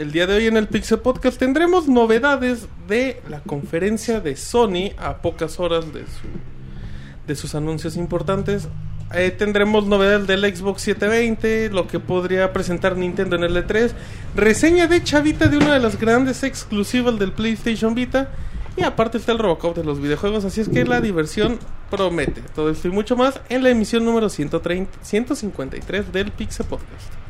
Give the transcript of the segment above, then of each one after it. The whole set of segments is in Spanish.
El día de hoy en el Pixel Podcast tendremos novedades de la conferencia de Sony a pocas horas de, su, sus anuncios importantes. Eh, tendremos novedades del Xbox 720, lo que podría presentar Nintendo en el E3, reseña de Chavita de una de las grandes exclusivas del PlayStation Vita y aparte está el Robocop de los videojuegos, así es que la diversión promete. Todo esto y mucho más en la emisión número 130, 153 del Pixel Podcast.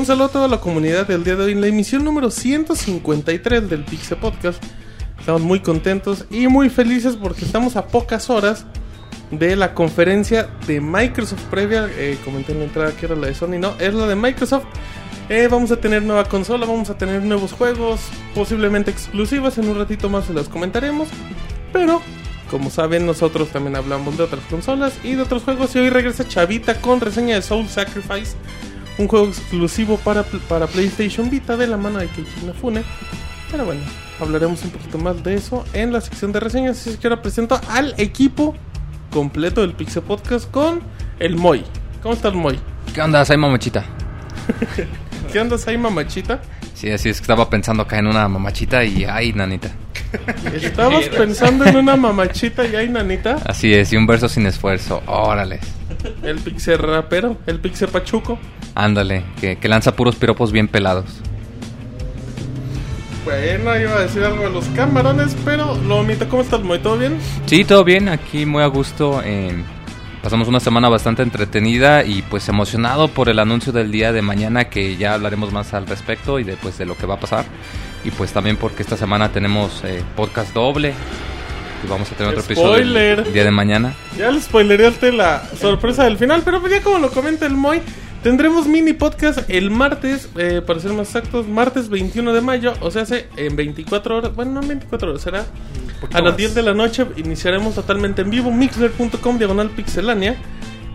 Un saludo a toda la comunidad del día de hoy en la emisión número 153 del Pixel Podcast. Estamos muy contentos y muy felices porque estamos a pocas horas de la conferencia de Microsoft previa. Eh, comenté en la entrada que era la de Sony, no, es la de Microsoft. Eh, vamos a tener nueva consola, vamos a tener nuevos juegos, posiblemente exclusivas. En un ratito más se los comentaremos. Pero, como saben, nosotros también hablamos de otras consolas y de otros juegos. Y hoy regresa Chavita con reseña de Soul Sacrifice un juego exclusivo para, para PlayStation Vita de la mano de Keiji Inafune. Pero bueno, hablaremos un poquito más de eso en la sección de reseñas. Así que ahora presento al equipo completo del Pixel Podcast con el Moy. ¿Cómo está el Moy? ¿Qué onda? Soy mamachita. ¿Qué andas ahí, mamachita? Sí, así es que estaba pensando acá en una mamachita y ay, nanita. ¿Estabas pensando en una mamachita y hay nanita? Así es, y un verso sin esfuerzo. Órale. El Pixel rapero, el Pixel pachuco. Ándale, que, que lanza puros piropos bien pelados. Bueno, iba a decir algo de los camarones, pero lo omito. ¿Cómo estás, Moy? ¿Todo bien? Sí, todo bien, aquí muy a gusto. eh, pasamos una semana bastante entretenida y pues emocionado por el anuncio del día de mañana que ya hablaremos más al respecto y después de lo que va a pasar. Y pues también porque esta semana tenemos eh, podcast doble y vamos a tener otro Spoiler. episodio el día de mañana. Ya le spoilereaste la sorpresa del final, pero pues ya como lo comenta el Moy, tendremos mini podcast el martes, eh, para ser más exactos, martes 21 de mayo, o sea, hace en 24 horas, bueno, no en 24 horas, será a las 10 de la noche, iniciaremos totalmente en vivo, mixler.com, diagonal pixelania.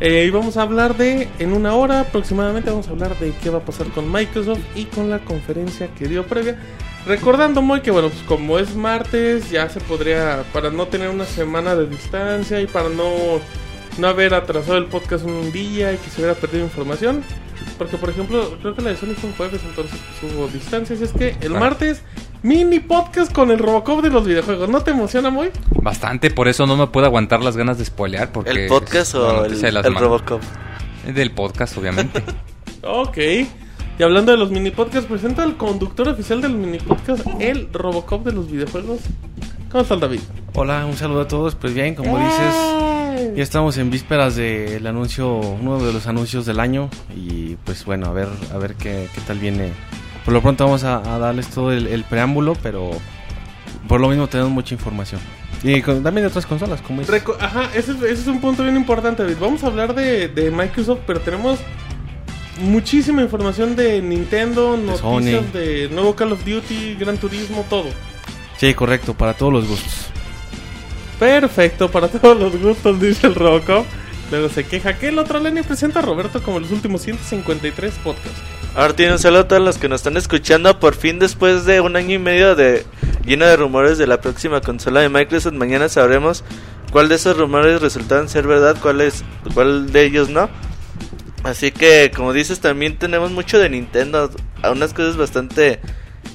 Eh, y vamos a hablar de, en una hora aproximadamente, vamos a hablar de qué va a pasar con Microsoft y con la conferencia que dio previa. Recordando muy que, bueno, pues como es martes, ya se podría, para no tener una semana de distancia y para no, no haber atrasado el podcast un día y que se hubiera perdido información. Porque, por ejemplo, creo que la de Sony fue un jueves, entonces pues, hubo distancias. Es que el Ah. martes, mini podcast con el Robocop de los videojuegos. ¿No te emociona, muy? Bastante, por eso no me puedo aguantar las ganas de spoilear. Porque ¿El podcast es o el, el. Robocop? Del podcast, obviamente. Ok. Y hablando de los mini podcasts, presenta al conductor oficial del mini podcast, el Robocop de los videojuegos. ¿Cómo está el David? Hola, un saludo a todos. Pues bien, como dices, ya estamos en vísperas del anuncio, uno de los anuncios del año. Y pues bueno, a ver, a ver qué, qué tal viene. Por lo pronto vamos a, a darles todo el, el preámbulo, pero por lo mismo tenemos mucha información. Y con- también de otras consolas, como. Reco- Ajá, ese es, ese es un punto bien importante, David. Vamos a hablar de, de Microsoft, pero tenemos muchísima información de Nintendo, noticias Sony. de nuevo Call of Duty, Gran Turismo, todo. Sí, correcto, para todos los gustos. Perfecto, para todos los gustos, dice el Robocop. Luego se queja que el otro Lenny presenta a Roberto como los últimos 153 podcasts. Ahora tiene un saludo a todos los que nos están escuchando. Por fin, después de un año y medio de lleno de rumores de la próxima consola de Microsoft, mañana sabremos cuál de esos rumores resultaron ser verdad, cuál, es, cuál de ellos no. Así que, como dices, también tenemos mucho de Nintendo. Unas cosas bastante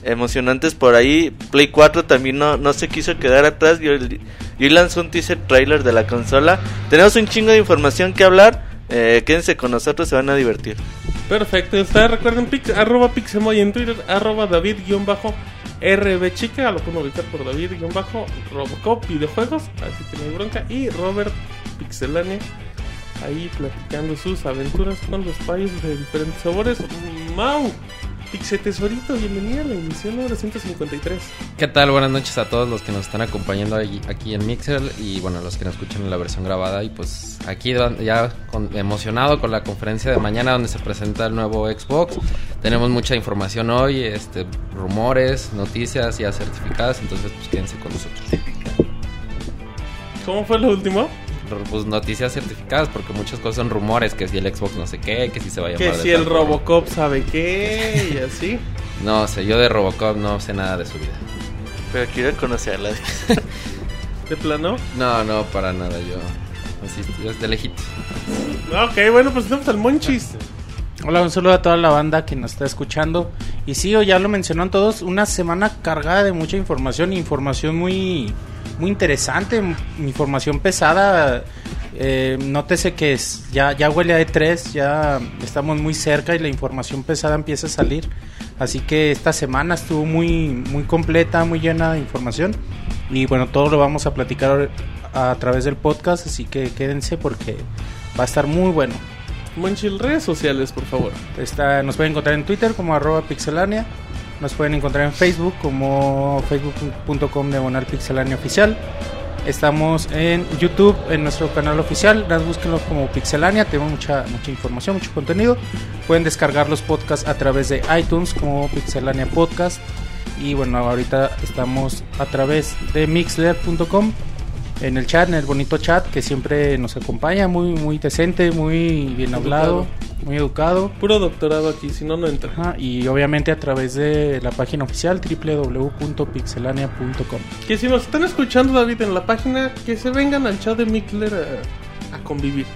emocionantes por ahí. Play 4 también no, no se quiso quedar atrás. Y lanzó un teaser trailer de la consola. Tenemos un chingo de información que hablar. Eh, quédense con nosotros, se van a divertir. Perfecto, está, recuerden, pix, arroba pixemoy en Twitter, arroba David-RB chica, lo pueden ubicar por David-Robocop videojuegos, así que no hay bronca, y Robert Pixelania, ahí platicando sus aventuras con los payos de diferentes sabores. Mau, Pixe Tesorito, bienvenida a la emisión número 153. ¿Qué tal? Buenas noches a todos los que nos están acompañando aquí en Mixer y bueno, los que nos escuchan en la versión grabada. Y pues aquí ya con- emocionado con la conferencia de mañana donde se presenta el nuevo Xbox. Tenemos mucha información hoy, este, rumores, noticias ya certificadas, entonces pues quédense con nosotros. ¿Cómo fue lo último? Pues noticias certificadas porque muchas cosas son rumores, que si el Xbox no sé qué, que si se va a llamar Que de si el forma. Robocop sabe qué y así. No sé, yo de Robocop no sé nada de su vida. Pero quiero conocerla. ¿De plano? No, no, para nada, yo... Así, desde lejitos. Ok, bueno, pues tenemos al Monchis. Hola, un saludo a toda la banda que nos está escuchando. Y sí, o ya lo mencionaron todos, una semana cargada de mucha información, información muy, muy interesante, información pesada. Eh, nótese que es, ya, ya huele a E3, ya estamos muy cerca y la información pesada empieza a salir. Así que esta semana estuvo muy, muy completa, muy llena de información. Y bueno, todo lo vamos a platicar a través del podcast, así que quédense porque va a estar muy bueno. Monchis, redes sociales, por favor. Está, nos pueden encontrar en Twitter como arroba pixelania. Nos pueden encontrar en Facebook como facebook.com diagonal pixelania oficial. Estamos en YouTube, en nuestro canal oficial. Las búsquenlo como Pixelania. Tenemos mucha, mucha información, mucho contenido. Pueden descargar los podcasts a través de iTunes como Pixelania Podcast. Y bueno, ahorita estamos a través de mixler.com en el chat, en el bonito chat que siempre nos acompaña. Muy, muy decente, muy bien hablado, muy educado. Puro doctorado aquí, si no, no entra. Ajá, y obviamente a través de la página oficial www.pixelania.com. Que si nos están escuchando, David, en la página, que se vengan al chat de Mikler a, a convivir.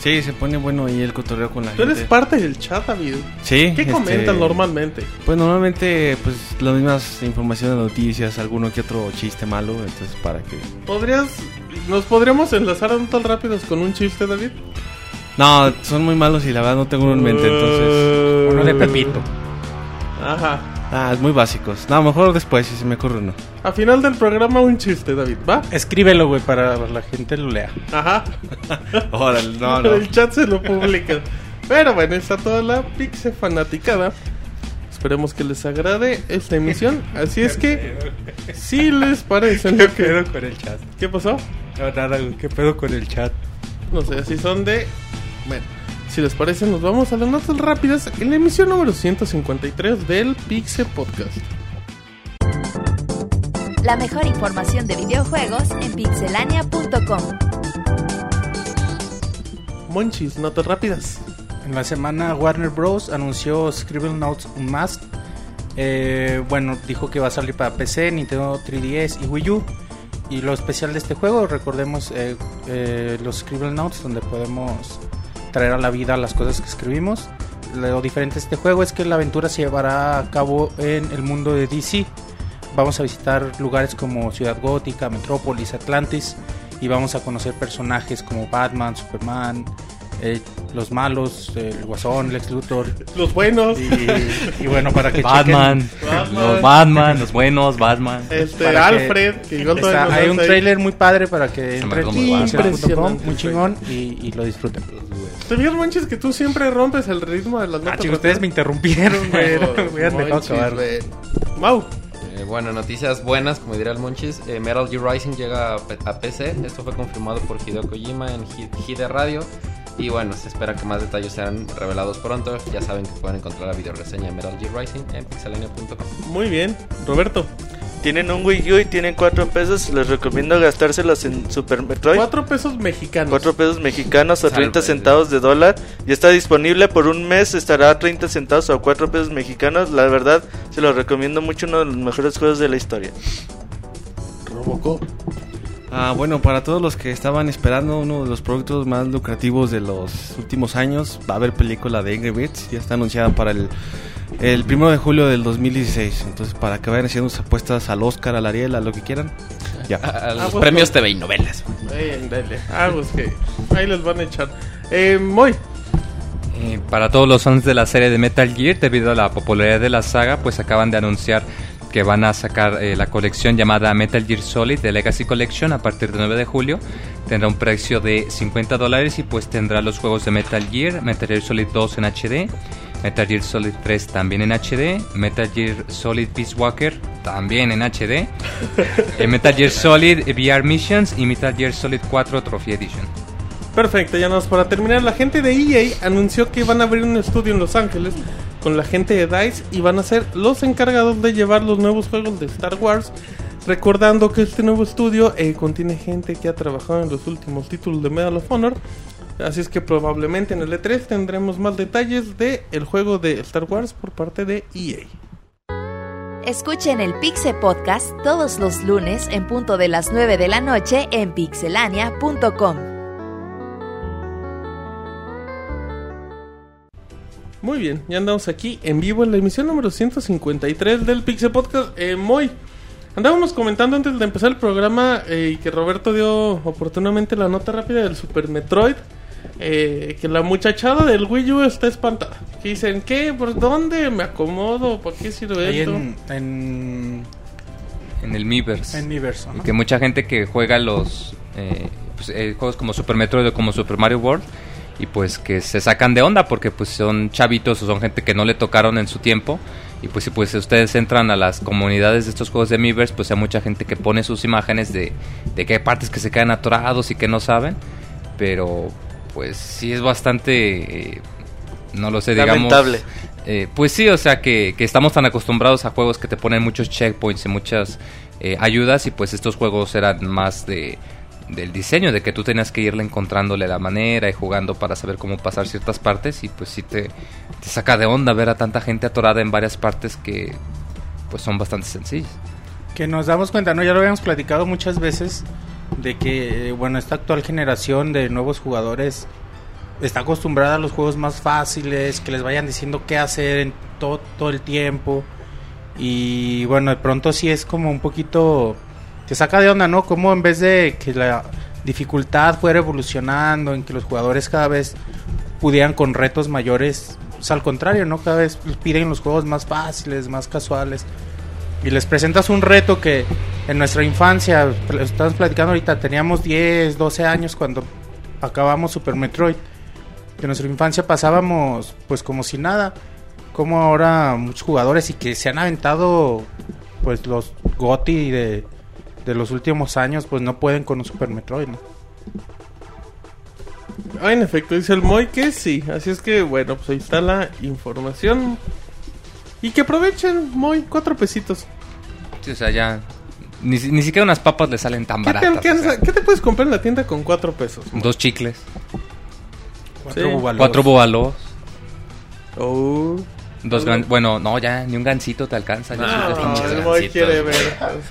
Sí, se pone bueno ahí el cotorreo con la Tú gente. eres parte del chat, David. Sí. ¿Qué este, comentan normalmente? Pues normalmente, pues las mismas informaciones, noticias, alguno que otro chiste malo, entonces para que... ¿Podrías, nos podríamos enlazar a un tal rápidos con un chiste, David? No, son muy malos y la verdad no tengo uno en mente, entonces... Uno de Pepito. Ajá. Ah, muy básicos. No, mejor después si se me ocurre uno. A final del programa un chiste, David, ¿va? Escríbelo, güey, para que la gente lo lea. Ajá. Órale, no, no. El chat se lo publica. Pero bueno, está toda la pixe fanaticada. Esperemos que les agrade esta emisión. Así es que, si les parece lo que... con el chat? ¿Qué pasó? No, nada, güey. ¿Qué pedo con el chat? No sé, si son de... Bueno, si les parece, nos vamos a las notas rápidas en la emisión número 153 del Pixe Podcast. La mejor información de videojuegos en pixelania.com. Monchis, notas rápidas. En la semana Warner Bros. anunció Scribble Notes Unmasked. Eh, bueno, dijo que va a salir para PC, Nintendo 3DS y Wii U. Y lo especial de este juego, recordemos eh, eh, los Scribble Notes, donde podemos traer a la vida las cosas que escribimos. Lo diferente de este juego es que la aventura se llevará a cabo en el mundo de DC. Vamos a visitar lugares como Ciudad Gótica, Metrópolis, Atlantis y vamos a conocer personajes como Batman, Superman, eh, los malos, el Guasón, Lex Luthor Los buenos. y, y bueno para que Batman, Batman. los Batman, los buenos Batman. Este, para que- Alfred, que Está- no hay un ahí. trailer muy padre para que como en muy chingón y, y lo disfruten. ¿Te fijas, Monchis, que tú siempre rompes el ritmo de las Ah, notas chicos, ustedes me interrumpieron, güey. acabar. güey. Mau. Eh, bueno, noticias buenas, como diría el Monchis. Eh, Metal Gear Rising llega a, PC. Esto fue confirmado por Hideo Kojima en Hi- Hide Radio. Y bueno, se espera que más detalles sean revelados pronto. Ya saben que pueden encontrar la video reseña de Metal Gear Rising en pixelania.com. Muy bien. Roberto. Tienen un Wii U y tienen 4 pesos. Les recomiendo gastárselos en Super Metroid. Cuatro pesos mexicanos. 4 pesos mexicanos o Salve. 30 centavos de dólar. Ya está disponible por un mes. Estará a 30 centavos o 4 pesos mexicanos. La verdad, se los recomiendo mucho. Uno de los mejores juegos de la historia. Robocop. Ah, bueno, para todos los que estaban esperando uno de los productos más lucrativos de los últimos años, va a haber película de Angry Birds, ya está anunciada para el, el primero de julio del 2016. Entonces, para que vayan haciendo sus apuestas al Oscar, al Ariel, a lo que quieran, ya. A, a los pues, premios. TV y novelas. Ey, dale. Ah, pues que ahí les van a echar. Eh, Moy. Eh, para todos los fans de la serie de Metal Gear, debido a la popularidad de la saga, pues acaban de anunciar que van a sacar eh, la colección llamada Metal Gear Solid de Legacy Collection a partir del 9 de julio. Tendrá un precio de 50 dólares y pues tendrá los juegos de Metal Gear, Metal Gear Solid 2 en HD, Metal Gear Solid 3 también en HD, Metal Gear Solid Peace Walker también en HD, eh, Metal Gear Solid VR Missions y Metal Gear Solid 4 Trophy Edition. Perfecto, ya nos para terminar, la gente de EA anunció que van a abrir un estudio en Los Ángeles con la gente de DICE y van a ser los encargados de llevar los nuevos juegos de Star Wars. Recordando que este nuevo estudio eh, contiene gente que ha trabajado en los últimos títulos de Medal of Honor. Así es que probablemente en el E3 tendremos más detalles de el juego de Star Wars por parte de EA. Escuchen el Pixe Podcast todos los lunes en punto de las 9 de la noche en pixelania.com. Muy bien, ya andamos aquí en vivo en la emisión número 153 del Pixel Podcast. Eh, Moy, andábamos comentando antes de empezar el programa eh, y que Roberto dio oportunamente la nota rápida del Super Metroid. eh, que la muchachada del Wii U está espantada. Que dicen, ¿qué? ¿Por dónde me acomodo? ¿Por qué sirve Ahí esto? en, en, En el Miiverse. en Miiverse, que mucha gente que juega los eh, pues, eh, juegos como Super Metroid o como Super Mario World y pues que se sacan de onda porque pues son chavitos o son gente que no le tocaron en su tiempo y pues si pues ustedes entran a las comunidades de estos juegos de Miiverse pues hay mucha gente que pone sus imágenes de, de que hay partes que se quedan atorados y que no saben pero pues sí es bastante eh, no lo sé digamos Lamentable. eh, pues sí, o sea que, que estamos tan acostumbrados a juegos que te ponen muchos checkpoints y muchas eh, ayudas y pues estos juegos eran más de del diseño, de que tú tenías que irle encontrándole la manera y jugando para saber cómo pasar ciertas partes y pues sí te, saca de onda ver a tanta gente atorada en varias partes que pues son bastante sencillas. Que nos damos cuenta, ¿no? Ya lo habíamos platicado muchas veces de que, bueno, esta actual generación de nuevos jugadores está acostumbrada a los juegos más fáciles, que les vayan diciendo qué hacer en todo, todo el tiempo. Y bueno, de pronto sí es como un poquito... Te saca de onda, ¿no? Como en vez de que la dificultad fuera evolucionando, en que los jugadores cada vez pudieran con retos mayores, pues al contrario, ¿no? Cada vez piden los juegos más fáciles, más casuales y les presentas un reto que en nuestra infancia, estamos platicando ahorita, teníamos 10, 12 años cuando acabamos Super Metroid. Que en nuestra infancia pasábamos pues como si nada. Como ahora muchos jugadores y que se han aventado pues los GOTY de, de los últimos años pues no pueden con un Super Metroid, ¿no? Ah, en efecto, dice el Moy que sí. Así es que, bueno, pues ahí está la información. Y que aprovechen, Moy, cuatro pesitos. Sí, o sea, ya ni, si- ni siquiera unas papas le salen tan ¿Qué te, baratas. qué- o sea, qué te puedes comprar en la tienda con cuatro pesos? Moy? dos chicles, Cuatro Sí. cuatro bobalos, Oh. Dos gan- bueno, no, ya ni un gancito te alcanza. ya No, el Moy quiere ver.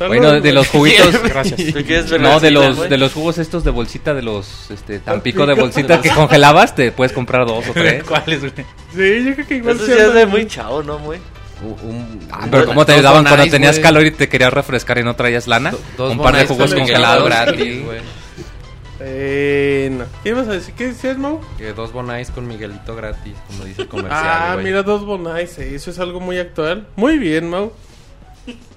Bueno, de los juguitos. Gracias. ¿Tú quieres ver No, de los güey? de los jugos estos de bolsita de los este Tampico de bolsita que congelabas, te puedes comprar dos o tres. ¿Cuáles, güey? Sí, yo creo que igual Eso sí es de muy chavo, ¿no, muy? Un- un- Ah, pero cómo te ayudaban cuando Bonais, tenías güey. calor y te querías refrescar y no traías lana. Dos un par de jugos con congelados gratis. güey. Eh, no. ¿Qué ibas a decir? ¿Qué decías, Mau? Que dos Bonais con Miguelito gratis, como dice el comercial. Ah, güey. mira, dos bonais. eh, Eso es algo muy actual. Muy bien, Mau.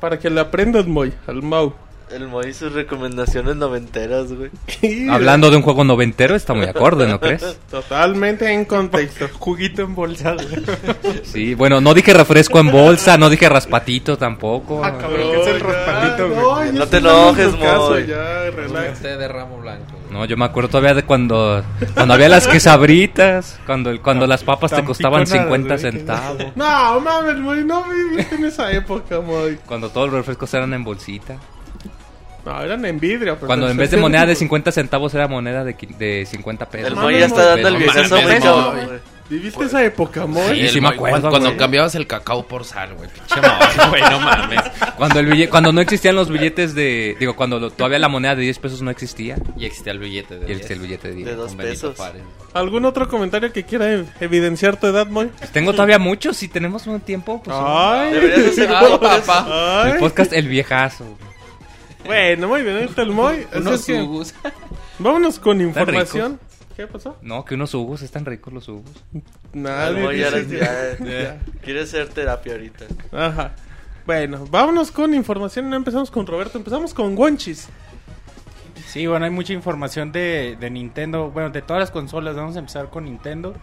Para que le aprendas, Moy, al Mau. El Moy sus recomendaciones noventeras, güey. Hablando de un juego noventero, está muy acorde, ¿no crees? Totalmente en contexto. Juguito en bolsa. Sí, bueno, no dije refresco en bolsa, no dije raspatito tampoco. Ah, cabrón, ¿Qué es el raspatito, no, güey? No te enojes, Moy. Ya, relax. té de ramo blanco. Güey. No, yo me acuerdo todavía de cuando cuando había las quesabritas, cuando el- cuando las papas te costaban piconadas, 50 güey, que- centavos, No, mames, Moy, no viviste en esa época, Moy. cuando todos los refrescos eran en bolsita. No, eran en vidrio. pero Cuando en vez de moneda de 50 centavos era moneda de, de 50 pesos. El Moy ya está dando el no ¿Viviste esa época, Moy? Sí, sí me acuerdo, Cuando, cambiabas el cacao por sal, güey. Pinche güey, no mames. Cuando el bille- cuando no existían los billetes de digo, cuando lo- todavía la moneda de 10 pesos no existía Y existía el billete de y existía el 10, billete de 10. De dos con Benito pesos. Juárez. ¿Algún otro comentario que quiera ev- evidenciar tu edad, Moy? Pues tengo todavía muchos, si tenemos un tiempo, pues Ay, Deberías hacer podcast. papá. ay. el podcast El Viejazo. Bueno, muy bien, ahí está el Moy. Unos vámonos con información. ¿Qué pasó? No, que unos jugos están ricos los jugos. Nadie Moy ya, dice- ya- Ya. quiere hacer terapia ahorita. Ajá. Bueno, vámonos con información. No empezamos con Roberto, empezamos con Wonchis. Sí, bueno, hay mucha información de, de Nintendo, bueno, de todas las consolas, vamos a empezar con Nintendo.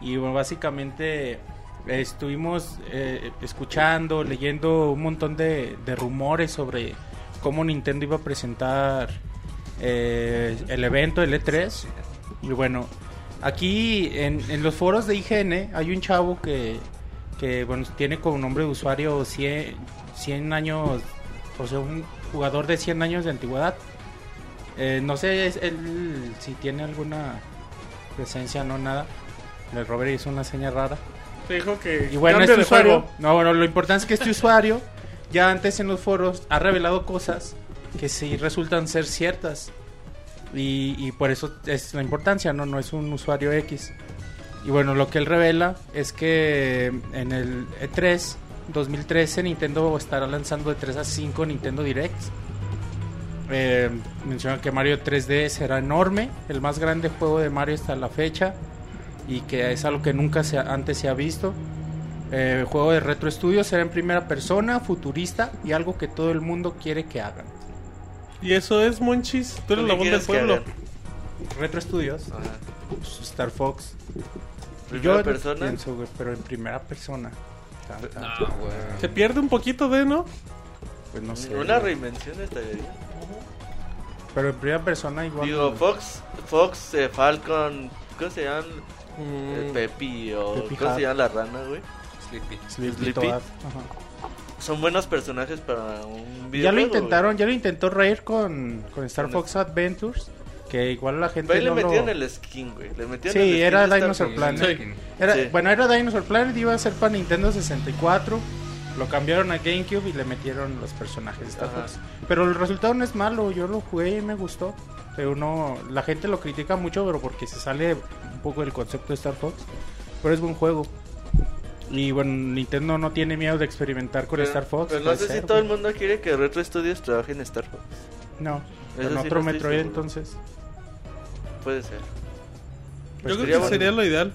Y bueno, básicamente estuvimos eh, escuchando, leyendo un montón de, de rumores sobre cómo Nintendo iba a presentar eh, el evento, el E3. Y bueno, aquí en, en los foros de IGN hay un chavo que, que bueno, tiene como nombre de usuario 100, 100 años, o sea, un jugador de 100 años de antigüedad. Eh, no sé es él, si tiene alguna presencia, no nada. El Robert hizo una seña rara. Te dijo que. Y bueno, este usuario, juego. no, bueno, lo importante es que este usuario ya antes en los foros ha revelado cosas que sí resultan ser ciertas. Y, por eso es la importancia, ¿no? No es un usuario X. Y bueno, lo que él revela es que en el E E3 2013 Nintendo estará lanzando de 3 a 5 Nintendo Directs. Eh, menciona que Mario 3D será enorme, el más grande juego de Mario hasta la fecha y que es algo que nunca antes se ha visto. Eh, el juego de Retro Studios será en primera persona, futurista y algo que todo el mundo quiere que hagan. Y eso es Monchis. Tú eres ¿Qué la voz del pueblo. Retro Studios, Ajá. Star Fox. ¿Primera Yo persona? pienso, güey, pero en primera persona. Tan, tan, No, güey. Se pierde un poquito de, ¿no? Pues no sé. Una reinvención estaría bien. Pero en primera persona igual. Digo. Fox, Fox, eh, Falcon, ¿cómo se llaman? Eh, Mm, Pepi o Pepi ¿cómo se llama la rana, güey? Sleepy. Sleepy Sleepy. Ajá. Son buenos personajes para un videojuego. Ya lo intentaron, ya lo intentó Rare con, con Star Con Fox Adventures. Que igual la gente. Pero ahí le no lo- metieron el skin, güey. Le metieron el Sí, skin era Dinosaur Fox. Planet. Sí. Era, Sí. Bueno, era Dinosaur Planet, iba a ser para Nintendo 64. Lo cambiaron a GameCube y le metieron los personajes de Star. Fox. Pero el resultado no es malo, yo lo jugué y me gustó. Pero no, la gente lo critica mucho, pero porque se sale un poco del concepto de Star Fox. Pero es buen juego. Y bueno, Nintendo no tiene miedo de experimentar con Pero- Star Fox. Pero no sé ser, si todo el mundo quiere que Retro Studios trabaje en Star Fox. No, Eso sí otro no Metroid seguro. entonces. Puede ser. Yo creo sería que bueno. sería lo ideal.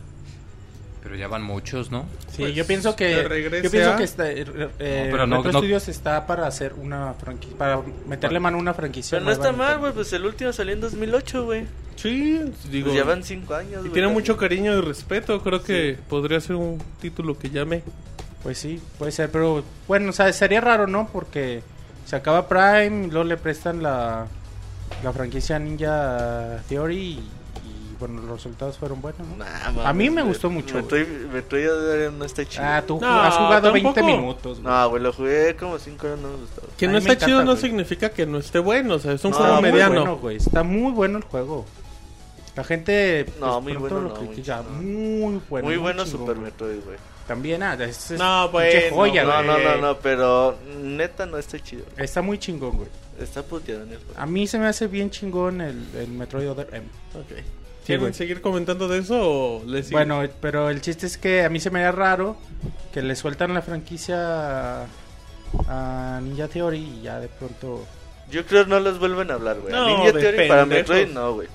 Pero ya van muchos, ¿no? Sí, Pues, yo pienso que que yo pienso a- que está, eh, eh, pero no- Retro no- Studios está para hacer una franquicia, para meterle mano a una franquicia. Pero no está a mal, güey. Pues el último salió en 2008, güey. Sí, digo. Pues llevan 5 años, y tiene casi. mucho cariño y respeto. Creo que podría ser un título que llame. Pues sí, puede ser, pero bueno, o sea, sería raro, ¿no? Porque se acaba Prime, luego le prestan la, la franquicia Ninja Theory y, bueno, los resultados fueron buenos, ¿no? Nah, mames, A mí me güey. gustó mucho, Metroid, Metroid Other no está chido. Ah, tú No, has jugado 20 tampoco. minutos, güey. No, güey, lo jugué como 5 años, no me gustó. Que no está me chido encanta, no güey. significa que no esté bueno. O sea, es un No, juego muy mediano. bueno, güey. Está muy bueno el juego. La gente pues, No, muy pronto bueno lo no, muy critica. Muy bueno. Muy bueno chingón, Super güey. Metroid, güey. También, ah, es, es No, bueno, joya, No, güey. no, no, no, pero neta no está chido. Está muy chingón, güey. Está puteado en el juego. A mí se me hace bien chingón el, el Metroid Other M. Ok. ¿Quieren güey. seguir comentando de eso o les? Bueno, pero el chiste es que a mí se me da raro que le sueltan la franquicia a Ninja Theory y ya de pronto... Yo creo que no les vuelven a hablar, güey. A Ninja de Theory para pendejos. Metroid no, güey.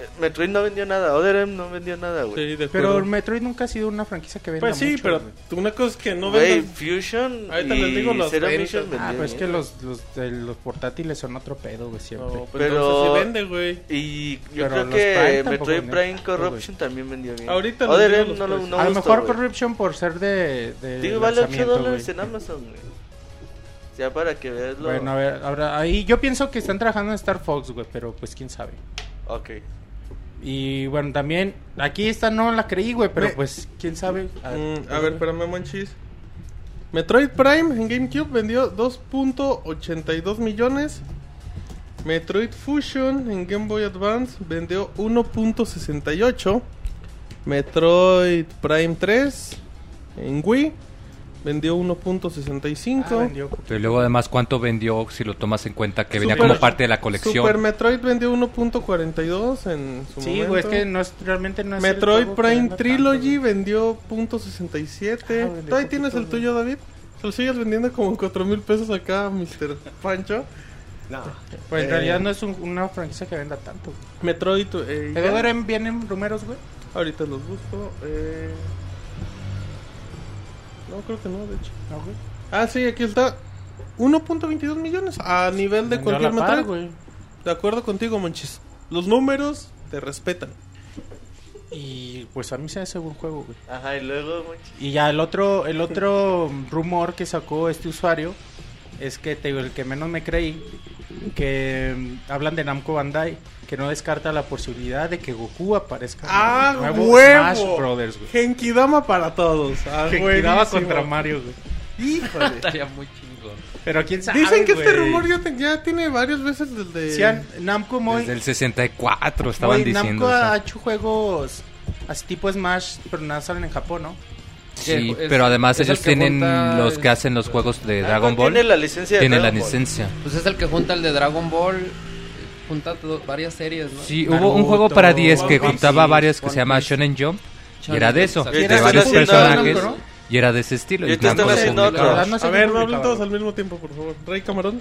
Eh, Metroid no vendió nada, Other M no vendió nada, güey. Sí, Pero Metroid nunca ha sido una franquicia que venda Pues sí, mucho, pero güey. una cosa es que no vendas... Fusion Ahorita y les digo los Zero. Mission Ah, vendieron pues es que los, los, de los portátiles son otro pedo, güey, siempre. No, pero, Pero- sí vende, güey. Y yo Pero creo que Prime Metroid Prime Corruption también vendió bien. Ahorita no, no a lo mejor güey. Corruption por ser de, de Digo, vale 8 lanzamiento, dólares en Amazon, güey. Ya para que veas lo... Bueno, a ver, ahora ahí yo pienso que están trabajando en Star Fox, güey, pero pues quién sabe. Ok. Y bueno, también aquí esta no la creí, güey, pero Me- pues quién sabe. A, Mm, a ver, espérame. Metroid Prime en GameCube vendió 2.82 millones. Metroid Fusion en Game Boy Advance vendió 1.68. Metroid Prime 3 en Wii vendió 1.65. Ah, vendió. Pero luego además, ¿cuánto vendió si lo tomas en cuenta que venía Super- como parte de la colección? Super Metroid vendió 1.42 en su Sí, momento. güey, es que no es, realmente no es el Metroid juego que Prime venda Trilogy tanto, vendió .67. Ah, vendió ¿Todavía tienes el poquito, tuyo, David? ¿Se lo sigues vendiendo como 4 mil pesos acá, Mr. Pancho? No. Pues en Eh. realidad no es un- una franquicia que venda tanto. güey. Metroid... Eh, ¿De ya. vienen números, güey? Ahorita los busco. Eh... No, creo que no, de hecho. No, güey. Ah, sí, aquí está. 1.22 millones a nivel de cualquier güey. De acuerdo contigo, Monchis. Los números te respetan. Y pues a mí se hace buen juego, güey. Ajá, y luego, güey. Y ya el otro, el otro rumor que sacó este usuario es que te digo, el que menos me creí, que mm, hablan de Namco Bandai, que no descarta la posibilidad de que Goku aparezca ¡Ah, en el nuevo huevo! Smash Brothers, güey. Genkidama para todos. Ah, buenísimo. contra Mario, güey. Híjole. Estaría muy chingón. Pero quién sabe, Dicen que este rumor ya, te- ya tiene varias veces desde... Sí, han- Namco muy, Desde el 64 estaban muy- diciendo. Namco o sea. ha hecho juegos así tipo Smash, pero nada salen en Japón, ¿no? Sí, Es- pero además el ellos tienen junta los que hacen los juegos de Ah, Dragon Ball. Tiene la licencia de Tiene la Ball. licencia. Pues es el que junta el de Dragon Ball. Eh, Junta todo- varias series, ¿no? Sí, Naruto, hubo un juego para 10 que juntaba Piece, varios que One se llama. Shonen Jump. Y era de eso, de varios personajes. Y era de ese estilo. Y están haciendo otro. A ver, no hablen todos al mismo tiempo, por favor. Rey Camarón.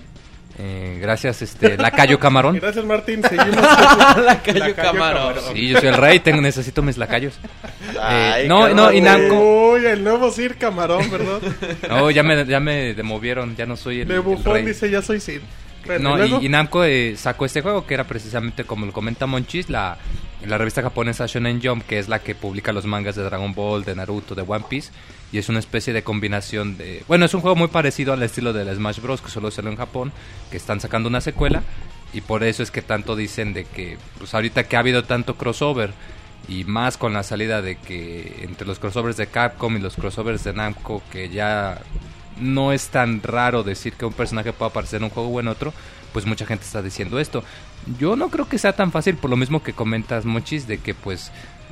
Eh, gracias, este, Lacayo Camarón. Gracias, Martín. Seguimos. la Cayo Cayo Camarón. Sí, yo soy el rey, tengo, necesito mis lacayos. Ay, Eh, no, cabrón, no, y Namco. Uy, el nuevo Sir Camarón, ¿verdad? No, ya me, ya me demovieron, ya no soy el, De el bufón rey. dice, ya soy Sir. No, y, y Namco eh, sacó este juego que era precisamente como lo comenta Monchis, la, la revista japonesa Shonen Jump, que es la que publica los mangas de Dragon Ball, de Naruto, de One Piece, y es una especie de combinación de... Bueno, es un juego muy parecido al estilo del Smash Bros, que solo salió en Japón, que están sacando una secuela, y por eso es que tanto dicen de que, pues ahorita que ha habido tanto crossover, y más con la salida de que entre los crossovers de Capcom y los crossovers de Namco, que ya no es tan raro decir que un personaje puede aparecer en un juego o en otro, pues mucha gente está diciendo esto. Yo no creo que sea tan fácil, por lo mismo que comentas, Mochis, de que pues...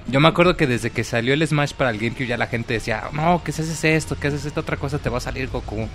Yo me acuerdo que desde que salió el Smash para el GameCube ya la gente decía, no, que si haces esto, que haces esta otra cosa, te va a salir Goku.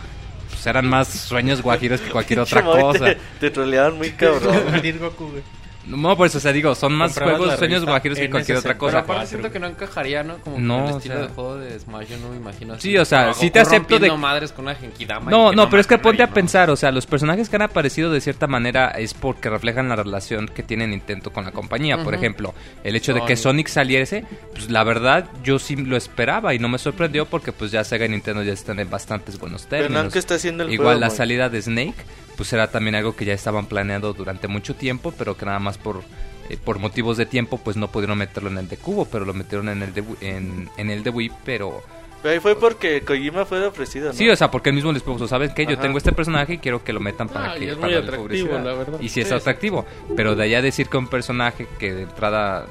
Pues eran más sueños guajiros que cualquier otra cosa. Te, te troleaban muy cabrón. Salir Goku, güey. No, por eso, o sea, digo, son más juegos sueños guajiros que cualquier otra NSC. Pero cosa. aparte siento que no encajaría, ¿no? Como No, con el o estilo sea- de juego de Smash, yo no me imagino así. Sí, o sea, sí te acepto de madres con una Genkidama No, no, pero es que ponte a pensar, o sea, los personajes que han aparecido de cierta manera es porque reflejan la relación que tiene Nintendo con la compañía. Por ejemplo, el hecho de que Sonic. Saliese, pues la verdad yo sí lo esperaba y no me sorprendió porque pues ya Sega y Nintendo ya están en bastantes buenos Pero términos. Namco está haciendo el Igual juego, la salida de Snake, pues era también algo que ya estaban planeando durante mucho tiempo, pero que nada más por eh, por motivos de tiempo pues no pudieron meterlo en el de Cubo, pero lo metieron en el de Wii- en, en el de Wii, pero Pero ahí fue porque Kojima fue ofrecido, ¿no? Sí, o sea, porque él mismo les puso, ¿saben qué? Yo Ajá. tengo este personaje y quiero que lo metan para Ah, que y es para muy darle atractivo, publicidad". la verdad. Y sí es Sí, atractivo, pero de allá decir que un personaje que de entrada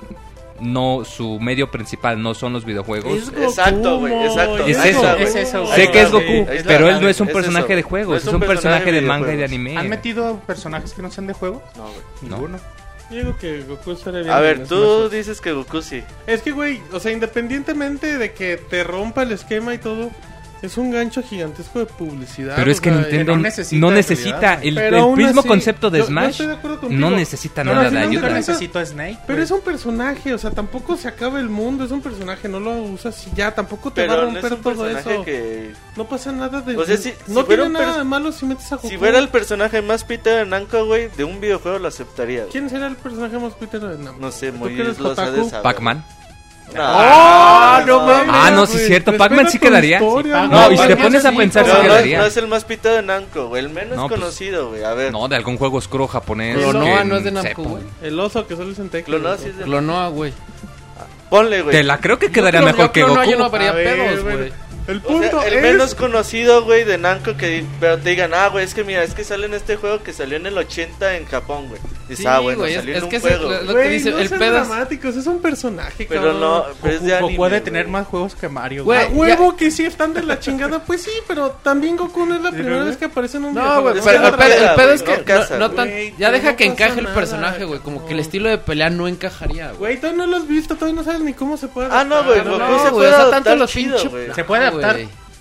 no su medio principal no son los videojuegos. Es Goku, Exacto, güey, exacto. Es eso. Es sé que es. Goku, pero él no es un Es personaje eso. de juegos, No es un personaje de manga y de anime. ¿Han metido personajes que no sean de juego? No, güey. ¿no? Ninguno. Yo digo que Goku estaría bien. A ver, tú dices que Goku sí. Es que, güey, o sea, independientemente de que te rompa el esquema y todo, es un gancho gigantesco de publicidad. Pero es que sea, Nintendo no no necesita el, mismo así, concepto de yo- yo Smash de no necesita Pero nada de ayuda. necesito a Snake. Pero es un personaje, o sea, tampoco se acaba el mundo, es un personaje, no lo usas y ya, tampoco te va a Pero no es romper un todo eso. que... No pasa nada de... O sea, si- no si tiene nada de malo si metes a Goku. Si fuera el personaje más pita de Namco, güey, de un videojuego lo aceptaría. ¿Quién será el personaje más pitero de Namco? No sé, ¿Tú muy saber. Pac-Man. No, no mames, Ah, no, sí es cierto, respeta Pac-Man sí quedaría. historia, No, y si te pones a pensar, sí Pero no, es- quedaría. no es el más pita de Namco, güey. El menos No, pues- conocido, güey. A ver. No, de algún juego oscuro japonés. Clonoa no es de. Namco, güey. El oso que solo es en Tekken. Clonoa sí es de- Clonoa, güey. Ponle, güey. Te la creo que quedaría mejor que yo Goku. Yo no vería A ver, pedos, bueno, güey. El O punto sea, el es... menos conocido, güey, de Namco que pero te digan, ah, güey, es que mira, es que sale en este juego que salió en el 80 en Japón, güey. Dices, Sí, ah, bueno, güey, es- salió es en que un ese- juego. lo- güey. lo que Güey, dice, no el pedo es- dramáticos, es un personaje, Pero cabrón. no, pero es de Goku anime, puede güey. tener más juegos que Mario, Güey, A güey. huevo que sí están de la chingada, pues sí, pero también Goku no es la primera vez que aparece en un No, videojuego. güey, Es pero que el no pedo, el pedo güey, es que no casa, no, tan- güey, ya deja que encaje el personaje, güey. Como que el estilo de pelea no encajaría, güey. Güey, todavía no lo has visto, todavía no sabes ni cómo se puede Ah, no, güey, Goku no, se güey, puede o tanto lo chido, pinche- güey. Se puede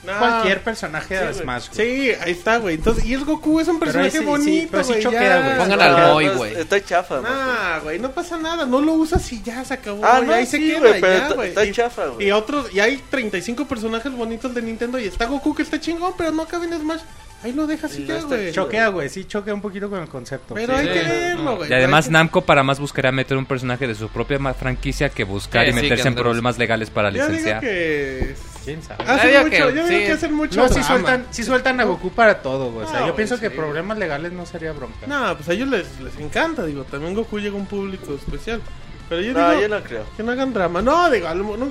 Ah, cualquier personaje Sí, de. Smash. Sí, ahí está, güey. Entonces, y es Goku, es un personaje sí, sí, bonito, pero sí güey. güey. Pongan al no, güey. Está chafa, güey. Nah, güey, no pasa nada, no lo usas y ya se acabó. Ah, güey, no, ahí se sí, queda, güey, pero ya, está- güey. está Y- chafa, güey. Y otros, y hay 35 personajes bonitos de Nintendo y está Goku que está chingón, pero no cabe en Smash. Ahí lo dejas y ya, güey. Choquea, güey. Sí, choquea un poquito con el concepto. Pero Sí. hay que Sí. verlo, güey. Y además que- Namco para más buscaría meter un personaje de su propia franquicia que buscar Sí, y sí, meterse en problemas legales para Yo digo licenciar. que... ¿Quién sabe? Hacen digo mucho, que- yo digo que hacen mucho No, sí drama. sueltan, sí sueltan a Goku para todo, güey. O sea, No, yo pienso que problemas legales no sería bronca. No, pues a ellos les, les encanta, digo, también Goku llega a un público especial. Pero yo No, digo yo no creo. que no hagan drama. No, digo,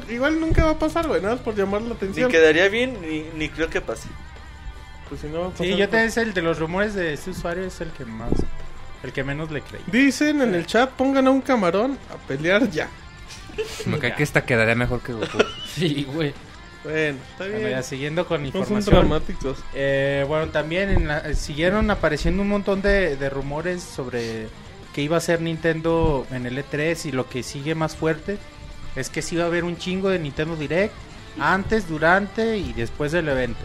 igual nunca va a pasar, güey, nada más por llamar la Ni atención. quedaría bien, ni, ni creo que pase. Pues si no va a pasar, Sí, yo pues- te es el de los rumores de este usuario es el que más, el que menos le creí. Dicen en el chat, pongan a un camarón a pelear ya. Me cae que esta quedaría mejor que Goku. Sí, güey. Bueno, está bien. siguiendo con No son información. Eh, bueno, también en la- eh, siguieron apareciendo un montón de, de rumores sobre que iba a ser Nintendo en el E3 y lo que sigue más fuerte es que sí iba a haber un chingo de Nintendo Direct antes, durante y después del evento.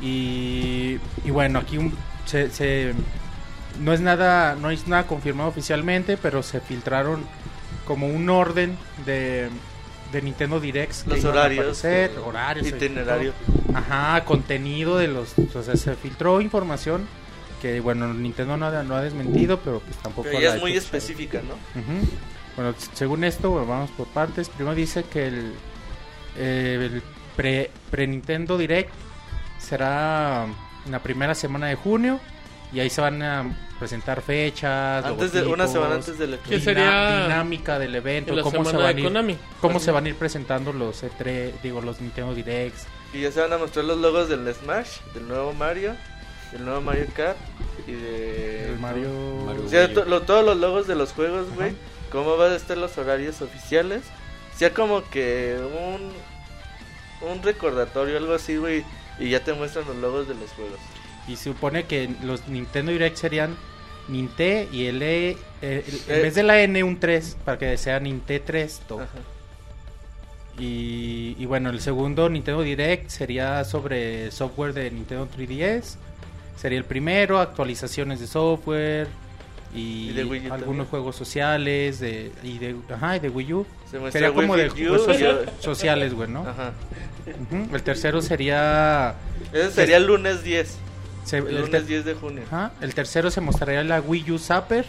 Y, y bueno, aquí un- se, se- no es nada no es nada confirmado oficialmente, pero se filtraron como un orden de, de Nintendo Directs. Los horarios, aparecer, eh, horarios, itinerario. filtró. Ajá, contenido de los... O sea, se filtró información que, bueno, Nintendo no ha, no ha desmentido, pero pues tampoco... Pero ya es muy específica, ¿no? Bueno, según esto, bueno, vamos por partes. Primero dice que el, eh, el pre, pre Nintendo Direct será en la primera semana de junio y ahí se van a presentar fechas. Antes de, una semana antes del ¿Qué E3. sería dinámica del evento, cómo se van de ir, Konami. cómo se van a ir presentando los E3, digo los Nintendo Directs. Y ya se van a mostrar los logos del Smash, del nuevo Mario, del nuevo Mario Kart y de... El Mario, Mario O sea, to- lo- todos los logos de los juegos, güey. Cómo van a estar los horarios oficiales. Sea como que un, un recordatorio, algo así, güey. Y ya te muestran los logos de los juegos. Y se supone que los Nintendo Direct serían Ninte y el E, eh, el- en Eh. vez de la N un 3, para que sea Ninte 3. todo. Ajá. Y, y bueno, el segundo Nintendo Direct sería sobre software de Nintendo 3DS. Sería el primero, actualizaciones de software y, Y de Wii U algunos también. juegos sociales de, y de, ajá, y de Wii U. Se Sería como Wii de Fit juegos sociales, güey, ¿no? Ajá. Ujú. El tercero sería... Ese sería el lunes 10. Se- El el lunes ter- 10 de junio. Ajá. El tercero se mostraría la Wii U Zapper.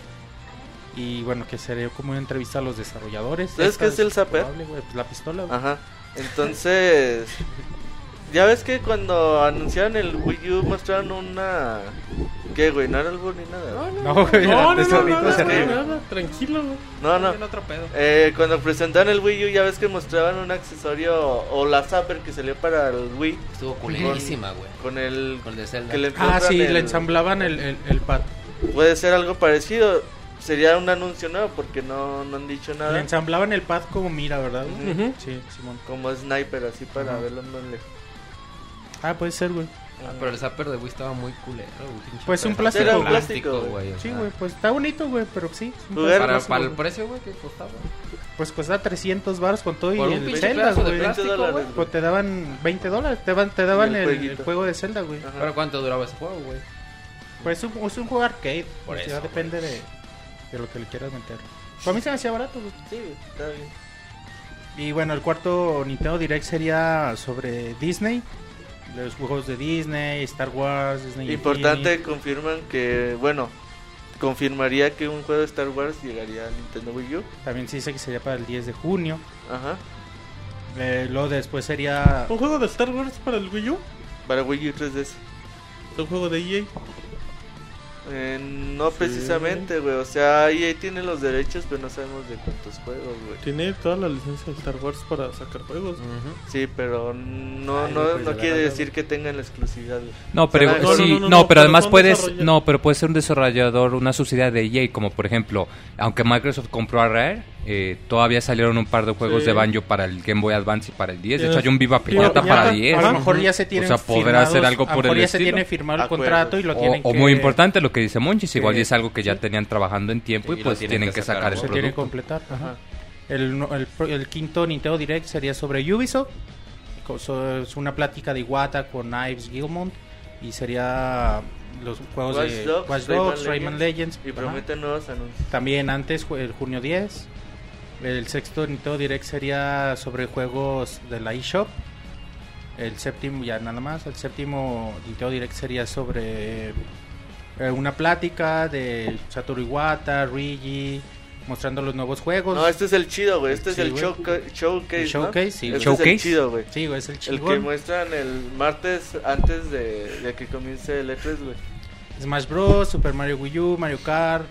Y bueno, que sería como una entrevista a los desarrolladores. ¿Sabes qué es el Zapper? probable, pues la pistola. güey. Ajá. Entonces, ya ves que cuando anunciaron el Wii U mostraron una... ¿Qué, güey? No era algo ni nada. No, güey, No, no, no, no, no, tranquilo. güey. No, no. otro pedo. Eh, cuando presentaron el Wii U ya ves que mostraban un accesorio o la Zapper que salió para el Wii Estuvo culerísima, güey. con el... Con el de Zelda. Que le Ah, sí, le ensamblaban el, el, el pad. Puede ser algo parecido. Sería un anuncio nuevo porque no, no han dicho Le nada. ensamblaban el pad como mira, ¿verdad? Sí, Simón. Como sniper, así para Ajá. verlo más lejos. Ah, puede ser, güey. Ah, pero el zapper de Wii estaba muy culero, güey. Pues un plástico, Era un güey. plástico, güey. Sí, güey, pues está bonito, güey, pero sí. Para, el precio, güey, que costaba. Pues cuesta 300 baros con todo y el Zelda, güey. plástico, 20 dólares, güey. Pues te daban 20 dólares, te, van- te daban el juego de Zelda, güey. Ajá. Pero ¿cuánto duraba ese juego, güey? Pues es un, es un juego arcade, Por pues ya eso, depende de, de lo que le quieras meter. Para mí se me hacía barato, güey. Sí, está bien. Y bueno, el cuarto Nintendo Direct sería sobre Disney, los juegos de Disney, Star Wars, Disney Importante, Infinity. confirman que, bueno, confirmaría que un juego de Star Wars llegaría a Nintendo Wii U. También se dice que sería para el 10 de junio. Ajá. Eh, luego después sería... Un juego de Star Wars para el Wii U. Para Wii U 3DS. Un juego de EA. Eh, no precisamente, güey. O sea, EA tiene los derechos, pero no sabemos de cuántos juegos, güey. Tiene toda la licencia de Star Wars para sacar juegos. Sí, pero no, Ay, no, pues, no de quiere decir que tengan la exclusividad. No, pero no, sí, no, no, no, no, pero pero además puedes, no, pero puede ser un desarrollador, una subsidiaria de EA, como por ejemplo, aunque Microsoft compró a Rare, eh, todavía salieron un par de juegos Sí. de Banjo para el Game Boy Advance y para el 10. De hecho, hay un Viva Piñata para 10. A lo mejor ya se tienen O sea, podrá hacer algo a lo por mejor el ya se estilo. tiene firmado el contrato y lo O, tienen o que... muy importante lo que dice Monchis, igual y es algo que ya tenían trabajando en tiempo Sí, y pues tienen tienen que sacar sacar el se tiene que producto. completar. ajá. El, el, el quinto Nintendo Direct sería sobre Ubisoft. Es una plática de Iwata con Ives Gilmont. Y sería los juegos Watch de Dogs, Watch Rayman Dogs, Rayman Legends. Y prometen nuevos anuncios. También antes, el junio 10. El sexto Nintendo Direct sería sobre juegos de la eShop. El séptimo, ya nada más. El séptimo Nintendo Direct sería sobre eh, una plática de Satoru Iwata, Rigi, mostrando los nuevos juegos. No, este es el chido, güey. Este Sí, es el güey. showca- showcase. El showcase, sí. Este es Showcase. el chido, güey. Sí, güey, es el El que muestran el martes antes de, de que comience el E3, güey. Smash Bros, Super Mario Wii U, Mario Kart,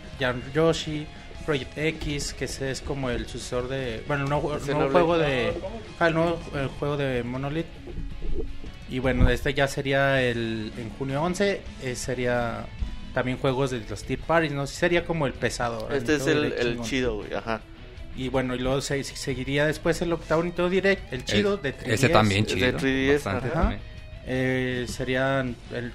Yoshi, Project X, que ese es como el sucesor de. Bueno, el nuevo, no juego de. Ah, el nuevo el juego de Monolith. Y bueno, este ya sería el. En junio 11. eh, sería también juegos de los Tier Parties, ¿no? Sería como el pesado. ¿verdad? Este es el, chido, güey, ajá. Y bueno, y luego se- seguiría después el octavo Nintendo Direct, el chido de 3DS. Ese también de chido. 3DS, bastante ajá. también. Eh, serían el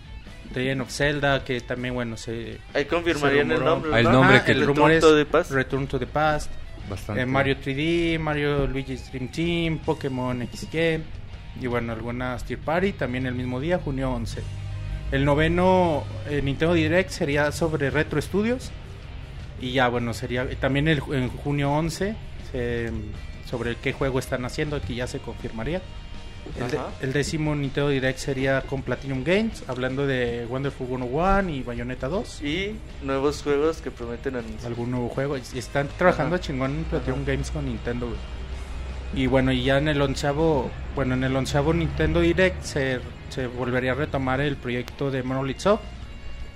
Legend of Zelda, que también, bueno, se. Ahí confirmarían Se el nombre. Ah, el ¿no? nombre Ajá, que el le- rumor es Return to the Past. Return to the Past. Bastante. Eh, Mario 3D, Mario Luigi's Dream Team, Pokémon XY y bueno, algunas Tier Party también el mismo día, junio 11. El noveno eh, Nintendo Direct sería sobre Retro Studios y ya bueno, sería también el, en junio 11 se- sobre qué juego están haciendo, que ya se confirmaría. El, de- el décimo Nintendo Direct sería con Platinum Games, hablando de Wonderful 101 y Bayonetta 2 Y nuevos juegos que prometen anunciar. algún nuevo juego. Y están trabajando Ajá. chingón en Platinum Ajá. Games con Nintendo. Y bueno, y ya en el onceavo, bueno, en el onceavo Nintendo Direct se, se volvería a retomar el proyecto de Monolith Soft,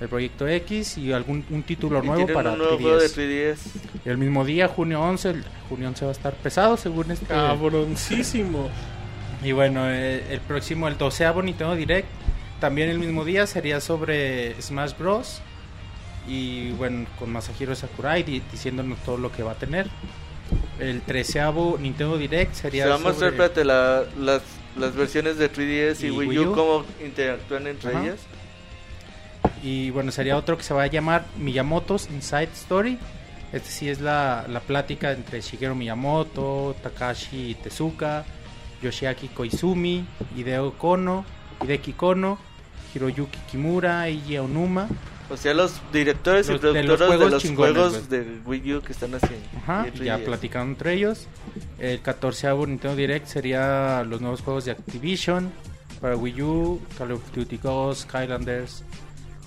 el proyecto X y algún un título Y nuevo para un nuevo juego de 3DS. 3DS. Y el mismo día, junio 11, el junio 11 va a estar pesado según este... Cabroncísimo. Y bueno, eh, el próximo, el doceavo Nintendo Direct, también el mismo día sería sobre Smash Bros. Y bueno, con Masahiro Sakurai di- diciéndonos todo lo que va a tener. El treceavo Nintendo Direct sería Se va a mostrar, sobre- espérate, la- las, las versiones de 3DS y, Y Wii Wii U, cómo interactúan entre Ajá. ellas. Y bueno, sería otro que se va a llamar Miyamoto's Inside Story. Este sí es la, la plática entre Shigeru Miyamoto, Takashi Tezuka, Yoshiaki Koizumi, Hideo Kono, Hideki Kono, Hiroyuki Kimura, Eiji Onuma. O sea, los directores y Los- de los productores de juegos los juegos de Wii U que están haciendo. Ajá, Y ya 3DS. platicando entre ellos. El 14 Nintendo Direct sería los nuevos juegos de Activision para Wii U, Call of Duty Ghosts, Skylanders.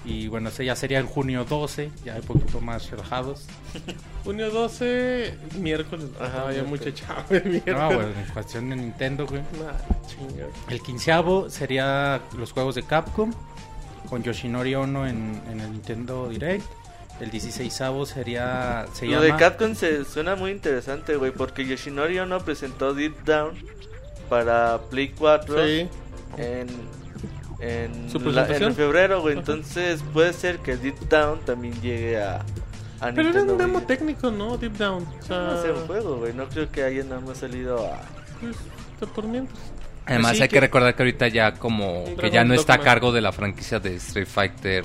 Y bueno, ese ya sería en junio 12, ya un poquito más relajados. Junio 12, miércoles. Ajá, ya mucha chava. No, bueno, en cuestión de Nintendo, güey. Nah. El quinceavo sería los juegos de Capcom con Yoshinori Ono en, en el Nintendo Direct. El 16 sería se Lo llama de Capcom se suena muy interesante, güey, porque Yoshinori Ono presentó Deep Down para Play 4 Sí. en, en, ¿Su la- en febrero, güey. Ajá. Entonces puede ser que Deep Down también llegue a, a Pero era un demo Wii. técnico, ¿no? Deep Down. O sea, No sé, un juego, güey. No creo que haya nada más salido a... pues, está por mientras. Además Así hay que- que recordar que ahorita ya como que ya no está a cargo de la franquicia de Street Fighter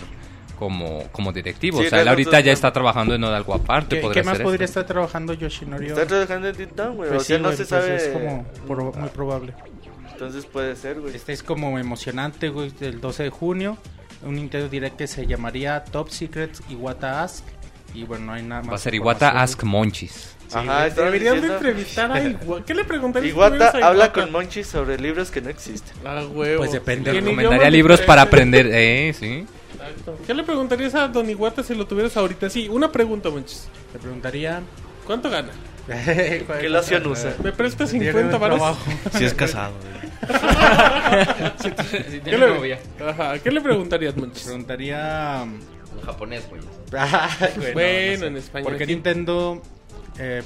como, como directivo. Sí, o sea, él ahorita ya está trabajando en algo aparte. ¿Qué, qué más podría esto. estar trabajando Yoshinori Está trabajando en Deep Down, güey. Pues o sea, sí, no güey, se pues sabe... es como pro- muy probable. Entonces puede ser, güey. Este es como emocionante, güey, del 12 de junio. Un Nintendo Direct que se llamaría Top Secrets Iwata Ask. Y bueno, no hay nada más. Va a ser Iwata Ask. Monchis. Ajá, estaba Deberían de diciendo- entrevistar a Iwata. ¿Qué le preguntarías? si Iwata tuvieras a habla con Monchi sobre libros que no existen. Ah, huevo. Pues depende. ¿Y en Recomendaría libros para aprender. Eh, sí. Exacto. ¿Qué le preguntarías a Don Iwata si lo tuvieras ahorita? Sí, una pregunta, Monchis. Te preguntaría. ¿Cuánto gana? ¿Qué loción usa? ¿Me prestas Tiene 50 un varos? Si es casado, ¿Qué le, novia. Ajá, ¿qué le preguntarías, Monchis? Preguntaría. En japonés, güey. Bueno, no sé. en español. ¿Por qué aquí. Nintendo eh,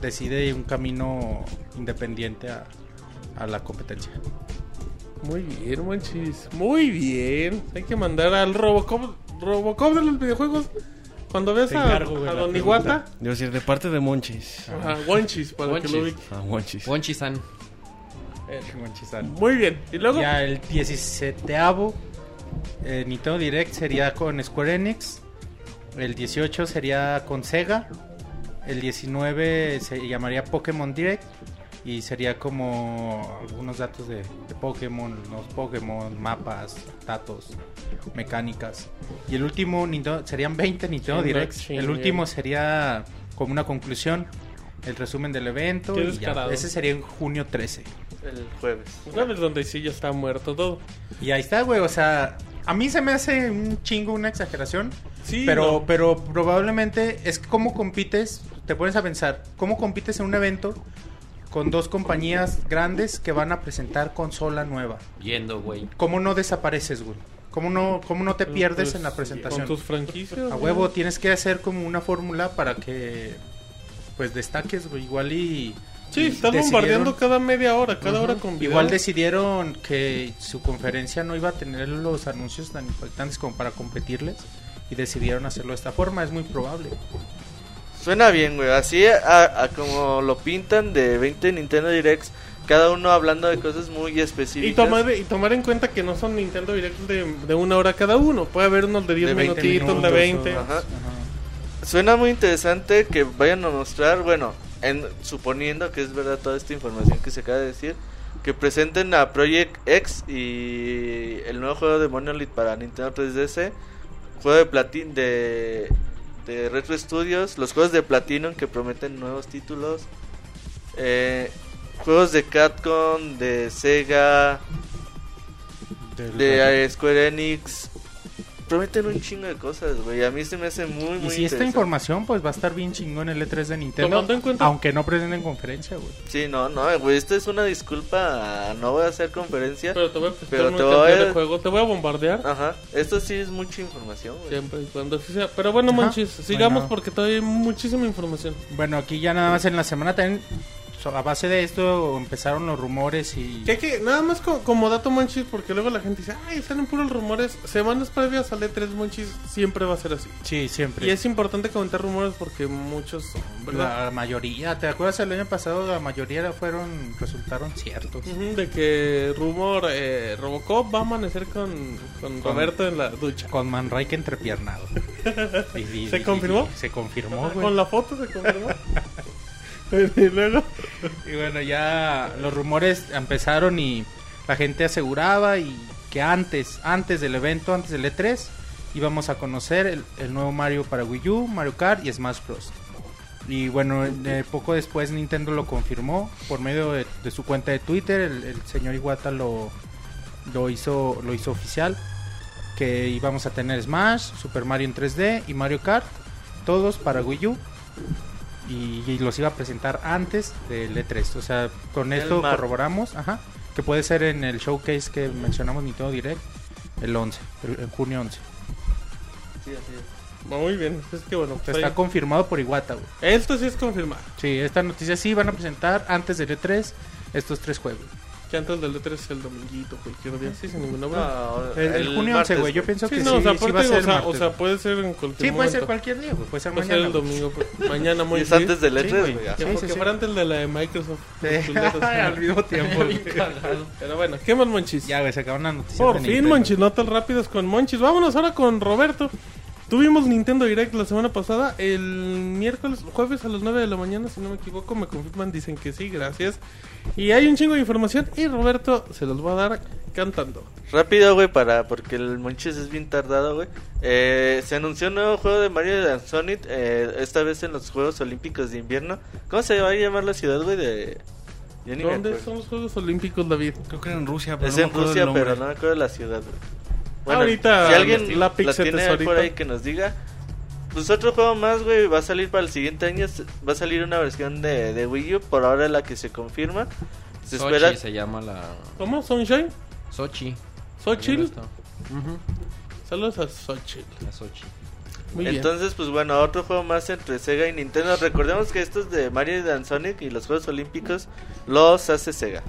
decide un camino independiente a, a la competencia? Muy bien, Monchis. Muy bien. Hay que mandar al Robocop, Robocop de los videojuegos. Cuando veas Te a, encargo, a la Don. Iwata, Debo decir, de parte de Monchis. ajá, Wonchis, para que lo ubique. Ah, Monchis. Wonchi-san. Muy bien. Y luego, Ya el 17 eh, Nintendo Direct sería con Square Enix. El 18 sería con Sega. El 19 se llamaría Pokémon Direct. Y sería como algunos datos de, de Pokémon, los Pokémon, mapas, datos, mecánicas. Y el último Nintendo, serían 20 Nintendo Directs. El último sería como una conclusión, el resumen del evento. Qué Y ya. Ese sería en junio 13. El jueves. ¿sabes dónde sí ya está muerto todo? Y ahí está, güey. O sea, a mí se me hace un chingo, una exageración. Sí, pero, no. pero probablemente es cómo compites. Te pones a pensar, ¿cómo compites en un evento con dos compañías grandes que van a presentar consola nueva? Yendo, güey. ¿Cómo no desapareces, güey? ¿Cómo no, cómo no te pierdes Pues, en la presentación? Con tus franquicias. A güey. huevo tienes que hacer como una fórmula para que pues destaques, güey. Igual y... Sí, decidieron- bombardeando cada media hora, cada Ujú. hora con video. Igual decidieron que su conferencia no iba a tener los anuncios tan impactantes como para competirles y decidieron hacerlo de esta forma, es muy probable. Suena bien, güey. Así a, a como lo pintan de 20 Nintendo Directs, cada uno hablando de cosas muy Y específicas. tomar, y tomar en cuenta que no son Nintendo Direct de, de una hora cada uno. Puede haber unos de 10 De 20 minutitos, de minutos, 20. o- Ajá. Ajá. Suena muy interesante que vayan a mostrar, bueno, en, suponiendo que es verdad toda esta información que se acaba de decir, que presenten a Project X y el nuevo juego de Monolith para Nintendo 3DS, juego de Platin de, de Retro Studios, los juegos de Platinum que prometen nuevos títulos, eh, juegos de Capcom, de Sega, de Square Enix. Prometen un chingo de cosas, güey. A mí se me hace muy, muy Y si esta información pues va a estar bien chingón en el E3 de Nintendo, Tomando en cuenta- aunque no presenten conferencia, güey. Sí, no, no, güey, esto es una disculpa, no voy a hacer conferencia. Pero te voy a prestar Pero una te voy a- de juegos. Te voy a bombardear. Ajá, esto sí es mucha información, güey. Siempre y cuando así sea. Pero bueno, Ajá. manches, sigamos Bueno. porque todavía hay muchísima información. Bueno, aquí ya nada más en la semana también, a base de esto empezaron los rumores y... Que, que nada más co- como dato manchis, porque luego la gente dice, ay, salen puros rumores. Semanas previas al E3 manchis siempre va a ser así. Sí, siempre. Y es importante comentar rumores porque muchos ¿verdad? La mayoría, ¿te acuerdas el año pasado? La mayoría fueron, resultaron ciertos. Ujú, de que rumor eh, Robocop va a amanecer con, con Con- Roberto en la ducha. Con Manrique entrepiernado. Y- y- ¿Se y- confirmó? se confirmó, güey. Con la foto se confirmó. y luego, Y bueno, ya los rumores empezaron y la gente aseguraba y que antes, antes del evento, antes del E3, íbamos a conocer el, el nuevo Mario para Wii U, Mario Kart y Smash Bros. Y bueno, eh, poco después Nintendo lo confirmó por medio de, de su cuenta de Twitter, el, el señor Iwata lo, lo hizo lo hizo oficial que íbamos a tener Smash, Super Mario en 3D y Mario Kart, todos para Wii U y, y los iba a presentar antes del E3. O sea, con esto corroboramos, ajá, que puede ser en el showcase que mencionamos Nintendo Direct el 11, el- en junio 11. Sí, así es. muy bien. Es que bueno, pues está ahí- confirmado por Iwata, güey. esto sí es confirmado. Sí, esta noticia sí van a presentar antes del E3 estos tres juegos. Que antes del E3 es el dominguito, cualquier día, sí, sin ningún nombre. No, El, el junio 11, martes, güey, yo pienso Sí, que no, sí, o sea, sí va a ser o, sea, o sea, puede ser en cualquier Sí, puede ser momento. cualquier día, güey, puede ser Puede ser mañana. el domingo, pues, mañana muy Y es bien. antes del Sí, E3, güey. Sí, porque sí, sí. fuera antes de la de Microsoft. Sí. Al mismo tiempo. Pero bueno, ¿qué más, Monchis? ya, güey, se acabó una noticia. Por fin. Monchis, notas rápidas con Monchis. Vámonos ahora con Roberto. Tuvimos Nintendo Direct la semana pasada, el miércoles, jueves a las 9 de la mañana, si no me equivoco, me confirman, dicen que sí, gracias. Y hay un chingo de información y Roberto se los va a dar cantando. Rápido, güey, para porque el Monchis es bien tardado, güey. Eh, se anunció un nuevo juego de Mario and Sonic, eh, esta vez en los Juegos Olímpicos de Invierno. ¿Cómo se va a llamar la ciudad, güey? De... Yo ni me ¿Dónde acuerdo. son los Juegos Olímpicos, David? Creo que era en Rusia, pero Es no me en acuerdo Rusia, pero no me acuerdo de la ciudad, güey. Ahorita si alguien la tiene por ahí que nos diga. Pues otro juego más, güey, va a salir para el siguiente año. Va a salir una versión de, de Wii U, por ahora la que se confirma. Se Sochi espera... se llama la... ¿Cómo? ¿Sunshine? Sochi. ¿Xochitl? Ujú, Saludos a Xochitl. la Sochi. Muy bien. Entonces, pues bueno, otro juego más entre Sega y Nintendo. Recordemos que estos de Mario and Sonic y los Juegos Olímpicos los hace Sega.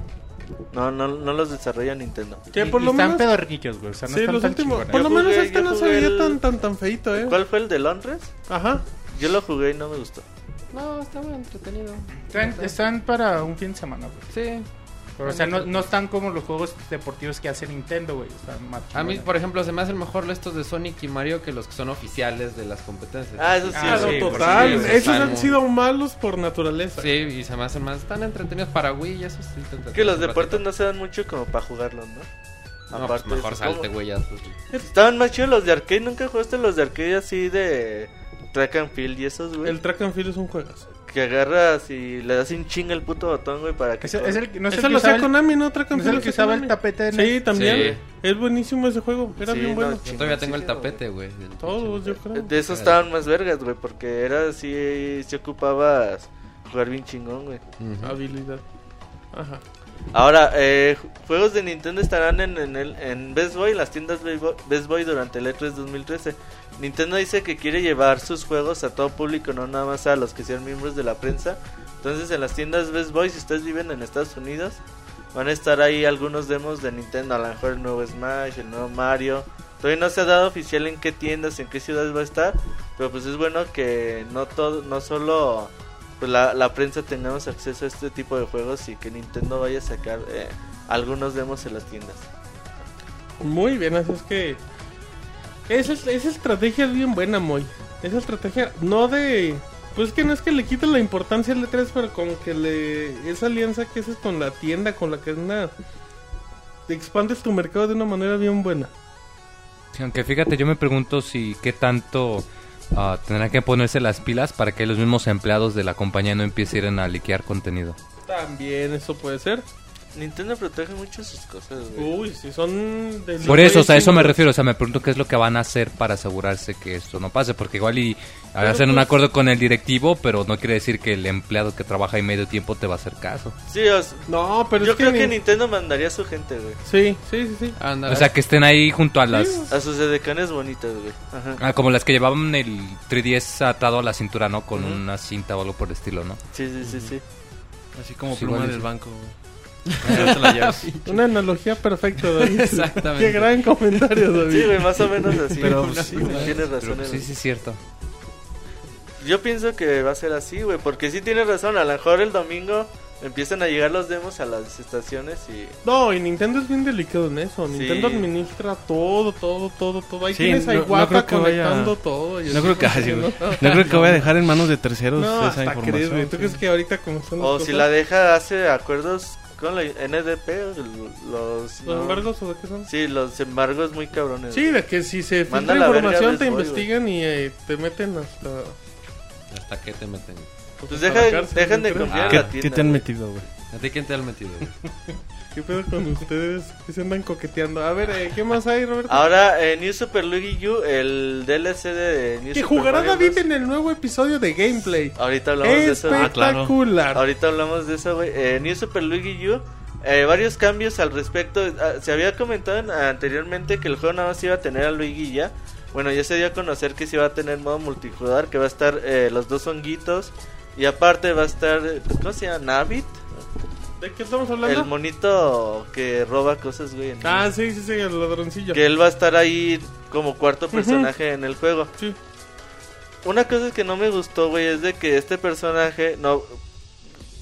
No, no, no los desarrolla Nintendo. que por y lo están menos... güey. O sea, no sí, están los tan últimos... Por lo menos este no se veía el- tan, tan, tan feito, ¿eh? ¿Cuál fue el de Londres? Ajá. Yo lo jugué y no me gustó. No, estaba entretenido. Están, están para un fin de semana, güey. Sí. Pero, o sea, no, no están como los juegos deportivos que hace Nintendo, güey. Están más A mí, por ejemplo, se me hacen mejor estos de Sonic y Mario que los que son oficiales de las competencias. Ah, eso sí. Ah, Claro, sí, total. sí, Esos están han muy- sido malos por naturaleza. Sí, y se me hacen más tan entretenidos para Wii y eso sí. Que los deportes no se dan mucho como para jugarlos, ¿no? No, pues de mejor eso, salte, güey. ya, pues. Estaban más chidos los de arcade. ¿Nunca jugaste los de arcade así de track and field y esos, güey? El track and field es un juegazo. Que agarras y le das un chinga el puto botón, güey, para que... Es, el- es el, no es el Eso que lo el- Konami, ¿no? Track ¿no and es el field que usaba el tapete en Sí, también. Sí. Es buenísimo ese juego. Era Sí, bien no, bueno. Yo todavía tengo el tapete, güey. Todos, yo creo. De esos estaban más vergas, güey, porque era así, si ocupabas jugar bien chingón, güey. Habilidad. Ajá. Ahora, eh, juegos de Nintendo estarán en, en, el, en Best Buy, las tiendas Best Buy durante el E3 2013. Nintendo dice que quiere llevar sus juegos a todo público, no nada más a los que sean miembros de la prensa. Entonces, en las tiendas Best Buy, si ustedes viven en Estados Unidos, van a estar ahí algunos demos de Nintendo. A lo mejor el nuevo Smash, el nuevo Mario. Todavía no se ha dado oficial en qué tiendas, en qué ciudades va a estar. Pero pues es bueno que no todo, no solo pues la, la prensa tengamos acceso a este tipo de juegos y que Nintendo vaya a sacar eh, algunos demos en las tiendas. Muy bien, así es que. Esa, es- esa estrategia es bien buena, Moy. Esa estrategia, no de. Pues que no es que le quite la importancia al E3, pero como que le. Esa alianza que haces con la tienda, con la que es una. Expandes tu mercado de una manera bien buena. Sí, aunque fíjate, yo me pregunto si qué tanto ah, tendrán que ponerse las pilas para que los mismos empleados de la compañía no empiecen a liquear contenido. También eso puede ser. Nintendo protege mucho sus cosas, güey. Uy, si son. de- Por eso, o sea, a eso me refiero. O sea, me pregunto qué es lo que van a hacer para asegurarse que esto no pase. Porque igual y Pero hacen un pues- acuerdo con el directivo, pero no quiere decir que el empleado que trabaja ahí medio tiempo te va a hacer caso. Sí, o s- No, pero yo es creo que ni- Nintendo mandaría a su gente, güey. Sí, sí, sí, sí. O sea, que estén ahí junto a las... A sus edecanes bonitas, güey. Ajá. Ah, como las que llevaban el 3DS atado a la cintura, ¿no? Con una cinta o algo por el estilo, ¿no? Sí, sí, sí, sí. Así como Sí, pluma del banco. güey. Una analogía perfecta, David. Exactamente. Qué gran comentario, David. Sí, güey, más o menos así. Pero, Sí, tienes Pero razón. pues, sí, sí, es cierto. Yo pienso que va a ser así, güey, porque sí tienes razón. A lo mejor el domingo empiezan a llegar los demos a las estaciones y... No, y Nintendo es bien delicado en eso. Nintendo Sí. administra todo, todo, todo, todo. Ahí Sí, tienes a no- no Iwata creo que vaya- conectando todo. y No así creo que, no, güey. no creo que voy a dejar en manos de terceros No, esa hasta información. crees, güey. ¿Tú sí. crees que ahorita como las O cosas, si la deja, hace acuerdos con la NDP, los... ¿Los no- embargos o de qué son? Sí, los embargos muy cabrones. Sí, de que si se filtra información te investigan y eh, te meten hasta... ¿Hasta qué te meten? Pues cárcel, dejan de confiar ¿Qué, en la tienda. qué te han metido, güey? ¿A ti quién te han metido? ¿Qué pedo con ustedes? Que se andan coqueteando. A ver, eh, ¿qué más hay, Roberto? Ahora, eh, New Super Luigi U, el DLC de New que Super jugará Mario David Bros. en el nuevo episodio de gameplay. Ahorita hablamos de eso. Espectacular. Ahorita hablamos de eso, güey. Eh, New Super Luigi U. eh, varios cambios al respecto. Ah, se había comentado en- anteriormente que el juego nada más iba a tener a Luigi ya. Bueno, ya se dio a conocer que sí va a tener modo multijugador, que va a estar eh, los dos honguitos. Y aparte va a estar, ¿cómo se llama? Navit. ¿De qué estamos hablando? El monito que roba cosas, güey. en- Ah, sí, sí, sí, el ladroncillo. Que él va a estar ahí como cuarto personaje en el juego. Sí. Una cosa que no me gustó, güey, es de que este personaje no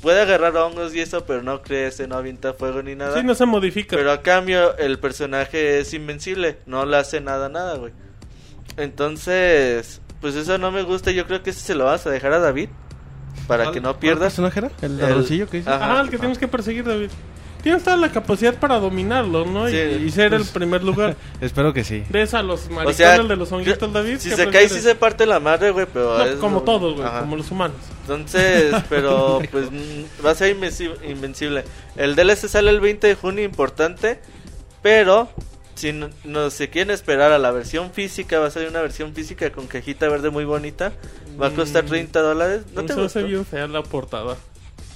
puede agarrar hongos y eso, pero no crece, no avienta fuego ni nada. Sí, no se modifica. Pero a cambio, el personaje es invencible, no le hace nada, nada, güey. Entonces, pues eso no me gusta. Yo creo que ese se lo vas a dejar a David para que no ¿Cuál pierdas. personaje era? ¿El El- ladroncillo que dices? Ajá. Ajá, el que tienes que perseguir, David. Tienes toda la capacidad para dominarlo, ¿no? Y- Sí, y, ser pues- el primer lugar. Espero que sí. De esa, los maricones O sea, de los honguitos, yo- David. si ¿qué se cae, prefieres? sí se parte la madre, güey, pero No, es como lo- todos, güey, Ajá. como los humanos. Entonces, pero pues mm, va a ser invenci- invencible. El DLC sale el 20 de junio, importante. Pero si no, no se quieren esperar a la versión física, va a salir una versión física con cajita verde muy bonita. Va a costar Mm. 30 dólares. ¿No No te se hace gustó? bien fea la portada.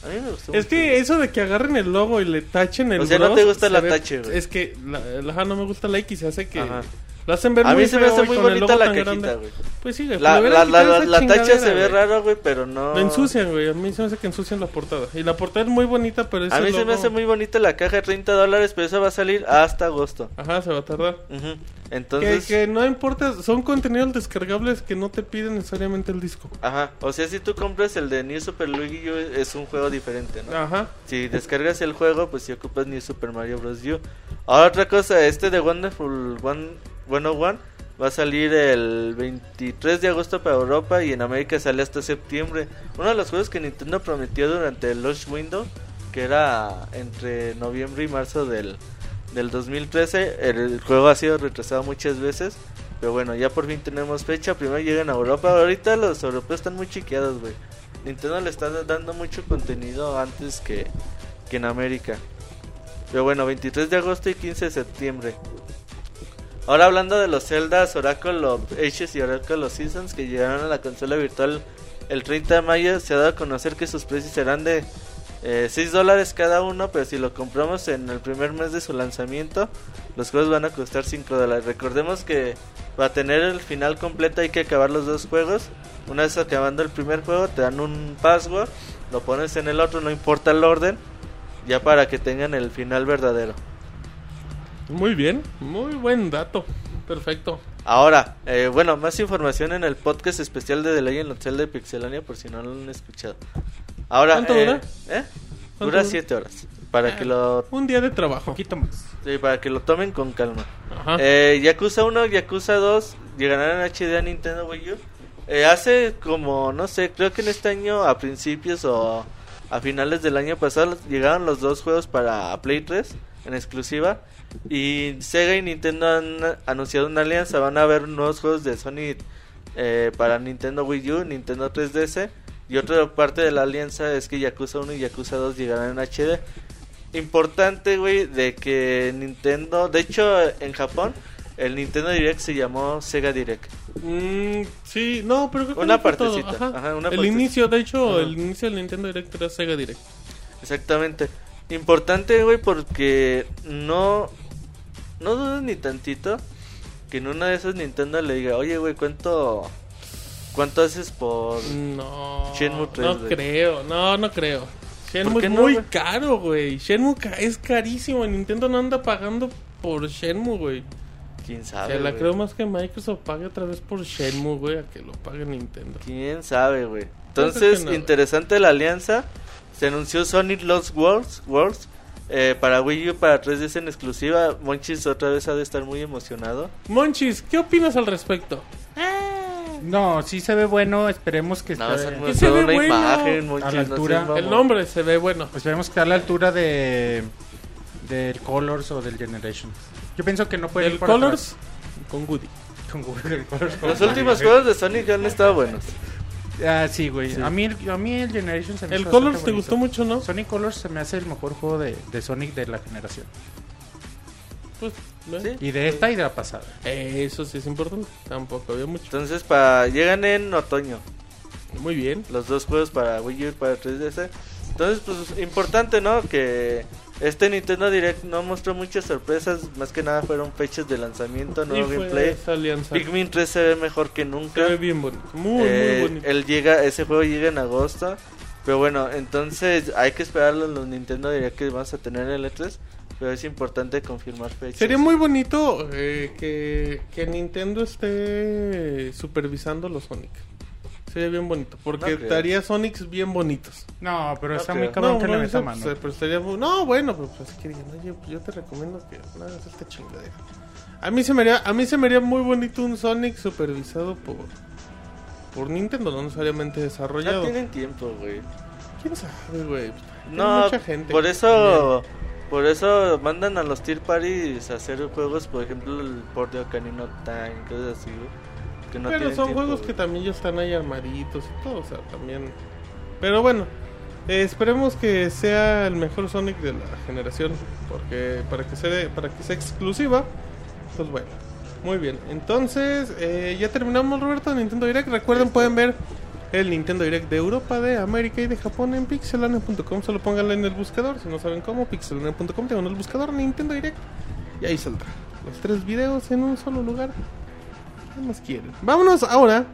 A mí me gustó. Es mucho. que eso de que agarren el logo y le tachen el O sea, no Bros, te gusta se la ve- tache, güey. Es que la, la- no me gusta la X, se hace que Ajá. Lo hacen ver A muy mí se me hace muy bonita logo la cajita, güey. Pues sí, güey, La, la, la, la, esa la tacha se ve rara, güey, pero no. La ensucian, güey. A mí se me hace que ensucian la portada. Y la portada es muy bonita, pero ese A mí se me logo- hace muy bonita la caja de 30 dólares, pero eso va a salir hasta agosto. Ajá, se va a tardar. Ujú. Que, Entonces. que no importa, son contenidos descargables que no te piden necesariamente el disco. Ajá, o sea, si tú compras el de New Super Luigi U, es un juego diferente, ¿no? Ajá. Si descargas el juego, pues si ocupas New Super Mario Bros. U. Ahora otra cosa, este de Wonderful One, 101 va a salir el 23 de agosto para Europa y en América sale hasta septiembre. Uno de los juegos que Nintendo prometió durante el launch window, que era entre noviembre y marzo del, del 2013, el, el juego ha sido retrasado muchas veces. Pero bueno, ya por fin tenemos fecha. Primero llegan a Europa. Ahorita los europeos están muy chiqueados, güey. Nintendo le está dando mucho contenido antes que, que en América. Pero bueno, 23 de agosto y 15 de septiembre. Ahora hablando de los Zeldas Oracle of Ages y Oracle of Seasons que llegaron a la consola virtual el 30 de mayo, se ha dado a conocer que sus precios serán de Eh, 6 dólares cada uno, pero si lo compramos en el primer mes de su lanzamiento, los juegos van a costar 5 dólares. Recordemos que para tener el final completo hay que acabar los dos juegos. Una vez acabando el primer juego, te dan un password, lo pones en el otro, no importa el orden, ya para que tengan el final verdadero. Muy bien, muy buen dato. Perfecto. Ahora, eh, bueno, más información en el podcast especial de The Legend of Zelda de Pixelania por si no lo han escuchado. Ahora, ¿Cuánto eh, dura? ¿eh? ¿Cuánto Dura dura? 7 horas. Para que lo Un día de trabajo. poquito más. sí, para que lo tomen con calma. Ajá. Eh, Yakuza 1, Yakuza 2 llegarán en HD a Nintendo Wii U. Eh, hace como, no sé, creo que en este año a principios o a finales del año pasado llegaron los dos juegos para Play 3 en exclusiva. Y Sega y Nintendo han anunciado una alianza. Van a haber nuevos juegos de Sony eh, para Nintendo Wii U, Nintendo 3DS. Y otra parte de la alianza es que Yakuza 1 y Yakuza 2 llegarán en HD. Importante, güey, de que Nintendo, de hecho en Japón, el Nintendo Direct se llamó Sega Direct. Mm, sí, no, pero creo que Una partecita, Ajá. ajá, una el partecita. inicio, de hecho, Ajá. el inicio del Nintendo Direct era Sega Direct. Exactamente. Importante, güey, porque no no dudes ni tantito que en una de esas Nintendo le diga, "Oye, güey, ¿cuánto cuánto haces por No, Shenmue 3, no creo, no, no creo. Shenmue es no, muy caro, güey. Shenmue ca- es carísimo. Nintendo no anda pagando por Shenmue, güey. quién sabe?" la creo más que Microsoft pague otra vez por Shenmue, güey, a que lo pague Nintendo. ¿Quién sabe, güey? Entonces, no, interesante la alianza. Se anunció Sonic Lost Worlds, Worlds eh, para Wii U, para 3DS en exclusiva. Monchis otra vez ha de estar muy emocionado. Monchis, ¿qué opinas al respecto? No, sí se ve bueno. Esperemos que más esté- se ve una bueno. imagen, Monchis, A la no altura. El nombre se ve bueno. Esperemos que esté a la altura de del Colors o del Generation. Yo pienso que no puede El ir Colors con Woody. atrás. Con Google, el Colors con Los últimos juegos de Sonic han estado buenos. Ah, sí, güey. A, mí, el- a mí el Generation se me El hizo Colors bastante te bonito. gustó mucho, ¿no? Sonic Colors se me hace el mejor juego de, de Sonic de la generación. Pues, ¿ves? Sí. Y de esta y de la pasada. Eso sí es importante. Tampoco había mucho. Entonces, para llegan en otoño Muy bien. los dos juegos para Wii U y para 3DS. Entonces, pues importante, ¿no? Que este Nintendo Direct no mostró muchas sorpresas. Más que nada fueron fechas de lanzamiento, nuevo gameplay. Pikmin 3 se ve mejor que Se nunca. ve bien bonito. Muy, Eh, muy bonito. Él llega, ese juego llega en agosto. Pero bueno, entonces hay que esperar los, los Nintendo Direct que vamos a tener en el E3. Pero es importante confirmar fechas. Sería muy bonito eh, que, que Nintendo esté supervisando los Sonic. Sería bien bonito. Porque No creo. daría Sonics bien bonitos. No, pero No está creo. muy cabrón no, que no, le meta mano. pues, pero estaría no, bueno, pero pues que digan, oye, pues, yo te recomiendo que no hagas esta chingadera. A mí se me haría, a mí se me haría muy bonito un Sonic supervisado por por Nintendo, no necesariamente No desarrollado. tienen tiempo, güey. ¿Quién sabe, güey? Tiene No, mucha gente. por eso por eso mandan a los tier parties a hacer juegos, por ejemplo, el port de Ocarina of Time, cosas así, güey. Que no Pero son juegos que también ya están ahí armaditos y todo, o sea, también. Pero bueno, eh, esperemos que sea el mejor Sonic de la generación, porque para que sea para que sea exclusiva, pues bueno, muy bien. Entonces eh, ya terminamos Roberto Nintendo Direct. Recuerden pueden ver el Nintendo Direct de Europa, de América y de Japón en pixelania.com. Solo pónganlo en el buscador, si no saben cómo, pixelania.com, tengan el buscador Nintendo Direct y ahí saldrá. Los tres videos en un solo lugar. ¿Qué más quieren? Vámonos ahora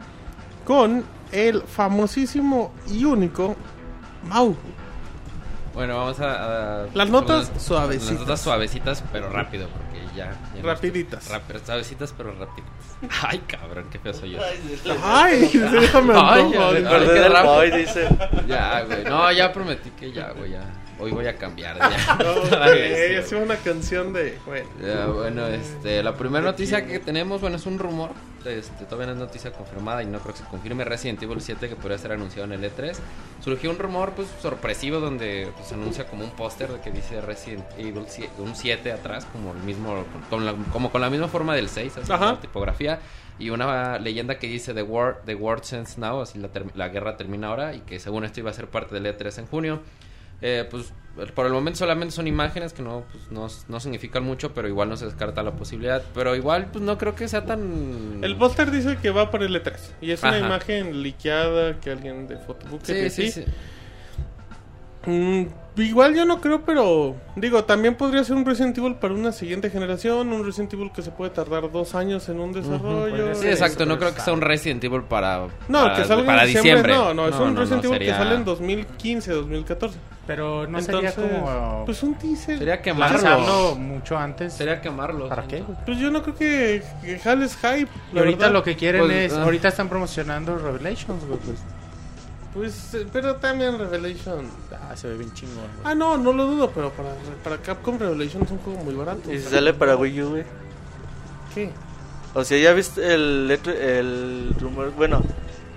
con el famosísimo y único Mau. Bueno, vamos a... a- Las notas con suavecitas. Las notas suavecitas, pero rápido, porque ya... ya no Rapiditas. estoy- rap- suavecitas, pero rápidas. Ay, cabrón, qué feo soy yo. Ay, déjame Ay, Ay, dice. Ya, güey. No, ya prometí que ya, güey, ya. Hoy voy a cambiar, ya. Ok, Ay, es una canción de. Bueno, Ya, bueno, este, la primera noticia que tenemos, bueno, es un rumor, este, todavía no es noticia confirmada y no creo que se confirme Resident Evil 7 que podría ser anunciado en el E3. Surgió un rumor, pues, sorpresivo donde pues, se anuncia como un póster de que dice Resident Evil 7, un 7 atrás, como el mismo, con la, como con la misma forma del 6, así, Ajá. la tipografía, y una leyenda que dice The War, The War Ends Now, así la, la guerra termina ahora, y que según esto iba a ser parte del E3 en junio. Eh, pues por el momento solamente son imágenes que no, pues, no, no significan mucho, pero igual no se descarta la posibilidad. Pero igual, pues no creo que sea tan... el póster dice que va por el E3. Y es una imagen liqueada que alguien de Photobook Sí, que sí, sí. Mm, igual yo no creo, pero digo, también podría ser un Resident Evil para una siguiente generación, un Resident Evil que se puede tardar dos años en un desarrollo. Sí, exacto. No creo que sea un Resident Evil para, No, para, que salga para diciembre. diciembre. No, no, es un no, Resident no, Evil que sale en 2015, 2014. Pero no Entonces, sería como pues un teaser. Sería quemarlo. lanzarlo mucho antes. Sería quemarlo. ¿Para qué? Pues yo no creo que, que jales hype. Y ahorita verdad. lo que quieren Pues, es, ah. ahorita están promocionando Revelations, güey, pues. Pues, eh, pero también Revelation. Ah, se ve bien chingón. güey. Ah, no, no lo dudo, pero para, para Capcom Revelation es un juego muy barato. Y si sale para Wii U, güey. ¿Qué? O sea, ya viste el, el rumor, bueno,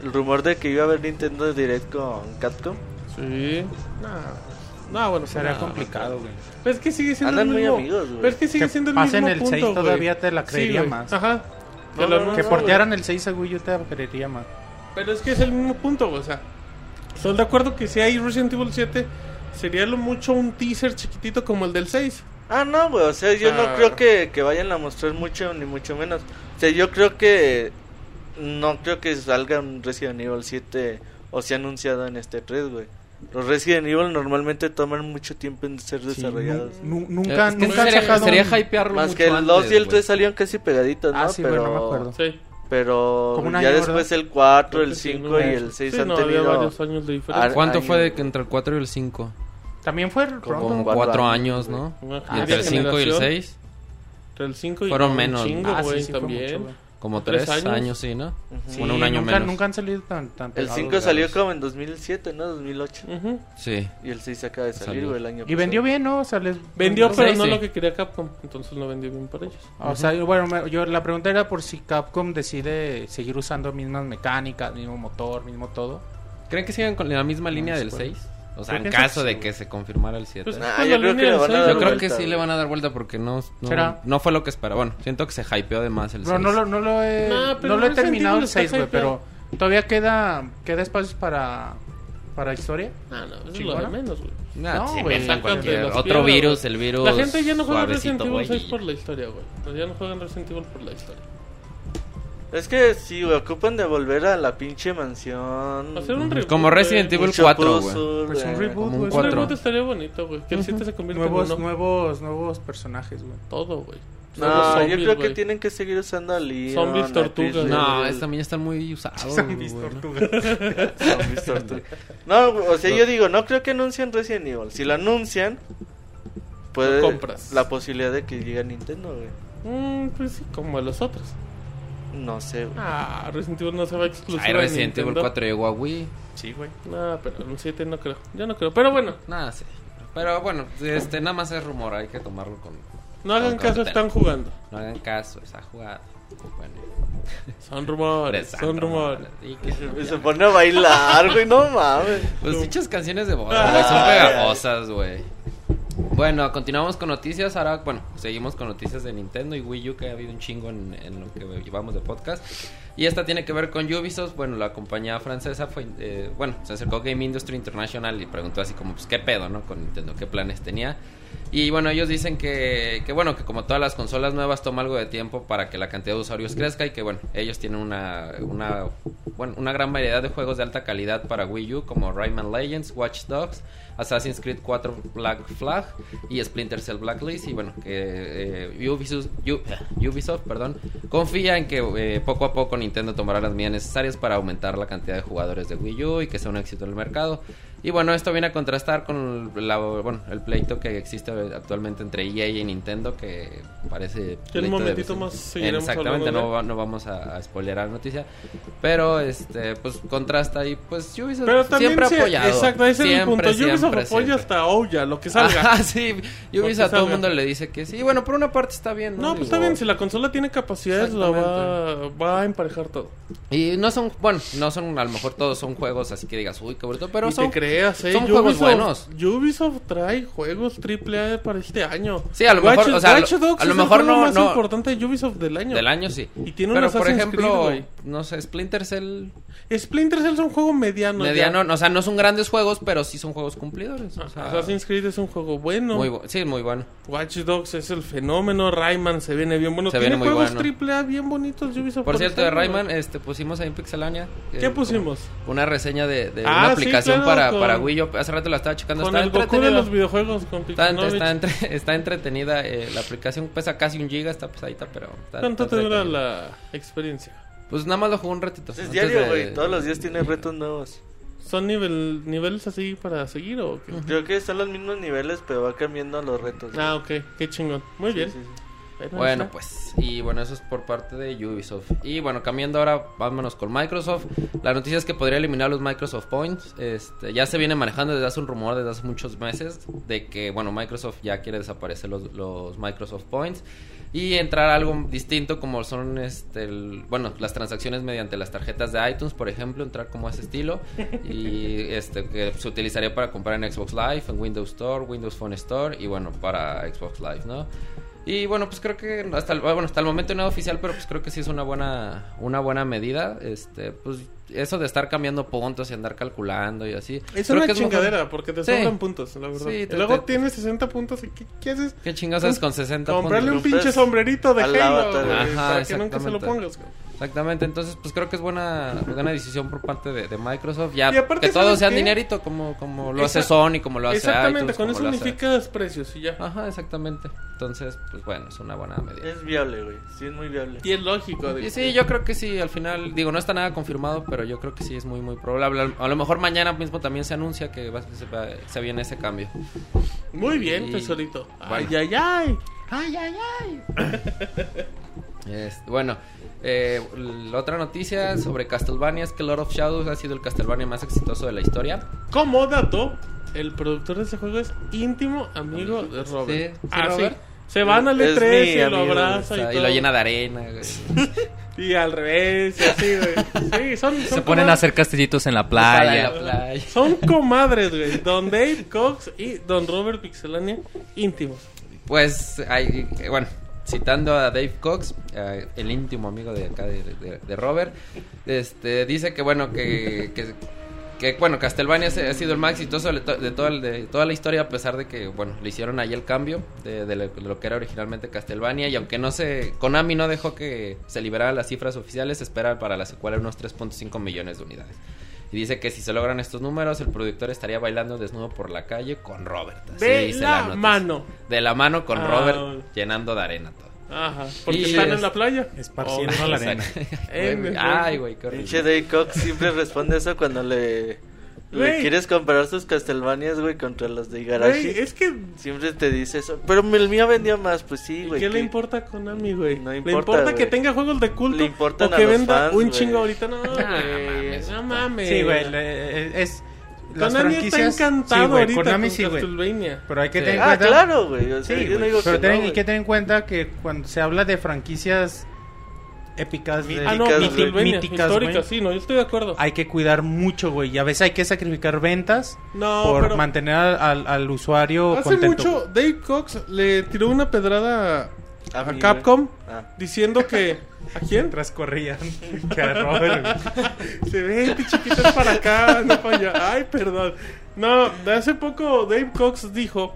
el rumor de que iba a haber Nintendo Direct con Capcom. Sí. No, no bueno, Sería no, complicado, güey. Pero es que sigue siendo Andan el muy mismo. amigos, güey. Pero es que sigue Que siendo el pasen mismo el punto, 6 güey. todavía te la creería más. Ajá. No, Que, lo no, no, Que portearan el 6 a Wii U te la creería más. Pero es que es el mismo punto, güey, o sea. Estoy de acuerdo que si hay Resident Evil 7, sería lo mucho un teaser chiquitito como el del 6. Ah, no, güey, o sea, yo Ah. no creo que, que vayan a mostrar mucho, ni mucho menos. O sea, yo creo que no creo que salga un Resident Evil 7 o sea anunciado en este 3, güey. Los Resident Evil normalmente toman mucho tiempo en ser Sí, desarrollados. nu- nunca, Es que nunca han sería, sacado sería hypearlo Más mucho que el antes, 2 y el güey. 3 salieron casi pegaditos, ¿no? Ah, sí, pero, güey, no me acuerdo. Sí. Pero Como un ya año, después ¿verdad? el 4, Creo el que sí, 5 no, y el 6 sí, han no, había tenido... varios años de diferencia. Ah, ¿Cuánto año. fue de que entre el 4 y el 5? También fue. Como cuatro 4 años, años, ¿no? Una Y entre el media 5 y el generación. 6, Entre el 5 y Fueron menos. chingo, Ah, sí, güey, sí, fue también. mucho. Como ¿Tres 3 años? años? sí, ¿no? Ujú. Bueno, un año nunca, menos. Nunca han salido tan, tan El pegados, 5 güey. salió como en 2007, ¿no? 2008. Ujú. Sí. Y el 6 acaba de salir, Salió. güey, el año Y vendió pasado. bien, ¿no? O sea, les... Vendió, pero Sí, no sí. lo que quería Capcom. Entonces no vendió bien para ellos. O sea, bueno, me- yo la pregunta era por si Capcom decide seguir usando mismas mecánicas, mismo motor, mismo todo. ¿Creen que sigan con la misma línea No, del sí, 6? O sea, en caso que de que se confirmara el 7. Pues, Nah, con yo la creo que van a dar Yo creo vuelta, que sí le van a dar vuelta porque no, no, ¿Será? no fue lo que esperaba. Bueno, siento que se hypeó de más el 6. Pero no lo, no lo he, No, pero no lo he terminado el está 6, güey, pero todavía queda, queda espacios para, para historia. Ah, no, eso es lo de menos, güey. Nah, No, güey, Otro piedras, virus, el virus. La gente ya no juega Resident Evil güey, 6 y- por la historia, güey. Ya no juegan Resident Evil por la historia. Es que sí, güey, ocupan de volver a la pinche mansión. Hacer un reboot, Como güey. Resident Evil Mucho 4, güey. Pues un reboot, como un güey. Un cuatro. reboot estaría bonito, güey. Que el 7 se convierta Nuevos, en uno. nuevos, nuevos personajes, güey. Todo, güey. Nuevos No, yo zombies, creo que güey. tienen que seguir usando a Leon. Zombies a tortugas, Chris No, Redfield. también están muy usados. Zombies güey. tortugas. Zombies tortugas. No, o sea, yo digo, no creo que anuncien Resident Evil. Si lo anuncian, puede compras. la posibilidad de que llegue a Nintendo, güey. Mm, pues sí, como los otros. No sé, güey. Ah, Resident Evil no se va a exclusiva Ay, de Resident Evil Nintendo. 4 llegó a Wii. Sí, güey. No, pero el 7 no creo. Yo no creo. Pero bueno, Nada, sí. Pero bueno, este, nada más es rumor, hay que tomarlo con... no hagan con caso, están jugando. No hagan caso, esa jugada. Bueno, Son rumores, son rumores. Y se pone a bailar, güey, no mames. Pues pinches canciones de boda, güey, son pegajosas, güey. Bueno, continuamos con noticias. Ahora, bueno, seguimos con noticias de Nintendo y Wii U, que ha habido un chingo en, lo que llevamos de podcast. Y esta tiene que ver con Ubisoft. Bueno, la compañía francesa fue, eh, bueno, se acercó Game Industry International y preguntó así como, pues, ¿qué pedo, no? Con Nintendo, ¿qué planes tenía? Y bueno, ellos dicen que, que bueno, que como todas las consolas nuevas toma algo de tiempo para que la cantidad de usuarios crezca y que bueno, ellos tienen una, una, una gran variedad de juegos de alta calidad para Wii U como Rayman Legends, Watch Dogs, Assassin's Creed 4 Black Flag y Splinter Cell Blacklist y bueno, que eh, Ubisoft, confía en que eh, poco a poco Nintendo tomará las medidas necesarias para aumentar la cantidad de jugadores de Wii U y que sea un éxito en el mercado. Y bueno, esto viene a contrastar con la, bueno, el pleito que existe actualmente entre EA y Nintendo, que parece... En un de momentito más seguiremos Exactamente, hablando no, de- no vamos a, a spoilear la noticia. Pero, este, pues contrasta y pues Ubisoft Pero también siempre ha apoyado. Exacto, ese es el Siempre, punto. Ubisoft siempre, apoya siempre. hasta Ouya, lo que salga. Ajá, sí. Ubisoft a todo el mundo le dice que sí. Bueno, por una parte está bien, ¿no? No, pues está bien, si la consola tiene capacidades, la va, va a emparejar todo. Y no son, bueno, no son, a lo mejor todos son juegos así que digas, uy, qué bonito, pero y son... te creas, eh. son juegos buenos. Ubisoft trae juegos AAA para este año. Sí, a lo mejor, o sea, Watch a lo- Dogs a lo es el mejor juego no- más no- importante de Ubisoft del año. Del año sí. Y tiene un Pero por ejemplo, Creed, no sé, Splinter Cell Splinter Cell es un juego mediano. ya. mediano, no, o sea, no son grandes juegos, pero sí son juegos cumplidores. O sea, Assassin's Creed es un juego bueno. muy bu- sí, muy bueno. Watch Dogs es el fenómeno. Rayman se viene bien bueno. Se Tiene viene muy juegos bueno. AAA bien bonitos Ubisoft. Por cierto, de Rayman, este, pusimos ahí en Pixelania. ¿Qué eh, pusimos? Una reseña de, de Ah, una sí, aplicación claro, para, con- para Wii. Yo hace rato la estaba checando. Con está el Goku de entretenida. los videojuegos, con Está, está, entre- está entretenida. eh, la aplicación pesa casi un giga, está pesadita, pero. Está, ¿Cuánto está te dura la experiencia? Pues nada más lo jugué un ratito. Es diario, de- güey. Todos los días tiene retos nuevos. ¿Son nivel, niveles así para seguir o qué? Creo que son los mismos niveles, pero va cambiando los retos. Ah, ok, qué chingón. Muy bien. Sí, sí, Bueno, pues, y bueno, eso es por parte de Ubisoft. Y bueno, cambiando ahora, vámonos con Microsoft. La noticia es que podría eliminar los Microsoft Points. Este, ya se viene manejando desde hace un rumor, desde hace muchos meses, de que, bueno, Microsoft ya quiere desaparecer los, los Microsoft Points. Y entrar a algo distinto como son, este, el- bueno, las transacciones mediante las tarjetas de iTunes, por ejemplo, entrar como ese estilo. Y este, que se utilizaría para comprar en Xbox Live, en Windows Store, Windows Phone Store y bueno, para Xbox Live, ¿no? Y bueno, pues creo que hasta el, bueno, hasta el momento no es oficial, pero pues creo que sí es una buena una buena medida, este, pues eso de estar cambiando puntos y andar calculando y así. Es creo una que mejor- chingadera porque te Sí. sobran puntos, la verdad. Sí, y te- luego te- tienes 60 puntos y ¿qué, qué haces? ¿Qué chingados haces con 60 Comprarle un puntos? Compras pinche sombrerito de al Halo, Ajá, para que nunca se lo pongas. güey. Exactamente, entonces pues creo que es buena buena decisión por parte de, de Microsoft, ya Y aparte, que todo ¿sabes sea qué? dinerito como como lo hace Sony, como lo hace Exactamente, iTunes, con eso unificas precios y ya. Ajá, exactamente. Entonces, pues bueno, es una buena medida. Es viable, güey. Sí, es muy viable. Y es lógico. digo. Y sí, yo creo que sí, al final, digo, no está nada confirmado, pero yo creo que sí es muy, muy probable. A lo mejor mañana mismo también se anuncia que va- se, va- se viene ese cambio. Muy bien, Y- tesorito. Ay, ay, ay. Ay, ay, ay. Este, bueno, eh, la otra noticia sobre Castlevania es que Lord of Shadows ha sido el Castlevania más exitoso de la historia. Como dato, el productor de ese juego es íntimo amigo de Robert. Sí, sí, ah, Robert. sí. Se van al Es E3 mi y lo abraza O y, sea, y todo. lo llena de arena. güey. Y al revés, y así, güey. Sí, son, son Se ponen a hacer castillitos en la En playa. la playa. Son comadres, güey. Don Dave Cox y Don Robert Pixelania, íntimos. Pues, hay, bueno, citando a Dave Cox, eh, el íntimo amigo de acá de, Robert, este, dice que, bueno, que, que, bueno, Castlevania ha sido el más exitoso de, to- de toda, la historia, a pesar de que, bueno, le hicieron ahí el cambio de, lo, que era originalmente Castlevania, y aunque no se, Konami no dejó que se liberaran las cifras oficiales, espera para la secuela unos 3.5 millones de unidades. Y dice que si se logran estos números, el productor estaría bailando desnudo por la calle con Robert. Así De dice la mano. De la mano con Ah, Robert llenando de arena todo. Ajá. Porque Y están es- en la playa. Esparciendo Oh, la arena. Ay, güey, qué horrible. Cox siempre responde eso cuando le, le quieres comparar sus Castlevanias, güey, contra los de Igarashi. Güey, es que. Siempre te dice eso. Pero el mío vendía más, pues sí, ¿y güey. ¿Qué le que- importa a Konami, güey? No le importa, importa que tenga juegos de culto Le importan o a que los venda fans, un güey. chingo ahorita. No, güey. mames. No mames. Sí, güey. le- Es. Las Konami franquicias. está encantado sí, güey, ahorita Konami con sí. Castlevania. Pero hay que Sí. tener en Ah, cuenta. claro, güey. O sea, Sí, yo no digo pero que tienen- no, hay que tener en cuenta que cuando se habla de franquicias épicas, de- Ah, no, Míticas, míticas, históricas, sí, no, yo estoy de acuerdo. hay que cuidar mucho, güey. Y a veces hay que sacrificar ventas No, por pero- mantener al, al- al usuario Hace contento. mucho, Dave Cox le tiró una pedrada a, A mí, Capcom. Ah. diciendo que. ¿A quién? Mientras corrían. que a Robert. Se ve, chiquito es para acá, no para allá. Ay, perdón. No, de hace poco Dave Cox dijo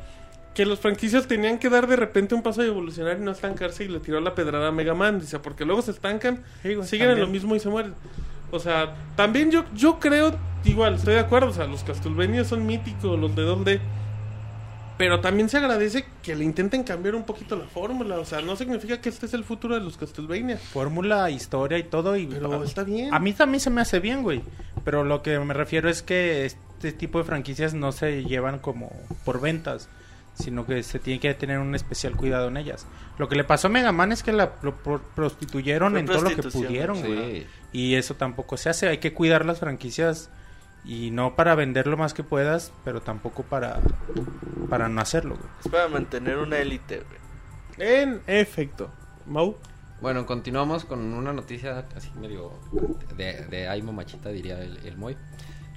que los franquicias tenían que dar de repente un paso de evolucionar y no estancarse y le tiró la pedrada a Mega Man. Dice, porque luego se estancan, Sí, güey, siguen en lo mismo y se mueren. O sea, también yo, yo creo, igual, estoy de acuerdo. O sea, los Castlevania son míticos, los de 2D. Pero también se agradece que le intenten cambiar un poquito la fórmula. O sea, no significa que este es el futuro de los Castlevania. Fórmula, historia y todo. Y Pero está bien. A mí también se me hace bien, güey. Pero lo que me refiero es que este tipo de franquicias no se llevan como por ventas, sino que se tiene que tener un especial cuidado en ellas. Lo que le pasó a Mega Man es que la pro- pro- prostituyeron Fue en todo lo que pudieron, güey. Y eso tampoco se hace. Hay que cuidar las franquicias y no para vender lo más que puedas, pero tampoco para, para no hacerlo, güey. Es para mantener una élite, güey. En efecto. Mau. Bueno, continuamos con una noticia así medio de, de Aimo Machita, diría el, el Moy.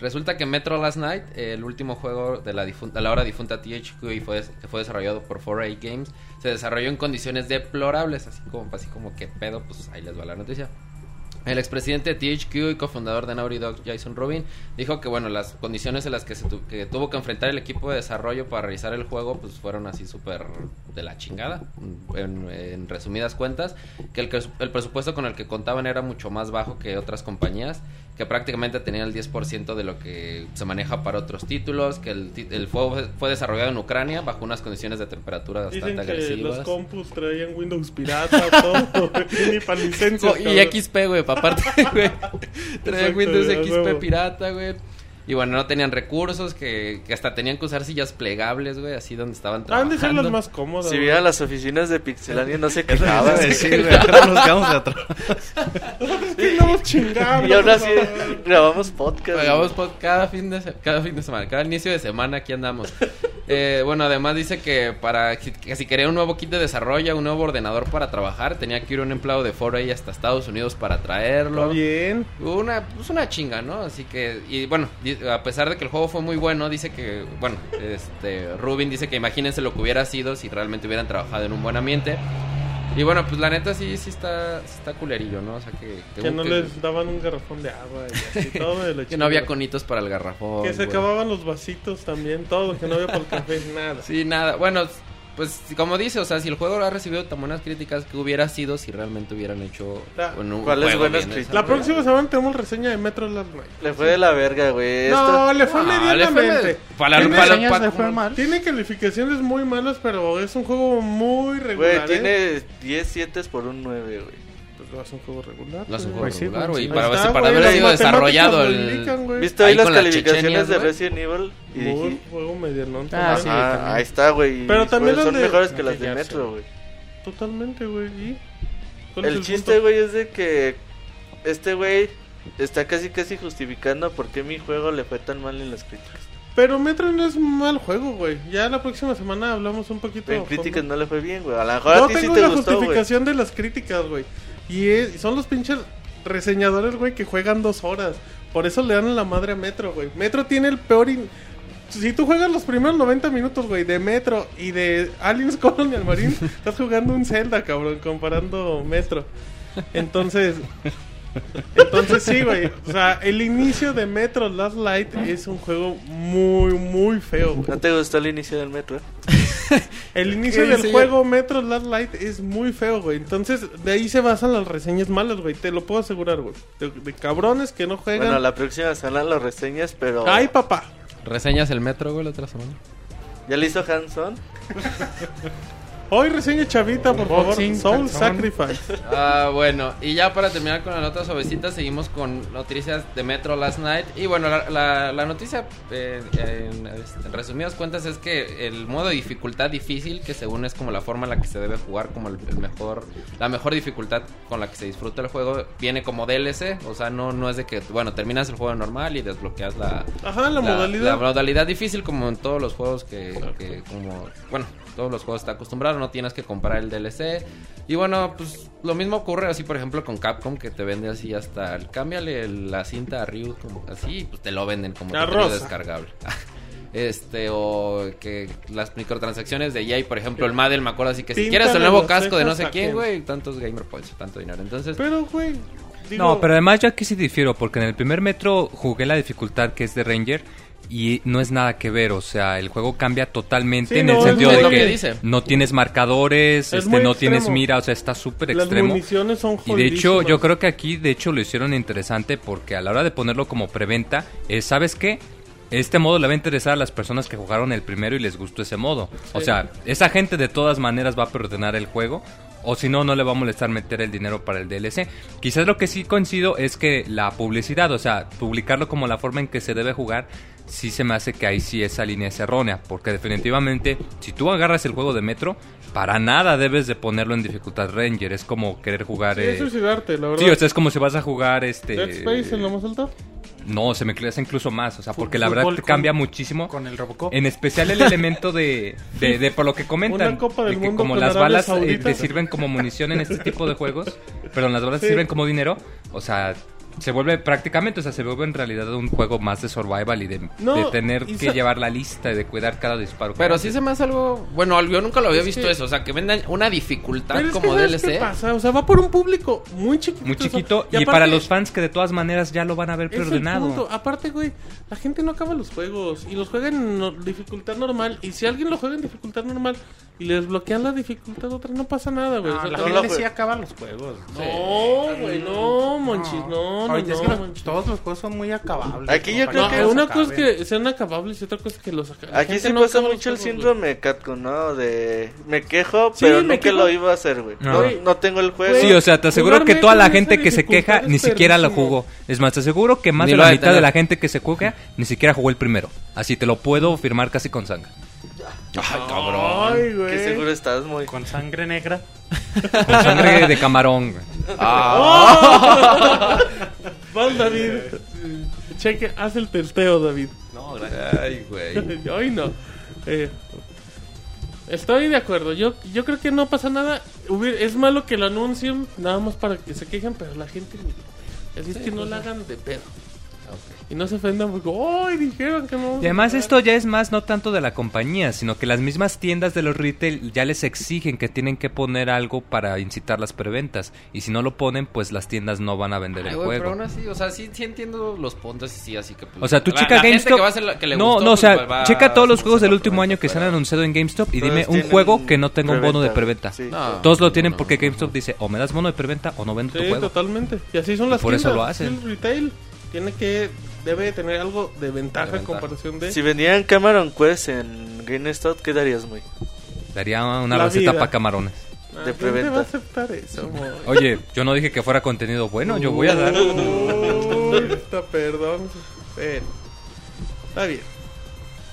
Resulta que Metro Last Night, el último juego de la, difunta, ahora difunta THQ y que fue desarrollado por 4A Games, se desarrolló en condiciones deplorables, así como, así como que pedo, pues ahí les va la noticia. El expresidente de THQ y cofundador de Naughty Dog, Jason Rubin, dijo que bueno, las condiciones en las que, se tuvo que enfrentar el equipo de desarrollo para realizar el juego, pues fueron así súper de la chingada, en, resumidas cuentas, que el, el presupuesto con el que contaban era mucho más bajo que otras compañías que prácticamente tenían el 10% de lo que se maneja para otros títulos, que el, el juego fue- desarrollado en Ucrania bajo unas condiciones de temperatura bastante Dicen que agresivas. los compus traían Windows pirata, todo. ni para licencias. Y cabrón. XP, güey, para aparte, güey. Traían Windows. XP pirata, güey. Y bueno, no tenían recursos, que, que hasta tenían que usar sillas plegables, güey, así donde estaban Han trabajando. de ser las más cómodas. Si vieran las oficinas de Pixelania no se quejaban. a decir, güey, nos quedamos de atrás. Sí, chingando. Y aún así por favor. grabamos podcast. Hagamos pod cada fin de cada fin de semana, cada inicio de semana aquí andamos. Eh, bueno, además dice que para que, si quería un nuevo kit de desarrollo, un nuevo ordenador para trabajar, tenía que ir un empleado de 4A hasta Estados Unidos para traerlo. Está bien. Una, pues una chinga, ¿no? Así que, y bueno, a pesar de que el juego fue muy bueno, dice que, bueno, este, Rubin dice que imagínense lo que hubiera sido si realmente hubieran trabajado en un buen ambiente. Y bueno, pues la neta sí, sí está, sí está culerillo, ¿no? O sea que... Que no les daban un garrafón de agua y así, todo de que no había conitos para el garrafón. Que se güey. acababan los vasitos también, todo, que no había para el café, nada. Sí, nada. Bueno, pues como dice, o sea, si el juego ha recibido tan buenas críticas, que hubiera sido si realmente hubieran hecho La- un ¿Cuáles juego buenas bien críticas? La próxima semana tenemos reseña de Metro Last Night. Le fue de la verga, güey. No, le fue Ah, le fue medianamente. med- para- Tiene- para- para- fue mal. Tiene calificaciones muy malas, pero es un juego muy Güey, regular. ¿eh? tiene 10 7 por un 9, güey. No es un juego regular. No es un juego Pues sí, regular, pues güey. sí. Para, está, para güey, haber las sido desarrollado lo el... ¿Viste ahí Ahí las las calificaciones chechenias, de. Resident Evil? Y Muy dije, juego medianón. Ah, también. sí. ah, también. ahí está, güey. Pero también Pues, las son de- mejores que las de. Metro, güey. Totalmente, güey. ¿y? ¿Cuál es El chiste, güey, es de que este güey está casi casi justificando por qué mi juego le fue tan mal en las críticas. Pero Metro no es mal juego, güey. Ya la próxima semana hablamos un poquito. En críticas no le fue bien, güey. A lo mejor No a ti sí tengo te la gustó, güey. justificación de las críticas, güey. Y, es- son los pinches reseñadores, güey, que juegan dos horas. Por eso le dan la madre a Metro, güey. Metro tiene el peor... Si tú juegas los primeros 90 minutos, güey, de Metro y de Aliens Colonial Marine, estás jugando un Zelda, cabrón, comparando Metro. Entonces... Entonces sí, güey. O sea, el inicio de Metro Last Light es un juego muy, muy feo. güey. ¿No te gustó el inicio del Metro? eh? El inicio ¿Qué del juego Metro Last Light es muy feo, güey. Entonces, de ahí se basan las reseñas malas, güey. Te lo puedo asegurar, güey. De, de cabrones que no juegan. Bueno, la próxima semana lo reseñas, pero... Ay, papá. ¿Reseñas el metro, güey, la otra semana? ¿Ya le hizo Hanson? Hoy reseña Chavita, por favor. Soul calzón. Sacrifice. Ah, bueno, y ya para terminar con la nota suavecita, seguimos con noticias de Metro Last Night. Y bueno, la, la- la noticia, eh, en, en resumidas cuentas, es que el modo de dificultad difícil, que según es como la forma en la que se debe jugar, como el, el mejor, la mejor dificultad con la que se disfruta el juego, viene como DLC. O sea, no, no es de que, bueno, terminas el juego normal y desbloqueas la, Ajá, la, modalidad. la modalidad difícil como en todos los juegos que, que como, bueno, todos los juegos está acostumbrado, no tienes que comprar el DLC. Y bueno, pues lo mismo ocurre así, por ejemplo, con Capcom, que te vende así hasta, el, cámbiale la cinta a Ryu, como así, y pues te lo venden como contenido descargable. Este, o que las microtransacciones de EA, por ejemplo, el Madden, me acuerdo así que si quieres el nuevo casco de no sé quién, güey, tantos gamer points, tanto dinero. Entonces, Pero, güey. digo- No, pero además yo aquí sí difiero, porque en el primer metro jugué la dificultad que es de Ranger y no es nada que ver, o sea, el juego cambia totalmente Sí, en no, el sentido de que que dice. no tienes marcadores, Es este, no tienes mira, o sea, está súper Las extremo. municiones son Y de hecho, yo creo que aquí, de hecho, lo hicieron interesante porque a la hora de ponerlo como preventa, es, ¿sabes qué? Este modo le va a interesar a las personas que jugaron el primero y les gustó ese modo. O sea, esa gente de todas maneras va a preordenar el juego. O si no, no le va a molestar meter el dinero para el DLC. Quizás lo que sí coincido es que la publicidad, o sea, publicarlo como la forma en que se debe jugar, sí se me hace que ahí sí esa línea es errónea. Porque definitivamente, si tú agarras el juego de Metro, para nada debes de ponerlo en dificultad Ranger. Es como querer jugar... Sí, eh, es suicidarte, la verdad. Sí, o sea, es como si vas a jugar este... Dead Space en lo más alto. No, se me crece incluso más, o sea, porque la verdad con- cambia muchísimo. Con el Robocop. En especial el elemento de, de, de por lo que comentan, Una Copa del de que Mundo como las balas eh, te sirven como munición en este tipo de juegos, pero las balas te sirven como dinero, o sea, se vuelve prácticamente, o sea, se vuelve en realidad un juego más de survival y de, No, de tener y que llevar la lista y de cuidar cada disparo. que pero sí se me hace algo, bueno, yo nunca lo había Es visto que- eso, o sea, que vendan una dificultad Pero es que, como ¿sabes qué DLC. pasa? O sea, va por un público muy chiquito. Muy o sea, chiquito y, aparte- para los fans que de todas maneras ya lo van a el preordenado. Aparte, güey, la gente no acaba los juegos y los juega en no- dificultad normal. Y si alguien lo juega en dificultad normal, y les bloquean la dificultad otra, no pasa nada, güey. O No, sea, la gente lo- sí acaba los juegos. no, güey, no, monchis, no, no, Ahorita es que no, los- monchis. todos los juegos son muy acabables. Aquí yo creo No, que una cosa es acaben. que sean acabables y otra cosa es que los aca- la Aquí sí no pasa mucho el síndrome Catcon, ¿no? De me quejo, Sí, pero me nunca quejo. lo iba a hacer, güey. No, tengo el juego. Sí, o sea, te aseguro que toda la gente que se queja ni siquiera lo jugó. Es más, te aseguro que más de la de mitad de la gente que se queja ni siquiera jugó el primero. Así te lo puedo firmar casi con sangre. Ay, güey. Que seguro estás muy... Con sangre negra. Con sangre de camarón. güey. Vas, David. Cheque, haz el testeo, David. Ay, güey. Hoy no. Eh, estoy de acuerdo. Yo, yo creo que no pasa nada. Es malo que lo anuncien nada más para que se quejen, pero la gente. Así es que no la hagan de pedo. Y no se ofendan porque, ¡ay! Dijeron que no. Y además esto ya es más no tanto de la compañía, sino que las mismas tiendas de los retail ya les exigen que tienen que poner algo para incitar las preventas. Y si no lo ponen, pues las tiendas no van a vender Ay, el pero juego. aún así, o sea, sí, sí entiendo los puntos y sí, así que... pues, O sea, tú la- checa la gente GameStop. que va a hacer la- que le no, gustó, no, o pues, sea, va- checa todos los juegos del último año que se han anunciado en GameStop y dime un juego que no tenga un bono de preventa, preventa. sí. No. Todos lo tienen no, porque no, GameStop dice o me das bono de preventa o no vendo tu Sí, juego. totalmente. Y así son las por eso lo hacen. El retail tiene que. Debe tener algo de ventaja De en ventaja. comparación de. Si vendían Cameron Quest en GameStop, ¿qué darías, muy? Daría una La receta vida. para camarones. Ah, de ¿quién preventa. te va a aceptar eso, amor? Oye, yo no dije que fuera contenido bueno, yo voy a dar. Está, perdón. Bueno, está bien.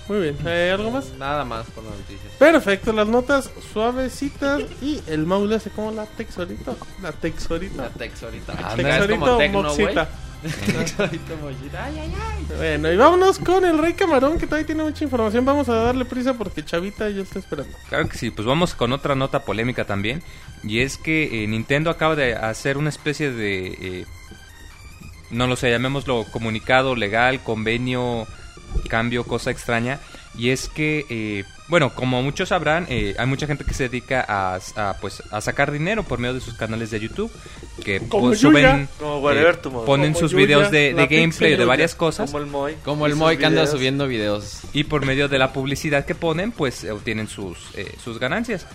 Muy bien. Eh, ¿Algo más? Nada más con las noticias. Perfecto, las notas suavecitas y el Maule hace como la texorito. La texorito. La Tex ahorita. Ah, es como Texorito Tecno, moxita. Texorito Bueno, y vámonos con el Rey Camarón que todavía tiene mucha información. Vamos a darle prisa porque Chavita ya está esperando. Claro que sí, pues vamos con otra nota polémica también. Y es que eh, Nintendo acaba de hacer una especie de. eh, no lo sé, llamémoslo comunicado legal, convenio, cambio, cosa extraña. Y es que, eh, bueno, como muchos sabrán, eh, hay mucha gente que se dedica a, a, pues, a sacar dinero por medio de sus canales de YouTube. Que Como pues, suben, Como eh, ponen Como sus Yuya, videos de, la de gameplay Pixel de varias cosas. Como el Moy. Como el Moy que anda videos. subiendo videos. y por medio de la publicidad que ponen pues obtienen sus eh, sus ganancias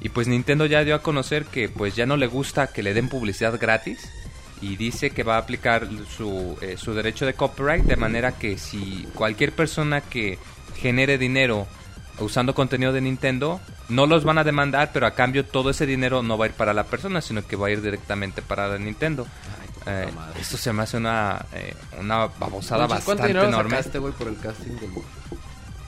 y pues Nintendo ya dio a conocer que pues ya no le gusta que le den publicidad gratis y dice que va a aplicar su, eh, su derecho de copyright de manera que si cualquier persona que genere dinero usando contenido de Nintendo no los van a demandar pero a cambio todo ese dinero no va a ir para la persona sino que va a ir directamente para la Nintendo Eh, esto se me hace una eh, una babosada ¿Cuánto bastante dinero enorme sacaste, por el casting del Moy?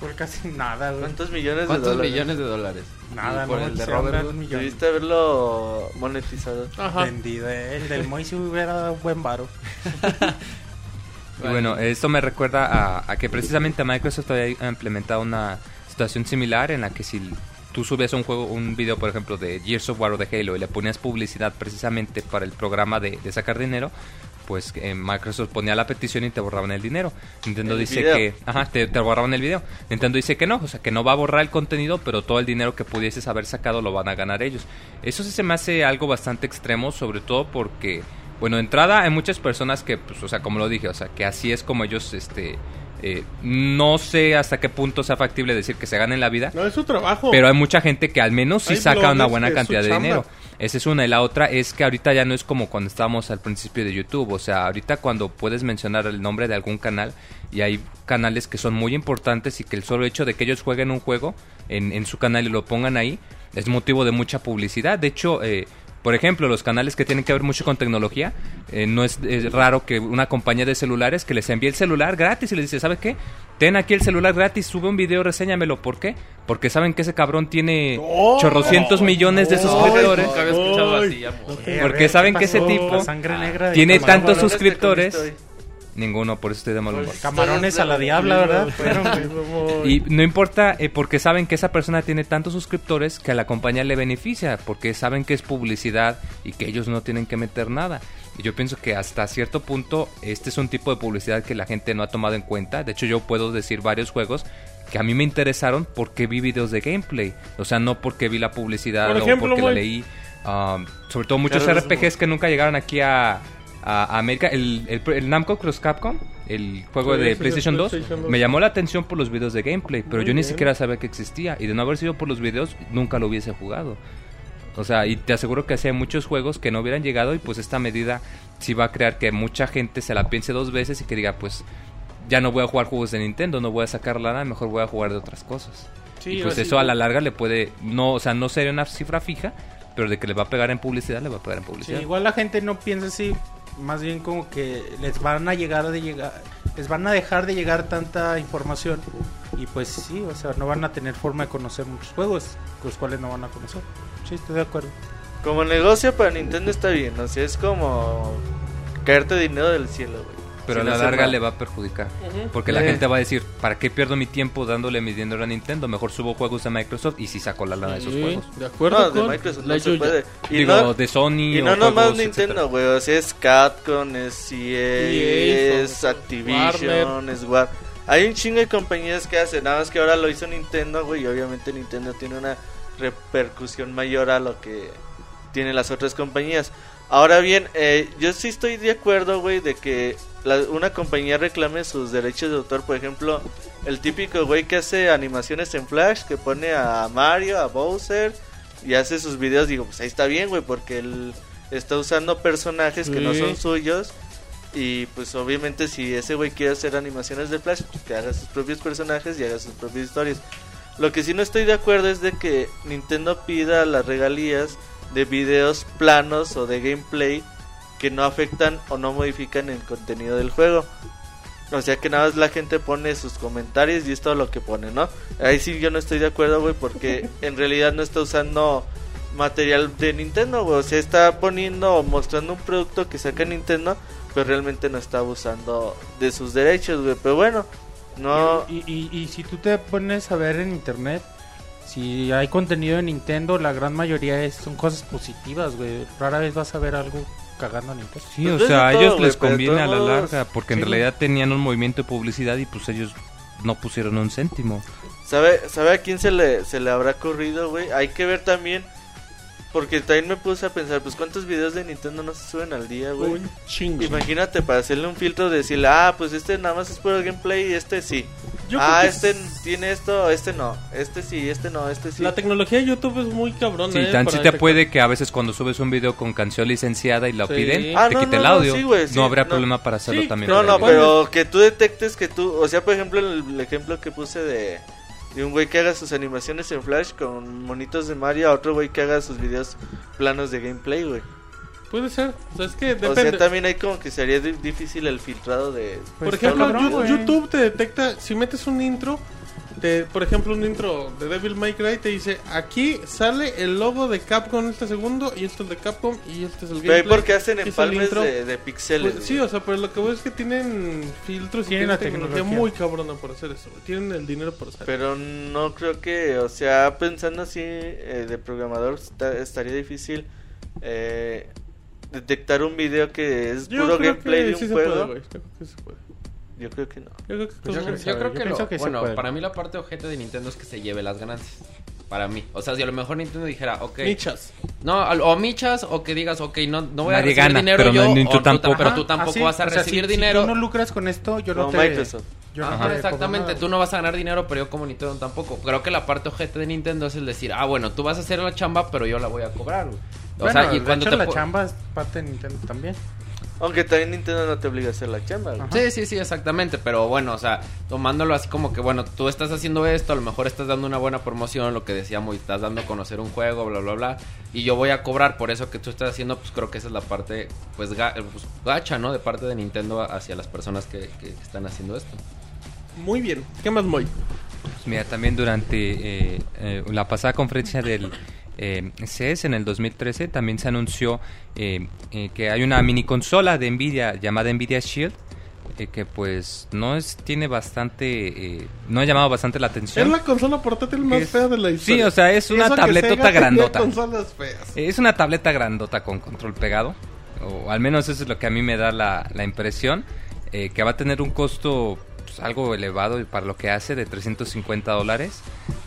Por casi nada, güey. ¿Cuántos millones de ¿Cuántos dólares? millones de dólares? Nada, por no, el de se Robert. Debiste haberlo monetizado. Ajá. Vendido, eh. El del Moy si hubiera dado buen varo. Y bueno, esto me recuerda a, a que precisamente Microsoft había implementado una situación similar en la que si tú subes un juego, un video, por ejemplo, de Gears of War o de Halo y le ponías publicidad precisamente para el programa de, de sacar dinero, pues eh, Microsoft ponía la petición y te borraban el dinero. Nintendo El dice video. que, ajá, te, te borraban el video. Nintendo dice que no, o sea, que no va a borrar el contenido, pero todo el dinero que pudieses haber sacado lo van a ganar ellos. Eso sí se me hace algo bastante extremo, sobre todo porque, bueno, de entrada hay muchas personas que, pues, o sea, como lo dije, o sea, que así es como ellos, este, eh, no sé hasta qué punto sea factible decir que se ganen la vida. No, es su trabajo. Pero hay mucha gente que al menos sí Hay saca una buena cantidad de chamba. dinero. Esa es una. Y la otra es que ahorita ya no es como cuando estábamos al principio de YouTube. O sea, ahorita cuando puedes mencionar el nombre de algún canal y hay canales que son muy importantes y que el solo hecho de que ellos jueguen un juego en, en su canal y lo pongan ahí es motivo de mucha publicidad. De hecho, eh, por ejemplo, los canales que tienen que ver mucho con tecnología, eh, no es, es raro que una compañía de celulares que les envíe el celular gratis y les dice, ¿sabe qué? Ten aquí el celular gratis, sube un video, reséñamelo. ¿Por qué? Porque saben que ese cabrón tiene ¡Oh! chorrocientos millones de suscriptores. Así, Porque saben ¿qué que ese tipo tiene tantos suscriptores. Ninguno, por eso estoy de mal humor. Camarones a la diabla, ¿verdad? Güey. Y no importa eh, porque saben que esa persona tiene tantos suscriptores que a la compañía le beneficia, porque saben que es publicidad y que ellos no tienen que meter nada. Y yo pienso que hasta cierto punto este es un tipo de publicidad que la gente no ha tomado en cuenta. De hecho yo puedo decir varios juegos que a mí me interesaron porque vi videos de gameplay. O sea, no porque vi la publicidad Por o porque la leí. Um, sobre todo muchos RPGs que nunca llegaron aquí a, a América. El, el, el Namco Cross Capcom, el juego Sí, de PlayStation, el 2, PlayStation 2. me llamó la atención por los videos de gameplay, pero Muy yo ni siquiera sabía que existía. Y de no haber sido por los videos, nunca lo hubiese jugado. O sea, y te aseguro que así hay muchos juegos que no hubieran llegado y pues esta medida sí va a crear que mucha gente se la piense dos veces y que diga, pues ya no voy a jugar juegos de Nintendo, no voy a sacar lana, mejor voy a jugar de otras cosas. Sí, y pues eso a la larga le puede, no, o sea, no sería una cifra fija, pero de que le va a pegar en publicidad, le va a pegar en Sí, publicidad. igual la gente no piensa así, más bien como que les van a llegar de llegar, les van a dejar de llegar tanta información y pues sí, o sea, no van a tener forma de conocer muchos juegos, los cuales no van a conocer. Sí, estoy de acuerdo. Como negocio para Nintendo está bien, o sea, es como caerte dinero del cielo, güey. Pero a la larga le va a perjudicar. Porque la Eh. gente va a decir, ¿para qué pierdo mi tiempo dándole mi dinero a Nintendo? Mejor subo juegos de Microsoft y sí saco la lana de esos juegos. De acuerdo No, de Microsoft la no se puede. Y Digo, no, de Sony y no nomás Nintendo, güey, o sea, es Capcom, es EA, EA, es Warner. Activision, es War. Hay un chingo de compañías que hacen, nada más que ahora lo hizo Nintendo, güey, y obviamente Nintendo tiene una repercusión mayor a lo que tienen las otras compañías. Ahora bien, eh, yo sí estoy de acuerdo, güey, de que la- una compañía reclame sus derechos de autor. Por ejemplo, el típico güey que hace animaciones en Flash, que pone a Mario, a Bowser y hace sus videos. Digo, pues ahí está bien, güey, porque él está usando personajes que no son suyos. Y pues obviamente si ese güey quiere hacer animaciones de Flash, pues que haga sus propios personajes y haga sus propias historias. Lo que sí no estoy de acuerdo es de que Nintendo pida las regalías de videos planos o de gameplay que no afectan o no modifican el contenido del juego. O sea que nada más la gente pone sus comentarios y es todo lo que pone, ¿no? Ahí sí yo no estoy de acuerdo, güey, porque en realidad no está usando material de Nintendo, güey. O sea, está poniendo o mostrando un producto que saca Nintendo, pero realmente no está abusando de sus derechos, güey. Pero bueno, no... Y, y- y si tú te pones a ver en internet, si hay contenido de Nintendo, la gran mayoría es, son cosas positivas, güey. Rara vez vas a ver algo cagando a Nintendo. Sí, Pues o sea, a ellos todo, les conviene a la larga, porque en realidad tenían un movimiento de publicidad y pues ellos no pusieron un céntimo. ¿Sabe, ¿Sabe a quién se le, se le habrá corrido, güey? Hay que ver también. Porque también me puse a pensar, pues cuántos videos de Nintendo no se suben al día, güey. Un chingo. Imagínate para hacerle un filtro de decirle, ah, pues este nada más es puro gameplay y este sí. Yo ah, este tiene esto, este no. Este sí, este no, este sí. La tecnología de YouTube es muy cabrona. Sí, eh, tan sí te puede que a veces cuando subes un video con canción licenciada y la Sí. piden, Ah, te no, quite no, el no, audio. sí, güey, sí, no habría no. problema para hacerlo Sí, también. No, no, pero que tú detectes que tú, o sea, por ejemplo, el, el ejemplo que puse de, de un güey que haga sus animaciones en Flash con monitos de Mario, a otro güey que haga sus videos planos de gameplay, güey. Puede ser. O sea, es que O depende. sea, también hay como que sería di- difícil el filtrado de... Por Pues, ejemplo, cabrón, Yu- güey. YouTube te detecta, si metes un intro, te, por ejemplo, un intro de Devil May Cry, te dice, aquí sale el logo de Capcom este segundo, y este es el de Capcom, y este es el Pero gameplay. porque hacen y es el empalmes intro. de, de píxeles. Pues, sí, o sea, pero lo que voy es que tienen filtros y Tienen tienen la tecnología, tecnología. muy cabrona por hacer eso. Tienen el dinero por hacerlo. Pero no creo que, o sea, pensando así eh, de programador, está- estaría difícil eh, detectar un video que es Yo puro gameplay que de un sí se juego. puede, güey. Yo creo que se puede. Yo creo que no. Yo creo que Pues yo, creo- yo creo Yo que, pienso lo- que se bueno, para mí la parte ojete de Nintendo es que se lleve las ganancias. Para mí. O sea, si a lo mejor Nintendo dijera, ok. Michas. No, o michas, o que digas, ok, no, no voy a recibir gana, dinero pero yo, no- o tú tampoco. pero tú tampoco así, vas a o sea, si- recibir si dinero. tú no lucras con esto, yo no te... Microsoft. yo no te exactamente, tú no vas a ganar dinero, pero yo como Nintendo tampoco. Creo que la parte ojete de Nintendo es el decir, ah, bueno, tú vas a hacer la chamba, pero yo la voy a cobrar. güey. O Bueno, sea, y de cuando hecho, te la chamba es parte de Nintendo también. Aunque también Nintendo no te obliga a hacer la chamba. Ajá. Sí, sí, sí, exactamente. Pero bueno, o sea, tomándolo así como que, bueno, tú estás haciendo esto, a lo mejor estás dando una buena promoción, lo que decíamos, y estás dando a conocer un juego, bla, bla, bla. Y yo voy a cobrar por eso que tú estás haciendo, pues creo que esa es la parte, pues, ga- pues, gacha, ¿no? De parte de Nintendo hacia las personas que, que están haciendo esto. Muy bien. ¿Qué más, Moy? Pues mira, también durante eh, eh, la pasada conferencia del eh, CES en el 2013 también se anunció eh, eh, que hay una mini consola de Nvidia llamada Nvidia Shield eh, que pues no es tiene bastante eh, no ha llamado bastante la Es atención. la consola portátil más Es- fea de la historia. Sí, o sea, es una tabletota grandota. feas. Es una tableta grandota con control pegado. O al menos eso es lo que a mí me da la, la impresión. que va a tener un costo pues, algo elevado para lo que hace de 350 dólares.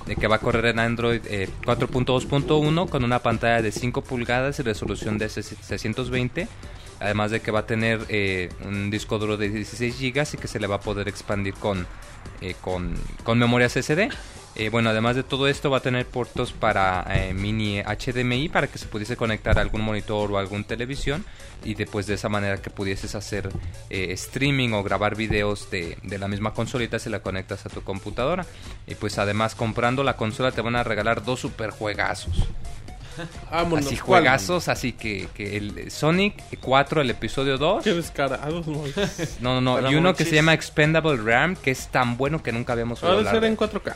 De que va a correr en Android eh, 4.2.1 con una pantalla de 5 pulgadas y resolución de 620. Además de que va a tener eh, un disco duro de 16 GB y que se le va a poder expandir con, eh, con, con. Eh, bueno, además de todo esto va a tener puertos para eh, mini HDMI para que se pudiese conectar a algún monitor o algún televisión y después de esa manera que pudieses hacer eh, streaming o grabar videos de, de la misma consolita si la conectas a tu computadora. Y pues además comprando la consola te van a regalar dos super juegazos. Vámonos. Así ¿cuál? juegazos, así que, que el Sonic 4, el episodio 2. Qué descarados, ¿no? No, no, Y uno que se llama Expendable RAM, que es tan bueno que nunca habíamos oído Va a hablar ser de en él, 4K.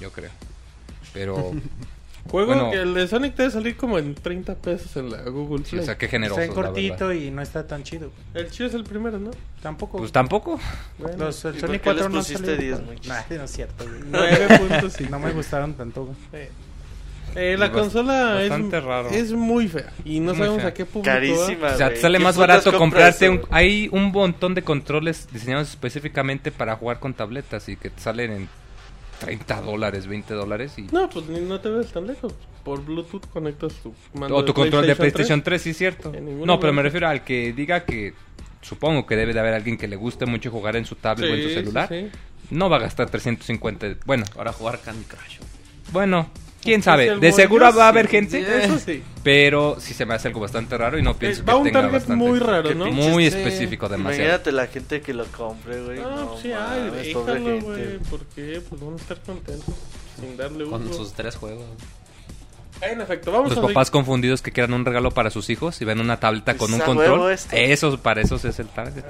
Yo creo. Pero, Juego Bueno. que el de Sonic debe salir como en 30 pesos en la Google sí, Play. o sea, qué generoso. Está en cortito y no está tan chido. El chido es el primero, ¿no? Tampoco. Pues tampoco. Bueno, Los el ¿Y Sonic por qué 4 no salieron. 10, muchachos? Nah, no es cierto, güey. 9.5. No me gustaron tanto. güey. Eh, eh, la consola es, raro. es muy fea y no Muy sabemos fea. a qué público va. Carísima. O sea, te sale ¿Qué más barato comprarte un... Hay un montón de controles diseñados específicamente para jugar con tabletas y que te salen en 30 dólares, 20 dólares y... No, pues ni- no te ves tan lejos. Por Bluetooth conectas tu mando O tu de control de 3. PlayStation 3, sí, cierto. No, pero me refiero al que diga que supongo que debe de haber alguien que le guste mucho jugar en su tablet o en su celular. sí, sí. No va a gastar 350. Bueno, Para jugar Candy Crush. bueno, quién sabe. De seguro va a haber gente. Eso sí. Pero sí se me hace algo bastante raro y no pienso va que un tenga target bastante- muy raro, ¿no? Muy Sí. específico, demasiado. Imagínate la gente que lo compre, güey. No, No, pues sí, ay, déjalo, güey. ¿Por qué? Pues van a estar contentos sin darle Con uso. sus tres juegos. Ah, En efecto, vamos Los a papás confundidos que quieran un regalo para sus hijos y ven una tableta con un control. esto. Eso, para esos es el target.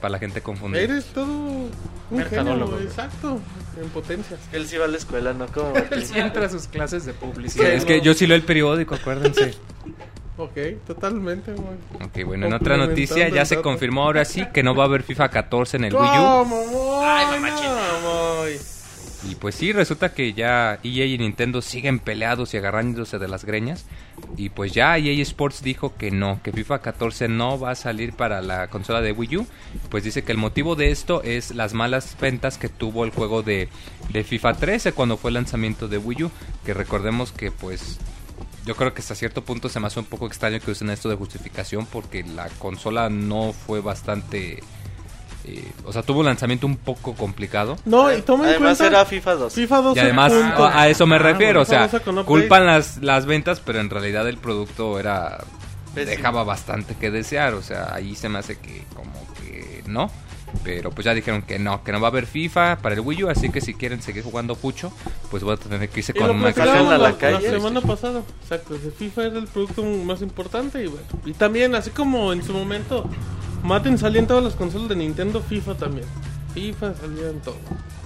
Para la gente confundida. Eres todo un Mercadólogo, genio, exacto, en potencia. Él sí va a la escuela, ¿no? Como Él sí entra a sus clases de Sí, publicidad. es que yo sí leo el periódico, acuérdense. Ok, totalmente, güey. Ok, bueno, en otra noticia ya se confirmó ahora sí que no va a haber FIFA 14 en el Wii U. ¿Cómo, moy? Y pues sí, resulta que ya EA y Nintendo siguen peleados y agarrándose de las greñas. Y pues ya EA Sports dijo que no, que FIFA 14 no va a salir para la consola de Wii U. Pues dice que el motivo de esto es las malas ventas que tuvo el juego de, de FIFA 13 cuando fue el lanzamiento de Wii U. Que recordemos que pues yo creo que hasta cierto punto se me hace un poco extraño que usen esto de justificación porque la consola no fue bastante... eh, o sea, tuvo un lanzamiento un poco complicado. No, y toma en Además cuenta era FIFA 2. FIFA 12. Y además punto. a, a eso me Ah, refiero, o sea, 12 con update. culpan las, las ventas, pero en realidad el producto era Pésimo. dejaba bastante que desear, o sea, ahí se me hace que como que no, pero pues ya dijeron que no, que no va a haber FIFA para el Wii U, así que si quieren seguir jugando pucho, pues voy a tener que irse Y con platicábamos a la la, calle. la semana pasada. Exacto, el FIFA era el producto más importante y bueno. Y también, así como en su momento, Maten salía en todas las consolas de Nintendo, FIFA también. FIFA salía en todo.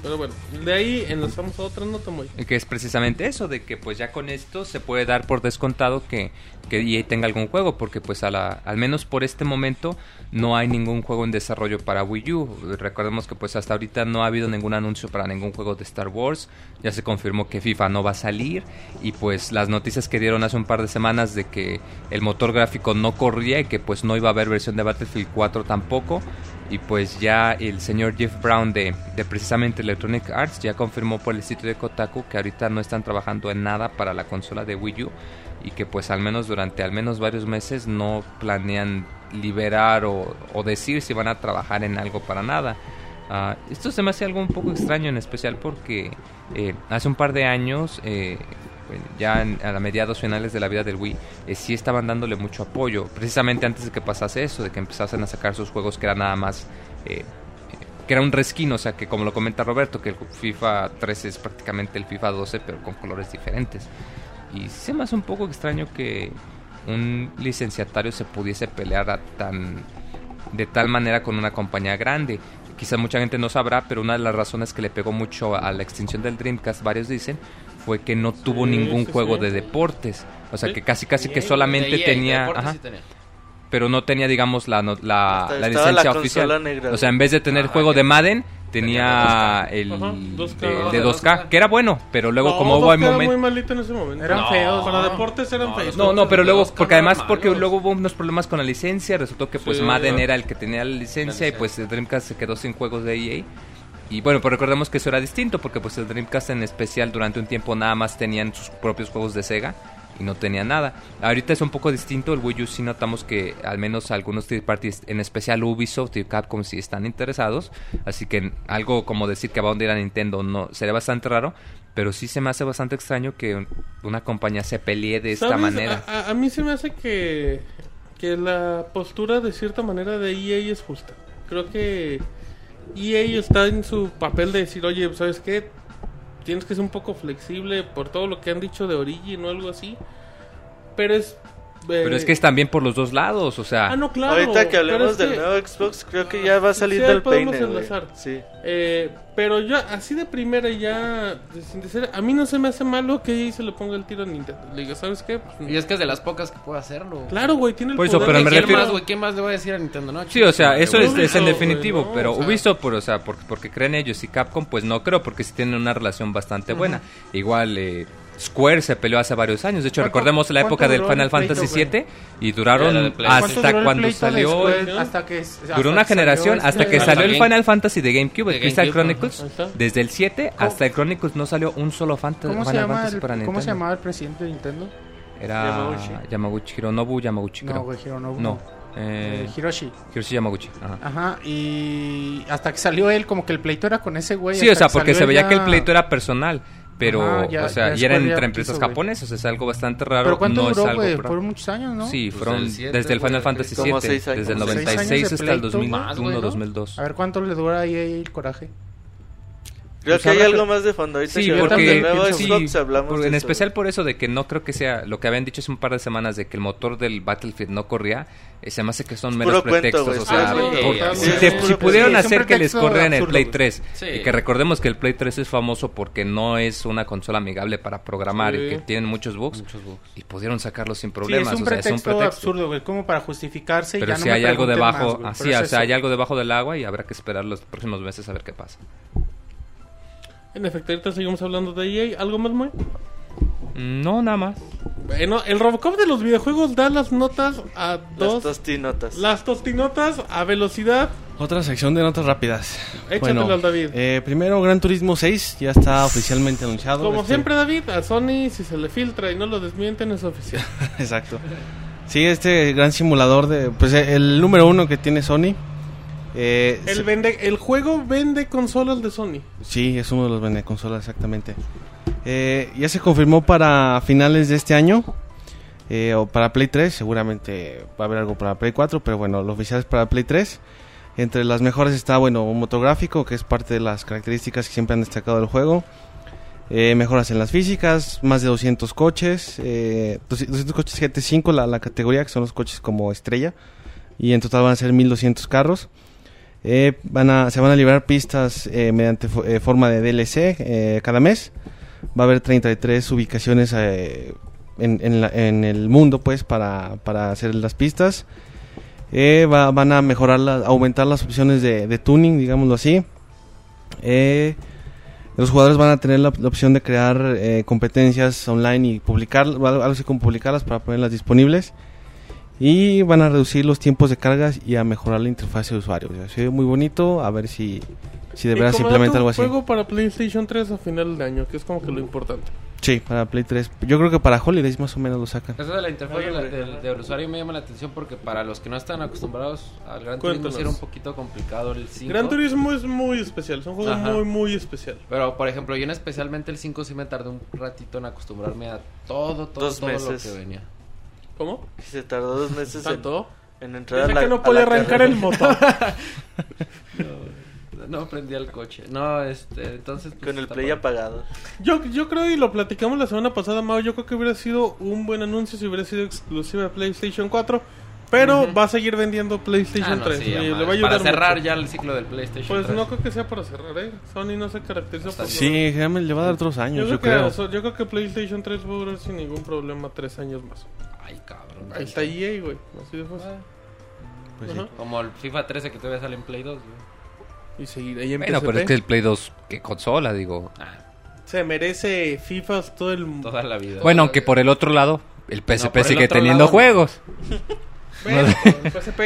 Pero bueno, de ahí enlazamos a otra nota muy. Que es precisamente eso, de que pues ya con esto se puede dar por descontado que, que EA tenga algún juego, porque pues a la, al menos por este momento no hay ningún juego en desarrollo para Wii U. Recordemos que pues hasta ahorita no ha habido ningún anuncio para ningún juego de Star Wars, ya se confirmó que FIFA no va a salir y pues las noticias que dieron hace un par de semanas de que el motor gráfico no corría y que pues no iba a haber versión de Battlefield 4 tampoco. Y pues ya el señor Jeff Brown de, de precisamente Electronic Arts ya confirmó por el sitio de Kotaku que ahorita no están trabajando en nada para la consola de Wii U y que pues al menos durante al menos varios meses no planean liberar o, o decir si van a trabajar en algo para nada. Ah, esto se me hace algo un poco extraño en especial porque eh, hace un par de años eh, ya en- a la mediados finales de la vida del Wii, eh, sí estaban dándole mucho apoyo, precisamente antes de que pasase eso, de que empezasen a sacar sus juegos que era nada más, eh, eh, que era un reskin, o sea, que como lo comenta Roberto, que el FIFA 13 es prácticamente el FIFA 12, pero con colores diferentes. Y se me hace un poco extraño que un licenciatario se pudiese pelear a tan de tal manera con una compañía grande. Quizá mucha gente no sabrá, pero una de las razones que le pegó mucho a la extinción del Dreamcast, varios dicen, fue que no tuvo Sí, ningún sí, juego sí. de deportes. O sea, Sí. que casi casi que solamente EA, tenía... deportes ajá, sí tenía. pero no tenía, digamos, la, no- la, licencia la oficial. negra, o sea, en vez de tener Ah, juego que- de Madden, tenía tenía el Ajá, 2K. de, de Ah, 2K, que era bueno, pero luego No, como hubo 2K el momento... muy malito en ese momento. Eran No, feos, Para no. deportes eran No, feos. No, no, pero luego, porque además, porque luego hubo unos problemas con la licencia, resultó que pues Sí. Madden era el que tenía la licencia y pues Dreamcast se quedó sin juegos de EA. Y bueno, pues recordemos que eso era distinto porque pues el Dreamcast en especial durante un tiempo nada más tenían sus propios juegos de Sega y no tenía nada. Ahorita es un poco distinto, el Wii U sí notamos que al menos algunos third parties, en especial Ubisoft y Capcom sí están interesados, así que algo como decir que va a hundir a Nintendo no sería bastante raro, pero sí se me hace bastante extraño que un- una compañía se pelee de esta ¿Sabes? manera. A, a- a mí se me hace que, que la postura de cierta manera de EA es justa. Creo que EA está en su papel de decir, oye, ¿sabes qué? Tienes que ser un poco flexible por todo lo que han dicho de Origin o algo así. Pero es... eh, Pero es que es también por los dos lados, o sea, Ah, no, claro. Ahorita que pero hablemos es del que- nuevo Xbox, creo que ya va a salir Sí, ahí del podemos peine, enlazar. Sí. Eh, pero yo, así de primera y ya, sin decir, a mí no se me hace malo que EA se le ponga el tiro a Nintendo. Le diga, ¿sabes qué? Pues, Y es que es de las pocas que puede hacerlo. Claro, güey, tiene el Por eso, poder pero de me ¿Quién hacer refiero- más, güey? ¿Quién más le voy a decir a Nintendo? No, Sí, o sea, eso es, Ubisoft, es en definitivo, ¿no? pero O sea- Ubisoft, por, o sea, porque, porque creen ellos y Capcom, pues no creo, porque sí tienen una relación bastante buena. Igual eh, Square se peleó hace varios años, de hecho ¿Cuánto- recordemos la época del Final Fantasy? VII y duraron Era de Play. ¿Cuánto hasta cuando salió... Square hasta que hasta Duró una generación este- hasta que salió el Game- Final Fantasy de GameCube, el Crystal Chronicles. Desde el 7 hasta el Chronicles no salió un solo Fanta- ¿Cómo se, Final Fantasy el, para Nintendo. ¿Cómo se llamaba el presidente de Nintendo? Era Yamaguchi. Yamaguchi, Hironobu Yamaguchi, creo. No, Hironobu. No, Eh, eh, Hiroshi. Hiroshi Yamaguchi. Ajá. Ajá, y hasta que salió él, como que el pleito era con ese güey. Sí, o sea, que porque se veía ya- que el pleito era personal, pero, Ajá, ya- o sea, ya y era entre empresas quiso, japonesas, es algo bastante raro. ¿Pero cuánto no es duró, algo güey? Fueron muchos años, ¿no? Sí, Pues fueron del siete, desde el Final Fantasy 7, años. desde el Como seis 96 años de hasta el pleito, 2001, más, güey, ¿no? 2002. A ver cuánto le dura ahí el coraje. Creo Pues que hay algo que- más de fondo. Ahorita Sí, que porque nuevo sí, Xbox hablamos por- de en eso. especial por eso de que no creo que sea lo que habían dicho hace un par de semanas de que el motor del Battlefield no corría, eh, se me hace que son Es meros cuento, pretextos, o sea, por- si, sí, si pudieron hacer que les corriera en el Play güey. 3, Sí. y que recordemos que el Play 3 es famoso porque no es una consola amigable para programar y que tienen muchos bugs, Muchos bugs. y pudieron sacarlo sin Sí, problemas, es un o sea, es pretexto, un pretexto. absurdo, güey, como para justificarse y Pero ya si no hay algo debajo, así, o sea, hay algo debajo del agua y habrá que esperar los próximos meses a ver qué pasa. En efecto, ahorita seguimos hablando de EA. ¿Algo más, muy? No, nada más. Bueno, el Robocop de los videojuegos da las notas a Las dos. tostinotas. Las tostinotas a velocidad. Otra sección de notas rápidas. Échatelo al David. eh, primero, Gran Turismo 6 ya está oficialmente anunciado. Como Este- siempre, David, a Sony, si se le filtra y no lo desmienten, es oficial. Exacto. Sí, este gran simulador de... Pues el número uno que tiene Sony. Eh, El, se- vende, el juego vende consolas de Sony. Sí, es uno de los vende consolas, exactamente. Eh, ya se confirmó para finales de este año. eh, o para Play 3, seguramente va a haber algo para Play 4, pero bueno, lo oficial es para Play 3. Entre las mejores está, bueno, un motográfico, que es parte de las características que siempre han destacado del juego. Eh, mejoras en las físicas, más de 200 coches, eh, 200 coches GT5, la, la categoría, que son los coches como estrella. Y en total van a ser 1200 carros. Eh, van a, se van a liberar pistas eh, mediante eh, forma de DLC eh, cada mes. Va a haber 33 ubicaciones eh, en, en la- en el mundo pues para, para hacer las pistas. Va- van a mejorar, la- aumentar las opciones de, de tuning, digámoslo así. Los jugadores van a tener la, la opción de crear competencias online y publicar, algo así como publicarlas para ponerlas disponibles. Y van a reducir los tiempos de cargas y a mejorar la interfaz de usuario. O sea, se ve muy bonito, a ver si, si de veras como implementa algo así. juego para PlayStation 3 a final de año, que es como que lo importante. Sí, para Play 3. Yo creo que para Holidays más o menos lo sacan. Eso de la interfaz güey. del, del usuario me llama la atención porque para los que no están acostumbrados al Gran Turismo Cuéntanos. sí era un poquito complicado el 5. Gran Turismo es muy especial, es un juego Ajá. muy, muy especial. Pero, por ejemplo, yo en especialmente el 5 sí me tardé un ratito en acostumbrarme a todo, todo, Dos todo meses. lo que venía. ¿Cómo? Se tardó dos meses en, ¿Tanto? en entrar a Pensé la que no a podía arrancar carrera. el motor. No prendía el coche. No, este, entonces... pues, Con el play apagado. Yo, yo creo, y lo platicamos la semana pasada, Mao, yo creo que hubiera sido un buen anuncio si hubiera sido exclusiva de PlayStation 4. Pero va a seguir vendiendo PlayStation Ah, no, 3. sí, le va a ayudar Para cerrar mucho. ya el ciclo del PlayStation Pues 3. no creo que sea para cerrar, ¿eh? Sony no se caracteriza por... Sí, déjame, le va a dar otros Yo años, creo, yo creo. Que, so- yo creo que PlayStation 3 va a durar sin ningún problema tres años más. Ay, cabrón. Ahí está EA, güey. Así de fácil. Pues sí. Como el FIFA 13 que todavía sale en Play 2, güey. Y seguir ahí en Bueno, pero es que el Play 2, ¿qué consola? Digo. Ah, Se merece FIFAs todo el mundo. toda la vida. Bueno, aunque por el otro lado, el PSP por el sigue otro teniendo lado, no. juegos. Bueno, el PSP,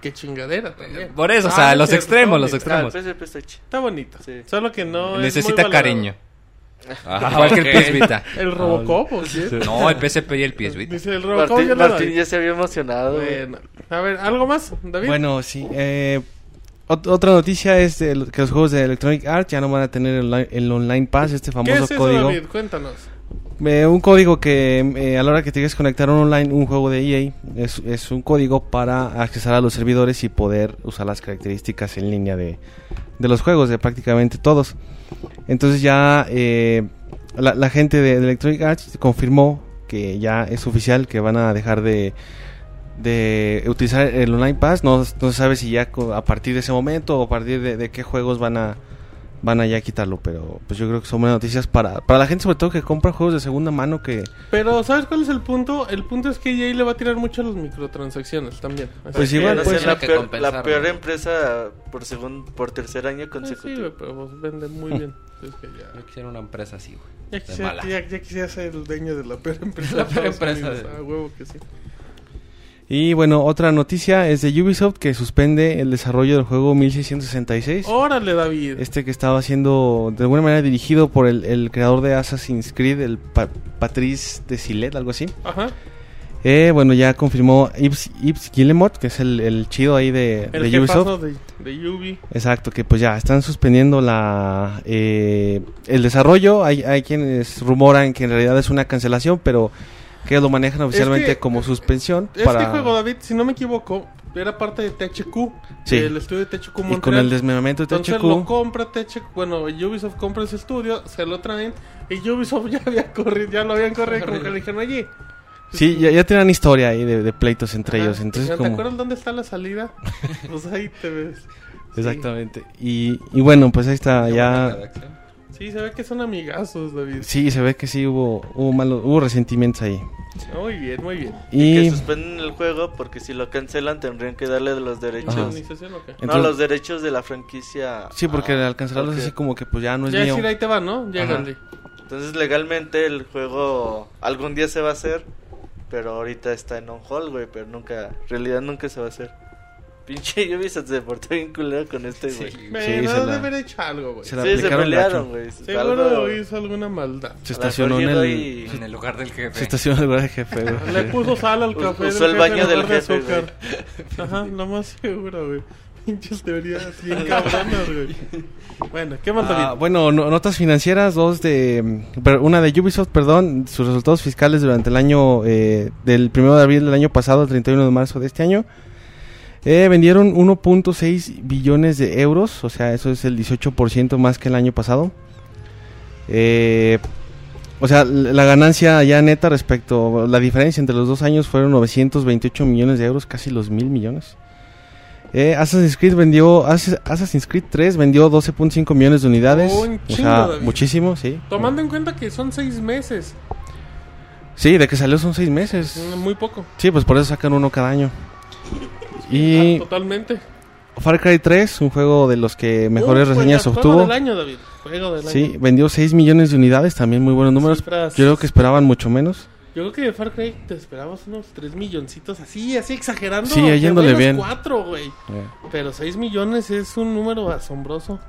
qué chingadera también. Por eso, o Ah, sea, los cierto, extremos, los Ah, el extremos. PSP está chido. Está bonito. Sí. Solo que no es Necesita muy valorado. cariño. Ah, Igual que el. PS Vita. ¿El Robocop o qué? No, el PSP y el PS Vita. Dice el Robocop Martín, ya se había emocionado. Bueno, a ver, ¿algo más, David? Bueno, sí. eh, ot- otra noticia es que los juegos de Electronic Arts ya no van a tener el, online- el Online Pass, este ¿Qué famoso es eso, código. David? Cuéntanos. Eh, un código que eh, a la hora que te quieres conectar online, un juego de EA, es, es un código para accesar a los servidores y poder usar las características en línea de, de los juegos, de prácticamente todos. Entonces ya eh, la, gente de, Electronic Arts confirmó que ya es oficial que van a dejar de, utilizar el Online Pass. No, se sabe si ya a partir de ese momento o a partir de, de qué juegos van a van a ya quitarlo, pero pues yo creo que son buenas noticias para, para la gente sobre todo que compra juegos de segunda mano que Pero, ¿sabes cuál es el punto? El punto es que EA le va a tirar mucho a las microtransacciones también. Así Pues igual, a puede ser ser la, que peor, compensar, la peor empresa por segun, por tercer año Ah, sí, consecutivo. pero pues venden muy bien. Es que ya... Yo quisiera una empresa así, güey. Ya ya, ya quisiera ser el dueño de la peor empresa. La peor empresa Unidos. de- Ah, huevo que sí. Y bueno, otra noticia es de Ubisoft que suspende el desarrollo del juego 1666. Órale, David. Este que estaba siendo de alguna manera dirigido por el, el creador de Assassin's Creed, el Pa- Patrice de Silet, algo así. Ajá. Eh, bueno, ya confirmó Yves, Yves Guillemot, que es el, el chido ahí de, El de Ubisoft. de, de Ubi. Exacto, que pues ya están suspendiendo la eh, el desarrollo. Hay, hay quienes rumoran que en realidad es una cancelación, pero que lo manejan oficialmente que, como suspensión. Este para... juego, David, si no me equivoco, era parte de THQ. Sí. El estudio de THQ Montreal. y con el desmembramiento de Entonces lo compra THQ, bueno, Ubisoft compra ese estudio, se lo traen y Ubisoft ya había corrido, ya lo habían corrido, como que le dijeron, oye, Sí, ya, ya tenían historia ahí de, de pleitos entre ajá, ellos. Entonces, ¿te como... acuerdas dónde está la salida? pues ahí te ves. Sí. Exactamente. Y, y bueno, pues ahí está, ya... Sí, se ve que son amigazos, David. Sí, se ve que sí hubo hubo malos, hubo resentimientos ahí. Muy bien, muy bien. Y que Y suspenden el juego porque si lo cancelan tendrían que darle los derechos. Ajá. ¿Indemnización o qué? No, Entonces- los derechos de la franquicia. sí, porque Ah, al cancelarlos ok. así como que pues ya no es Ya mío. decir, ahí te va, ¿no? Llégale. Entonces legalmente el juego algún día se va a hacer, pero ahorita está en on hold, güey, pero nunca, en realidad nunca se va a hacer. Pinche Ubisoft se portó bien culero con este, güey. Me Sí, debe se la- haber hecho algo, güey. se la Sí, se pelearon, güey. Seguro Algo- hizo alguna maldad. Se estacionó en el... y- En el lugar del jefe. Se estacionó en el lugar de jefe. güey. Le puso sal al café. usó del el baño del jefe. Ajá, lo más seguro, güey. Pinches teorías bien cabronas, güey. Bueno, ¿qué más, Ah, David? bueno, no- notas financieras, dos de... Una de Ubisoft, perdón, sus resultados fiscales durante el año eh, del 1 de abril del año pasado al 31 de marzo de este año. Eh, vendieron 1.6 billones de euros, o sea, eso es el 18% más que el año pasado. Eh, o sea, la ganancia ya neta respecto, la diferencia entre los dos años fueron 928 millones de euros, casi los mil millones. Eh, Assassin's Creed vendió, Ass- Assassin's Creed 3 vendió 12.5 millones de unidades. Oh, un o sea, David. muchísimo, sí. Tomando en cuenta que son seis meses. Sí, de que salió son seis meses. Mm, Muy poco. Sí, pues por eso sacan uno cada año. Y Ah, totalmente. Far Cry 3, un juego de los que mejores Uh, reseñas juega- obtuvo. Juego del año, David. Juego del Sí, año. vendió 6 millones de unidades, también muy buenos números. Cifras- Yo creo que esperaban mucho menos. Yo creo que de Far Cry te esperabas unos 3 milloncitos así, así exagerando. Sí, yéndole bien. cuatro, güey. Eh. Pero 6 millones es un número asombroso.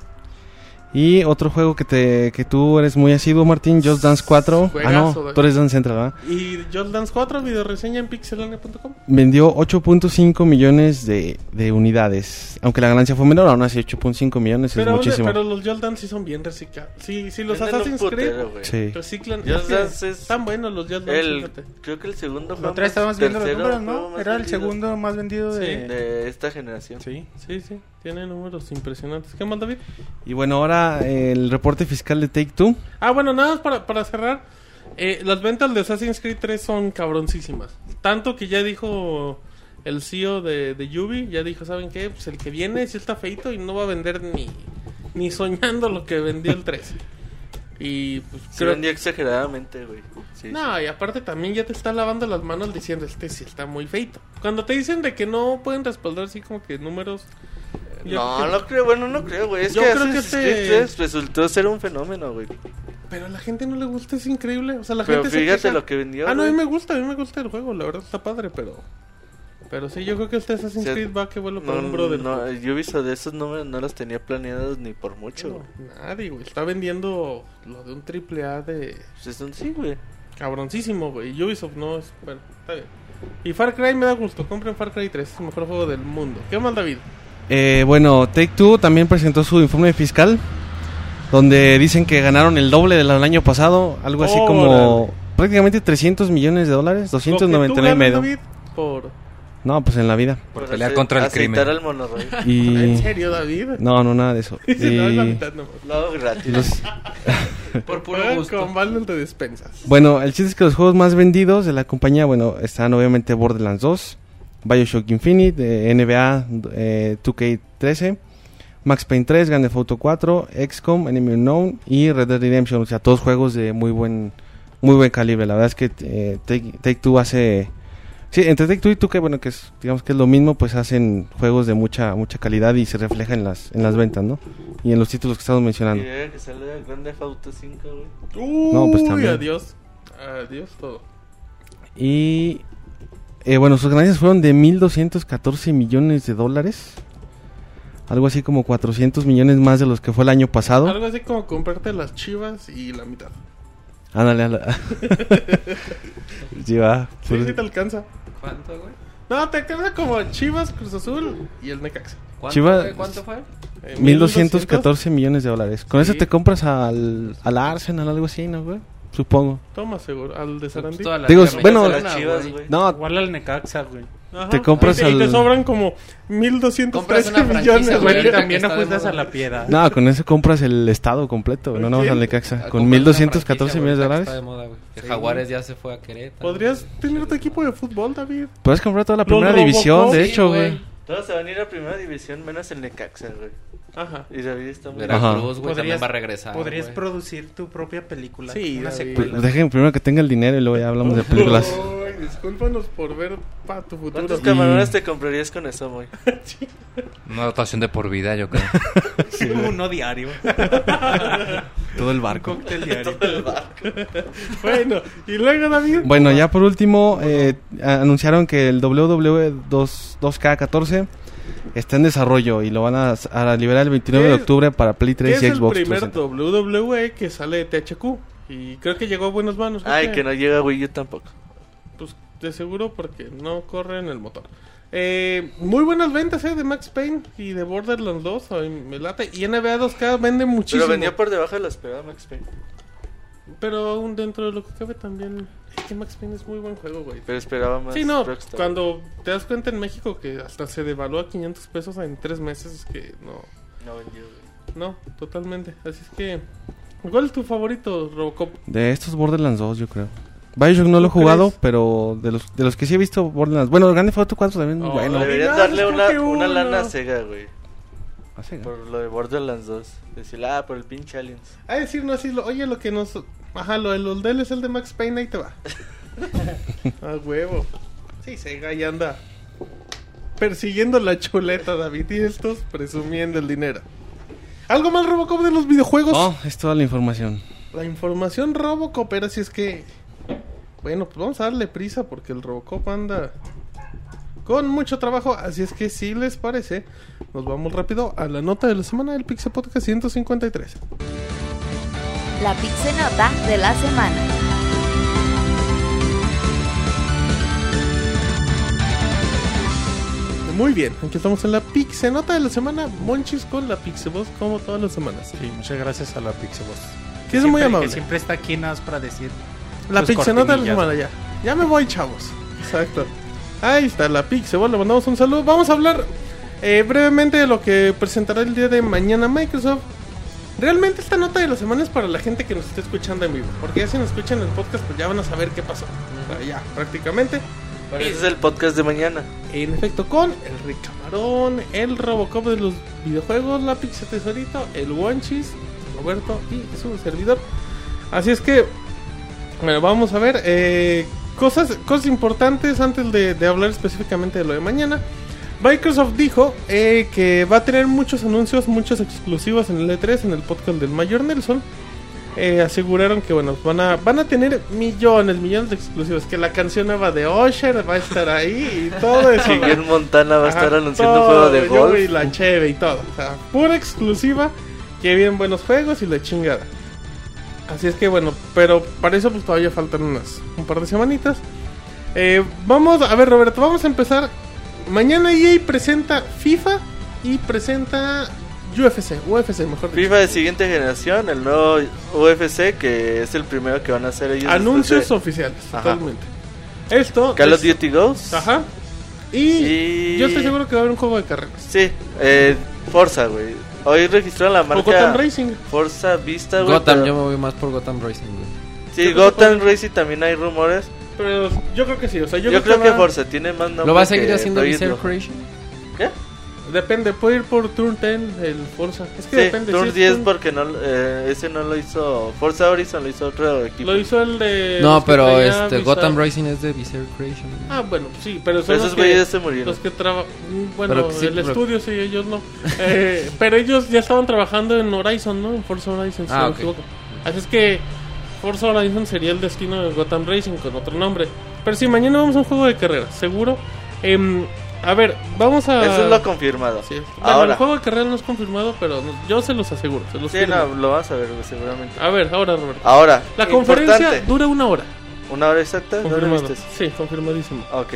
Y otro juego que te que tú eres muy asiduo, Martín, Just Dance 4. Juegazo, ah, no, tú eres Dance Central, ¿verdad? Y Just Dance 4, video reseña en pixelania.com. Vendió 8.5 millones de, de unidades. Aunque la ganancia fue menor, aún así 8.5 millones Pero, es muchísimo. pero los Just Dance sí son bien reciclados. Sí, sí, los Venden Assassin's Creed. Sí. reciclan. Just Dance es Están buenos los Just Dance, El, creo que el segundo La otra estábamos viendo los números, ¿no? Era el vendido segundo más vendido de... Sí. de esta generación. Sí, sí, sí. Tiene números impresionantes. ¿Qué más, David? Y bueno, ahora el reporte fiscal de Take Two. Ah, bueno, nada más para, para cerrar. Eh, las ventas de Assassin's Creed 3 son cabroncísimas. Tanto que ya dijo el CEO de, de Yubi, ya dijo, ¿saben qué? Pues el que viene sí está feito y no va a vender ni, ni soñando lo que vendió el 3. Y pues Se creo... vendió exageradamente, güey. Sí, No, y aparte también ya te está lavando las manos diciendo, este sí está muy feito. Cuando te dicen de que no pueden respaldar así como que números... yo No, creo que- no creo, bueno, no creo, güey. Es Yo que creo que Assassin's este- Creed 3 resultó ser un fenómeno, güey. Pero a la gente no le gusta, es increíble. O sea, la Pero gente se fíjate queja. lo que vendió, Ah, no, a mí güey. me gusta, a mí me gusta el juego, la verdad está padre, pero. Pero sí, yo creo que este Assassin's Sí, Creed va que vuelo por No, un brother. no, Ubisoft de esos no, me- no los tenía planeados ni por mucho. No, nadie, güey. Está vendiendo lo de un triple A de Pues es un sí, güey. cabroncísimo, güey. Ubisoft no es... Bueno, está bien. Y Far Cry me da gusto. Compren Far Cry 3. Es el mejor juego del mundo. ¿Qué más, David? Eh, bueno, Take Two también presentó su informe fiscal, donde dicen que ganaron el doble del año pasado, algo así como prácticamente 300 millones de dólares, Lo que tú 299 y ganas, medio. David, por... No, pues en la vida. Por Por pelear hacer- contra el crimen. al monorroy. Y ¿En serio, David? no, no nada de eso. Dice, no, es la Y- mitad nomás. No, gratis. los- Por Juegan con bundle de despensas. Bueno, el chiste es que los juegos más vendidos de la compañía, bueno, están obviamente Borderlands 2, Bioshock Infinite, eh, NBA eh, 2K13, Max Payne 3, Grand Theft Auto 4, XCOM, Enemy Unknown y Red Dead Redemption. O sea, todos juegos de muy buen muy buen calibre. La verdad es que eh, Take, Take Two hace... Sí, entre Take Two y 2K, bueno, que es, digamos que es lo mismo, pues hacen juegos de mucha mucha calidad y se refleja en las, en las ventas, ¿no? Y en los títulos que estamos mencionando. que sale el Grand Theft Auto 5, güey. Uy, No, pues también. adiós. Adiós todo. Y eh, bueno, sus ganancias fueron de 1.214 millones de dólares. Algo así como 400 millones más de los que fue el año pasado. Algo así como comprarte las chivas y la mitad. Ándale, ándale. Sí, va. Sí, sí te alcanza. ¿Cuánto, güey? No, te alcanza como Chivas, Cruz Azul y el Necaxa. ¿Cuánto, Chivas- güey? ¿Cuánto fue? Eh, 1.214 millones de dólares. Con Sí. eso te compras al, al Arsenal, algo así, ¿no, güey? Supongo. Toma seguro, al de Pues Sarandí. Digo, bueno, chivas. No, Igual al Necaxa, güey. Ajá. te compras y, te- y te sobran como Compras 1.213 una franquicia, millones, güey. también moda. a la piedad. no, con eso compras el estado completo, güey, no nada más al Necaxa. A Con comprar una 1.214 franquicia, millones de dólares. está de moda, güey. Que Jaguares ya se fue a Querétaro. Podrías güey. tener tu equipo de fútbol, David. Puedes comprar toda la Los primera división, de Sí, hecho, güey. güey. Todos se van a ir a primera división, menos el Necaxa, güey. Ajá. Y David está muy... Veracruz, güey, Podrías- también va a regresar. Podrías güey. producir tu propia película. Sí, una secuela. Dejen primero que tenga el dinero y luego ya hablamos de películas. Ay, discúlpanos por ver para tu futuro. ¿Cuántos Y- camarones te comprarías con eso, güey? Una dotación de por vida, yo creo. Uno diario. Todo el Un barco. cóctel diario. Bueno, y luego, David. Bueno, ya por último, eh, anunciaron que el WWE 2, 2K14 está en desarrollo y lo van a, a liberar el 29 de ¿Qué- octubre para Play que 3 es y el Xbox primer 360. WWE que sale de THQ. Y creo que llegó a buenas manos. Ay, que no llega Wii U tampoco. Pues de seguro porque no corre en el motor. Eh, muy buenas ventas eh, de Max Payne y de Borderlands 2. ay, me late. Y NBA 2K vende muchísimo. Pero venía por debajo de la esperada Max Payne. Pero aún dentro de lo que cabe también. Es que Max Payne es muy buen juego, güey. Pero esperaba más Sí, no. Rockstar. Cuando te das cuenta en México que hasta se devalúa 500 pesos en tres meses, es que no. No vendió, güey. No, totalmente. Así es que. ¿Cuál es tu favorito, Robocop? De estos Borderlands 2, yo creo. Bioshock no lo he ¿Tú jugado, crees? pero de los, de los que sí he visto Borderlands... Bueno, el Grande Auto 4 también es muy Oh, bueno. Deberían darle una, una lana a Sega, güey. ¿No? Por lo de Borderlands 2. Decirle, ah, por el pinche Aliens. A decir, no así, lo, oye, lo que nos. Ajá, lo del Oldel es el de Max Payne, ahí te va. A huevo. Sí, Sega ya anda persiguiendo la chuleta, David, y estos presumiendo el dinero. ¿Algo más Robocop de los videojuegos? No, es toda la información. La información Robocop, pero si es que. Bueno, pues vamos a darle prisa porque el Robocop anda con mucho trabajo. Así es que si les parece, nos vamos rápido a la nota de la semana del Pixel Podcast 153. La Pixenota de la semana. Muy bien, aquí estamos en la Pixenota de la semana. Monchis con la Pixeboss como todas las semanas. Sí, muchas gracias a la Pixeboss. Que es Siempre- muy amable. Que siempre está aquí nada más para decir. La sus Pixenota de la semana ya. Ya me voy, chavos. Exacto. Ahí está la Pixeboss. Le mandamos un saludo. Vamos a hablar eh, brevemente lo que presentará el día de mañana Microsoft. Realmente esta nota de la semana es para la gente que nos esté escuchando en vivo. Porque ya si nos escuchan en el podcast, pues ya van a saber qué pasó. O sea, ya, prácticamente. Bueno, ese es el podcast de mañana. En efecto, con el Rick Camarón, el Robocop de los videojuegos, la Pixel Tesorito, el Wanchis, Roberto y su servidor. Así es que, bueno, vamos a ver eh, cosas, cosas importantes antes de, de hablar específicamente de lo de mañana. Microsoft dijo eh, que va a tener muchos anuncios, muchos exclusivos en el E3, en el podcast del Mayor Nelson. eh, aseguraron que bueno van a van a tener millones millones de exclusivos que la canción nueva de Usher va a estar ahí y todo eso Que Montana va a estar Ajá, anunciando un todo, juego de golf. Y la cheve y todo. O sea, pura exclusiva. Que vienen buenos juegos y la chingada. Así es que bueno, pero para eso pues todavía faltan unas un par de semanitas. Eh, vamos, a ver Roberto, vamos a empezar. Mañana EA presenta FIFA y presenta UFC, UFC mejor dicho. FIFA de siguiente generación, el nuevo UFC, que es el primero que van a hacer ellos. Anuncios oficiales, Ajá. totalmente. Esto. Call of Duty Ghosts. Ajá. Y, Y- yo estoy seguro que va a haber un juego de carreras. Sí, eh, Forza, güey. Hoy registraron la O marca Gotham Racing. Forza Vista, güey. Gotham, pero- yo me voy más por Gotham Racing, güey. Sí, Gotham Racing también hay rumores. Pero yo creo que sí. O sea, yo, Yo, creo que va- Forza tiene más nombre ¿Lo va a seguir haciendo Raw. Creation? ¿Qué? Depende, puede ir por Turn 10 el Forza. Es que Sí, depende. Tour si es 10 Turn- porque no, eh, ese no lo hizo Forza Horizon, lo hizo otro equipo. Lo hizo el de. No, pero este Visa- Gotham Racing es de Visceral Creation. güey. Ah, bueno, sí, pero son Pero los esos güeyes se murieron. los que trabajan. Bueno, Pero que sí, el pero- estudio sí, ellos no. Eh, pero ellos ya estaban trabajando en Horizon, ¿no? En Forza Horizon, si Ah, no me ok. equivoco. Así es que Forza Horizon sería el destino de Gotham Racing con otro nombre. Pero sí, mañana vamos a un juego de carreras, seguro. Em, a ver, vamos a. Eso es lo confirmado. Sí, bueno, Ahora, el juego de carreras no es confirmado, pero no- yo se los aseguro. Se los sí, firmo. no, lo vas a ver seguramente. A ver, ahora, Roberto. Ahora, La conferencia importante. dura una hora. ¿Una hora exacta? ¿Dónde Confirmado. viste? Sí, confirmadísimo. Ok.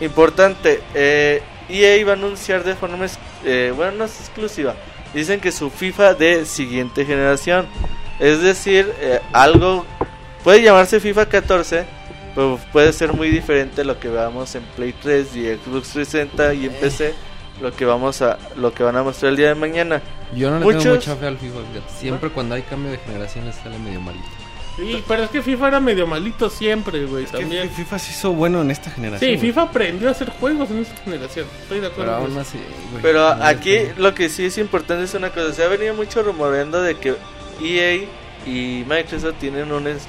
Importante. Eh, EA va a anunciar de forma, eh, bueno, no es exclusiva. Dicen que su FIFA de siguiente generación. Es decir, eh, algo puede llamarse FIFA 14, pero puede ser muy diferente a lo que veamos en Play 3 y Xbox 360 y en PC. Lo que vamos a, lo que van a mostrar el día de mañana. Yo no le Muchos- tengo mucha fe al FIFA. Siempre cuando hay cambio de generaciones sale medio malito. Sí, pero es que FIFA era medio malito siempre, güey, Es que también. FIFA se hizo bueno en esta generación. Sí, güey. FIFA aprendió a hacer juegos en esta generación. Estoy de acuerdo. Pero con aún eso. así, güey. Pero no, aquí lo que sí es importante es una cosa. Se ha venido mucho rumoreando de que EA y Microsoft tienen una, es-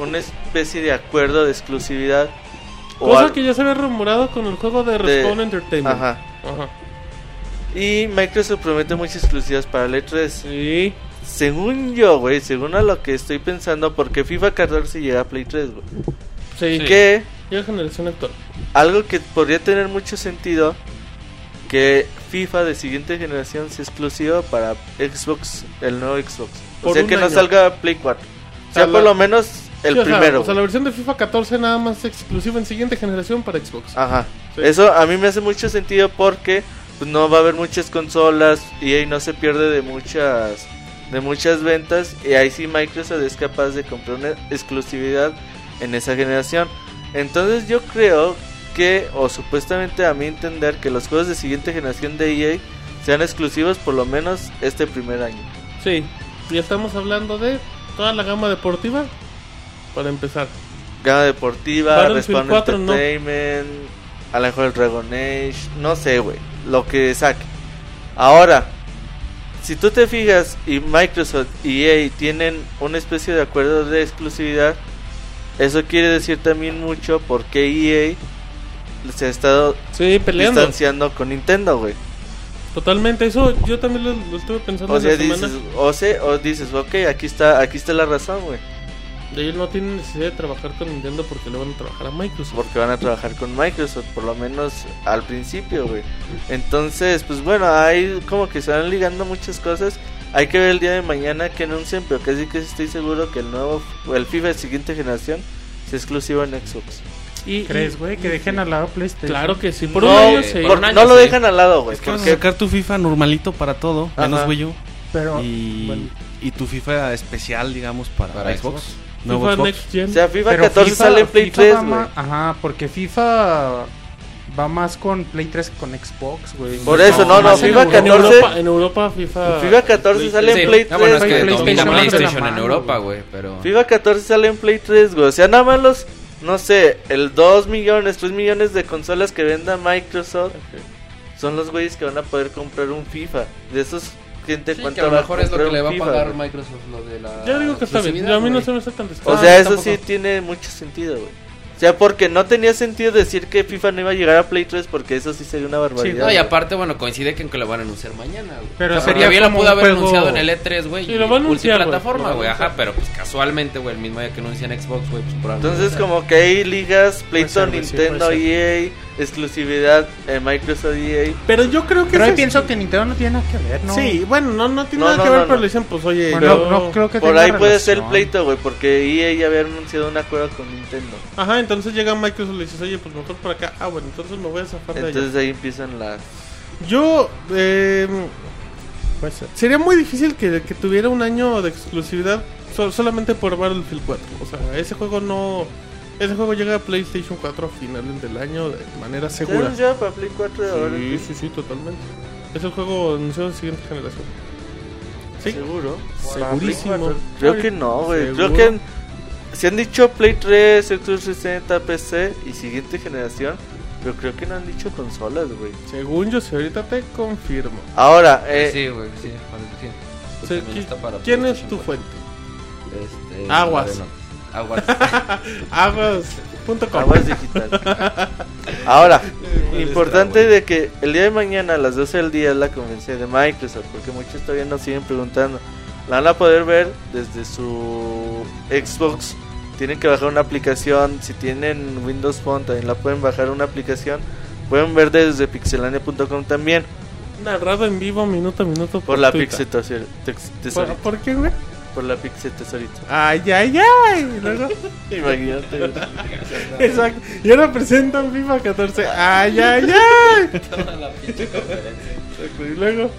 una especie de acuerdo de exclusividad. Cosa que ya se había rumorado con el juego de Respawn Entertainment. Ajá. Ajá. Y Microsoft promete muchas exclusivas para el E3. Sí. Según yo, güey, según a lo que estoy pensando, porque FIFA 14 llega a Play 3, güey. Sí. Que Ya generación actual. algo que podría tener mucho sentido que FIFA de siguiente generación sea exclusivo para Xbox, el nuevo Xbox. O Por sea un que no año. salga Play 4. O sea, sea, por la- lo menos el Sí, o sea, primero. O sea, la versión de FIFA 14 nada más exclusiva en siguiente generación para Xbox. Ajá. Sí. Eso a mí me hace mucho sentido porque pues, no va a haber muchas consolas y ahí no se pierde de muchas de muchas ventas y ahí sí Microsoft es capaz de comprar una exclusividad en esa generación. Entonces yo creo que o supuestamente a mi entender que los juegos de siguiente generación de EA sean exclusivos por lo menos este primer año. Sí. Y estamos hablando de toda la gama deportiva. Para empezar. Gama deportiva, Respawn 4 no. Entertainment, a lo mejor Dragon Age, no sé, güey, lo que saque. Ahora, si tú te fijas y Microsoft y EA tienen una especie de acuerdo de exclusividad, eso quiere decir también mucho porque EA se ha estado Sí, distanciando con Nintendo, güey. Totalmente. Eso yo también lo, lo estuve pensando O sea, la dices, o, se- o dices, ok, aquí está, aquí está la razón, güey. De ellos no tienen necesidad de trabajar con Nintendo porque le van a trabajar a Microsoft. porque van a trabajar con Microsoft, por lo menos al principio, güey. Entonces, pues bueno, hay como que se van ligando muchas cosas. Hay que ver el día de mañana que anuncien, pero casi que estoy seguro que el nuevo, el FIFA de siguiente generación es exclusivo en Xbox. Y, ¿Crees, güey? Que dejen al lado PlayStation. Claro que sí. Por no, un año sí. por- un año no lo sí. dejan al lado, güey. Es que vas a porque sacar tu FIFA normalito para todo, menos Ajá. Wii U. Pero, Y, bueno, y tu FIFA especial, digamos, para, Para Xbox. Xbox. Nuevo FIFA Xbox. Next Gen. o sea, FIFA pero 14 FIFA- sale en Play FIFA 3, va güey. ma- Ajá, porque FIFA va más con Play 3 que con Xbox, güey. Por eso, no, no, en FIFA en 14 Europa, en Europa FIFA. FIFA 14 sale en Play ah, bueno, 3, es que PlayStation PlayStation en Europa, güey. güey, pero... FIFA 14 sale en Play 3, güey. O sea, nada más los, no sé, el 2 millones, 3 millones de consolas que venda Microsoft son los güeyes que van a poder comprar un FIFA. De esos, gente, Sí, que ¿cuánto a lo va a mejor es lo que le va a pagar güey? Microsoft lo de la... Yo digo que está bien. A mí no se me hace tan O sea, Ah, eso tampoco. sí tiene mucho sentido, güey. O sea, porque no tenía sentido decir que FIFA no iba a llegar a Play 3 porque eso sí sería una barbaridad. No, y aparte, bueno, coincide que, en que lo van a anunciar mañana, güey. Pero o sea, sería bien lo pudo haber juego- anunciado en el E3, güey. Sí, y lo va a anunciar, multiplataforma, güey, Ajá, pero pues casualmente, güey, el mismo día que anuncian Xbox, güey, pues. Entonces, como que hay ligas, sí, Nintendo. EA, exclusividad, eh, Microsoft, EA. Pero yo creo que Pero ahí pienso que Nintendo no tiene nada que ver, ¿no? Sí, bueno, no, no tiene No, nada no, que ver, no, pero no. le dicen, pues oye, Bueno, yo- no, no creo que Por tenga ahí puede ser relación. pleito, güey, porque EA ya había anunciado un acuerdo con Nintendo. Ajá, entonces llega Microsoft y le dices, oye, pues mejor por acá. Ah, bueno, entonces me voy a zafar de allá. Entonces ahí empiezan las... Yo, eh, pues, sería muy difícil que, que tuviera un año de exclusividad so- solamente por Battlefield 4. O sea, ese juego no... Ese juego llega a PlayStation 4 a finales del año de manera segura. ¿Ya para Play 4 de ahora? Sí, sí, sí, totalmente. Es el juego anunciado de siguiente generación. Sí, ¿Seguro? Segurísimo. 4. Creo que no, güey. Creo que en- se han dicho Play 3, Xbox 360, PC y siguiente generación. Pero creo que no han dicho consolas, güey. Según yo, si ahorita te confirmo. Ahora, eh, Sí, güey, sí, sí. Sí, También ¿qui- está para ¿Quién es tu 4. fuente? Este, Aguas. Aguas. Aguas.com. Aguas digital. Ahora, importante de que el día de mañana a las 12 del día es la conferencia de Microsoft, porque muchos todavía nos siguen preguntando. La van a poder ver desde su Xbox. Tienen que bajar una aplicación. Si tienen Windows Phone, también la pueden bajar una aplicación. Pueden ver desde pixelania.com también. Narrado en vivo minuto a minuto Por la Twitter. Pixel ¿Por, por qué, güey? Por la Pixel Tesorito. Ay, ay, ay. Y Luego, Imagínate. exacto. Y ahora presentan FIFA 14. Ay, ay, ay. Y luego,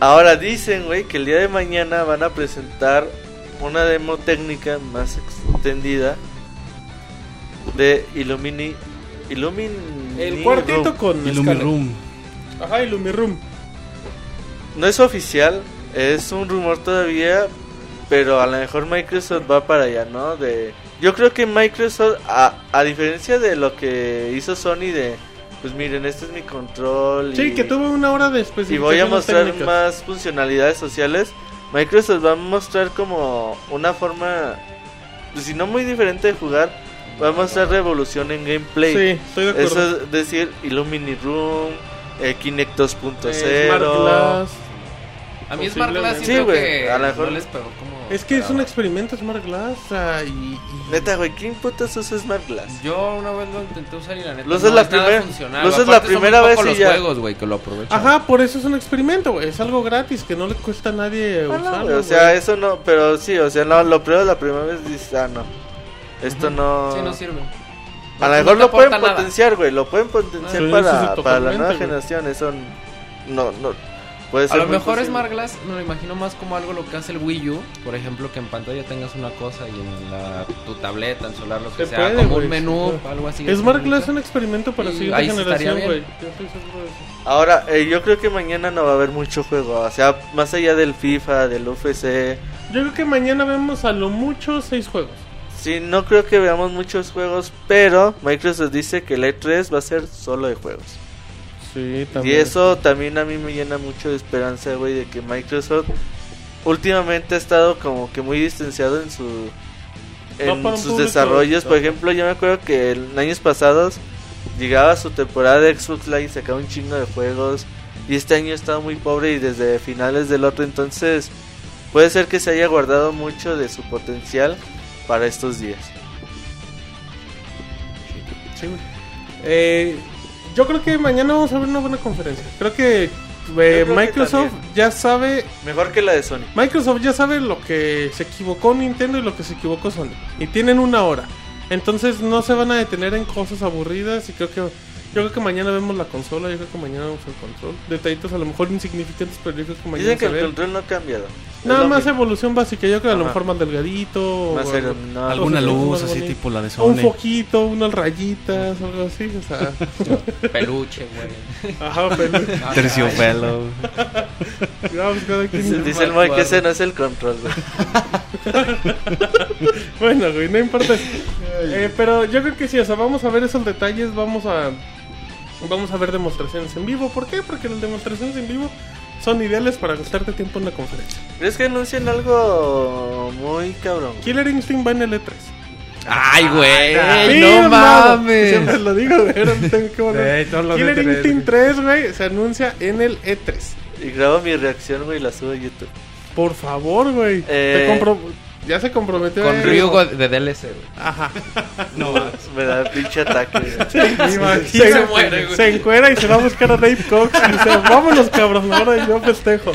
Ahora dicen, güey, que el día de mañana van a presentar una demo técnica más extendida de Illumini. Illumin. el cuartito con Scarlett. Illumirum. Ajá, Illumirum. No es oficial, es un rumor todavía, pero a lo mejor Microsoft va para allá, ¿no? De, yo creo que Microsoft, a, a diferencia de lo que hizo Sony de, pues miren, este es mi control. Sí, y- que tuvo una hora de y voy a mostrar técnicas. más funcionalidades sociales. Microsoft va a mostrar como una forma, pues si no muy diferente de jugar, va a mostrar revolución en gameplay. Sí, estoy de acuerdo. Eso es decir, Illumini Room, eh, Kinect 2.0. Eh, Smart Glass. A mí Smart Glass Sí, siento güey, que a lo mejor- no les pegó. Es que es un experimento Smart Glass. o sea, y, y- Neta, güey, ¿quién putas usa Smart Glass? Yo una vez lo intenté usar y la neta Lo usas no la funcional. lo usas la primera vez y los ya. juegos, güey, que lo aprovechan. Ajá, por eso es un experimento, güey. Es algo gratis que no le cuesta a nadie Ah, no, usarlo. o sea, eso no, pero sí, o sea, no, lo pruebas la primera vez y dices, ah, no. Esto no. Sí, no sirve. A lo mejor lo pueden potenciar, güey. Lo pueden potenciar para, para la nueva generación. Eso no, no. Puede A lo mejor posible. Smart Glass me lo imagino más como algo lo que hace el Wii U, por ejemplo, que en pantalla tengas una cosa y en la, tu tableta, en celular, lo que Se sea, puede, como un menú, puede. algo así. Smart. Glass es un experimento para Y siguiente sí generación, güey. bien. Yo estoy seguro de eso. Ahora, eh, yo creo que mañana no va a haber mucho juego. O sea, más allá del FIFA, del UFC. Yo creo que mañana vemos a lo mucho seis juegos. Sí, no creo que veamos muchos juegos. Pero Microsoft dice que el E3 va a ser solo de juegos. Sí, Y eso también a mí me llena mucho de esperanza, güey, de que Microsoft últimamente ha estado como que muy distanciado en su en sus desarrollos. Por ejemplo, yo me acuerdo que en años pasados llegaba su temporada de Xbox Live y sacaba un chingo de juegos. Y este año ha estado muy pobre y desde finales del otro. Entonces, puede ser que se haya guardado mucho de su potencial para estos días. Sí, güey. Eh, yo creo que mañana vamos a ver una buena conferencia. Creo que eh, que Microsoft ya sabe. Mejor que la de Sony. Microsoft ya sabe lo que se equivocó Nintendo y lo que se equivocó Sony. Y tienen una hora. Entonces no se van a detener en cosas aburridas. Y creo que. Yo creo que mañana vemos la consola. Yo creo que mañana vemos el control. Detallitos a lo mejor insignificantes, pero yo creo que mañana Dicen que se el ven. control no ha cambiado. Nada más mismo. evolución básica. Yo creo que a lo Ajá. mejor más delgadito. Más o algo- aerodinamico. Alguna luz más así bonitas. tipo la de O un Sony. foquito, unas rayitas, algo así. O sea, Peluche, güey. ajá, pero. Terciopelo. Dice, dice el Moy que ese no es el control, güey. Bueno, güey, no importa. Eh, pero yo creo que sí, o sea, vamos a ver esos detalles, vamos a vamos a ver demostraciones en vivo. ¿Por qué? Porque las demostraciones en vivo son ideales para gastarte tiempo en la conferencia. ¿Crees que anuncien algo muy cabrón? Killer Instinct va en el E3. Ay, güey. Sí, no hermano. mames. Siempre lo digo, güey. me tengo que volver. Killer E3, Instinct 3, güey, se anuncia en el E3. Y grabo mi reacción, güey, y la subo a YouTube. Por favor, güey. Eh. Te compro... Ya se comprometió. Con eh. Ryugo de DLC, güey. Ajá. Me da pinche ataque. güey. Se, se muere, güey. se encuera y se va a buscar a Dave Cox y dice, vámonos cabrón, ahora yo festejo.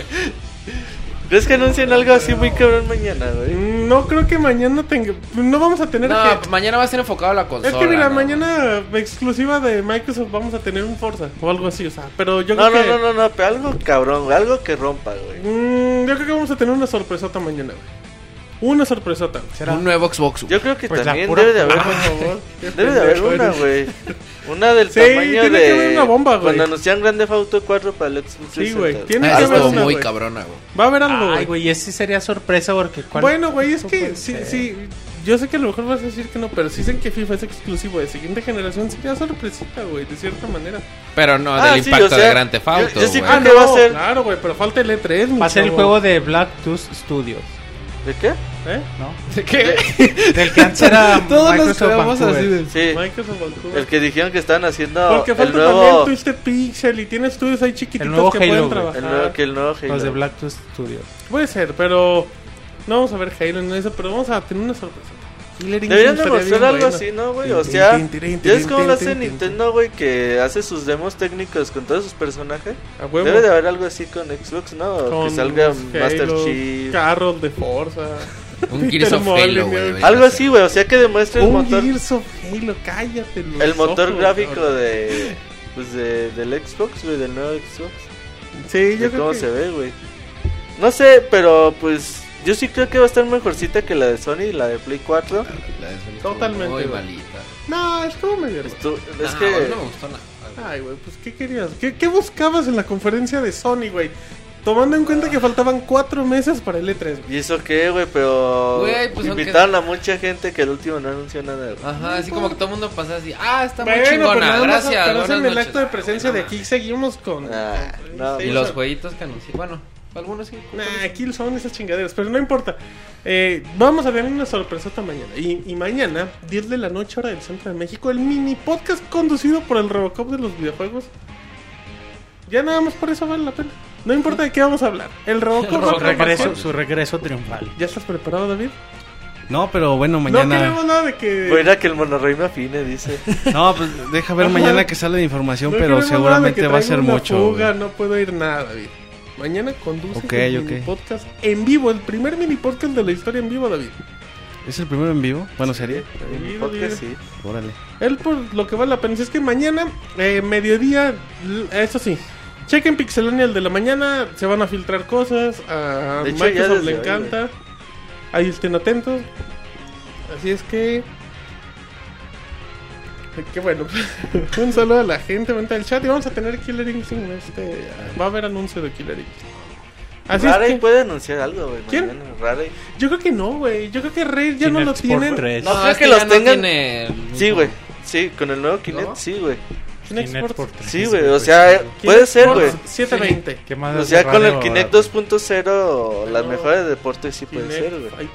¿Crees que anuncien algo así muy cabrón mañana, güey? Mm, No creo que mañana tenga... No vamos a tener No, que... mañana va a ser enfocado a la consola. Es que mira, ¿no? mañana exclusiva de Microsoft vamos a tener un Forza o algo así, o sea, pero yo No, creo no, que... no, no, no, pero algo cabrón, güey, algo que rompa, güey. Mm, yo creo que vamos a tener una sorpresota mañana, güey. Una sorpresota. güey. ¿Será? Un nuevo Xbox. güey. Yo creo que Pues también debe de haber, Por favor. debe de haber una, güey. Una del Sí, tamaño tiene de que haber una bomba, güey. Cuando anuncian Grande Theft Auto 4 para el Xbox Sí, güey, 360. tiene Ah, que esa haber estuvo una, muy güey. cabrona, güey. Va a haber algo, Ay, güey. güey, ese sería sorpresa porque... ¿cuál- Bueno, güey, es no que sí, ser? sí, yo sé que a lo mejor vas a decir que no, pero si dicen que FIFA es exclusivo de siguiente generación, sería sorpresita, güey, de cierta manera. Pero no Ah, del sí, impacto o sea, de Grand Theft yo- Auto, yo sí güey. creo que va a ser- Claro, güey, pero falta el E3, mi Va a ser el juego de Black Tooth Studios, ¿De qué? ¿Eh? ¿no? ¿Qué? Del que antes era Todos nos Microsoft quedamos Vancouver. así de... Sí, Microsoft Vancouver. el que dijeron que estaban haciendo Porque el falta también nuevo, Twisted Pixel y tiene estudios ahí chiquititos El nuevo que Halo, pueden trabajar. el nuevo, que el nuevo Halo. Los de Black Tooth Studios. Puede ser, pero no vamos a ver Halo en eso, pero vamos a tener una sorpresa. Deberían Instinct de estaría mostrar bien algo bueno. así, ¿no, güey? O sea, ya es como lo hace Nintendo, güey, que hace sus demos técnicos con todos sus personajes. A huevo. Debe de haber algo así con Xbox, ¿no? Con que salga Halo, Master Chief. Carros de Forza. Un Gears of. Halo, güey. Algo así, güey. O sea, que demuestre el Un motor, Gears of Halo, cállate. los el motor ojos, gráfico de, pues de, del Xbox, güey, del nuevo Xbox. Sí, yo creo cómo que... se ve, güey. No sé, pero pues yo sí creo que va a estar mejorcita que la de Sony y la de Play 4. La de Sony Totalmente, Muy malita. No, estuvo medio... Estu- es que no me gustó nada. Ay, güey, pues ¿qué querías? ¿Qué, ¿Qué buscabas en la conferencia de Sony, güey? Tomando en cuenta que faltaban cuatro meses para el E E3, güey. ¿Y eso qué, güey? Pero Güey, pues, invitaron a mucha gente que el último no anunció nada. güey. Ajá, así como que todo el mundo pasa así. Ah, está muy Bueno, pues chingona. más, Gracias. pero en el noches. acto de Ah, presencia de aquí seguimos con... Ah, no, Y los jueguitos que anuncié. Bueno, algunos sí. Nah, aquí son esas chingaderas, pero no importa. Eh, vamos a tener una sorpresota mañana. Y, y mañana, 10 de la noche, hora del centro de México, el mini podcast conducido por el Robocop de los videojuegos. Ya nada más por eso vale la pena. No importa de qué vamos a hablar. El Robocop. Su regreso, su regreso triunfal. ¿Ya estás preparado, David? No, pero bueno, No mañana. queremos nada de que. A que el monorrey me afine, dice. No, pues deja ver mañana que sale la información, no pero queremos nada de seguramente que va a ser una mucho. fuga, no puedo ir nada, David. Mañana conduce Ok, el mini podcast en vivo, el primer mini podcast de la historia en vivo, David. ¿Es el primero en vivo? Bueno, sería. Sí, Podcast, sí. Órale. Él por lo que vale la pena. Si es que mañana, eh, mediodía, eso sí. Chequen Pixelania el de la mañana, se van a filtrar cosas. A De hecho, Microsoft le hoy, encanta. Ahí estén atentos. Así es que. Que bueno, un saludo a la gente, vente al chat y vamos a tener Killer Instinct. Este, va a haber anuncio de Killer Instinct. Así es Rarey que, puede anunciar algo, güey. ¿Quién? mañana, yo creo que no, güey. Yo creo que Rey ya no lo tienen. 3. No, creo es que ya los no tengan- tiene el Sí, güey. Sí, con el nuevo Kinect, ¿No? sí, güey. Kinect Kinect Sport. Sport 3. Sí, güey. O sea, Kinect puede ser, güey. 720. ¿Qué más O sea, con el Kinect ahora? 2.0, las mejores de deportes sí puede ser, güey.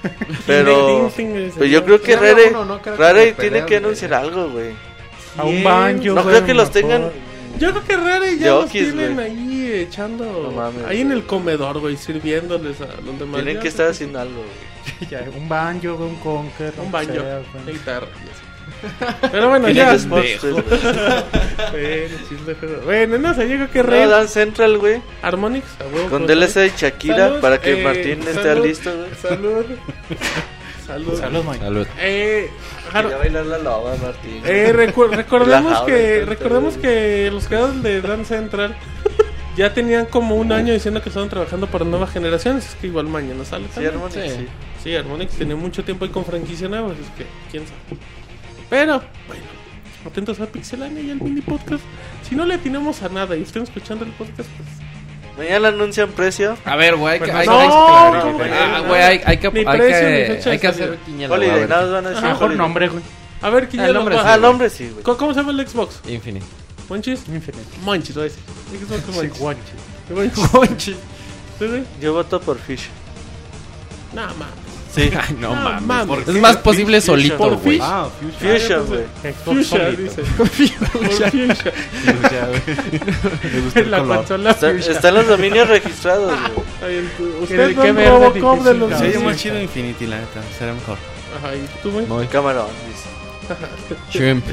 Pero, pero el- yo creo que Rare, Rare tiene que anunciar algo, güey. A un banjo. No creo que los tengan. Yo creo que Rare ya los tienen ahí echando. No mames, ahí en el comedor, güey, sirviéndoles a los demás. Tienen que estar haciendo algo, güey. Un banjo, un conker. Un banjo, una guitarra. y así. Pero bueno, ya. Bueno, no sé, yo creo que No, Rare. Dan Central, güey. Harmonix, a huevo, Con DLC de Shakira Salud, para que eh, Martín esté listo, güey. Salud. Salud. Salud, Mike. Salud. Eh, Har- bailar la loba, Martín. Eh, recu- recordemos La que recordemos que los creadores de Dance Central ya tenían como un año diciendo que estaban trabajando para nuevas generaciones, es que igual mañana sale Sí, también. Harmonix, Sí. sí. Harmonix tenía mucho tiempo ahí con franquicia nueva, es que quién sabe. Pero, bueno, atentos a Pixelania y al mini podcast. Si no le atinamos a nada y estén escuchando el podcast, pues Mañana anuncian precio. A ver, güey, hay Pues que, no hay, sabes hay- que la no, verdad, ¿cómo güey. que? Ah, güey, hay, que, hacer quiniela, Holiday, ver. nada más van a decir Ajá. Mejor nombre, güey. a ver quién El ya nos nombre va. sí, Ah, güey. nombre sí, güey. Ah, ¿Cómo, se llama el Xbox? Infinite. ¿Monchis? Infinite. Monchis, lo decir. Xbox Monchis. Monchis. Yo voto por Fish. Nada más. Sí. Ay, no Ah, mames. mames. Es más posible solito, güey. Ah, Fuchsia. Fusion, güey. Fuchsia, dice. Fuchsia. Güey. La están los dominios registrados, güey. Ay, el- ¿Qué- Usted qué no es Robocop de los... difícil? Se oye Sí, más chido Infinity, la neta. Será mejor. Ajá, ¿y tú, güey? Muy Camarón, dice. Shrimp.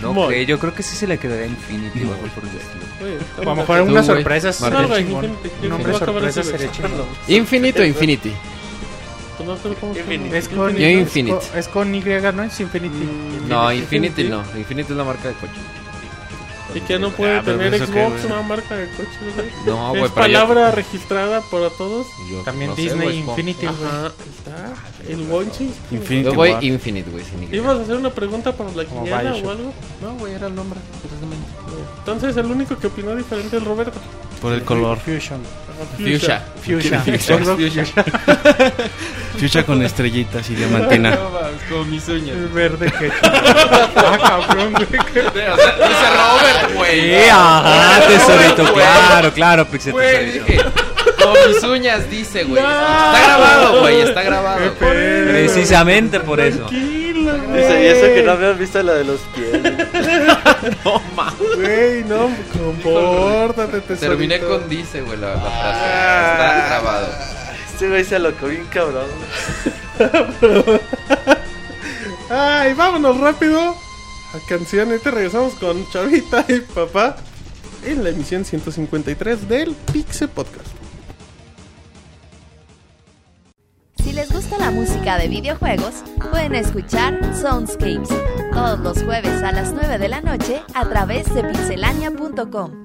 No, yo creo que sí se le quedaría Infinity o algo por el estilo. A lo mejor sorpresas. Martín. No, güey. Infinity. Un sorpresa sería güey. chingón. Infinite o Infinity. Pues no sé cómo se llama. Infinity. Es con, Yo es Infinite. con- es con Y, ¿no? Es Infinity. No, Infinity no. Infinity es la marca de coche. Y que no puede Ah, tener Xbox una marca de coches, güey. No, güey, es yo- palabra registrada para todos. yo También no Disney. Infinity, güey. Está. El Wonchi. Infinity Yo voy War. Infinite, güey. ¿Ibas a hacer una pregunta para la quiniela o algo? No, güey, era el nombre. Entonces el único que opinó diferente es Roberto. Por el color. Fusion. Fuchsia. Fuchsia. Fuchsia. Fuchsia con estrellitas y diamantina. Como mis uñas. El verde que. ah, cabrón, güey. Dice Robert, güey. Ajá, tesorito, güey. claro, claro, Pixel tesorito. Como mis uñas, dice, güey. Está grabado, güey. Está grabado. Precisamente por eso. Tranquilo, Dice, y eso que no habían visto la de los pies. Güey, no, compórtate, tesorito. Terminé con dice, güey, la, la frase. Está grabado. Este güey se lo comió un cabrón. Ay, vámonos rápido a canción. Ahorita regresamos con Chavita y Papá en la emisión 153 del Pixel Podcast. De videojuegos, pueden escuchar Soundscapes todos los jueves a las 9 de la noche a través de pixelania.com.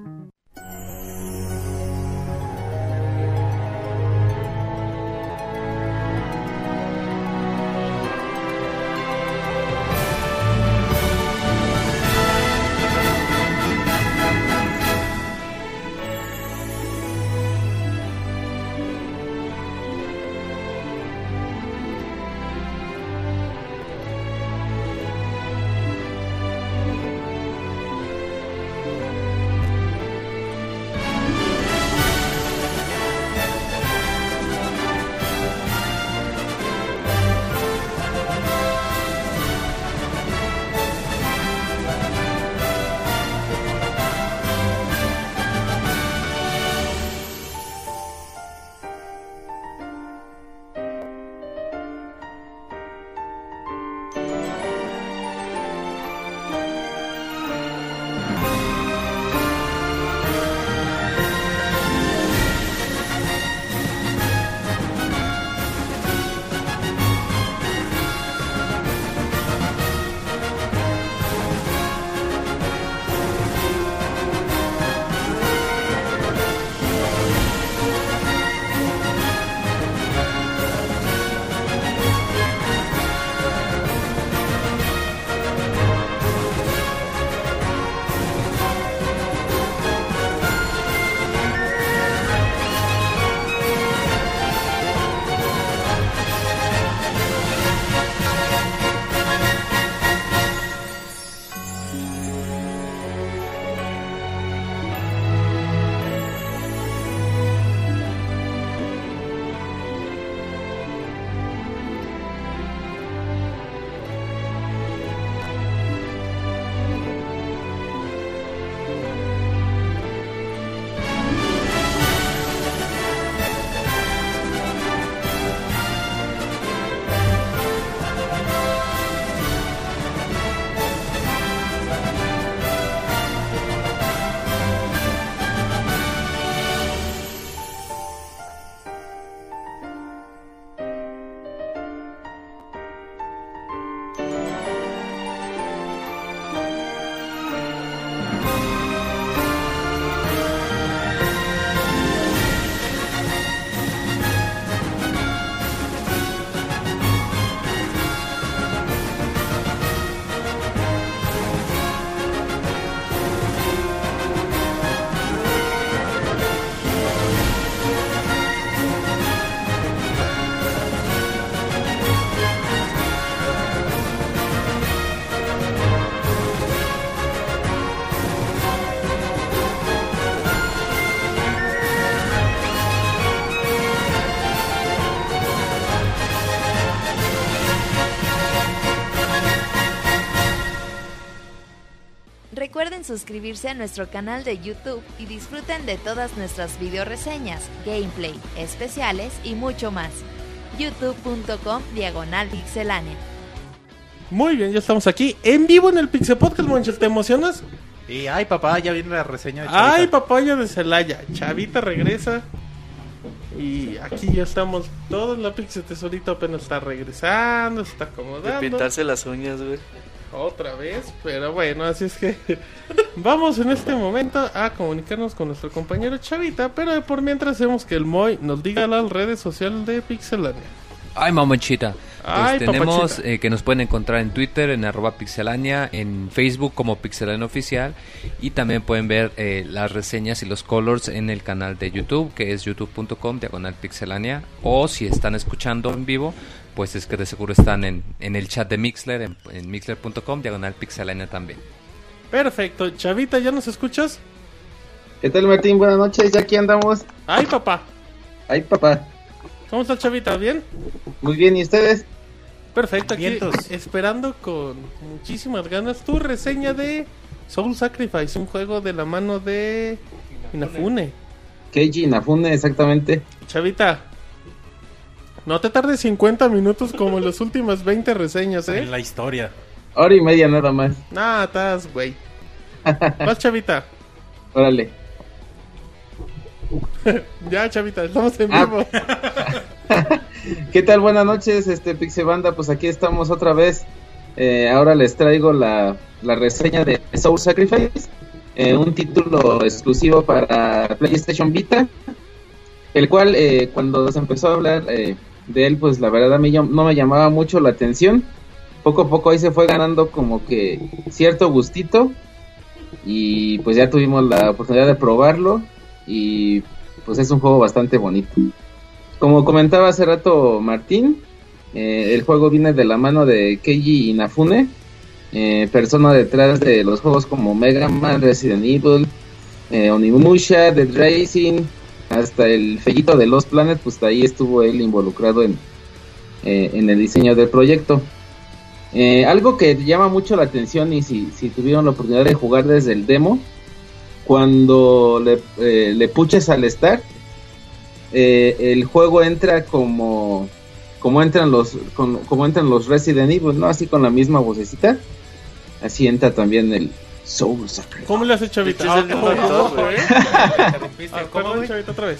suscribirse a nuestro canal de YouTube y disfruten de todas nuestras video reseñas, gameplay, especiales y mucho más. youtube.com diagonal pixelánea. Muy bien, ya estamos aquí en vivo en el Pixel Podcast, Monchel. ¿Te emocionas? Y ay, papá, ya viene la reseña de Chavita. Ay, papaya de Celaya. Chavita regresa. Y aquí ya estamos todos. La Pixel Tesorito apenas está regresando, se está De acomodando. pintarse las uñas, güey. Otra vez, pero bueno, así es que vamos en este momento a comunicarnos con nuestro compañero Chavita, pero por mientras hacemos que el Moy nos diga las redes sociales de Pixelania. Ay, mamochita. Pues Ay, tenemos eh, que nos pueden encontrar en Twitter, en arroba pixelania, en Facebook como pixelania oficial y también pueden ver eh, las reseñas y los colors en el canal de YouTube que es youtube.com diagonal pixelania o si están escuchando en vivo pues es que de seguro están en, en el chat de Mixler, en, en mixler.com diagonal pixelania también. Perfecto, Chavita, ¿ya nos escuchas? ¿Qué tal Martín? Buenas noches, ya aquí andamos. Ay, papá, Ay, papá. ¿cómo está Chavita? ¿Bien? Muy bien, ¿y ustedes? Perfecto, aquí Vientos. esperando con muchísimas ganas tu reseña de Soul Sacrifice, un juego de la mano de Inafune. Keiji Inafune, exactamente. Chavita, no te tardes 50 minutos como en las últimas 20 reseñas, En ¿eh? la historia. Hora y media nada más. Nah, estás, güey. Vas, Chavita. Órale. Ya, Chavita, estamos en Ah. vivo. ¿Qué tal? Buenas noches, este Pixebanda. Pues aquí estamos otra vez. Eh, ahora les traigo la, la reseña de Soul Sacrifice, eh, un título exclusivo para PlayStation Vita, el cual eh, cuando se empezó a hablar eh, de él, pues la verdad a mí no me llamaba mucho la atención. Poco a poco ahí se fue ganando como que cierto gustito y pues ya tuvimos la oportunidad de probarlo y pues es un juego bastante bonito. Como comentaba hace rato Martín, eh, el juego viene de la mano de Keiji Inafune, eh, persona detrás de los juegos como Mega Man, Resident Evil, eh, Onimusha, Dead Racing, hasta el Fellito de Los Planet, pues ahí estuvo él involucrado en, en el diseño del proyecto. Eh, algo que llama mucho la atención y si, si tuvieron la oportunidad de jugar desde el demo, cuando le, eh, le puches al start, eh, el juego entra como como entran los con- como entran los Resident Evil, ¿no? Así con la misma vocecita. Así entra también el Soul Sacrifice. ¿Cómo le hace Chavita? Es el Ah, ¿cómo, perdón, güey? Chavita, otra vez.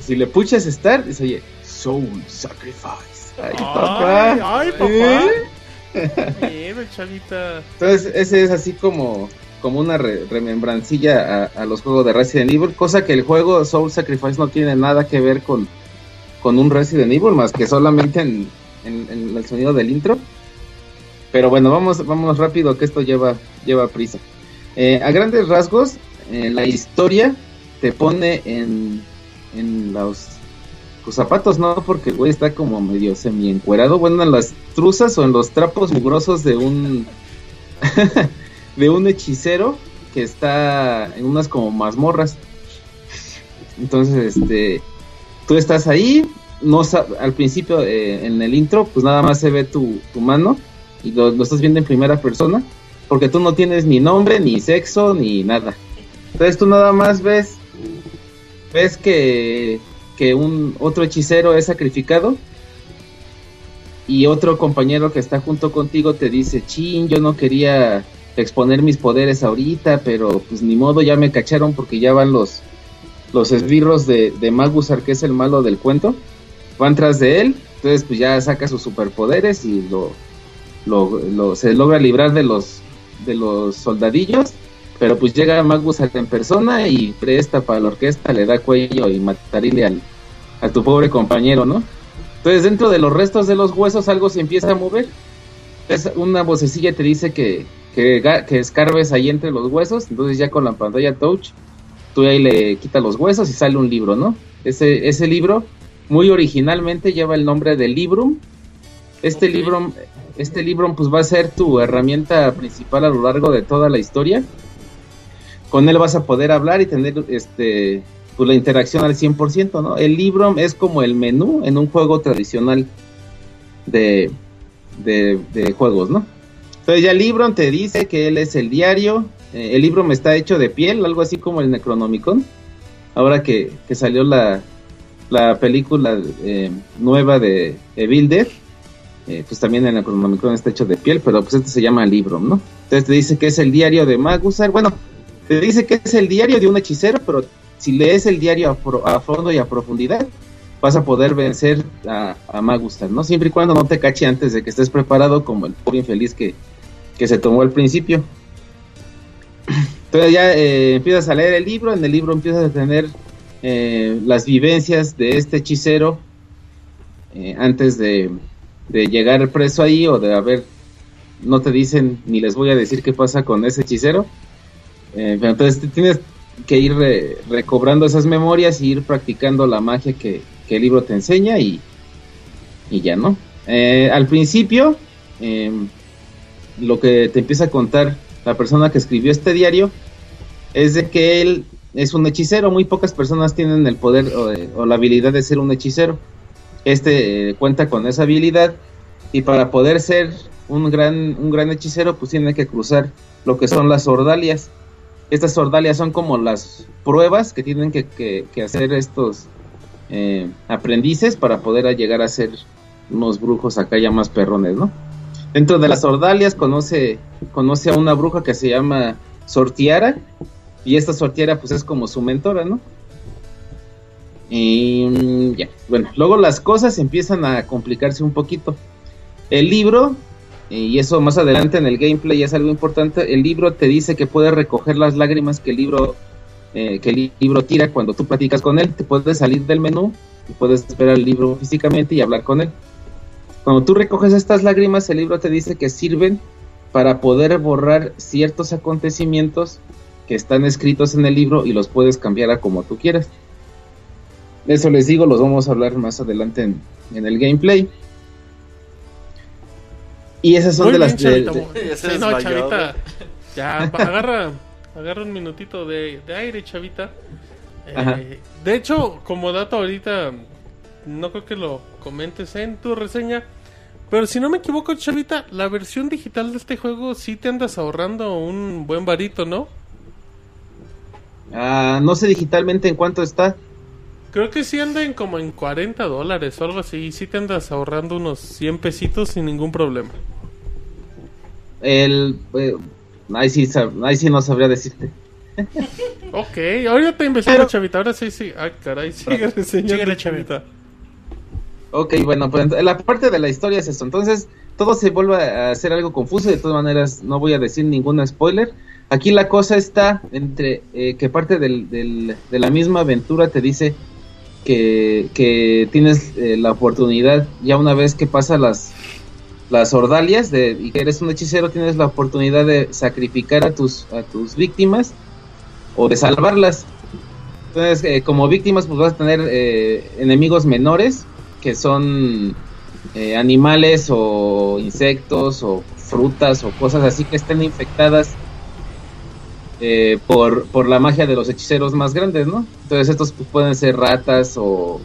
Si le puches start, dice, oye, Soul Sacrifice. Ay, Ay, papá. ay, papá. ¿Eh? Entonces, ese es así como, como una re- remembrancilla a, los juegos de Resident Evil, cosa que el juego Soul Sacrifice no tiene nada que ver con, con un Resident Evil, más que solamente en, el sonido del intro. Pero bueno, vamos, vámonos rápido, que esto lleva, lleva prisa. Eh, a grandes rasgos, eh, la historia te pone en, en los tus zapatos, ¿no? Porque el güey está como medio semi encuerado, bueno, en las truzas o en los trapos mugrosos de un de un hechicero que está en unas como mazmorras. Entonces, este, tú estás ahí, no al principio eh, en el intro, pues nada más se ve tu, tu mano y lo, lo estás viendo en primera persona, porque tú no tienes ni nombre, ni sexo, ni nada. Entonces tú nada más ves, ves que, que un otro hechicero es sacrificado y otro compañero que está junto contigo te dice, chin, yo no quería exponer mis poderes ahorita, pero pues ni modo, ya me cacharon porque ya van los, los esbirros de, de Magusar, que es el malo del cuento, van tras de él, entonces pues ya saca sus superpoderes y lo, lo, lo- se logra librar de los, de los soldadillos, pero pues llega Magusar en persona y presta para la orquesta, le da cuello y matarile al, a tu pobre compañero, ¿no? Entonces dentro de los restos de los huesos algo se empieza a mover. Es una vocecilla te dice que, que, escarbes ahí entre los huesos. Entonces ya con la pantalla touch, tú ahí le quitas los huesos y sale un libro, ¿no? Ese, ese libro muy originalmente lleva el nombre de Librum. Este Ok. libro, este libro pues va a ser tu herramienta principal a lo largo de toda la historia. Con él vas a poder hablar y tener este pues la interacción al 100%, ¿no? El libro es como el menú en un juego tradicional de, de, juegos, ¿no? Entonces ya Libron te dice que él es el diario eh, el libro está hecho de piel, algo así como el Necronomicon. Ahora que, que salió la, la película eh, nueva de Evil Dead, eh, pues también el Necronomicon está hecho de piel, pero pues este se llama libro, ¿no? Entonces te dice que es el diario de Magusar. Bueno, te dice que es el diario de un hechicero, pero si lees el diario a, a fondo y a profundidad, vas a poder vencer a, a ¿no? Siempre y cuando no te cache antes de que estés preparado, como el pobre infeliz que, que se tomó al principio. Entonces ya eh, empiezas a leer el libro, en el libro empiezas a tener eh, las vivencias de este hechicero eh, antes de, de llegar preso ahí o de haber, no te dicen ni les voy a decir qué pasa con ese hechicero. Pero entonces tienes que ir re- recobrando esas memorias y ir practicando la magia que, que el libro te enseña y, y ya, ¿no? Eh, al principio, eh, lo que te empieza a contar la persona que escribió este diario es de que él es un hechicero. Muy pocas personas tienen el poder o, eh, la habilidad de ser un hechicero. Este eh, cuenta con esa habilidad y para poder ser un gran, un gran hechicero, pues tiene que cruzar lo que son las ordalias. Estas ordalias son como las pruebas que tienen que, hacer estos eh, aprendices para poder llegar a ser unos brujos acá ya más perrones, ¿no? Dentro de las ordalias conoce, conoce a una bruja que se llama Sortiara y esta Sortiara pues es como su mentora, ¿no? Y mm, ya, bueno, luego las cosas empiezan a complicarse un poquito. El libro, y eso más adelante en el gameplay es algo importante, el libro te dice que puedes recoger las lágrimas que el libro eh, que el libro tira cuando tú platicas con él, te puedes salir del menú y puedes ver el libro físicamente y hablar con él. Cuando tú recoges estas lágrimas, el libro te dice que sirven para poder borrar ciertos acontecimientos que están escritos en el libro y los puedes cambiar a como tú quieras. Eso les digo, los vamos a hablar más adelante en, en el gameplay. Y esas son Muy de bien, las... de- Chavita. de- Sí, no, Chavita. Ya, agarra, agarra un minutito de, de aire, Chavita. Eh, de hecho, como dato ahorita, no creo que lo comentes en tu reseña. Pero si no me equivoco, Chavita, la versión digital de este juego sí te andas ahorrando un buen varito, ¿no? Ah, no sé digitalmente en cuánto está. Creo que sí andan como en 40 dólares o algo así. Y sí te andas ahorrando unos 100 pesitos sin ningún problema. El, eh, ahí, sí, ahí sí no sabría decirte. Ok, ahora te investigo, Pero- Chavita. Ahora sí, sí. Ay, caray, sigue reseñando, Chavita. Ok, bueno, pues la parte de la historia es esto. Entonces, todo se vuelve a hacer algo confuso. De todas maneras, no voy a decir ningún spoiler. Aquí la cosa está entre eh, que parte del, del- de la misma aventura te dice que, que tienes eh, la oportunidad, ya una vez que pasa las, las ordalias de, y que eres un hechicero, tienes la oportunidad de sacrificar a tus, a tus víctimas o de salvarlas. Entonces, eh, como víctimas, pues vas a tener eh, enemigos menores que son animales o insectos o frutas o cosas así que estén infectadas eh, por, por la magia de los hechiceros más grandes, ¿no? Entonces estos pueden ser ratas o,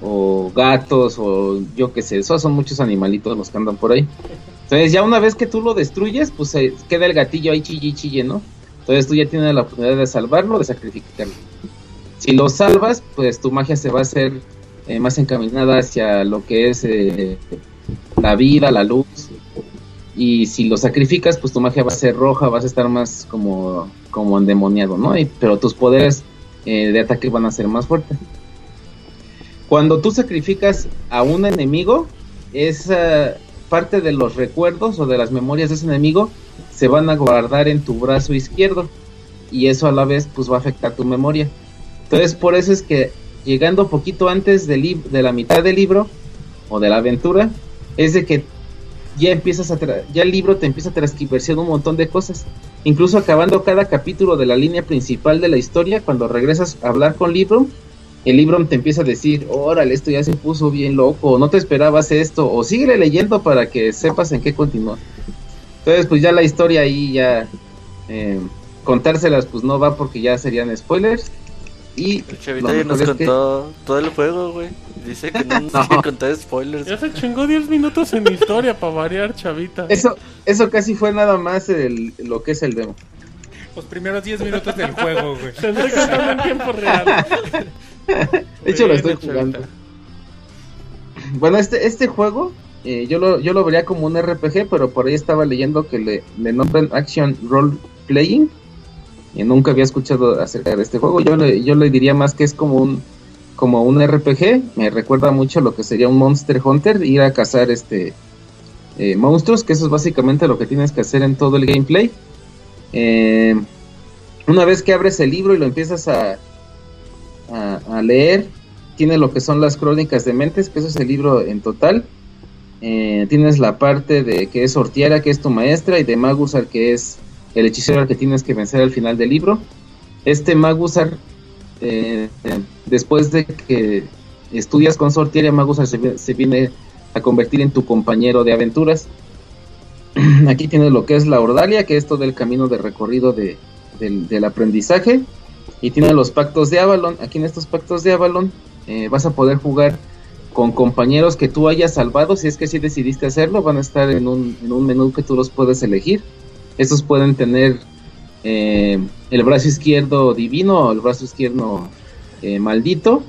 o gatos o yo qué sé, esos son muchos animalitos los que andan por ahí. Entonces ya una vez que tú lo destruyes, pues queda el gatillo ahí chille chille, ¿no? Entonces tú ya tienes la oportunidad de salvarlo, de sacrificarlo. Si lo salvas, pues tu magia se va a hacer eh, más encaminada hacia lo que es eh, la vida, la luz. Y si lo sacrificas, pues tu magia va a ser roja, vas a estar más como, como endemoniado, ¿no? Y- pero tus poderes eh, de ataque van a ser más fuertes. Cuando tú sacrificas a un enemigo, esa parte de los recuerdos o de las memorias de ese enemigo se van a guardar en tu brazo izquierdo. Y eso a la vez pues va a afectar tu memoria. Entonces por eso es que llegando poquito antes lib- de la mitad del libro o de la aventura, es de que ya empiezas a tra- ya el libro te empieza a transcribirse un montón de cosas. Incluso acabando cada capítulo de la línea principal de la historia, cuando regresas a hablar con Libro, el libro te empieza a decir, órale, esto ya se puso bien loco, no te esperabas esto, o síguele leyendo para que sepas en qué continúa. Entonces, pues ya la historia ahí ya eh, contárselas pues no va porque ya serían spoilers. Y El Chavita ya nos que- contó todo el juego, güey. Dice que no, No. hay que contar spoilers. Ya se chingó 10 minutos en historia para variar, Chavita. Eso, eso casi fue nada más el, lo que es el demo. Los primeros 10 minutos del juego, güey. Tendré que contarlo en tiempo real. De hecho, lo estoy jugando. chavita. Bueno, este, este juego eh, yo, lo, yo lo vería como un RPG, pero por ahí estaba leyendo que le, le nombran Action Role Playing. Y nunca había escuchado acerca de este juego. Yo le, yo le diría más que es como un como un RPG. Me recuerda mucho lo que sería un Monster Hunter, ir a cazar este eh, monstruos, que eso es básicamente lo que tienes que hacer en todo el gameplay. Eh, una vez que abres el libro y lo empiezas a, a, leer, tiene lo que son las crónicas de mentes, que eso es el libro en total. Eh, tienes la parte de que es Ortiara, que es tu maestra, y de Magusar, que es el hechicero al que tienes que vencer al final del libro. Este Magusar, eh, después de que estudias con Sortiara, Magusar se, vi- se viene a convertir en tu compañero de aventuras. Aquí tienes lo que es la Ordalia, que es todo el camino de recorrido de- del, aprendizaje. Y tiene los pactos de Avalon. Aquí en estos pactos de Avalon eh, vas a poder jugar con compañeros que tú hayas salvado. Si es que si decidiste hacerlo, van a estar en un, en un menú que tú los puedes elegir. Estos pueden tener eh, el brazo izquierdo divino o el brazo izquierdo eh, maldito.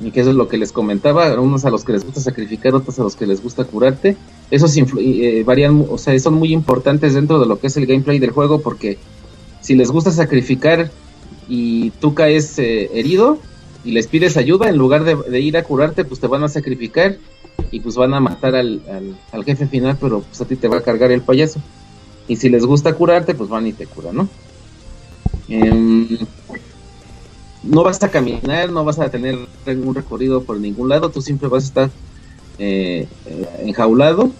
Y que eso es lo que les comentaba. Unos a los que les gusta sacrificar, otros a los que les gusta curarte. Esos eh, varían, o sea, son muy importantes dentro de lo que es el gameplay del juego porque si les gusta sacrificar y tú caes eh, herido y les pides ayuda, en lugar de, de ir a curarte, pues te van a sacrificar y pues van a matar al, al- al jefe final, pero pues a ti te va a cargar el payaso. Y si les gusta curarte, pues van y te curan, ¿no? Em, no vas a caminar, no vas a tener un recorrido por ningún lado, tú siempre vas a estar eh, eh, enjaulado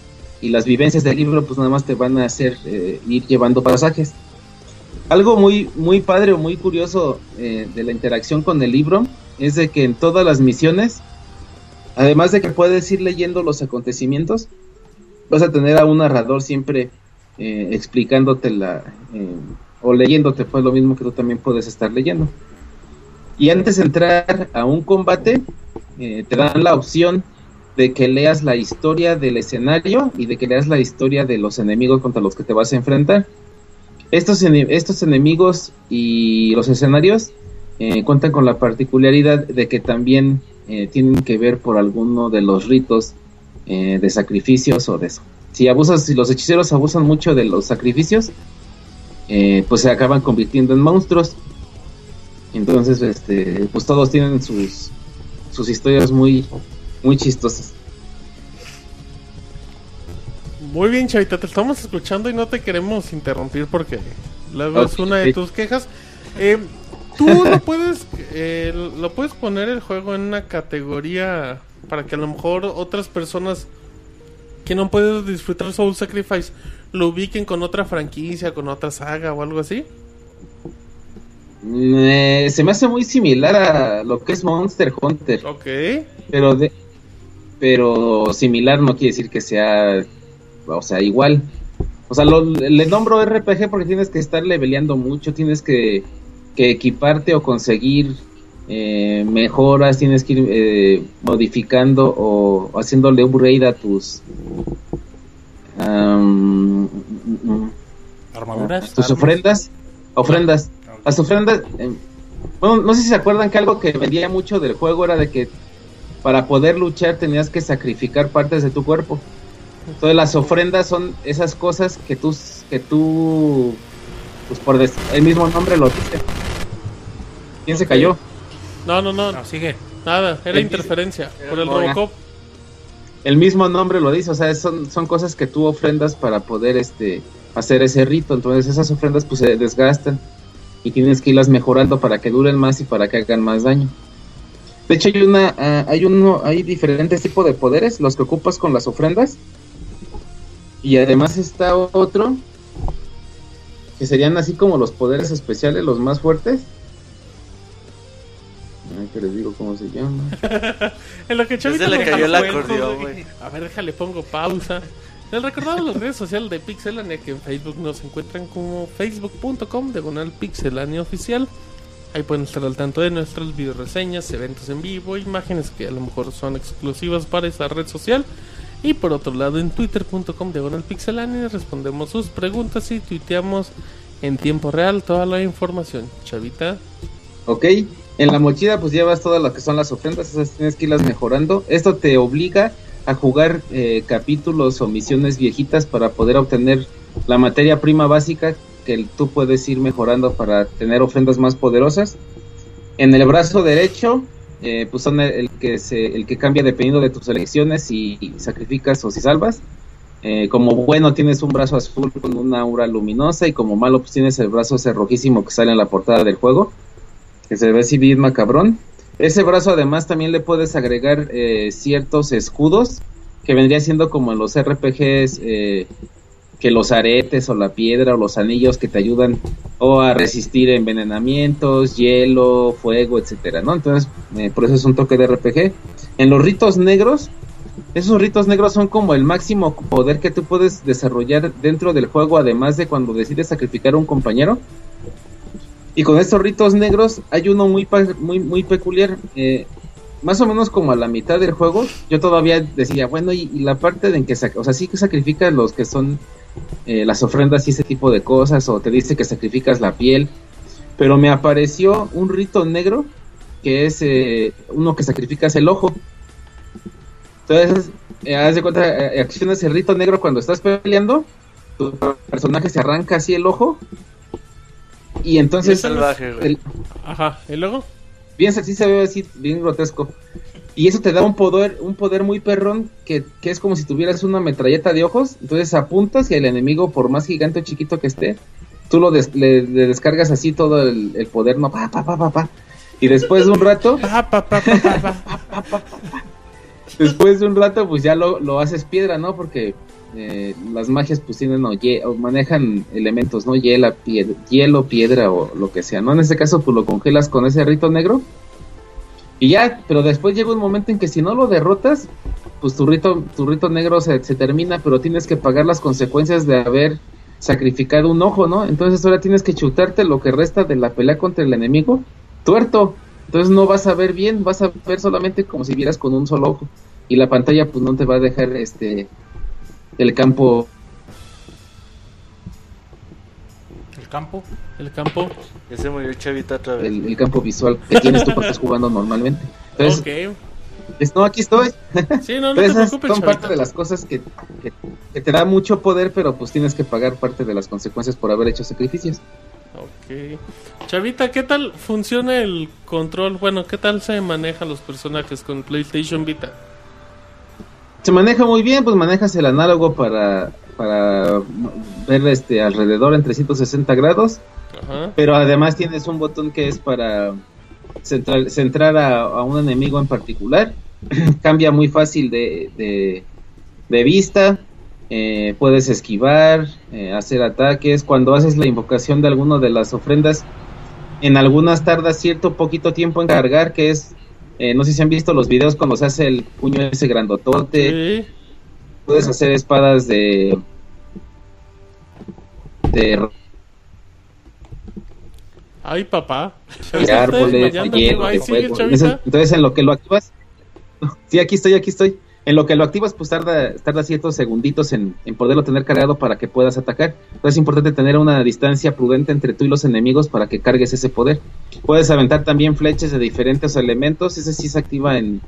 y las vivencias del libro pues nada más te van a hacer eh, ir llevando pasajes. Algo muy, muy padre o muy curioso de la interacción con el libro es de que en todas las misiones, además de que puedes ir leyendo los acontecimientos, vas a tener a un narrador siempre eh, explicándote la, eh, o leyéndote, pues lo mismo que tú también puedes estar leyendo. Y antes de entrar a un combate, eh, te dan la opción de que leas la historia del escenario y de que leas la historia de los enemigos contra los que te vas a enfrentar. Estos, estos enemigos y los escenarios eh, cuentan con la particularidad de que también tienen que ver por alguno de los ritos de sacrificios o de eso. Si abusas, si los hechiceros abusan mucho de los sacrificios, eh, pues se acaban convirtiendo en monstruos. Entonces, este, pues todos tienen sus, sus historias muy, muy chistosas. Muy bien, Chavita, te estamos escuchando y no te queremos interrumpir porque luego es Ok. una de tus quejas. Eh, Tú lo puedes, eh, lo puedes poner el juego en una categoría para que a lo mejor otras personas que no pueden disfrutar Soul Sacrifice lo ubiquen con otra franquicia, con otra saga o algo así. Eh, se me hace muy similar a lo que es Monster Hunter, Ok. pero de, pero similar no quiere decir que sea, o sea, igual. O sea, lo- le nombro RPG porque tienes que estar leveleando mucho, tienes que, que equiparte o conseguir eh, mejoras, tienes que ir eh, modificando o haciéndole upgrade a tus mm, Armaduras. tus ofrendas, ofrendas, las ofrendas. eh, bueno, no sé si se acuerdan que algo que vendía mucho del juego era de que para poder luchar tenías que sacrificar partes de tu cuerpo. Entonces las ofrendas son esas cosas que tú, que tú, pues por el mismo nombre lo dice. ¿Quién se cayó? No, no, no, No, sigue. nada, era El- interferencia por el. Robocop. El mismo nombre lo dice, o sea, son, son cosas que tú ofrendas para poder este hacer ese rito. Entonces esas ofrendas pues se desgastan y tienes que irlas mejorando para que duren más y para que hagan más daño. De hecho hay una ah, hay uno hay diferentes tipos de poderes, los que ocupas con las ofrendas. Y además está otro que serían así como los poderes especiales, los más fuertes. Ay, que les digo cómo se llama. En lo que Chavita se le cayó el acordeón, güey. A ver, déjale, pongo pausa. Les recordamos las redes sociales de Pixelania que en Facebook nos encuentran como facebook.com diagonal pixelania oficial. Ahí pueden estar al tanto de nuestras video reseñas, eventos en vivo, imágenes que a lo mejor son exclusivas para esa red social. Y por otro lado en twitter.com diagonal pixelania respondemos sus preguntas y tuiteamos en tiempo real toda la información. Chavita. Ok, en la mochila pues llevas todas lo que son las ofrendas, esas tienes que irlas mejorando. Esto te obliga a jugar eh, capítulos o misiones viejitas para poder obtener la materia prima básica que tú puedes ir mejorando para tener ofrendas más poderosas. En el brazo derecho, eh, pues son el, el que se, el que cambia dependiendo de tus elecciones si sacrificas o si salvas. Eh, como bueno tienes un brazo azul con una aura luminosa y como malo pues tienes el brazo ese rojísimo que sale en la portada del juego, que se ve así bien macabrón. Ese brazo además también le puedes agregar eh, ciertos escudos que vendría siendo como en los RPGs eh, que los aretes o la piedra o los anillos que te ayudan o a resistir envenenamientos, hielo, fuego, etcétera, ¿no? Entonces, eh, por eso es un toque de RPG. En los ritos negros, esos ritos negros son como el máximo poder que tú puedes desarrollar dentro del juego, además de cuando decides sacrificar a un compañero. Y con estos ritos negros hay uno muy muy muy peculiar. eh, más o menos como a la mitad del juego, yo todavía decía, bueno, y, la parte en que, o sea, sí que sacrificas los que son eh, las ofrendas y ese tipo de cosas, o te dice que sacrificas la piel, pero me apareció un rito negro que es eh, uno que sacrificas el ojo. Entonces, eh, haz de cuenta, accionas el rito negro cuando estás peleando, tu personaje se arranca así el ojo, y entonces Es salvaje, güey. el- Ajá, ¿y luego? bien así se ve así bien grotesco y eso te da un poder un poder muy perrón que, que es como si tuvieras una metralleta de ojos entonces apuntas y el enemigo por más gigante o chiquito que esté tú lo des- le, le descargas así todo el, el poder no pa pa pa pa pa y después de un rato Pa, pa, pa, pa, pa, pa. después de un rato pues ya lo, lo haces piedra no porque eh, las magias pues tienen o, manejan elementos no hielo piedra, hielo piedra o lo que sea no en este caso pues lo congelas con ese rito negro y ya pero después llega un momento en que si no lo derrotas pues tu rito tu rito negro se, se termina pero tienes que pagar las consecuencias de haber sacrificado un ojo no entonces ahora tienes que chutarte lo que resta de la pelea contra el enemigo tuerto. Entonces no vas a ver bien vas a ver solamente como si vieras con un solo ojo y la pantalla pues no te va a dejar este el campo El campo. El campo. Ya se murió el chavita otra vez. el, el campo visual que tienes tú cuando estás jugando normalmente entonces ok. es- no aquí estoy Sí, no, no te preocupes, son chavita. parte de las cosas que, que, que te da mucho poder pero pues tienes que pagar parte de las consecuencias por haber hecho sacrificios Ok. Chavita, ¿qué tal funciona el control? Bueno, ¿qué tal se manejan los personajes con PlayStation Vita? Se maneja muy bien, pues manejas el análogo para, para ver este alrededor en 360 grados, Ajá. pero además tienes un botón que es para centrar, centrar a, a un enemigo en particular. Cambia muy fácil de, de, de vista, eh, puedes esquivar, eh, hacer ataques. Cuando haces la invocación de alguna de las ofrendas, en algunas tarda cierto poquito tiempo en cargar, que es, eh, no sé si han visto los videos cuando se hace el puño ese grandotote. Sí. Puedes hacer espadas de. de, Ay, papá. de árboles, de hielo, de fuego. Entonces, en lo que lo activas. Sí, aquí estoy, aquí estoy. En lo que lo activas, pues tarda, ciertos segunditos en, en poderlo tener cargado para que puedas atacar. Entonces es importante tener una distancia prudente entre tú y los enemigos para que cargues ese poder. Puedes aventar también flechas de diferentes elementos. Ese sí se activa en,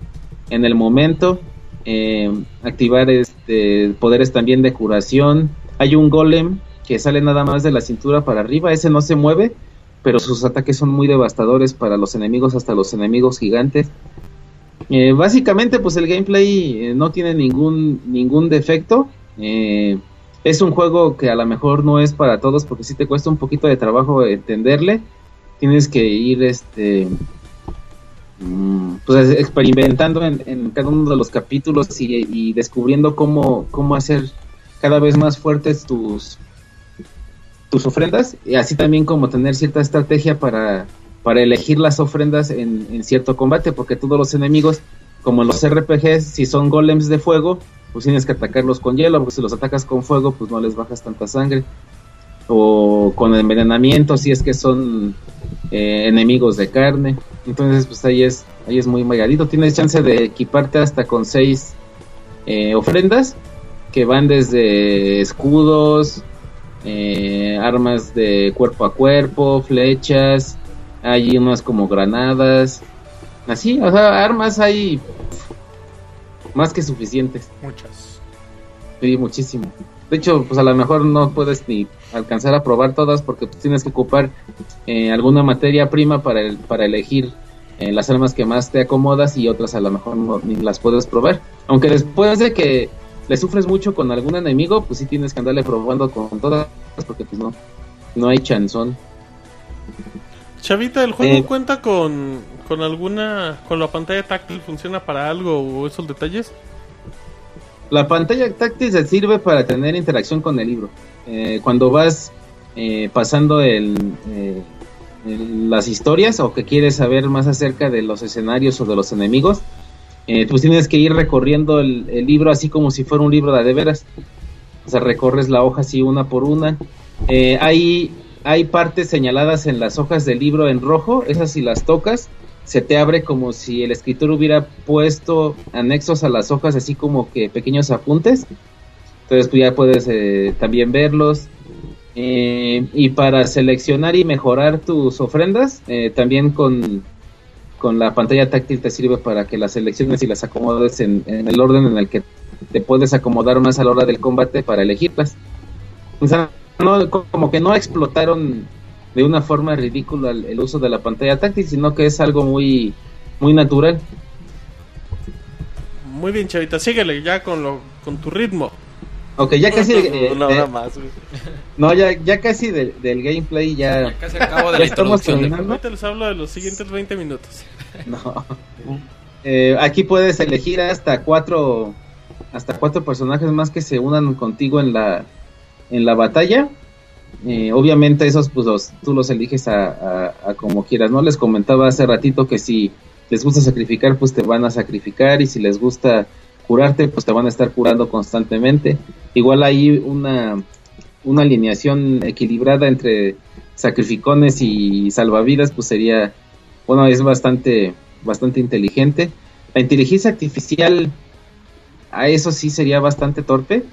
en el momento. Eh, activar este poderes también de curación. Hay un golem que sale nada más de la cintura para arriba. Ese no se mueve, pero sus ataques son muy devastadores para los enemigos, hasta los enemigos gigantes. Eh, básicamente, pues el gameplay eh, no tiene ningún ningún defecto. Eh, es un juego que a lo mejor no es para todos porque sí te cuesta un poquito de trabajo entenderle. Tienes que ir este mm, pues experimentando en, en cada uno de los capítulos y, y descubriendo cómo, cómo hacer cada vez más fuertes tus tus ofrendas y así también como tener cierta estrategia para, para elegir las ofrendas en, cierto combate porque todos los enemigos como en los RPGs si son golems de fuego pues tienes que atacarlos con hielo porque si los atacas con fuego pues no les bajas tanta sangre. O con envenenamiento si es que son eh, enemigos de carne. Entonces pues ahí es ahí es muy magadito tienes chance de equiparte hasta con seis eh, ofrendas que van desde escudos eh, armas de cuerpo a cuerpo, flechas, hay unas como granadas, así, o sea, armas hay más que suficientes. Muchas. Sí, muchísimo. De hecho, pues a lo mejor no puedes ni alcanzar a probar todas porque pues, tienes que ocupar eh, alguna materia prima para, el- para elegir eh, las armas que más te acomodas y otras a lo mejor no- ni las puedes probar. Aunque después de que le sufres mucho con algún enemigo, pues sí tienes que andarle probando con todas porque pues no, no hay chanzón. Chavita, ¿el juego Eh. cuenta con, con alguna... con la pantalla táctil? ¿Funciona para algo o esos detalles? La pantalla táctil se sirve para tener interacción con el libro. Eh, cuando vas eh, pasando el, eh, el- las historias o que quieres saber más acerca de los escenarios o de los enemigos, eh, pues tienes que ir recorriendo el, el libro así como si fuera un libro de de veras. O sea, recorres la hoja así una por una. Eh, hay, hay partes señaladas en las hojas del libro en rojo, esas si las tocas, se te abre como si el escritor hubiera puesto anexos a las hojas, así como que pequeños apuntes. Entonces pues ya puedes eh, también verlos. Eh, y para seleccionar y mejorar tus ofrendas, eh, también con, con la pantalla táctil te sirve para que las selecciones y las acomodes en, el orden en el que te puedes acomodar más a la hora del combate para elegirlas. Sea, no, como que no explotaron de una forma ridícula el, el uso de la pantalla táctil, sino que es algo muy, muy natural. Muy bien, Chavita, síguele ya con, lo, con tu ritmo. Ok, ya casi... eh, Una hora eh, más, güey. no, ya, ya casi del, del gameplay ya... Casi acabo de Ya la estamos de- terminando. Ahorita les hablo de los siguientes 20 minutos. No. Eh, aquí puedes elegir hasta cuatro hasta cuatro personajes más que se unan contigo en la en la batalla. Eh, obviamente esos pues los- tú los eliges a, a- a como quieras, ¿no? Les comentaba hace ratito que si les gusta sacrificar, pues te van a sacrificar y si les gusta curarte, pues te van a estar curando constantemente. Igual hay una una alineación equilibrada entre sacrificones y salvavidas, pues sería bueno, es bastante bastante inteligente. La inteligencia artificial a eso sí sería bastante torpe.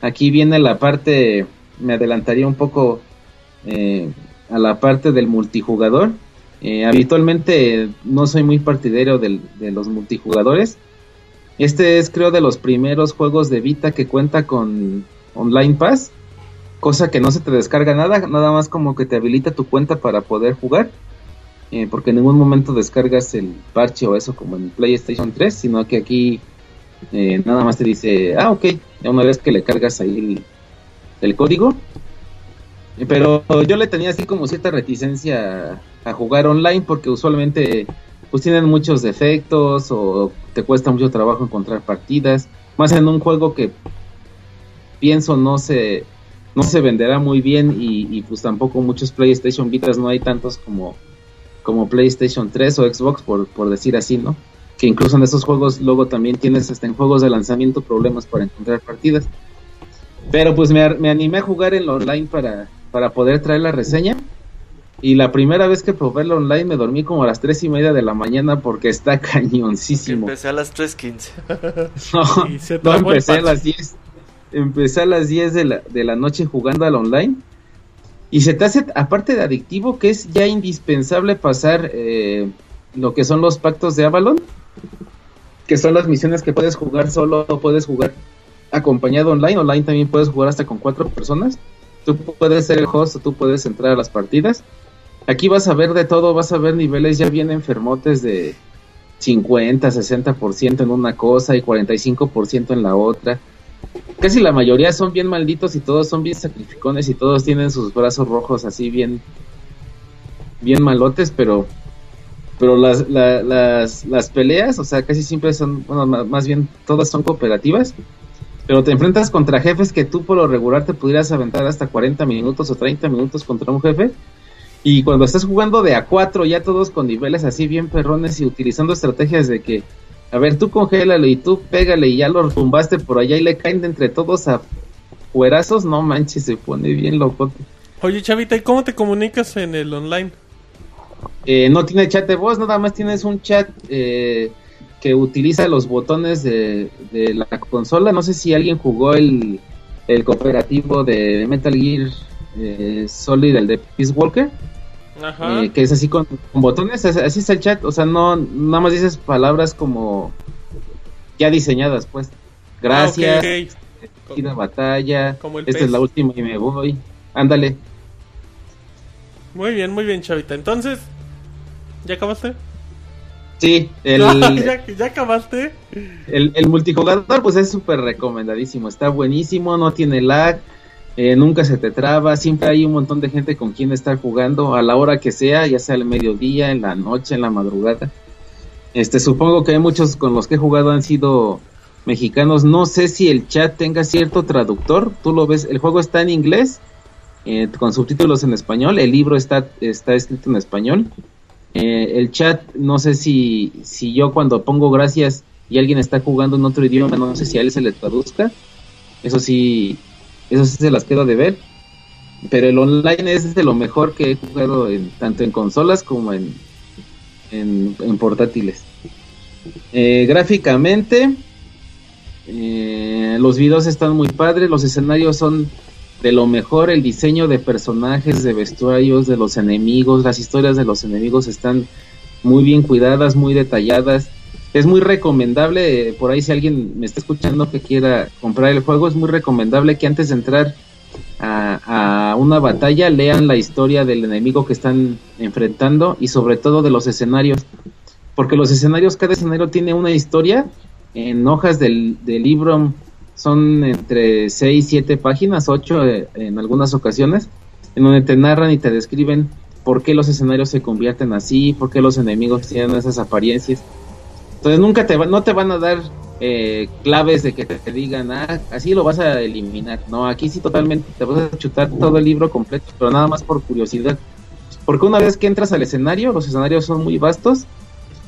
Aquí viene la parte, me adelantaría un poco eh, a la parte del multijugador. Eh, habitualmente no soy muy partidario de los multijugadores. Este es creo de los primeros juegos de Vita que cuenta con Online Pass, cosa que no se te descarga nada, nada más como que te habilita tu cuenta para poder jugar. Eh, porque en ningún momento descargas el parche o eso como en PlayStation 3, sino que aquí nada más te dice, ah, ok, ya una vez que le cargas ahí el, código. Pero yo le tenía así como cierta reticencia a, jugar online porque usualmente pues tienen muchos defectos o te cuesta mucho trabajo encontrar partidas, más en un juego que pienso no se no se venderá muy bien y, y, pues tampoco muchos PlayStation Vitas no hay tantos como como PlayStation 3 o Xbox por, por decir así, ¿no? Que incluso en esos juegos luego también tienes hasta en juegos de lanzamiento problemas para encontrar partidas. Pero pues me, me animé a jugar en lo online para, para poder traer la reseña. Y la primera vez que probé el online me dormí como a las tres y media de la mañana porque está cañoncísimo. Empecé a las 3.15. No, Y se no, empecé a las 10. Empecé a las 10 de la, de la noche jugando al online. Y se te hace, aparte de adictivo, que es ya indispensable pasar eh, lo que son los pactos de Avalon. Que son las misiones que puedes jugar solo o puedes jugar acompañado online. Online también puedes jugar hasta con cuatro personas. Tú puedes ser el host o tú puedes entrar a las partidas. Aquí vas a ver de todo, vas a ver niveles ya bien enfermotes de 50, 60% en una cosa y 45% en la otra. Casi la mayoría son bien malditos y todos son bien sacrificones y todos tienen sus brazos rojos así bien bien malotes, pero pero las, la- las, las peleas, o sea, casi siempre son, bueno, más bien todas son cooperativas, pero te enfrentas contra jefes que tú por lo regular te pudieras aventar hasta 40 minutos o 30 minutos contra un jefe. Y cuando estás jugando de a 4 ya todos con niveles así bien perrones y utilizando estrategias de que, a ver, tú congélalo y tú pégale y ya lo tumbaste por allá y le caen de entre todos a fuerazos, no manches, se pone bien loco. Oye, Chavita, ¿y cómo te comunicas en el online? Eh, no tiene chat de voz, nada más tienes un chat eh, que utiliza los botones de, de la consola. No sé si alguien jugó el, el cooperativo de Metal Gear eh, Solid, el de Peace Walker, Ajá. eh, que es así con, con botones, as- así es el chat, o sea, no, nada más dices palabras como ya diseñadas, pues. Gracias, Ah, ok, ida batalla, Como esta pez. es la última y me voy. Ándale. Muy bien, muy bien, Chavita. Entonces, ¿ya acabaste? Sí, el, ¿Ya, ¿Ya acabaste? el, el multijugador pues es súper recomendadísimo, está buenísimo, no tiene lag, eh, nunca se te traba, siempre hay un montón de gente con quien estar jugando a la hora que sea, ya sea al mediodía, en la noche, en la madrugada. Este, supongo que hay muchos con los que he jugado han sido mexicanos, no sé si el chat tenga cierto traductor, tú lo ves, el juego está en inglés, eh, con subtítulos en español, el libro está, está escrito en español. Eh, el chat, no sé si, si yo cuando pongo gracias y alguien está jugando en otro idioma, no sé si a él se le traduzca. Eso sí, eso sí se las quedo de ver. Pero el online es de lo mejor que he jugado tanto en consolas como en, en, portátiles. Eh, gráficamente, los videos están muy padres, los escenarios son de lo mejor, el diseño de personajes, de vestuarios, de los enemigos, las historias de los enemigos están muy bien cuidadas, muy detalladas. Es muy recomendable, por ahí si alguien me está escuchando que quiera comprar el juego, es muy recomendable que antes de entrar a, a una batalla lean la historia del enemigo que están enfrentando y sobre todo de los escenarios. Porque los escenarios, cada escenario tiene una historia en hojas del, del libro son entre 6, 7 páginas, 8 eh, en algunas ocasiones, en donde te narran y te describen por qué los escenarios se convierten así, por qué los enemigos tienen esas apariencias. Entonces nunca te va, no te van a dar eh, claves de que te, te digan, ah, así lo vas a eliminar. No, aquí sí totalmente te vas a chutar todo el libro completo, pero nada más por curiosidad. Porque una vez que entras al escenario, los escenarios son muy vastos,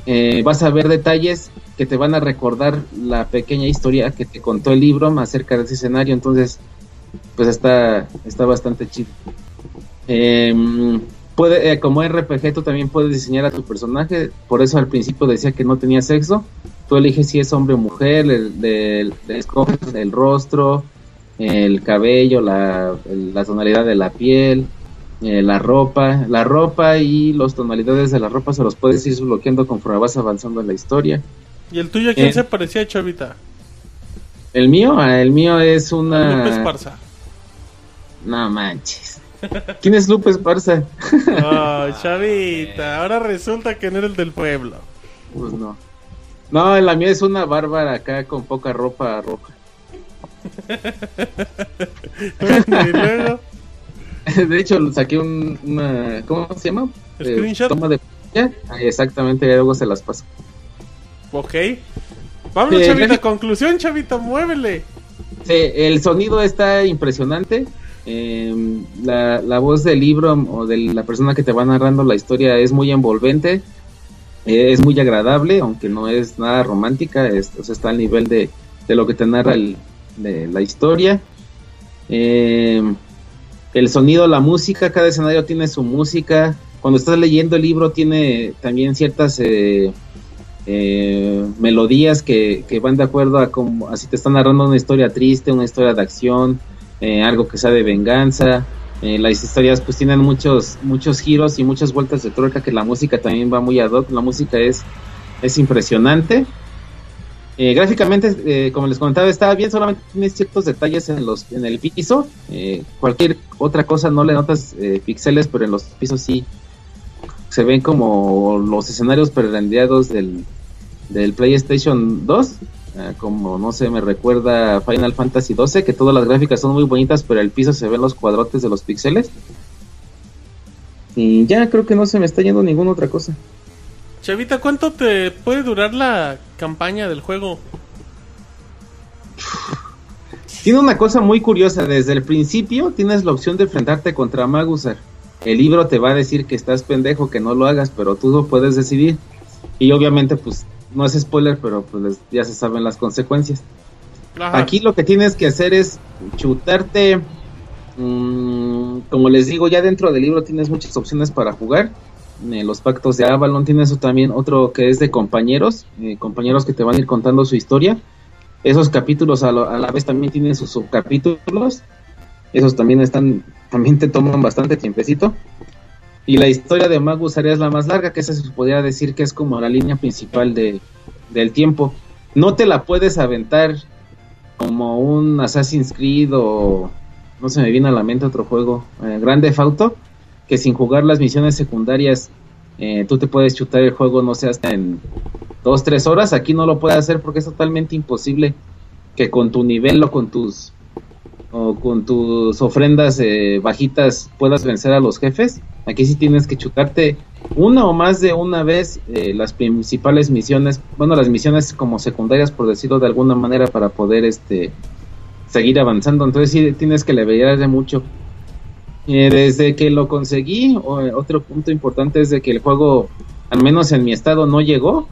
eh, vas a ver detalles que te van a recordar la pequeña historia que te contó el libro acerca de ese escenario, entonces pues está, está bastante chido. Eh, puede, como RPG tú también puedes diseñar a tu personaje, por eso al principio decía que no tenía sexo, tú eliges si es hombre o mujer, le, escoges el rostro, el cabello, la, la tonalidad de la piel, eh, la ropa, la ropa y las tonalidades de la ropa se los puedes ir desbloqueando conforme vas avanzando en la historia. ¿Y el tuyo a quién Eh. se parecía, Chavita? El mío, el mío es Lupe una... Esparza. No manches. ¿Quién es Lupe Esparza? Ay, Chavita, ahora resulta que no eres del pueblo. Pues no. No, la mía es una bárbara acá con poca ropa roja. y luego, De hecho, saqué un, una... ¿Cómo se llama? Eh, ¿Screenshot? toma de... pantalla. Ah, exactamente, luego se las paso. ok. Vámonos, Sí, Chavita. Conclusión, Chavita, muévele. Sí, el sonido está impresionante. Eh, la, la voz del libro o de la persona que te va narrando la historia es muy envolvente. Eh, es muy agradable, aunque no es nada romántica. Es, o sea, está al nivel de, de lo que te narra el- de la historia. Eh, el sonido, la música, cada escenario tiene su música. Cuando estás leyendo el libro tiene también ciertas eh, eh, melodías que, que van de acuerdo a como así te están narrando una historia triste, una historia de acción, eh, algo que sea de venganza. Eh, las historias pues tienen muchos muchos giros y muchas vueltas de tuerca que la música también va muy ad hoc. La música es es impresionante. Eh, gráficamente, eh, como les comentaba, está bien, solamente tiene ciertos detalles en los en el piso. Eh, cualquier otra cosa no le notas eh, píxeles, pero en los pisos sí se ven como los escenarios prerendeados del, del PlayStation 2. eh, como no sé, me recuerda Final Fantasy 12, que todas las gráficas son muy bonitas, pero el piso se ven los cuadrotes de los píxeles. Y ya creo que no se me está yendo ninguna otra cosa. Chavita, ¿cuánto te puede durar la campaña del juego? Tiene una cosa muy curiosa, desde el principio tienes la opción de enfrentarte contra Magusar. El libro te va a decir que estás pendejo, que no lo hagas, pero tú lo puedes decidir. Y obviamente, pues, no es spoiler, pero pues ya se saben las consecuencias. Ajá. Aquí lo que tienes que hacer es chutarte, mm, como les digo, ya dentro del libro tienes muchas opciones para jugar. Eh, los pactos de Avalon, tienes también otro que es de compañeros, eh, compañeros que te van a ir contando su historia. Esos capítulos a, lo- a la vez también tienen sus subcapítulos. Esos también están también te toman bastante tiempecito. Y la historia de Magus Aria es la más larga, que esa se podría decir que es como la línea principal de, del tiempo. No te la puedes aventar como un Assassin's Creed o no se me viene a la mente otro juego, eh, Grande Fauto, que sin jugar las misiones secundarias eh, tú te puedes chutar el juego, no sé, hasta en dos, tres horas. Aquí no lo puedes hacer porque es totalmente imposible que con tu nivel o con tus o con tus ofrendas eh, bajitas puedas vencer a los jefes. Aquí sí tienes que chutarte una o más de una vez eh, las principales misiones, bueno, las misiones como secundarias por decirlo de alguna manera para poder este seguir avanzando. Entonces sí tienes que levelar de mucho. Eh, desde que lo conseguí, otro punto importante es de que el juego, al menos en mi estado, no llegó.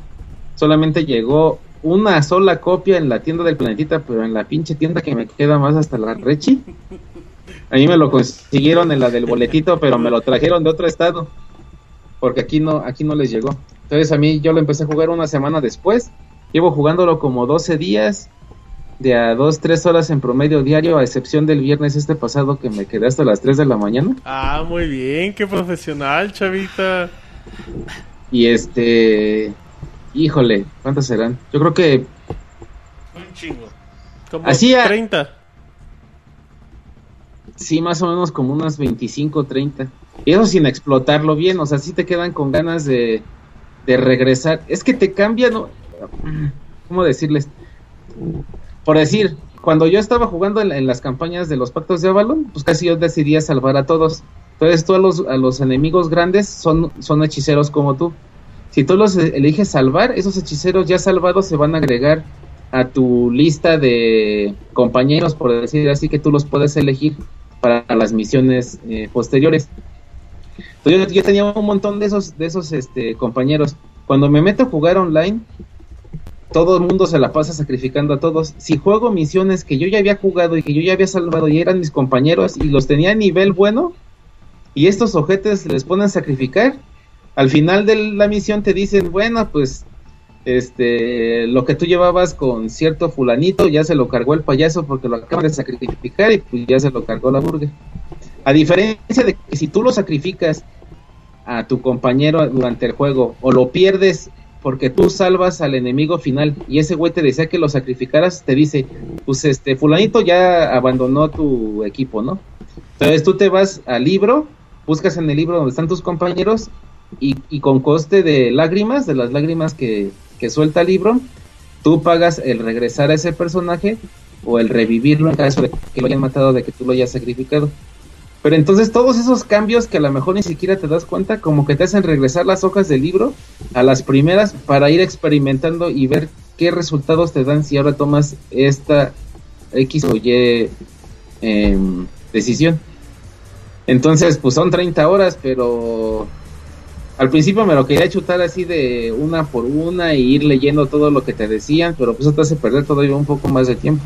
Solamente llegó una sola copia en la tienda del planetita, pero en la pinche tienda que me queda más hasta la Rechi. A mí me lo consiguieron en la del boletito, pero me lo trajeron de otro estado. Porque aquí no, aquí no les llegó. Entonces a mí yo lo empecé a jugar una semana después. Llevo jugándolo como 12 días, de a 2, 3 horas en promedio diario, a excepción del viernes este pasado que me quedé hasta las 3 de la mañana. Ah, muy bien, qué profesional, chavita. Y este, Híjole, ¿cuántas serán? Yo creo que. Un chingo. Como 30. Sí, más o menos como unas 25, 30. Y eso sin explotarlo bien, o sea, sí te quedan con ganas de, de regresar. Es que te cambia, ¿no? ¿Cómo decirles? Por decir, cuando yo estaba jugando en, las campañas de los pactos de Avalon, pues casi yo decidía salvar a todos. Entonces tú a los, a los enemigos grandes son, son hechiceros como tú. Si tú los eliges salvar, esos hechiceros ya salvados se van a agregar a tu lista de compañeros, por decir así, que tú los puedes elegir para las misiones eh, posteriores. Entonces, yo, tenía un montón de esos, de esos este, compañeros. Cuando me meto a jugar online, todo el mundo se la pasa sacrificando a todos. Si juego misiones que yo ya había jugado y que yo ya había salvado y eran mis compañeros y los tenía a nivel bueno, y estos ojetes les ponen a sacrificar, al final de la misión te dicen, bueno, pues este lo que tú llevabas con cierto fulanito ya se lo cargó el payaso porque lo acaban de sacrificar y pues ya se lo cargó la burger. A diferencia de que si tú lo sacrificas a tu compañero durante el juego o lo pierdes porque tú salvas al enemigo final y ese güey te decía que lo sacrificaras, te dice, pues este fulanito ya abandonó tu equipo, ¿no? Entonces tú te vas al libro, buscas en el libro donde están tus compañeros y, con coste de lágrimas, de las lágrimas que, suelta el libro, tú pagas el regresar a ese personaje o el revivirlo en caso de que lo hayan matado, de que tú lo hayas sacrificado. Pero entonces todos esos cambios que a lo mejor ni siquiera te das cuenta, como que te hacen regresar las hojas del libro a las primeras para ir experimentando y ver qué resultados te dan si ahora tomas esta X o Y em, decisión. Entonces, pues son 30 horas, pero al principio me lo quería chutar así de una por una y ir leyendo todo lo que te decían, pero pues eso te hace perder todavía un poco más de tiempo.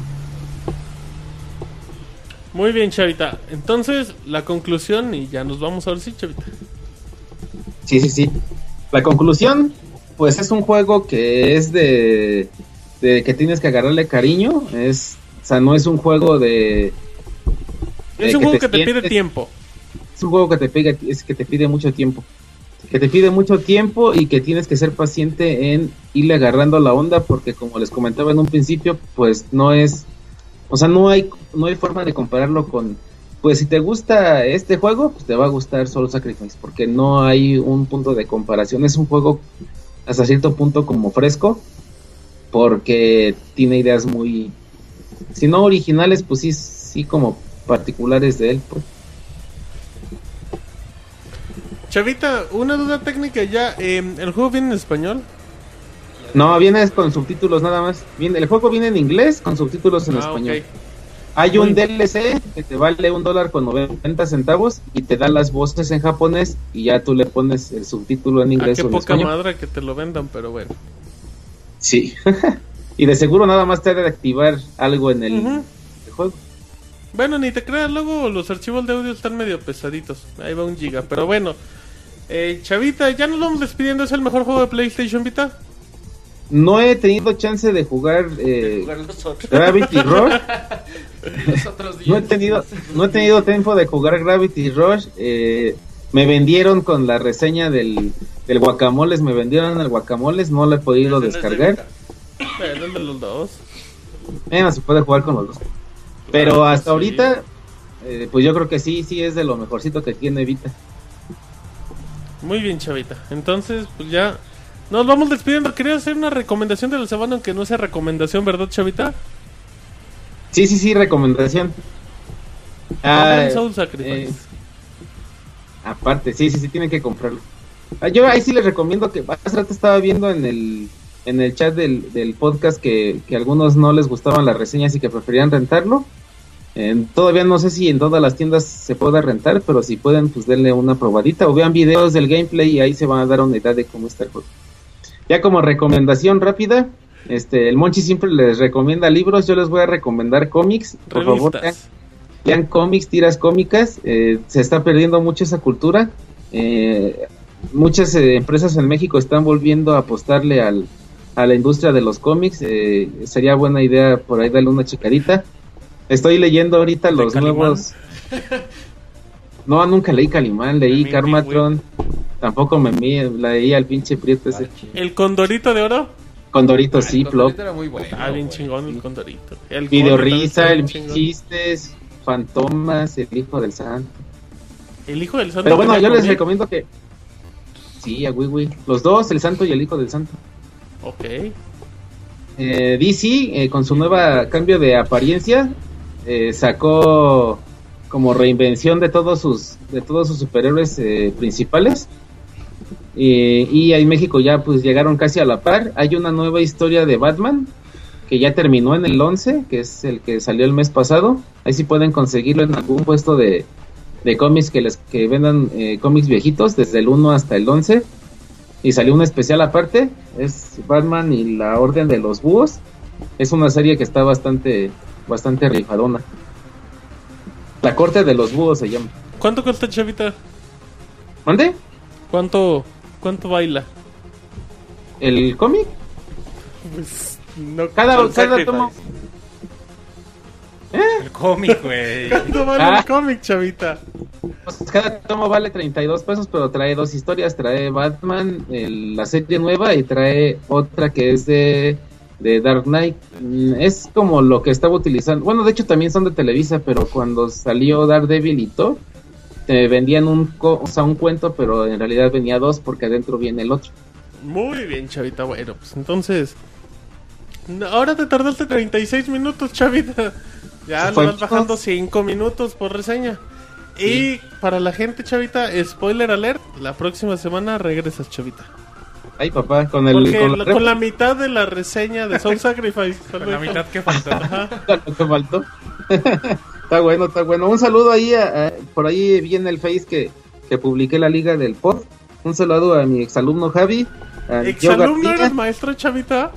Muy bien, Chavita. Entonces, la conclusión, y ya nos vamos a ver si, Chavita. Sí, sí, sí. La conclusión, pues es un juego que es de, de que tienes que agarrarle cariño. Es, o sea, no es un juego de. es un juego que te pide tiempo. Es un juego que te, pide, es que te pide mucho tiempo que te pide mucho tiempo y que tienes que ser paciente en irle agarrando la onda porque como les comentaba en un principio, pues no es, o sea, no hay, no hay forma de compararlo con, pues si te gusta este juego, pues te va a gustar solo Sacrifice porque no hay un punto de comparación, es un juego hasta cierto punto como fresco porque tiene ideas muy, si no originales, pues sí, sí como particulares de él, pues. Chavita, una duda técnica ya. Em, ¿El juego viene en español? No, viene con subtítulos nada más. Viene, el juego viene en inglés con subtítulos en ah, español. Hay un DLC que te vale un dólar con 90 centavos y te da las voces en japonés y ya tú le pones el subtítulo en inglés. Ah, qué poca madre que te lo vendan, pero bueno. Sí. y de seguro nada más te ha de activar algo en el juego. Bueno, ni te creas, luego los archivos de audio están medio pesaditos. Ahí va un giga, pero bueno. Eh, Chavita, ya nos vamos despidiendo. ¿Es el mejor juego de PlayStation Vita? No he tenido chance de jugar eh, Jugar. Gravity Rush. Los otros días. No he tenido, no he tenido tiempo de jugar Gravity Rush. eh, me vendieron con la reseña del, del guacamoles, me vendieron el guacamoles, no lo he podido descargar. De los dos. Bueno, se puede jugar con los dos. Pero hasta ahorita, eh, pues yo creo que sí, sí es de lo mejorcito que tiene Vita. Muy bien, chavita. Entonces, pues ya nos vamos despidiendo. Quería hacer una recomendación de la semana, aunque no sea recomendación, ¿verdad, chavita? Sí, sí, sí, recomendación. Ah, Soul Sacrifice. eh, aparte, sí, sí, sí, tienen que comprarlo. Ah, yo ahí sí les recomiendo que hace rato estaba viendo en el en el chat del, del podcast que, que algunos no les gustaban las reseñas y que preferían rentarlo. Eh, todavía no sé si en todas las tiendas se pueda rentar, pero si pueden, pues denle una probadita o vean videos del gameplay y ahí se van a dar una idea de cómo está el juego. Ya como recomendación rápida, este, el Monchi siempre les recomienda libros, yo les voy a recomendar cómics. Por favor, lean, cómics, tiras cómicas, eh, se está perdiendo mucho esa cultura. Eh, muchas eh, empresas en México están volviendo a apostarle al, a la industria de los cómics. eh, sería buena idea por ahí darle una checadita. Estoy leyendo ahorita los Calimán? nuevos. No, nunca leí Calimán, leí Memín Karmatron. Tampoco me leí al pinche prieto ese. El Condorito de Oro. Condorito, sí, El Plop. Condorito era muy bueno. Ah, bien chingón el Condorito. El Video risa, el chistes, fantomas, el hijo del santo. El hijo del santo. Pero bueno, yo les recomiendo que. Sí, a Wiwi. Los dos, el santo y el hijo del santo. Ok. Eh, DC, eh, con su nueva cambio de apariencia, eh, sacó como reinvención de todos sus de todos sus superhéroes eh, principales. Eh, y en México ya pues llegaron casi a la par. Hay una nueva historia de Batman que ya terminó en el 11, que es el que salió el mes pasado. Ahí sí pueden conseguirlo en algún puesto de, de cómics que les que vendan eh, cómics viejitos desde el 1 hasta el 11 y salió un especial aparte, es Batman y la Orden de los Búhos. Es una serie que está bastante bastante rifadona. La Corte de los Búhos se llama. ¿Cuánto cuesta, chavita? ¿Mande? ¿Cuánto, cuánto baila? ¿El cómic? Pues, no. Cada, cada tomo El cómic, güey. ¿Cuánto vale Ah. el cómic, chavita? pues, cada tomo vale 32 pesos, pero trae dos historias, trae Batman, el- la serie nueva y trae otra que es de de Dark Knight. Mm, Es como lo que estaba utilizando. Bueno, de hecho también son de Televisa, pero cuando salió Daredevil y Thor te vendían un co- o sea, un cuento, pero en realidad venía dos porque adentro viene el otro. Muy bien, chavita. Bueno, pues entonces. Ahora te tardaste 36 minutos, chavita. Ya fue vas bajando 5 minutos por reseña. Y para la gente, chavita, spoiler alert: la próxima semana regresas, chavita. Ay, papá, con el Porque con la- con la mitad de la reseña de Soul Sacrifice. Con la mitad que faltó. Ajá. lo que faltó. está bueno, está bueno. Un saludo ahí, a- a- por ahí vi en el Face que, que publiqué la liga del pod. Un saludo a mi exalumno Javi. ¿Exalumno eres maestro, chavita?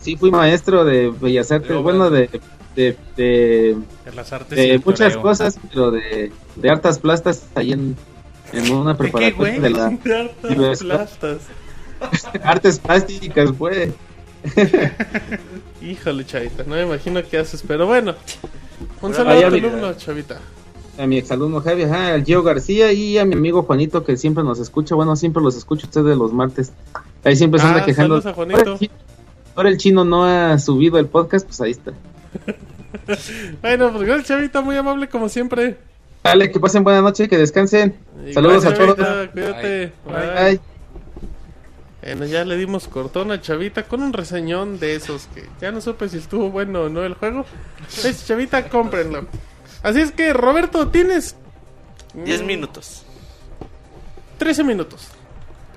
Sí, fui maestro de Bellas Artes, De obras. bueno, de, de, de, En las artes de muchas cosas, pero de, de hartas plastas ahí en, en una ¿De qué, preparatoria güey? de la De hartas plastas. artes plásticas, pues. Híjole, chavita, no me imagino qué haces, pero bueno. Un saludo a tu alumno, chavita. A mi exalumno Javi, ajá, al Gio García y a mi amigo Juanito que siempre nos escucha. Bueno, siempre los escucho ustedes los martes. Ahí siempre se anda Ah, quejando. saludos a Juanito. Ahora el, chi- ahora el chino no ha subido el podcast, pues ahí está. Bueno, pues gracias, chavita, muy amable como siempre. Dale, que pasen buena noche, que descansen. Y Saludos gracias, a todos. chavita, Cuídate. Bye. Bye. Bye. Bueno, ya le dimos cortón a Chavita con un reseñón de esos que ya no supe si estuvo bueno o no el juego. Es Chavita, cómprenlo. Así es que, Roberto, tienes 10 mm, minutos. 13 minutos.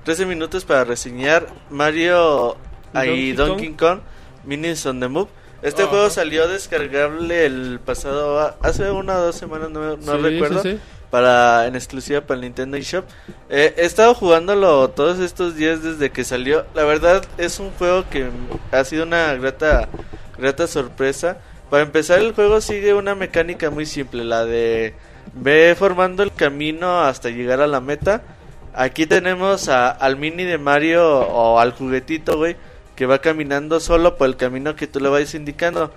13 minutos para reseñar Mario y Donkey Kong Minis on the Move. Este Ajá. juego salió descargable el pasado, hace una o dos semanas, no, no Sí, recuerdo, sí, sí. Para en exclusiva para el Nintendo eShop. Eh, he estado jugándolo todos estos días desde que salió. La verdad es un juego que ha sido una grata, grata sorpresa. Para empezar el juego sigue una mecánica muy simple, la de ve formando el camino hasta llegar a la meta. Aquí tenemos al mini de Mario o al juguetito, güey, que va caminando solo por el camino que tú le vayas indicando.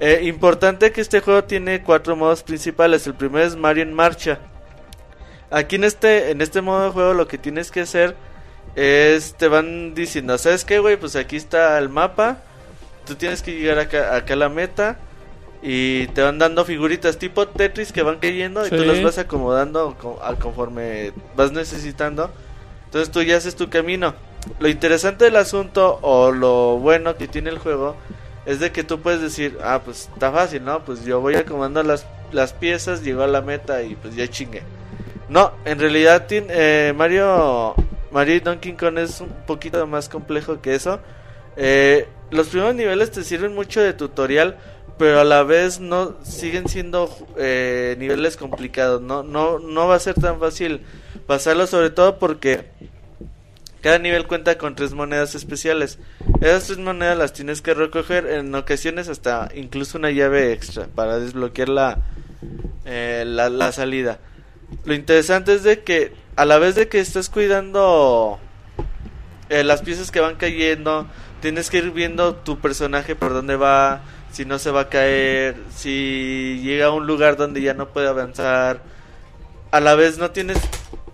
Eh, importante que este juego tiene cuatro modos principales. El primero es Mario en marcha. Aquí en este, en este modo de juego lo que tienes que hacer es, te van diciendo, ¿sabes qué, güey? Pues aquí está el mapa. Tú tienes que llegar acá, acá a la meta. Y te van dando figuritas tipo Tetris que van cayendo y tú las vas acomodando conforme vas necesitando. Entonces tú ya haces tu camino. Lo interesante del asunto o lo bueno que tiene el juego es de que tú puedes decir, ah, pues está fácil, ¿no? Pues yo voy acomodando las, las piezas, llego a la meta y pues ya chingue. No, en realidad eh, Mario, Mario y Donkey Kong es un poquito más complejo que eso. Eh, los primeros niveles te sirven mucho de tutorial, pero a la vez no siguen siendo eh, niveles complicados. No, no, no va a ser tan fácil pasarlo, sobre todo porque cada nivel cuenta con tres monedas especiales. Esas tres monedas las tienes que recoger en ocasiones hasta incluso una llave extra para desbloquear la, eh, la, la salida. Lo interesante es de que a la vez de que estás cuidando eh, las piezas que van cayendo, tienes que ir viendo tu personaje por dónde va, si no se va a caer, si llega a un lugar donde ya no puede avanzar. A la vez no tienes,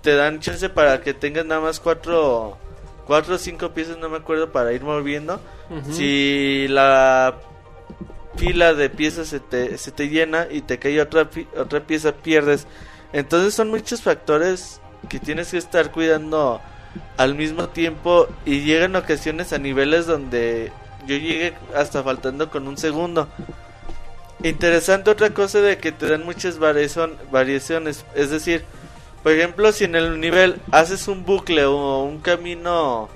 te dan chance para que tengas nada más cuatro, cuatro o cinco piezas, no me acuerdo, para ir moviendo. Si la fila de piezas se te, se te llena y te cae otra, otra pieza, pierdes. Entonces son muchos factores que tienes que estar cuidando al mismo tiempo y llegan ocasiones a niveles donde yo llegué hasta faltando con un segundo. Interesante otra cosa de que te dan muchas variaciones, es decir, por ejemplo, si en el nivel haces un bucle o un camino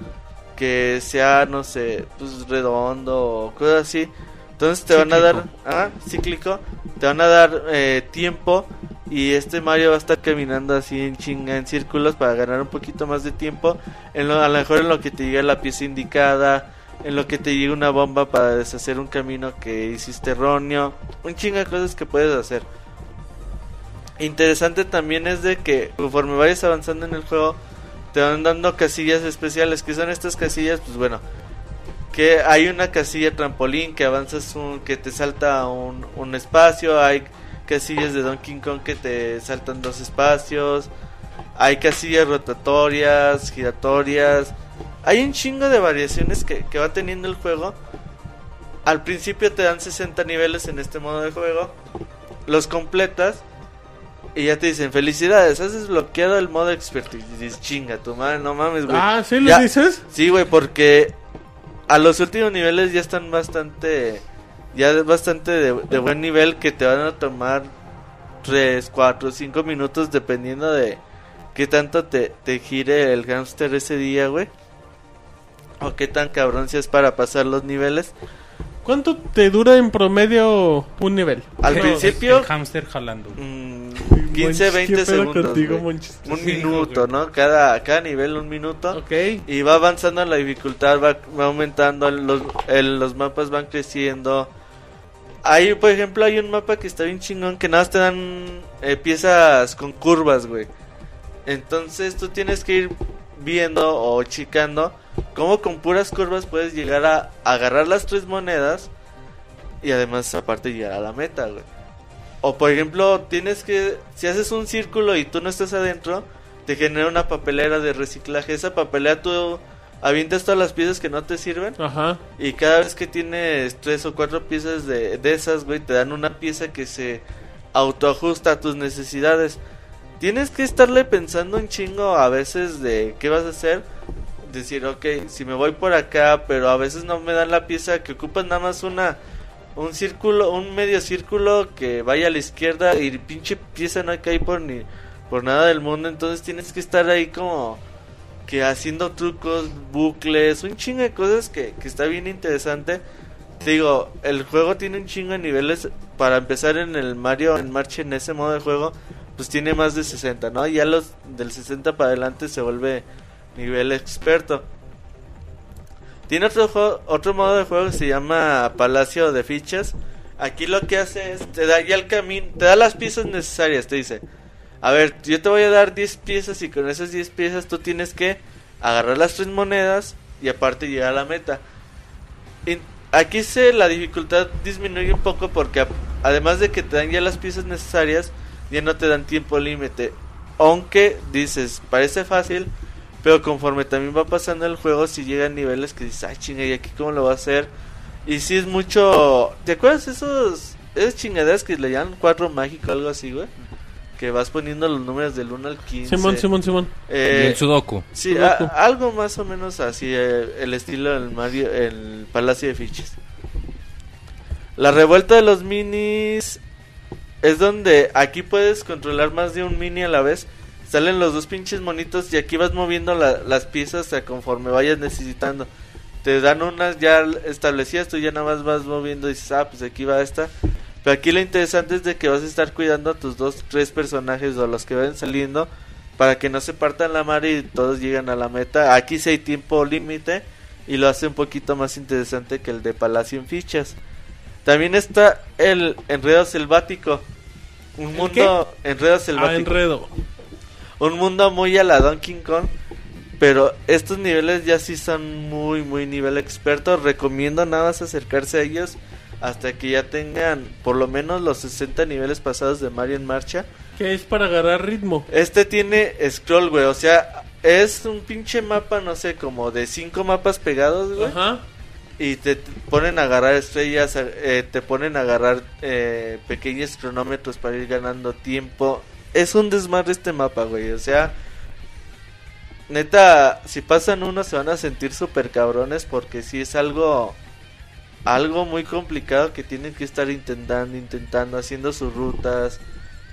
que sea, no sé, pues redondo o cosas así, entonces te van a dar, ah, cíclico, te van a dar eh, tiempo y este Mario va a estar caminando así en chinga en círculos para ganar un poquito más de tiempo, en lo, a lo mejor en lo que te llega la pieza indicada, en lo que te llega una bomba para deshacer un camino que hiciste erróneo, un chinga de cosas que puedes hacer. Interesante también es de que conforme vayas avanzando en el juego te van dando casillas especiales. que son estas casillas? Pues bueno, que hay una casilla trampolín que avanzas un, que te salta un, un espacio, hay casillas de Donkey Kong que te saltan dos espacios, hay casillas rotatorias, giratorias, hay un chingo de variaciones que, que va teniendo el juego. Al principio te dan 60 niveles en este modo de juego, los completas y ya te dicen felicidades, has desbloqueado el modo expertise. Y dices, chinga, tu madre, no mames, güey. Ah, ¿sí lo Ya- dices? Sí, güey, porque a los últimos niveles ya están bastante, ya de- bastante de, de buen nivel que te van a tomar 3, 4, 5 minutos dependiendo de qué tanto te, te gire el hámster ese día, güey. O qué tan cabrón seas para pasar los niveles. ¿Cuánto te dura en promedio un nivel? Al No, principio, El hámster jalando. mm, Monchis, 15, ¿qué 20 pedo segundos. contigo? Un Sí, minuto, güey. ¿no? Cada, cada nivel un minuto. Ok. Y va avanzando la dificultad, va, va aumentando, los, el- los mapas van creciendo. Hay, por ejemplo, hay un mapa que está bien chingón que nada más te dan eh, piezas con curvas, güey. Entonces tú tienes que ir viendo o chicando cómo con puras curvas puedes llegar a agarrar las tres monedas y además aparte llegar a la meta, güey. O por ejemplo, tienes que, si haces un círculo y tú no estás adentro, te genera una papelera de reciclaje. Esa papelera tú avientas todas las piezas que no te sirven Ajá. y cada vez que tienes tres o cuatro piezas de, de esas, güey, te dan una pieza que se autoajusta a tus necesidades. Tienes que estarle pensando un chingo a veces de qué vas a hacer. Decir, ok, si me voy por acá, pero a veces no me dan la pieza que ocupas nada más una un círculo, un medio círculo que vaya a la izquierda y pinche pieza no cae por ni por nada del mundo, entonces tienes que estar ahí como que haciendo trucos, bucles, un chingo de cosas que, que está bien interesante. Te digo, el juego tiene un chingo de niveles. Para empezar en el Mario en marcha en ese modo de juego, pues tiene más de 60, ¿no? Ya los del 60 para adelante se vuelve nivel experto. Tiene otro, juego- otro modo de juego que se llama Palacio de Fichas. Aquí lo que hace es, te da ya el camino, te da las piezas necesarias, te dice. A ver, yo te voy a dar 10 piezas y con esas 10 piezas tú tienes que agarrar las tres monedas y aparte llegar a la meta. aquí se la dificultad disminuye un poco porque además de que te dan ya las piezas necesarias, ya no te dan tiempo límite. Aunque dices, parece fácil, pero conforme también va pasando el juego, si llegan niveles que dices, ay chinga, ¿y aquí cómo lo va a hacer? Y si es mucho... ¿Te acuerdas esos... Esas chingaderas que le llaman cuatro mágico algo así, güey? Que vas poniendo los números del 1 al 15. Simón, Simón, Simón. Eh, y el Sudoku. Sí, Sudoku. a- algo más o menos así, eh, el estilo del Mario, el Palacio de Fiches. La revuelta de los minis es donde aquí puedes controlar más de un mini a la vez. Salen los dos pinches monitos y aquí vas moviendo la- las piezas a conforme vayas necesitando. Te dan unas ya establecidas, tú ya nada más vas moviendo y dices, ah, pues aquí va esta. Pero aquí lo interesante es de que vas a estar cuidando a tus dos, tres personajes o a los que vayan saliendo para que no se partan la madre y todos lleguen a la meta. Aquí sí hay tiempo límite y lo hace un poquito más interesante que el de Palacio en Fichas. También está el Enredo Selvático. Un mundo Enredo Ah, Selvático. enredo. Un mundo muy a la Donkey Kong. Pero estos niveles ya sí son muy, muy nivel experto. Recomiendo nada más acercarse a ellos hasta que ya tengan por lo menos los 60 niveles pasados de Mario en marcha. Que es para agarrar ritmo. Este tiene scroll, güey. O sea, es un pinche mapa, no sé, como de cinco mapas pegados, güey. Ajá. Y te ponen a agarrar estrellas, eh, te ponen a agarrar eh, pequeños cronómetros para ir ganando tiempo. Es un desmadre este mapa, güey. O sea, neta, si pasan uno se van a sentir súper cabrones porque sí es algo, algo muy complicado que tienen que estar intentando, intentando, haciendo sus rutas,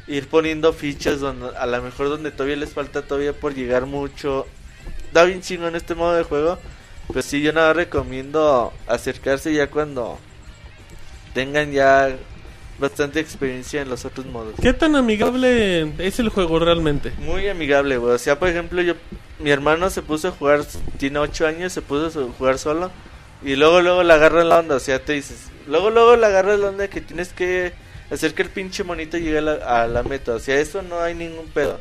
ir poniendo fichas donde a lo mejor donde todavía les falta todavía por llegar mucho. Da bien chingo en este modo de juego. Pues sí, yo nada recomiendo acercarse ya cuando tengan ya bastante experiencia en los otros modos. ¿Qué tan amigable es el juego realmente? Muy amigable, güey. O sea, por ejemplo, yo, mi hermano se puso a jugar, tiene 8 años, se puso a jugar solo. Y luego, luego le agarra la onda. O sea, te dices, luego, luego le agarra la onda que tienes que hacer que el pinche monito llegue a la, a la meta. O sea, eso no hay ningún pedo.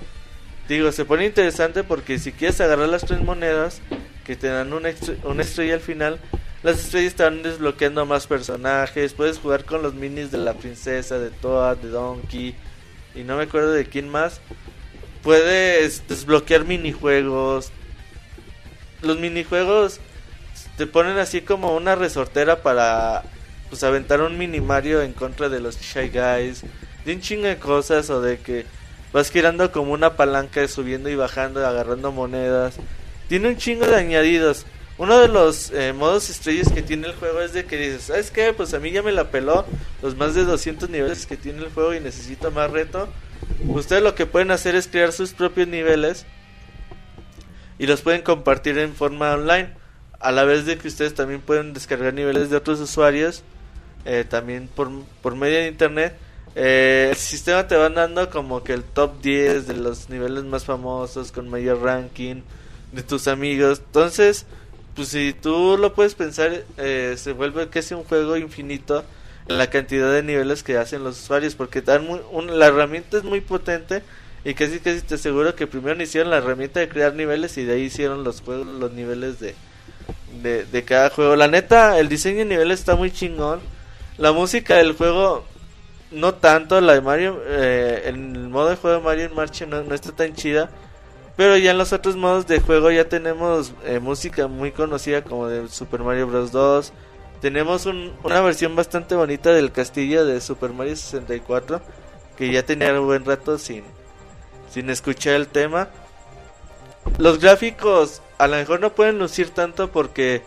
Digo, se pone interesante porque si quieres agarrar las tres monedas que te dan una, una estrella al final, las estrellas te van desbloqueando más personajes. Puedes jugar con los minis de la princesa, de Toad, de Donkey y no me acuerdo de quién más. Puedes desbloquear minijuegos. Los minijuegos te ponen así como una resortera para pues aventar un mini Mario en contra de los Shy Guys. De un chingo de cosas o de que vas girando como una palanca subiendo y bajando, agarrando monedas. Tiene un chingo de añadidos. Uno de los eh, modos estrellas que tiene el juego es de que dices, ¿sabes qué? Pues a mí ya me la peló los más de 200 niveles que tiene el juego y necesito más reto. Ustedes lo que pueden hacer es crear sus propios niveles y los pueden compartir en forma online. A la vez de que ustedes también pueden descargar niveles de otros usuarios, eh, también por, por medio de internet. Eh, el sistema te va dando como que el top 10 de los niveles más famosos con mayor ranking de tus amigos. Entonces, pues si tú lo puedes pensar, eh, se vuelve casi un juego infinito en la cantidad de niveles que hacen los usuarios, porque dan muy- un- la herramienta es muy potente y casi casi te aseguro que primero hicieron la herramienta de crear niveles y de ahí hicieron los juegos, los niveles de, de, de cada juego. La neta, el diseño de niveles está muy chingón. La música del juego, no tanto. La de Mario, eh, el modo de juego de Mario en Marcha no, no está tan chida. Pero ya en los otros modos de juego ya tenemos eh, música muy conocida como de Super Mario Bros. 2. Tenemos un- una versión bastante bonita del castillo de Super Mario 64. Que ya tenía un buen rato sin, sin escuchar el tema. Los gráficos a lo mejor no pueden lucir tanto porque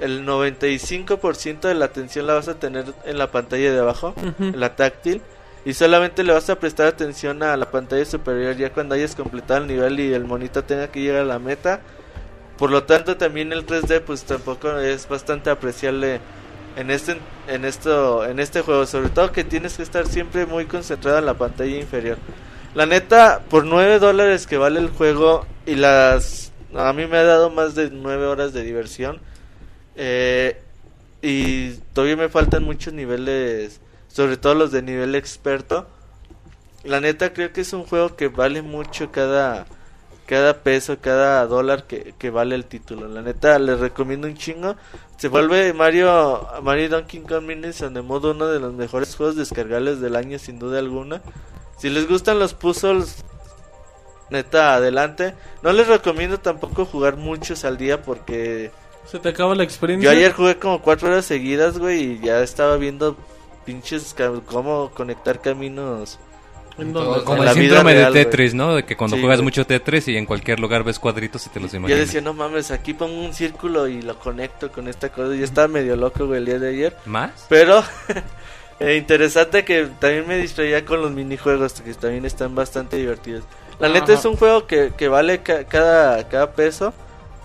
el 95% de la atención la vas a tener en la pantalla de abajo, en la táctil, y solamente le vas a prestar atención a la pantalla superior ya cuando hayas completado el nivel y el monito tenga que llegar a la meta. Por lo tanto, también el 3D pues tampoco es bastante apreciable en este en esto en este juego, sobre todo que tienes que estar siempre muy concentrado en la pantalla inferior. La neta, por 9 dólares que vale el juego y las... A mí me ha dado más de 9 horas de diversión. Eh, y todavía me faltan muchos niveles, sobre todo los de nivel experto. La neta creo que es un juego que vale mucho cada cada peso, cada dólar que, que vale el título. La neta, les recomiendo un chingo. Se vuelve Mario, Mario Donkey Kong Minis on the modo uno de los mejores juegos descargables del año, sin duda alguna. Si les gustan los puzzles, neta, adelante. No les recomiendo tampoco jugar muchos al día porque Se te acaba la experiencia. yo ayer jugué como cuatro horas seguidas, güey, y ya estaba viendo pinches cómo conectar caminos. ¿En dónde? como En el la vida síndrome real, de. Tetris, ¿no? De que cuando Sí, juegas güey. mucho Tetris y en cualquier lugar ves cuadritos y te los Yo imaginas. decía, no mames, aquí pongo un círculo y lo conecto con esta cosa. Yo estaba medio loco, güey, el día de ayer. ¿Más? Pero eh, interesante que también me distraía con los minijuegos, que también están bastante divertidos. La neta es un juego que, que vale ca- cada, cada peso.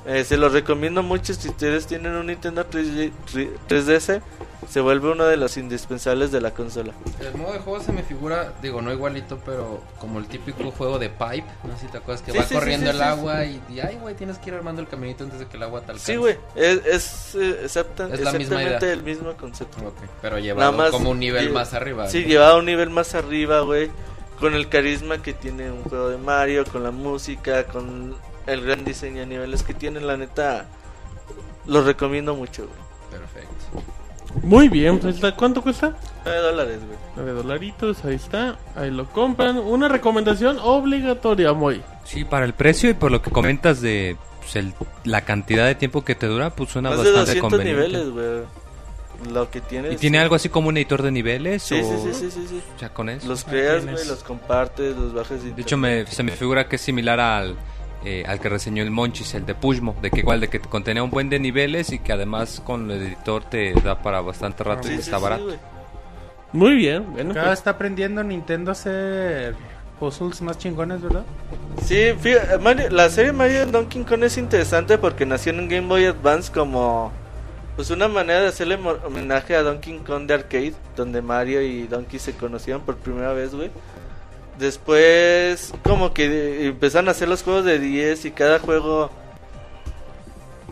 Eh, se los recomiendo mucho si ustedes tienen un Nintendo 3D 3DS. Se vuelve uno de los indispensables de la consola. El modo de juego se me figura, digo, no igualito, pero como el típico juego de pipe. No sé si te acuerdas que Sí, va sí, corriendo sí, el agua y, y, ay, güey, tienes que ir armando el caminito antes de que el agua alcance. Sí, güey, es, es, eh, exacta- Es la misma exactamente idea. el mismo concepto. Ok, pero llevado más como un nivel más arriba. Sí, ¿no? llevado a un nivel más arriba, güey. Con el carisma que tiene un juego de Mario, con la música, con el gran diseño de niveles que tiene, la neta. Los recomiendo mucho, güey. Perfecto. Muy bien, pues ahí está. ¿cuánto cuesta? 9 dólares, güey. 9 dolaritos, ahí está. Ahí lo compran. Una recomendación obligatoria, muy. Sí, para el precio y por lo que comentas de pues, el- la cantidad de tiempo que te dura, pues suena Más de bastante 200 conveniente. niveles, güey. Lo que tiene. ¿Y tiene algo así como un editor de niveles? Sí, o... sí, sí, sí, sí, sí. Ya con eso. Los creas, tienes. güey, los compartes, los bajas de De hecho, me, se me figura que es similar al, eh, al que reseñó el Monchis, el de Pushmo, de que igual de que contenía un buen de niveles y que además con el editor te da para bastante rato Sí, y sí, está sí, barato. Muy bien, bueno. Cada pues, está aprendiendo Nintendo a hacer puzzles más chingones, ¿verdad? Sí, fíjate, Mario- la serie Mario Donkey Kong es interesante porque nació en un Game Boy Advance como pues una manera de hacerle homenaje a Donkey Kong de arcade, donde Mario y Donkey se conocieron por primera vez, güey. Después como que empezaron a hacer los juegos de 10 y cada juego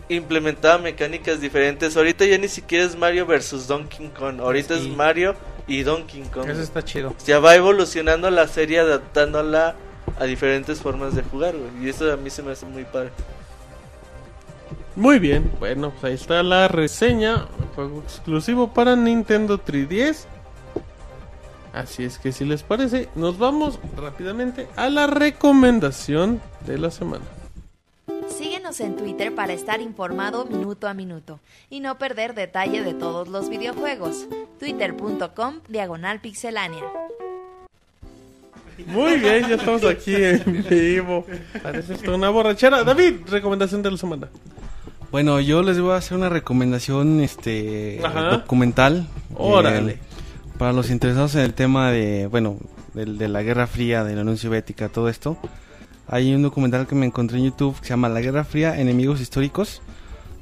implementaba mecánicas diferentes. Ahorita ya ni siquiera es Mario versus Donkey Kong, ahorita Sí. es Mario y Donkey Kong. Eso está chido. Ya va evolucionando la serie adaptándola a diferentes formas de jugar, güey. Y eso a mí se me hace muy padre. Muy bien, bueno, pues ahí está la reseña. Juego exclusivo para Nintendo 3DS. Así es que si les parece, nos vamos rápidamente a la recomendación de la semana. Síguenos en Twitter para estar informado minuto a minuto y no perder detalle de todos los videojuegos. Twitter.com Diagonal Pixelánea. Muy bien, ya estamos aquí en vivo. Parece esto una borrachera. David, recomendación de la semana. Bueno, yo les voy a hacer una recomendación este Ajá. documental. Órale. eh, para los interesados en el tema de, bueno, del- de, la Guerra Fría, de la Unión Soviética, todo esto. Hay un documental que me encontré en YouTube que se llama La Guerra Fría, Enemigos Históricos.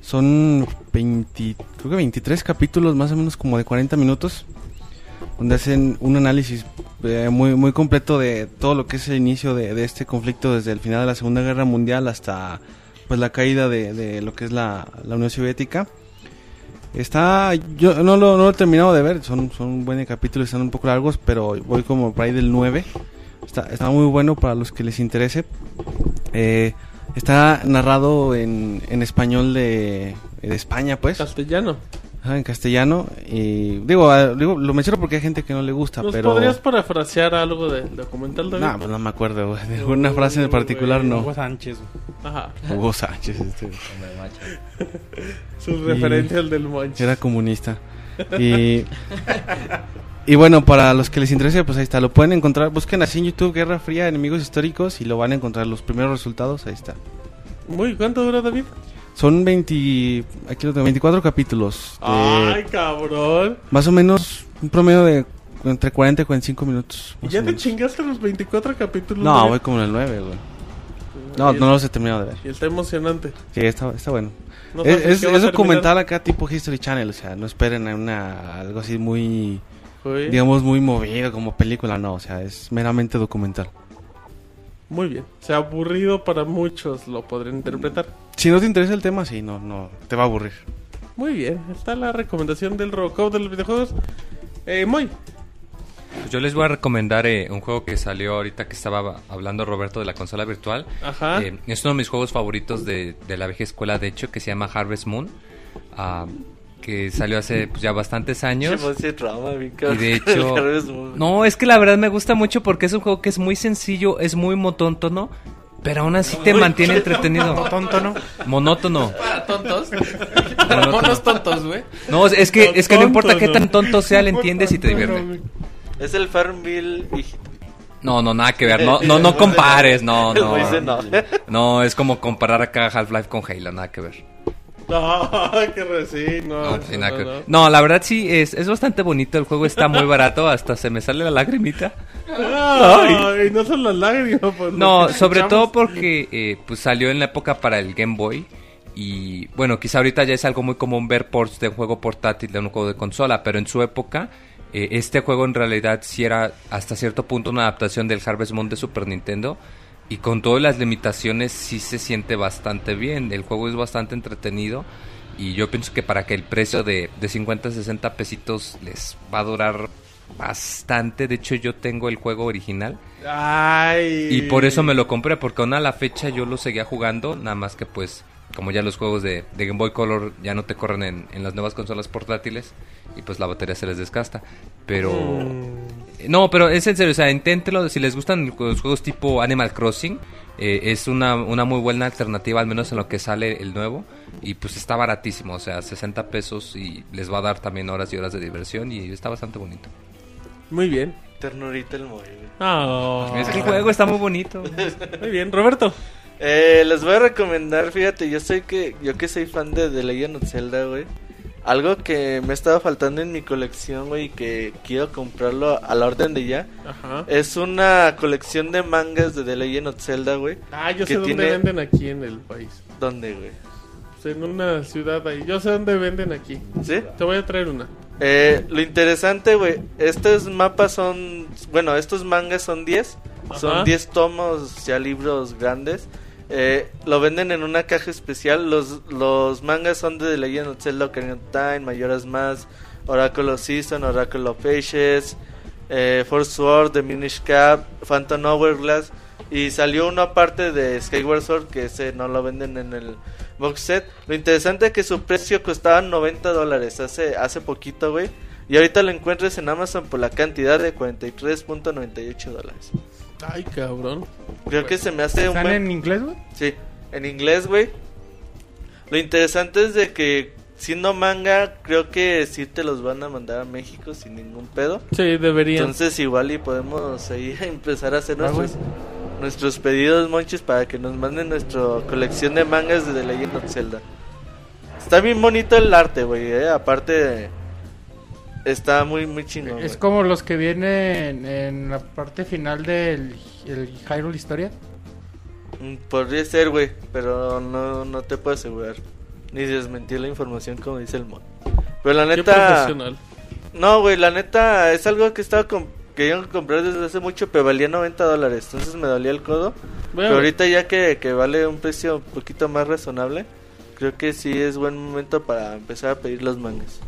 Son 20, creo que 23 capítulos, más o menos como de 40 minutos, donde hacen un análisis eh, muy, muy completo de todo lo que es el inicio de, de este conflicto desde el final de la Segunda Guerra Mundial hasta pues la caída de, de lo que es la, la Unión Soviética. Está, yo no lo, no lo he terminado de ver, son, son buenos capítulos, están un poco largos, pero voy como por ahí del 9. Está, está muy bueno para los que les interese. Eh, está narrado en, en español de, de España, pues, Castellano. Ajá, en castellano. Y digo, digo, lo menciono porque hay gente que no le gusta, ¿Nos pero... podrías parafrasear algo del documental, David? No, pues no me acuerdo, güey, de una frase en particular no. Hugo Sánchez. Ajá. Hugo Sánchez, este, Hombre, macho. Su Y- referencia al del Monch. era comunista. Y, y bueno, para los que les interese, pues ahí está. Lo pueden encontrar. Busquen así en YouTube Guerra Fría, Enemigos Históricos y lo van a encontrar. Los primeros resultados, ahí está. Muy, ¿cuánto dura, David? Son 20, aquí lo tengo, 24 capítulos. Ay, cabrón. más o menos un promedio de entre 40 y 45 minutos. ¿Y ya te chingaste los 24 capítulos? No, voy como en el 9, güey. No, no los he terminado de ver. Y está emocionante. Sí, está, está bueno. No es es, documental acá tipo History Channel, o sea, no esperen a una, algo así muy, digamos, muy movido como película, no, o sea, es meramente documental. Muy bien. O sea, aburrido para muchos lo podrían interpretar. Si no te interesa el tema, sí, no, no, te va a aburrir. Muy bien. Está la recomendación del Robocop de los videojuegos. Eh, muy. Pues yo les voy a recomendar eh, un juego que salió ahorita que estaba hablando Roberto de la consola virtual. Ajá. Eh, es uno de mis juegos favoritos de, de la vieja escuela, de hecho, que se llama Harvest Moon. ah, que salió hace pues, ya bastantes años. Y de hecho, no, es que la verdad me gusta mucho porque es un juego que es muy sencillo, es muy motótono, pero aún así te mantiene entretenido. Tonto, ¿no? Monótono. Para tontos. Monótono. Monos tontos, güey. No, es que, es que no importa qué tan tonto sea, le entiendes y te divierte. Es el Farmville. No, no, nada que ver. No, no, no compares, no. no. No, es como comparar acá Half-Life con Halo, nada que ver. No, que sí, no. No, la verdad sí, es, es bastante bonito. El juego está muy barato, hasta se me sale la lagrimita. Ay, no son las lágrimas. pues, No, sobre escuchamos. todo porque eh, pues salió en la época para el Game Boy. Y bueno, quizá ahorita ya es algo muy común ver ports de un juego portátil de un juego de consola, pero en su época eh, este juego en realidad sí era hasta cierto punto una adaptación del Harvest Moon de Super Nintendo. Y con todas las limitaciones sí se siente bastante bien. El juego es bastante entretenido. Y yo pienso que para que el precio de, de 50, 60 pesitos les va a durar bastante. De hecho yo tengo el juego original. Ay. Y por eso me lo compré, porque aún a la fecha yo lo seguía jugando, nada más que pues, como ya los juegos de, de Game Boy Color ya no te corren en, en las nuevas consolas portátiles, y pues la batería se les desgasta. Pero... No, pero es en serio, o sea, inténtelo, si les gustan los juegos tipo Animal Crossing, eh, es una, una muy buena alternativa, al menos en lo que sale el nuevo, y pues está baratísimo, o sea, 60 pesos y les va a dar también horas y horas de diversión, y está bastante bonito. Muy bien. Ternurita el Moy. güey. Ah, Es que el juego está muy bonito. Muy bien, Roberto. Eh, les voy a recomendar, fíjate, yo soy que yo que soy fan de The Legend of Zelda, güey. Algo que me estaba faltando en mi colección, güey, que quiero comprarlo a la orden de ya. Ajá. Es una colección de mangas de The Legend of Zelda, güey. Ah, yo sé dónde tiene- venden aquí en el país. ¿Dónde, güey? Pues en una ciudad ahí. Yo sé dónde venden aquí. ¿Sí? Te voy a traer una. Eh, lo interesante, güey, estos mapas son, bueno, estos mangas son 10, Ajá. son 10 tomos, ya libros grandes. Eh, lo venden en una caja especial. Los, los mangas son de The Legend of Zelda Ocarina of Time, Majora's Mask, Oracle of Season, Oracle of Ages, eh, Force Sword, The Minish Cap, Phantom Hourglass. Y salió una parte de Skyward Sword que ese no lo venden en el box set. Lo interesante es que su precio costaba 90 dólares hace, hace poquito, güey. Y ahorita lo encuentras en Amazon por la cantidad de 43.98 dólares. Ay, cabrón. Creo que se me hace un ¿Están buen... en inglés, güey? Sí, en inglés, güey. Lo interesante es de que siendo manga, creo que sí te los van a mandar a México sin ningún pedo. Sí, deberían. Entonces igual y podemos ahí empezar a hacer Ah, nuestros, nuestros pedidos, monches, para que nos manden nuestra colección de mangas de The Legend of Zelda. Está bien bonito el arte, güey, eh, aparte está muy muy chingón. Es güey. como los que vienen en la parte final del el Hyrule Historia. Mm, Podría ser, güey, pero no, no te puedo asegurar. Ni desmentir la información como dice el mod. Pero la neta... profesional. No, güey, la neta es algo que estaba com- queriendo comprar desde hace mucho, pero valía 90 dólares. Entonces me dolía el codo. Bueno, Pero ahorita ya que, que vale un precio un poquito más razonable, creo que sí es buen momento para empezar a pedir los mangas.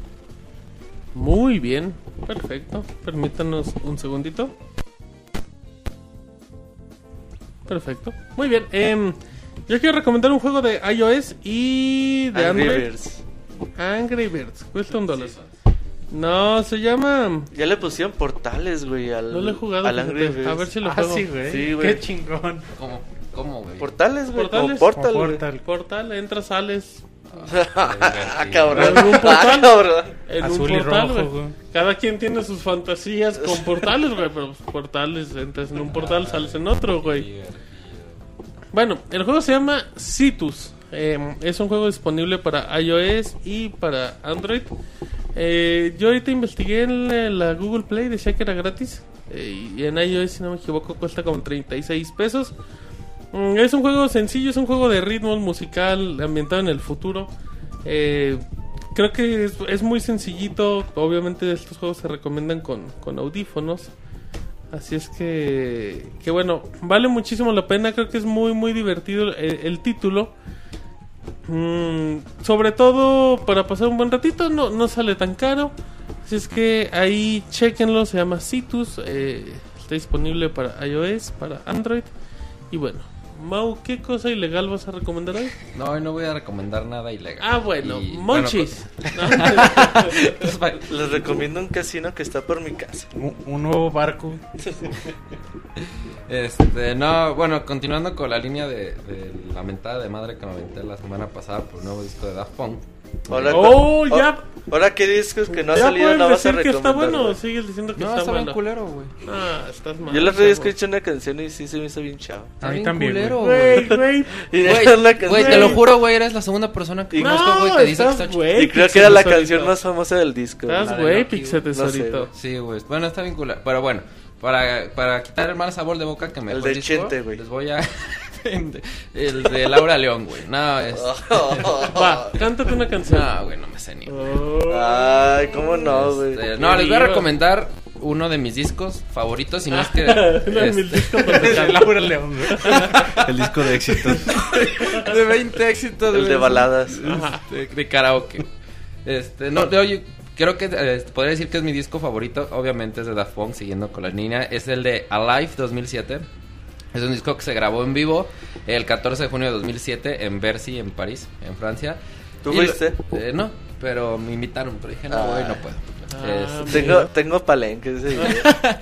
Muy bien. Perfecto. Permítanos un segundito. Perfecto. Muy bien. em, yo quiero recomendar un juego de iOS y de Angry Android. Birds. Angry Birds. Cuesta un dólar. No, se llama... Ya le pusieron portales, güey, al, No lo he jugado. al Angry. Birds. A ver si lo Ah, juego. sí, güey. Sí, güey. Qué chingón. ¿Cómo? ¿Cómo, güey? Portales, güey, como Portales. portal, Como güey. portal. Portal, entras, sales. ah, cabrón. ¿En un portal? Ah, cabrón. En Azul un y portal, rojo, güey. Cada quien tiene sus fantasías con portales, güey. Pero portales, entras en un portal, sales en otro, güey. Bueno, el juego se llama Citus. Eh, es un juego disponible para iOS y para Android. Eh, yo ahorita investigué en la, la Google Play, decía que era gratis. Eh, y en iOS, si no me equivoco, cuesta como 36 pesos. Mm, es un juego sencillo, es un juego de ritmo musical ambientado en el futuro. Eh, creo que es, muy sencillito. Obviamente estos juegos se recomiendan con, con audífonos. Así es que, que bueno, vale muchísimo la pena. Creo que es muy, muy divertido el, el título. Mm, sobre todo para pasar un buen ratito, no, no sale tan caro. Así es que ahí chequenlo, se llama Citus. eh, está disponible para iOS, para Android. Y bueno, Mau, ¿qué cosa ilegal vas a recomendar hoy? No, hoy no voy a recomendar nada ilegal. Ah, bueno, Y, Monchis. Les recomiendo un casino que está por mi casa. Un, un nuevo barco. Este, no, bueno, continuando con la línea de, de la mentada de madre que me aventé la semana pasada por el nuevo disco de Daft Punk. Ahora, Oh, cu- ya. Ahora qué discos que no ha ya salido no vas a decir que está recomendar. bueno, sigues diciendo que No, está está bien bueno. culero, güey. Ah, estás mal. Yo el otro día escuché una canción y sí se me hizo bien chavo. A mí también, Güey, güey. güey. Y Güey, era la canción- güey, te lo juro, güey, eres la segunda persona que Y- conozco, güey, No, que dice que está. Y creo que era la canción más famosa del disco. Estás La güey, no Tesorito. güey. Sí, güey. Bueno, está bien culero. Pero bueno, para, para quitar el mal sabor de boca que me El de disco, Chente, güey. Les voy a... el de Laura León, güey. No, es... Va, cántate una canción. No, güey, no me sé ni. Oh. Ay, cómo no, güey. Este, no, les voy a recomendar uno de mis discos favoritos, si no es que... Uno de mis este, discos favoritos. Laura León. El disco de éxitos. de 20 éxitos. El güey. de baladas. de, de karaoke. Este, no, de oye, creo que eh, podría decir que es mi disco favorito. Obviamente es de Daft Punk, siguiendo con la línea. Es el de Alive 2007. Es un disco que se grabó en vivo el 14 de junio de 2007 en Bercy, en París, en Francia. ¿Tú fuiste? eh, no, pero me invitaron, pero dije, no, Ah. güey, no puedo. Ah, Este, Tengo, tengo palenques ese día.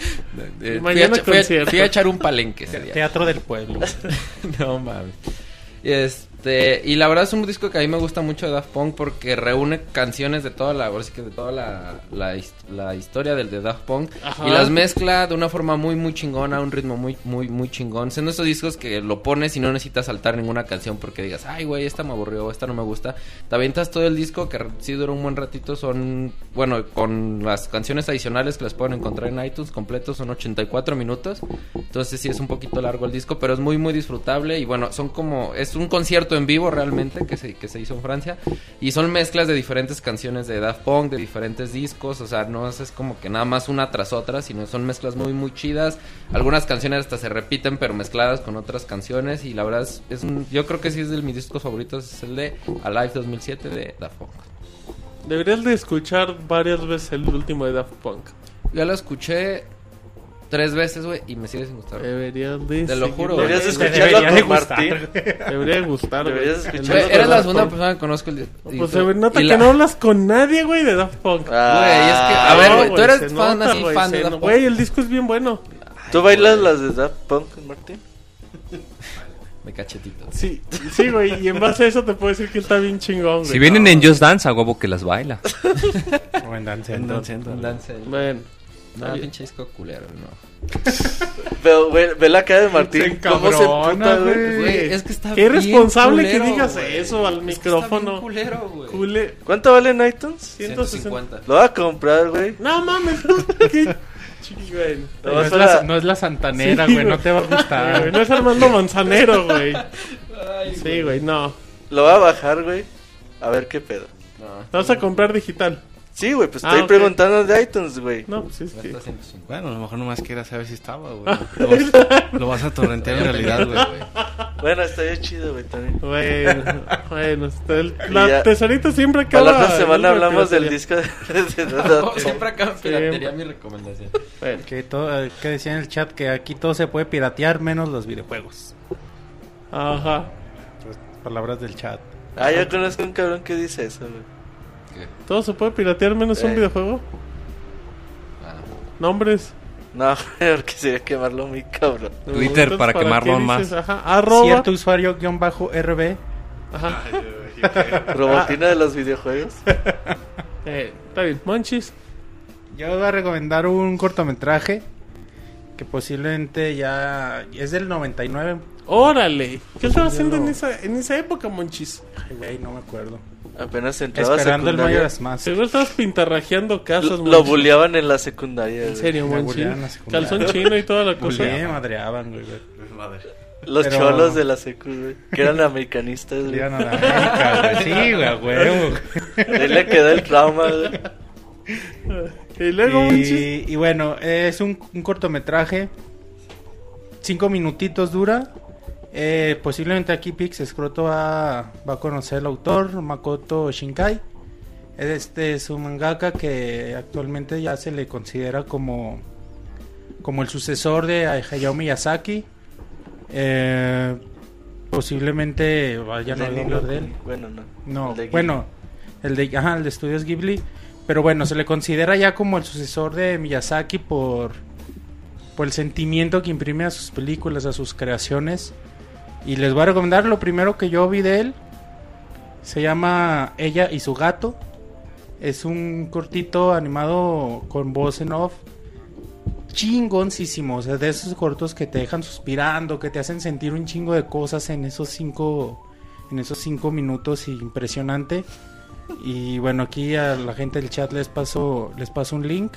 eh, fui, Mañana a, fui a- concierto. fui a echar un palenque ese día. Teatro del Pueblo. no mames. Este, y la verdad es un disco que a mí me gusta mucho de Daft Punk porque reúne canciones de toda la, ahora sí que de toda la, la, his- la historia del de Daft Punk Ajá. y las mezcla de una forma muy muy chingona, un ritmo muy muy muy chingón. Son esos discos que lo pones y no necesitas saltar ninguna canción porque digas, "Ay, güey, esta me aburrió, esta no me gusta." Te avientas todo el disco que sí dura un buen ratito, son bueno, con las canciones adicionales que las pueden encontrar en iTunes completos son 84 minutos. Entonces sí es un poquito largo el disco, pero es muy muy disfrutable y bueno, son como es un concierto en vivo realmente que se, que se hizo en Francia y son mezclas de diferentes canciones de Daft Punk, de diferentes discos, o sea, no es, es como que nada más una tras otra, sino son mezclas muy muy chidas. Algunas canciones hasta se repiten pero mezcladas con otras canciones y la verdad es, es un, yo creo que sí es de mis discos favoritos, es el de Alive 2007 de Daft Punk. Deberías de escuchar varias veces el último de Daft Punk. Ya lo escuché tres veces, güey, y me sigue sin gustar. Deberías de Te lo juro, Deberías escucharlo debería de con gustar. Martín. Debería de gustar, güey. Deberías El escucharlo disco eres la segunda Punk. persona que conozco el y- Pues se nota que la- no hablas con nadie, güey, de Daft Punk. Ah, Güey, es que- a ver, No, güey, tú eres fan así, güey, fan de Daft Punk. Güey, el disco es bien bueno. ¿Tú bailas las de Daft Punk, Martín? De cachetito. Sí, sí, güey, y en base a eso te puedo decir que está bien chingón, güey. Si vienen en Just Dance, a huevo que las baila. O en lance. Bueno, No, pinche disco culero, no. Pero, güey, ve la cara de Martín. Se ¿Cómo se puta, güey? es que está Qué bien irresponsable que digas güey. eso al Es que está micrófono. bien culero, güey. Cule, ¿Cuánto vale en iTunes? 160. 150. Lo voy a comprar, güey. No mames, qué chiqui, güey. No, No, es la, no es la santanera, Sí, güey. No te va a güey, gustar. No es Armando Manzanero, güey. Sí, güey, no. Lo voy a bajar, güey. A ver qué pedo. No, vas a comprar digital. Sí, güey, pues Ah, estoy preguntando de iTunes, güey. No, pues es que. cuesta 150. Bueno, a lo mejor nomás quieras saber si estaba, güey. Lo vas, lo vas a torrentear en realidad, güey. Bueno, estaría chido, güey, también. Bueno, bueno, está el- la ya- tesorita siempre acaba. la otra semana hablamos del disco de, siempre acá en piratería mi recomendación. Bueno, Que, todo, eh, que decía en el chat que aquí todo se puede piratear menos los videojuegos. ajá. Pues, palabras del chat. Ah, yo conozco un cabrón que dice eso, güey. ¿Todo se puede piratear menos un Eh. videojuego? Ah, Nombres. No, porque sería quemarlo muy cabrón. Twitter Entonces, para quemarlo qué más. Ajá, arroba. Cierto usuario guion bajo RB. Ajá. Robotina de los videojuegos. Eh, está bien, Monchis. Yo voy a recomendar un cortometraje que posiblemente ya es del 99. Órale. ¿Qué estaba haciendo no. en esa, en esa época, Monchis? Ay, güey, no me acuerdo. Apenas entraba Esperando el. Majora's Mask. Seguro estabas pintarrajeando casas, Lo, bulleaban en la secundaria. En güey. serio, Me Monchis. bulleaban en la secundaria. Calzón chino y toda la cosa. Bulleé, madreaban, güey. güey. Los Pero- cholos de la secu, güey. Que eran americanistas, güey. Iban a la América, güey. Sí, güey, huevo. Ahí le quedó el trauma, güey. Y luego, Monchis. Y, y bueno, es un, un cortometraje. Cinco minutitos dura. Eh, posiblemente aquí Pix Escroto va, va a conocer al autor, Makoto Shinkai. Este es un mangaka que actualmente ya se le considera como, como el sucesor de Hayao Miyazaki. Eh, posiblemente vayan a hablar de él. Bueno, no. No, El bueno, el de, ajá, el de Estudios Ghibli. Pero bueno, se le considera ya como el sucesor de Miyazaki por, por el sentimiento que imprime a sus películas, a sus creaciones. Y les voy a recomendar lo primero que yo vi de él. Se llama Ella y su gato. Es un cortito animado con voz en off. Chingoncísimo. O sea, de esos cortos que te dejan suspirando, que te hacen sentir un chingo de cosas en esos cinco, en esos cinco minutos. Impresionante. Y bueno, aquí a la gente del chat les paso, les paso un link.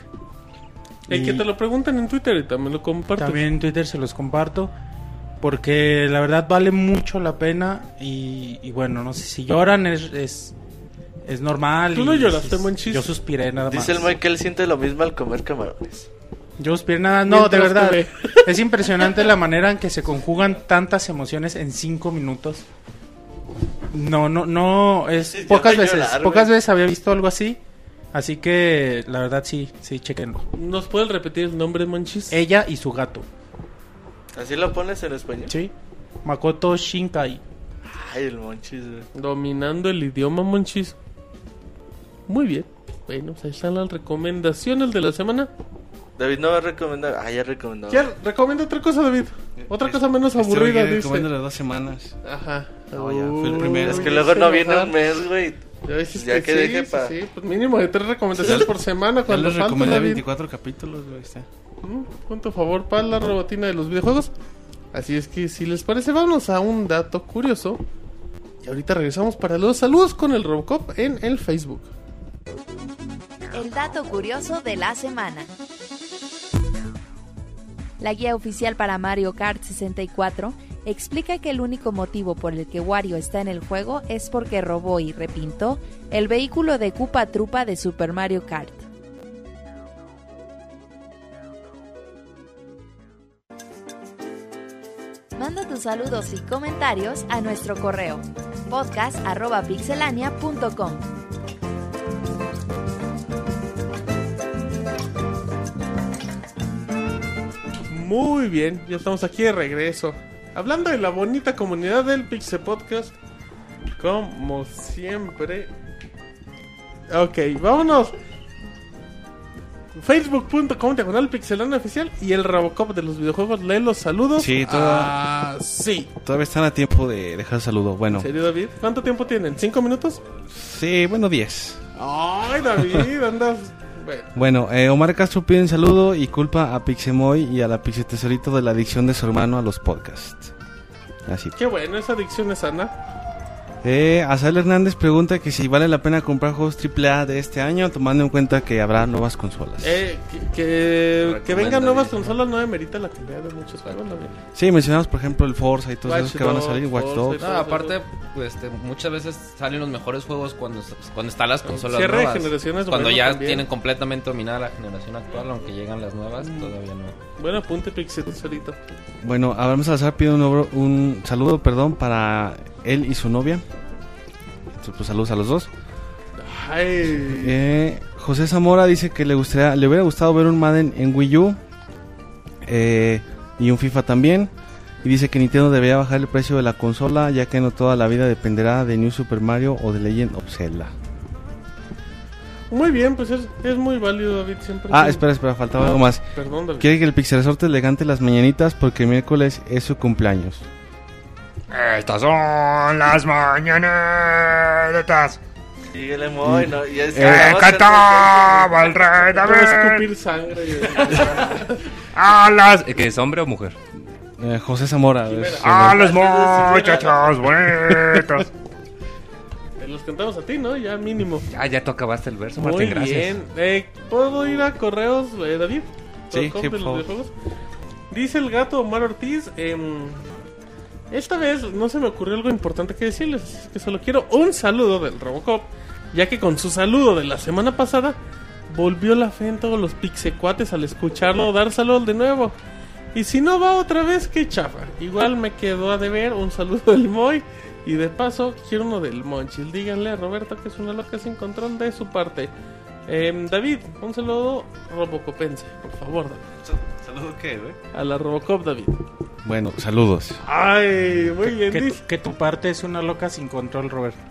El Y- que te lo pregunten en Twitter y también lo comparto. también en Twitter se los comparto. Porque la verdad vale mucho la pena. Y, y bueno, no sé si lloran, es, es, es normal. Tú no y lloraste, Monchis. Yo suspiré nada más. Dice el Mike que él siente lo mismo al comer camarones. Yo suspiré nada. No, de verdad. Es impresionante la manera en que se conjugan tantas emociones en cinco minutos. No, no, no. Es pocas veces. llorar, pocas veces había visto algo así. Así que la verdad sí, sí, chequenlo. ¿Nos puedes repetir el nombre, Monchis? Ella y su gato. ¿Así lo pones en español? Sí. Makoto Shinkai. Ay, el monchis, güey. Dominando el idioma, Monchis. Muy bien. Bueno, pues ahí están las recomendaciones de la semana. David no va a recomendar. Ah, ya recomendó. Ya, recomienda otra cosa, David. Otra cosa menos aburrida, Estuve dice. comiendo las dos semanas. Ajá. No, ya, fue el primero. Es que luego no viene un mes, güey. Ya, Ya que sí, deje sí, pa- sí, pues mínimo de tres recomendaciones por semana Ya cuando les falta recomendé David. 24 capítulos, güey. está. A favor para la robotina de los videojuegos. Así es que si les parece, vamos a un dato curioso. Y ahorita regresamos para los saludos con el Robocop en el Facebook. El dato curioso de la semana. La guía oficial para Mario Kart 64 explica que el único motivo por el que Wario está en el juego es porque robó y repintó el vehículo de Koopa Trupa de Super Mario Kart. Manda tus saludos y comentarios a nuestro correo podcast.pixelania.com. Muy bien, ya estamos aquí de regreso. Hablando de la bonita comunidad del Pixel Podcast. Como siempre. Ok, vámonos. Facebook.com diagonal pixelano oficial y el Robocop de los videojuegos. Lee los saludos. Sí, todo- Ah, sí. Todavía están a tiempo de dejar saludo. Bueno, ¿En serio, David? ¿Cuánto tiempo tienen? ¿Cinco minutos? sí, bueno, 10. Ay, David, andas. Bueno, eh, Omar Castro pide un saludo y culpa a Pixemoy y a la Pixie Tesorito de la adicción de su hermano a los podcasts. Así. qué bueno, esa adicción es sana. Eh, Azael Hernández pregunta que si vale la pena comprar juegos AAA de este año, tomando en cuenta que habrá nuevas consolas. Eh, que, que, vengan nuevas consolas no demerita la calidad de muchos juegos, David. Sí, mencionamos por ejemplo el Forza y todos Watch esos que van a salir, Watch Dogs. No, aparte, pues, este, muchas veces salen los mejores juegos cuando, cuando están las consolas Cierre de nuevas. generaciones, Cuando ya también. tienen completamente dominada la generación actual, aunque llegan las nuevas, todavía no. Bueno, apunte Pixel solito. Bueno, Abraham Salazar pide un, nuevo- un saludo, perdón, para él y su novia. Pues saludos a los dos. Ay. Eh, José Zamora dice que le gustaría, le hubiera gustado ver un Madden en Wii U eh, y un FIFA también. Y dice que Nintendo debería bajar el precio de la consola, ya que no toda la vida dependerá de New Super Mario o de Legend of Zelda. Muy bien, pues es, es muy válido, David. Siempre. Ah, sí. espera, espera, faltaba algo más. Perdón. Quiere que el Pixel Resorte le cante las mañanitas porque el miércoles es su cumpleaños. Estas son las mañanetas Síguele, Moy, no, y es que cantaba el rey David escupir sangre. a las, ¿Que es hombre o mujer? Eh, José Zamora. es- a los muchachos bonitos. Eh, Los cantamos a ti, ¿no? Ya mínimo. Ah, ya tú acabaste el verso, Muy Martín, gracias. bien. Eh, ¿Puedo ir a correos, eh, David? Sí, sí, de por los favor. videojuegos. Dice el gato Omar Ortiz. em, esta vez no se me ocurrió algo importante que decirles. así es que solo quiero un saludo del Robocop. Ya que con su saludo de la semana pasada volvió la fe en todos los pixecuates al escucharlo dar saludos de nuevo. Y si no va otra vez, qué chafa. Igual me quedó a deber un saludo del Moy Y de paso, quiero uno del Monchil. Díganle a Roberto que es una loca sin control de su parte. Em, David, un saludo robocopense, por favor, David. ¿Saludo qué, güey? A la Robocop, David. Bueno, saludos. Ay, muy bien. Que, que tu parte es una loca sin control, Robert.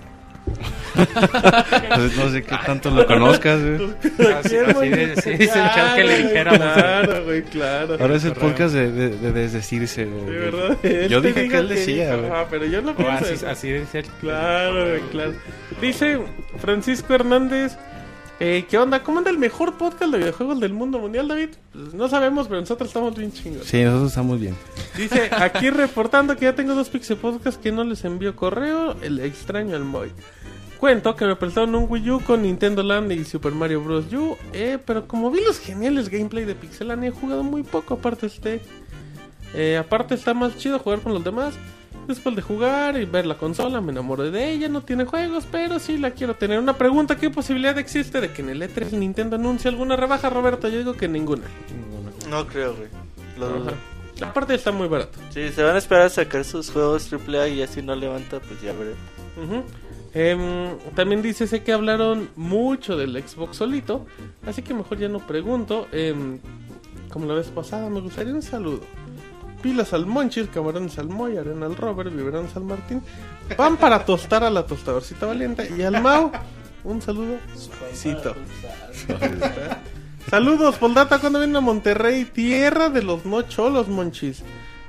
Pues no sé qué tanto lo conozcas, güey. Así, así de- así dice el chat que le Claro, dijéramos. Claro, güey, claro. Ahora es el podcast de, de, de desdecirse, güey. De verdad. Él Yo dije que él decía, güey. Ah, pero yo no O pienso así, así dice el... Claro, güey, claro. Dice Francisco Hernández. Eh, ¿Qué onda? ¿Cómo anda el mejor podcast de videojuegos del mundo mundial, David? Pues no sabemos, pero nosotros estamos bien chingos. Sí, nosotros estamos bien. Dice, aquí reportando que ya tengo dos Pixel Podcast que no les envío correo, el extraño al Moy. Cuento que me prestaron un Wii U con Nintendo Land y Super Mario Bros. U, eh, pero como vi los geniales gameplay de Pixelania, he jugado muy poco, aparte este... eh, aparte está más chido jugar con los demás. Después de jugar y ver la consola, me enamoré de ella, no tiene juegos, pero sí la quiero tener. Una pregunta, ¿qué posibilidad existe de que en el E3 Nintendo anuncie alguna rebaja, Roberto? Yo digo que ninguna. No creo, güey. Lo dudo. Aparte está muy barato. Sí, se van a esperar a sacar sus juegos AAA y así no levanta, pues ya veré. Em, también dice sé que hablaron mucho del Xbox solito, así que mejor ya no pregunto. Em, como la vez pasada, me gustaría un saludo. Pilas al Monchis, camarones al Moy, arena al Robert, biberones al Martín. Pan para tostar a la tostadorcita valiente. Y al Mau, un saludo suavecito. Saludos, Poldata, cuando vienen a Monterrey, tierra de los no cholos, Monchis.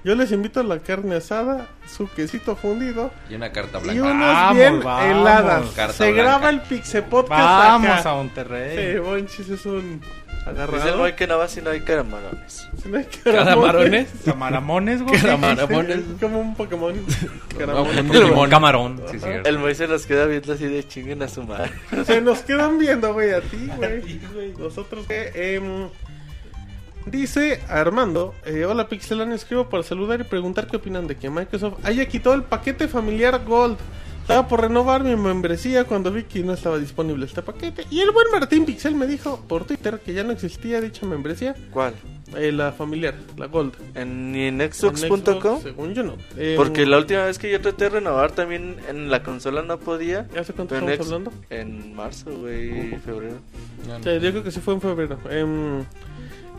Yo les invito a la carne asada, su quesito fundido Y una carta y blanca. unas Vamos, bien vamos. heladas. Se blanca. graba el Pixe Podcast Vamos acá. a Monterrey. Sí, Monchis es un agarrado. Dice el Moy que no va si no hay caramelones. Si no hay ¿Calamarones? Camaramones, güey. Caramaramones. Es como un Pokémon. No, un. Camarón. Sí. El Moy se los queda viendo así de chinguen a su madre. Se nos quedan viendo, güey, a ti, güey. Nosotros, eh, em, Dice Armando, eh, hola Pixelania, escribo para saludar y preguntar qué opinan de que Microsoft haya quitado el paquete familiar Gold. Estaba por renovar mi membresía cuando vi que no estaba disponible este paquete. Y el buen Martín Pixel me dijo por Twitter que ya no existía dicha membresía, ¿Cuál? eh, la familiar, la Gold. ¿En, ni en En Xbox.com? Xbox, Según yo no. Em, Porque la última vez que yo traté de renovar también en la consola no podía. ¿Hace cuánto estamos X- hablando? En marzo, güey, febrero. Sí, yo creo que sí fue en febrero. Em,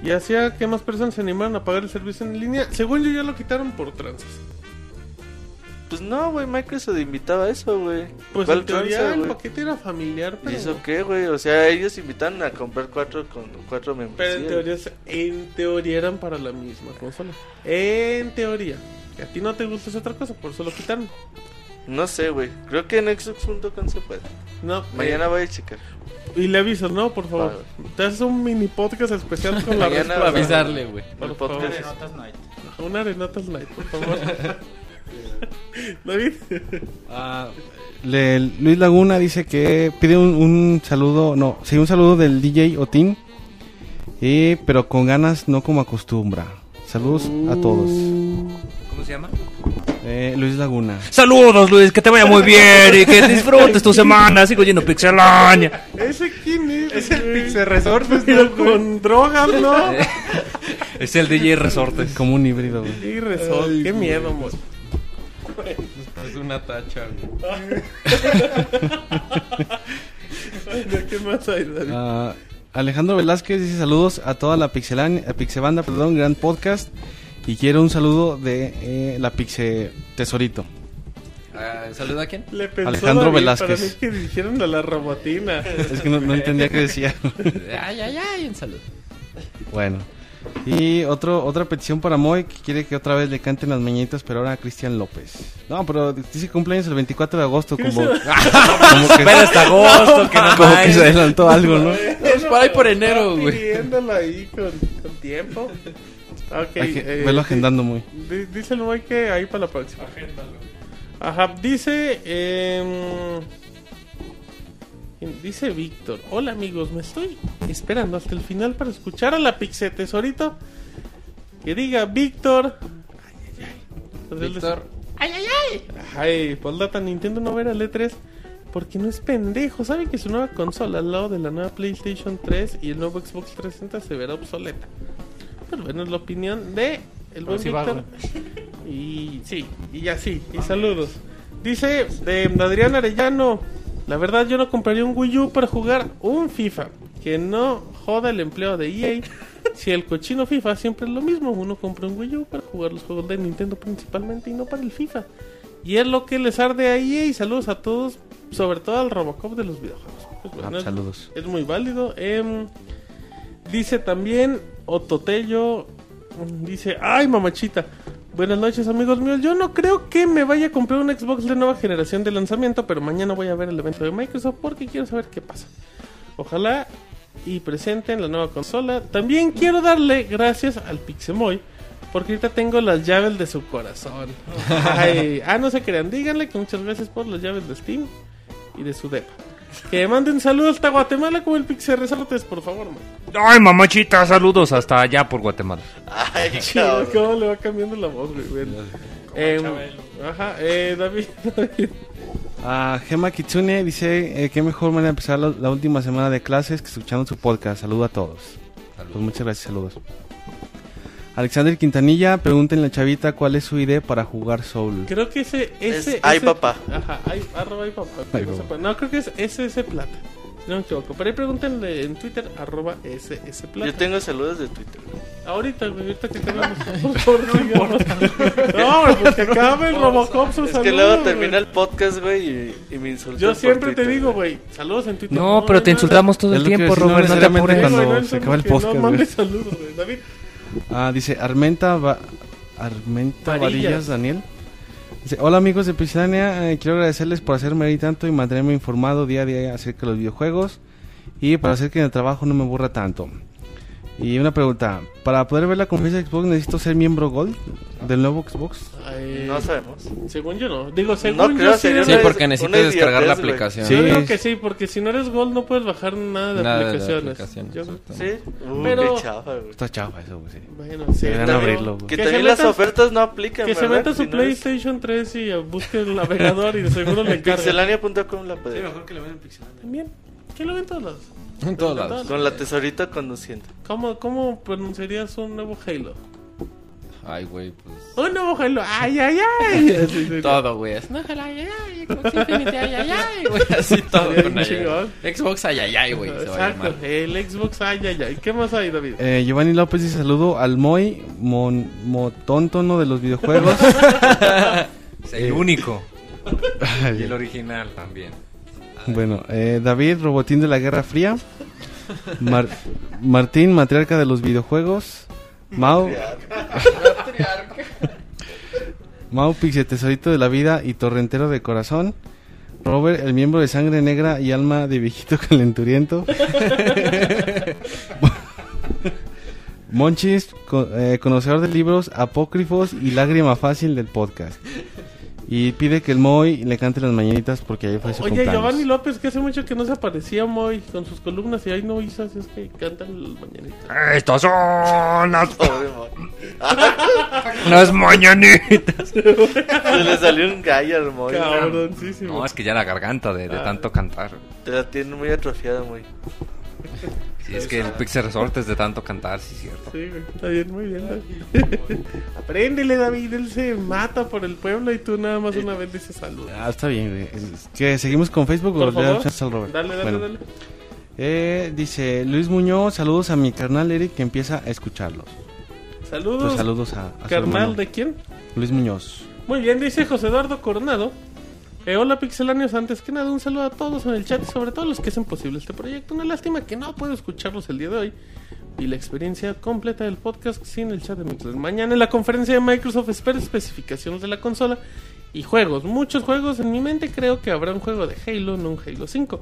y hacía que más personas se animaran a pagar el servicio en línea. Según yo ya lo quitaron por tranzas. Pues no, güey, Microsoft invitaba a eso, güey. Pues ¿Cuál en teoría tranza, el paquete era familiar, ¿Y pero... eso qué, güey? O sea, ellos invitan a comprar cuatro con cuatro Pero membresías. en teoría, en teoría eran para la misma consola. En teoría. Que a ti no te gusta es otra cosa, por eso lo quitaron. No sé, güey. Creo que en Xbox.com se puede. No, Mañana eh, voy a checar. y le avisas, ¿no? Por favor. Te haces un mini podcast especial con la Mañana respuesta. avisarle, güey. Por favor. podcast. Arenatas Night. Una arenatas light, por favor. David. Ah, le- Luis Laguna dice que pide un, un saludo, no, sí, un saludo del DJ Otin, y, pero con ganas, no como acostumbra. Saludos a todos. ¿Cómo se llama? Eh, Luis Laguna. Saludos, Luis, que te vaya muy bien y que disfrutes tu semana. Sigo yendo pixelaña. ¿Ese quién es? Es el? Pixel Resortes, Pero ¿no, güey? con drogas, ¿no? Es el DJ Resortes. Como un híbrido, güey. Qué miedo, amor. Es una tacha, güey. ¿Qué más hay, David? Ah, Alejandro Velázquez dice saludos a toda la Pixelan- a Pixebanda, perdón, gran podcast. Y quiero un saludo de eh, la Pixe Tesorito. Ah, ¿Saluda a quién? Le pensó Alejandro David Velázquez. Para mí que dijeron a la robotina. Es que no, no entendía qué decía. Ay, ay, ay, un saludo. Bueno. Y otro, otra petición para Moy que quiere que otra vez le canten las mañanitas, pero ahora a Cristian López. No, pero dice cumpleaños el 24 de agosto, como, como que, Espera hasta agosto, que no como que manches. se adelantó algo, ¿no? Es por ahí por enero, güey. Pidiéndolo ahí con, con tiempo. Ok, Hay que eh, verlo agendando muy. di- Dice el Moy que ahí para la próxima. Ajá, dice. em, dice Víctor: Hola amigos, me estoy esperando hasta el final para escuchar a la Pixe Tesorito. Que diga Víctor. Ay, ay, ay. Pues él Víctor. Ay, Poldata Nintendo no verá el E3 porque no es pendejo. Sabe que su nueva consola al lado de la nueva PlayStation 3 y el nuevo Xbox 360 se verá obsoleta. Pero bueno, es la opinión de el buen sí Víctor. Y sí, y así, y saludos. Dice de Adrián Arellano, la verdad yo no compraría un Wii U para jugar un FIFA. Que no joda el empleo de EA. Si el cochino FIFA siempre es lo mismo, uno compra un Wii U para jugar los juegos de Nintendo principalmente y no para el FIFA. Y es lo que les arde a EA y saludos a todos, sobre todo al Robocop de los videojuegos. Pues bueno, Ah, saludos. Es muy válido. Em, dice también Ototello, dice, ay mamachita. Buenas noches amigos míos, yo no creo que me vaya a comprar un Xbox de nueva generación de lanzamiento, pero mañana voy a ver el evento de Microsoft porque quiero saber qué pasa. Ojalá y presenten la nueva consola. También quiero darle gracias al Pixemoy. Porque ahorita tengo las llaves de su corazón. Ay, ah, no se crean. Díganle que muchas gracias por las llaves de Steam y de su depa. Que manden saludos hasta Guatemala como el Pixel Resortes, por favor, man. Ay, mamachita, saludos hasta allá por Guatemala. Ay, Chido, cabrón. cómo le va cambiando la voz, güey. Bueno. Eh, ajá, eh, David. David. Ah, Gema Kitsune dice eh, qué mejor manera de empezar la, la última semana de clases que escuchando su podcast. Saludo a todos. Pues muchas gracias, saludos. Alexander Quintanilla pregunta en la chavita cuál es su idea para jugar Soul. Creo que ese. ese Es ay, ese- papá. Ajá, ay, arroba ay papá. Ay, no, papá. No, creo que es SS Plata. No me equivoco. Pero ahí pregúntenle en Twitter, arroba SS Plata. Yo tengo saludos de Twitter. Ahorita, ahorita que acabamos. Por favor, sigamos. No, güey, pues que acabe el Robocop sus Es que saludos, luego termina el podcast, güey, y, y me insultan. Yo siempre te Twitter, digo, güey, saludos en Twitter. No, pero te no, insultamos todo el tiempo, no Robert, no te apures. cuando- no, se acaba el podcast, No mandes saludos, güey. David. Ah, dice Armenta, Va- Armenta Varillas. Varillas. Daniel. Dice, hola amigos de Pixelania, eh, quiero agradecerles por hacerme reír tanto y mantenerme informado día a día acerca de los videojuegos y para hacer que en el trabajo no me aburra tanto. Y una pregunta, para poder ver la conferencia de Xbox necesito ser miembro Gold del nuevo Xbox. Ay, No sabemos. Según yo no. Digo, No según creo, yo sí. sería Sí, porque necesitas descargar la aplicación. Sí. Yo es- que sí, porque si no eres Gold no puedes bajar nada de Nada de aplicaciones. aplicaciones, Yo-. Sí. Uh, Pero- qué chafa, güey. Está chafa eso, güey. sí. Bueno, sí. Deberían pero- abrirlo, güey. Que, Que también se las meta- ofertas no aplican, Que se ¿verdad? meta a su Si no es- PlayStation 3 y busque el navegador y de seguro le encarga. Pixelania.com la puede. que le vean Pixelania. También. ¿Qué lo ven todos lados? En todos lados. Con la tesorita conduciendo. ¿Cómo, ¿Cómo pronunciarías un nuevo Halo? Ay, güey, pues. Un nuevo Halo. ¡Ay, ay, ay! Sí, Todo, güey. es, No, ay, ay, ay, Xbox Infinity, ay, ay, ay, güey. Así todo con ay, chingón. ay. Xbox, ay, ay, ay, güey. Exacto. El Xbox. Ay, ay, ay. ¿Qué más hay, David? Eh, Giovanni López dice saludo al Moy, mon, motóntono de los videojuegos. El único. Y el original también. Bueno, eh, David, Robotín de la Guerra Fría. Mar- Martín, matriarca de los videojuegos. Mau. Mau, Pixie, tesorito de la vida y torrentero de corazón. Robert, el miembro de sangre negra y alma de viejito calenturiento. Monchis, eh, conocedor de libros apócrifos y lágrima fácil del podcast. Y pide que el Moy le cante las mañanitas porque ayer fue su Oye, cumpleaños. Giovanni López, que hace mucho que no se aparecía Moy con sus columnas y ahí no hizo, así es que cantan las mañanitas. Estas son las, las mañanitas. Se le salió un gallo al Moy. Cabroncísimo. No, es que ya la garganta de, de tanto cantar. Te la tiene muy atrofiada, Moy. Sí, es que el Pixel Resort es de tanto cantar, sí, cierto. Sí, güey. Está bien, muy bien, David. Apréndele, David. Él se mata por el pueblo y tú nada más una vez dices salud. Ah, está bien, güey. Seguimos con Facebook Por o le damos favor. chance al Robert. Dale, dale, Bueno, dale. eh, dice Luis Muñoz, saludos a mi carnal Eric que empieza a escucharlos. Saludos. Pues saludos a, a su Carnal, ¿de quién? Luis Muñoz. Muy bien, dice José Eduardo Coronado. Eh, hola pixelanios, antes que nada un saludo a todos en el chat y sobre todo a los que hacen posible este proyecto. Una lástima que no puedo escucharlos el día de hoy y la experiencia completa del podcast sin el chat de Mixler. Mañana en la conferencia de Microsoft espero especificaciones de la consola y juegos. Muchos juegos en mi mente creo que habrá un juego de Halo, no un Halo 5.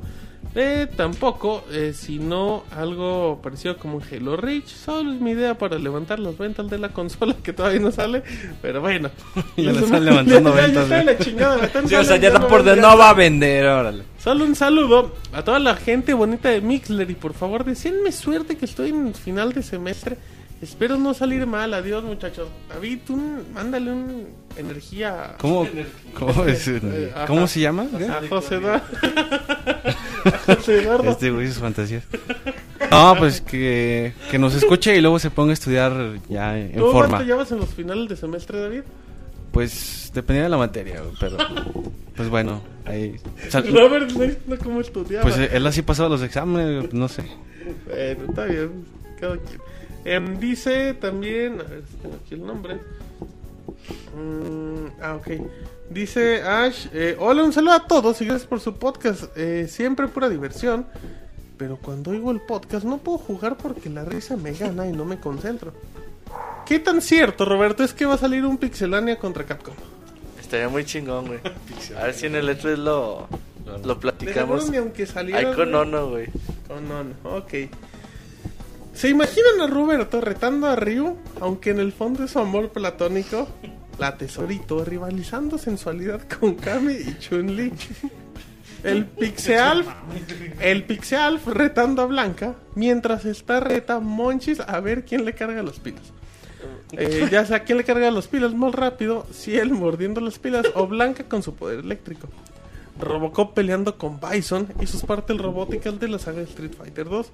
Eh, tampoco, eh, sino algo parecido como un Halo Reach. Solo es mi idea para levantar las ventas de la consola que todavía no sale. Pero bueno. Ya le están levantando Ya, ya ventas, ¿eh? la chingada, me están Sí, o sea, ya está por de no va a vender, órale. Solo un saludo a toda la gente bonita de Mixler y por favor deseenme suerte que estoy en final de semestre. Espero no salir mal. Adiós muchachos. David, tú mándale un energía ¿Cómo, cómo, es, Eh. ¿cómo se llama? ¿Qué? a José Eduardo. A José Eduardo. Este güey sus fantasías. No, pues que, que nos escuche y luego se ponga a estudiar ya en ¿Tú forma. cuánto llevas en los finales de semestre, David? Pues dependía de la materia, pero pues bueno, ahí sal- Robert no cómo estudiaba. pues él así pasaba los exámenes, no sé. Bueno, está bien. Cada quien. Em, dice también. A ver, si tengo aquí el nombre. Mm, ah, ok. Dice Ash: eh, Hola, un saludo a todos y gracias por su podcast. Eh, siempre pura diversión. Pero cuando oigo el podcast no puedo jugar porque la risa me gana y no me concentro. ¿Qué tan cierto, Roberto, es que va a salir un Pixelania contra Capcom? Estaría muy chingón, güey. A ver si en el E3 lo, lo platicamos. ni aunque saliera. Ahí con. Nono, güey. Con Nono, ok. ¿Se imaginan a Roberto retando a Ryu? Aunque en el fondo es su amor platónico. La tesorito rivalizando sensualidad con Kami y Chun-Li. El Pixealf, el Pixealf retando a Blanca, mientras está reta Monchis a ver quién le carga los pilas. Eh, ya sea quién le carga los pilas más rápido, si él mordiendo las pilas o Blanca con su poder eléctrico. Robocop peleando con Bison y sus partes robóticas de la saga Street Fighter 2.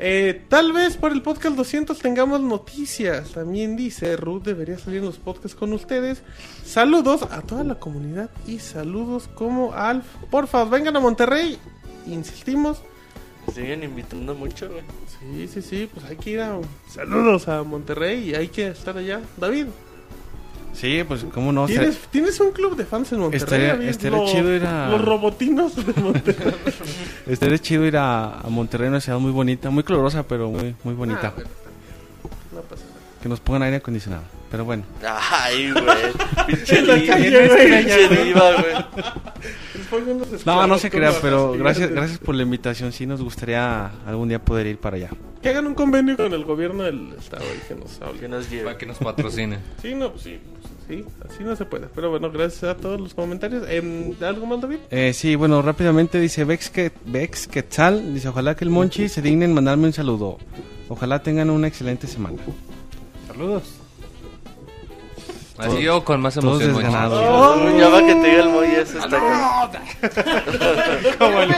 Eh, tal vez por el podcast 200 tengamos noticias. También dice, Ruth debería salir en los podcasts con ustedes. Saludos a toda la comunidad y saludos como Alf. Porfa, vengan a Monterrey. Insistimos. Me siguen invitando mucho, güey. Sí, sí, sí, pues hay que ir a... Saludos a Monterrey y hay que estar allá. David, Sí, pues cómo no, ¿tienes, ¿tienes un club de fans en Monterrey? Estaría- David? estaría Los- chido ir a- Los robotinos de Monterrey. estaría chido ir a, a Monterrey, una ciudad muy bonita, muy colorosa, pero muy muy bonita. Ah, bueno, no pasa nada. Que nos pongan aire acondicionado. Pero bueno. Ay, güey. Pinche diva, güey. No, no se crea, pero gracias gracias por la invitación. Sí nos gustaría algún día poder ir para allá. Que hagan un convenio con el gobierno del estado y que nos hable. Que nos lleve. Para que nos patrocine. Sí, no, pues sí, sí, así no se puede. Pero bueno, gracias a todos los comentarios. Em, ¿Algo más, David? Eh, sí, bueno, rápidamente dice Vex, que, Vex Quetzal, dice ojalá que el Monchi se dignen mandarme un saludo. Ojalá tengan una excelente semana. Saludos. Así yo con más Todos emoción. Monchi. desganados. Oh. Ya va que te diga el Moy, eso está. Como el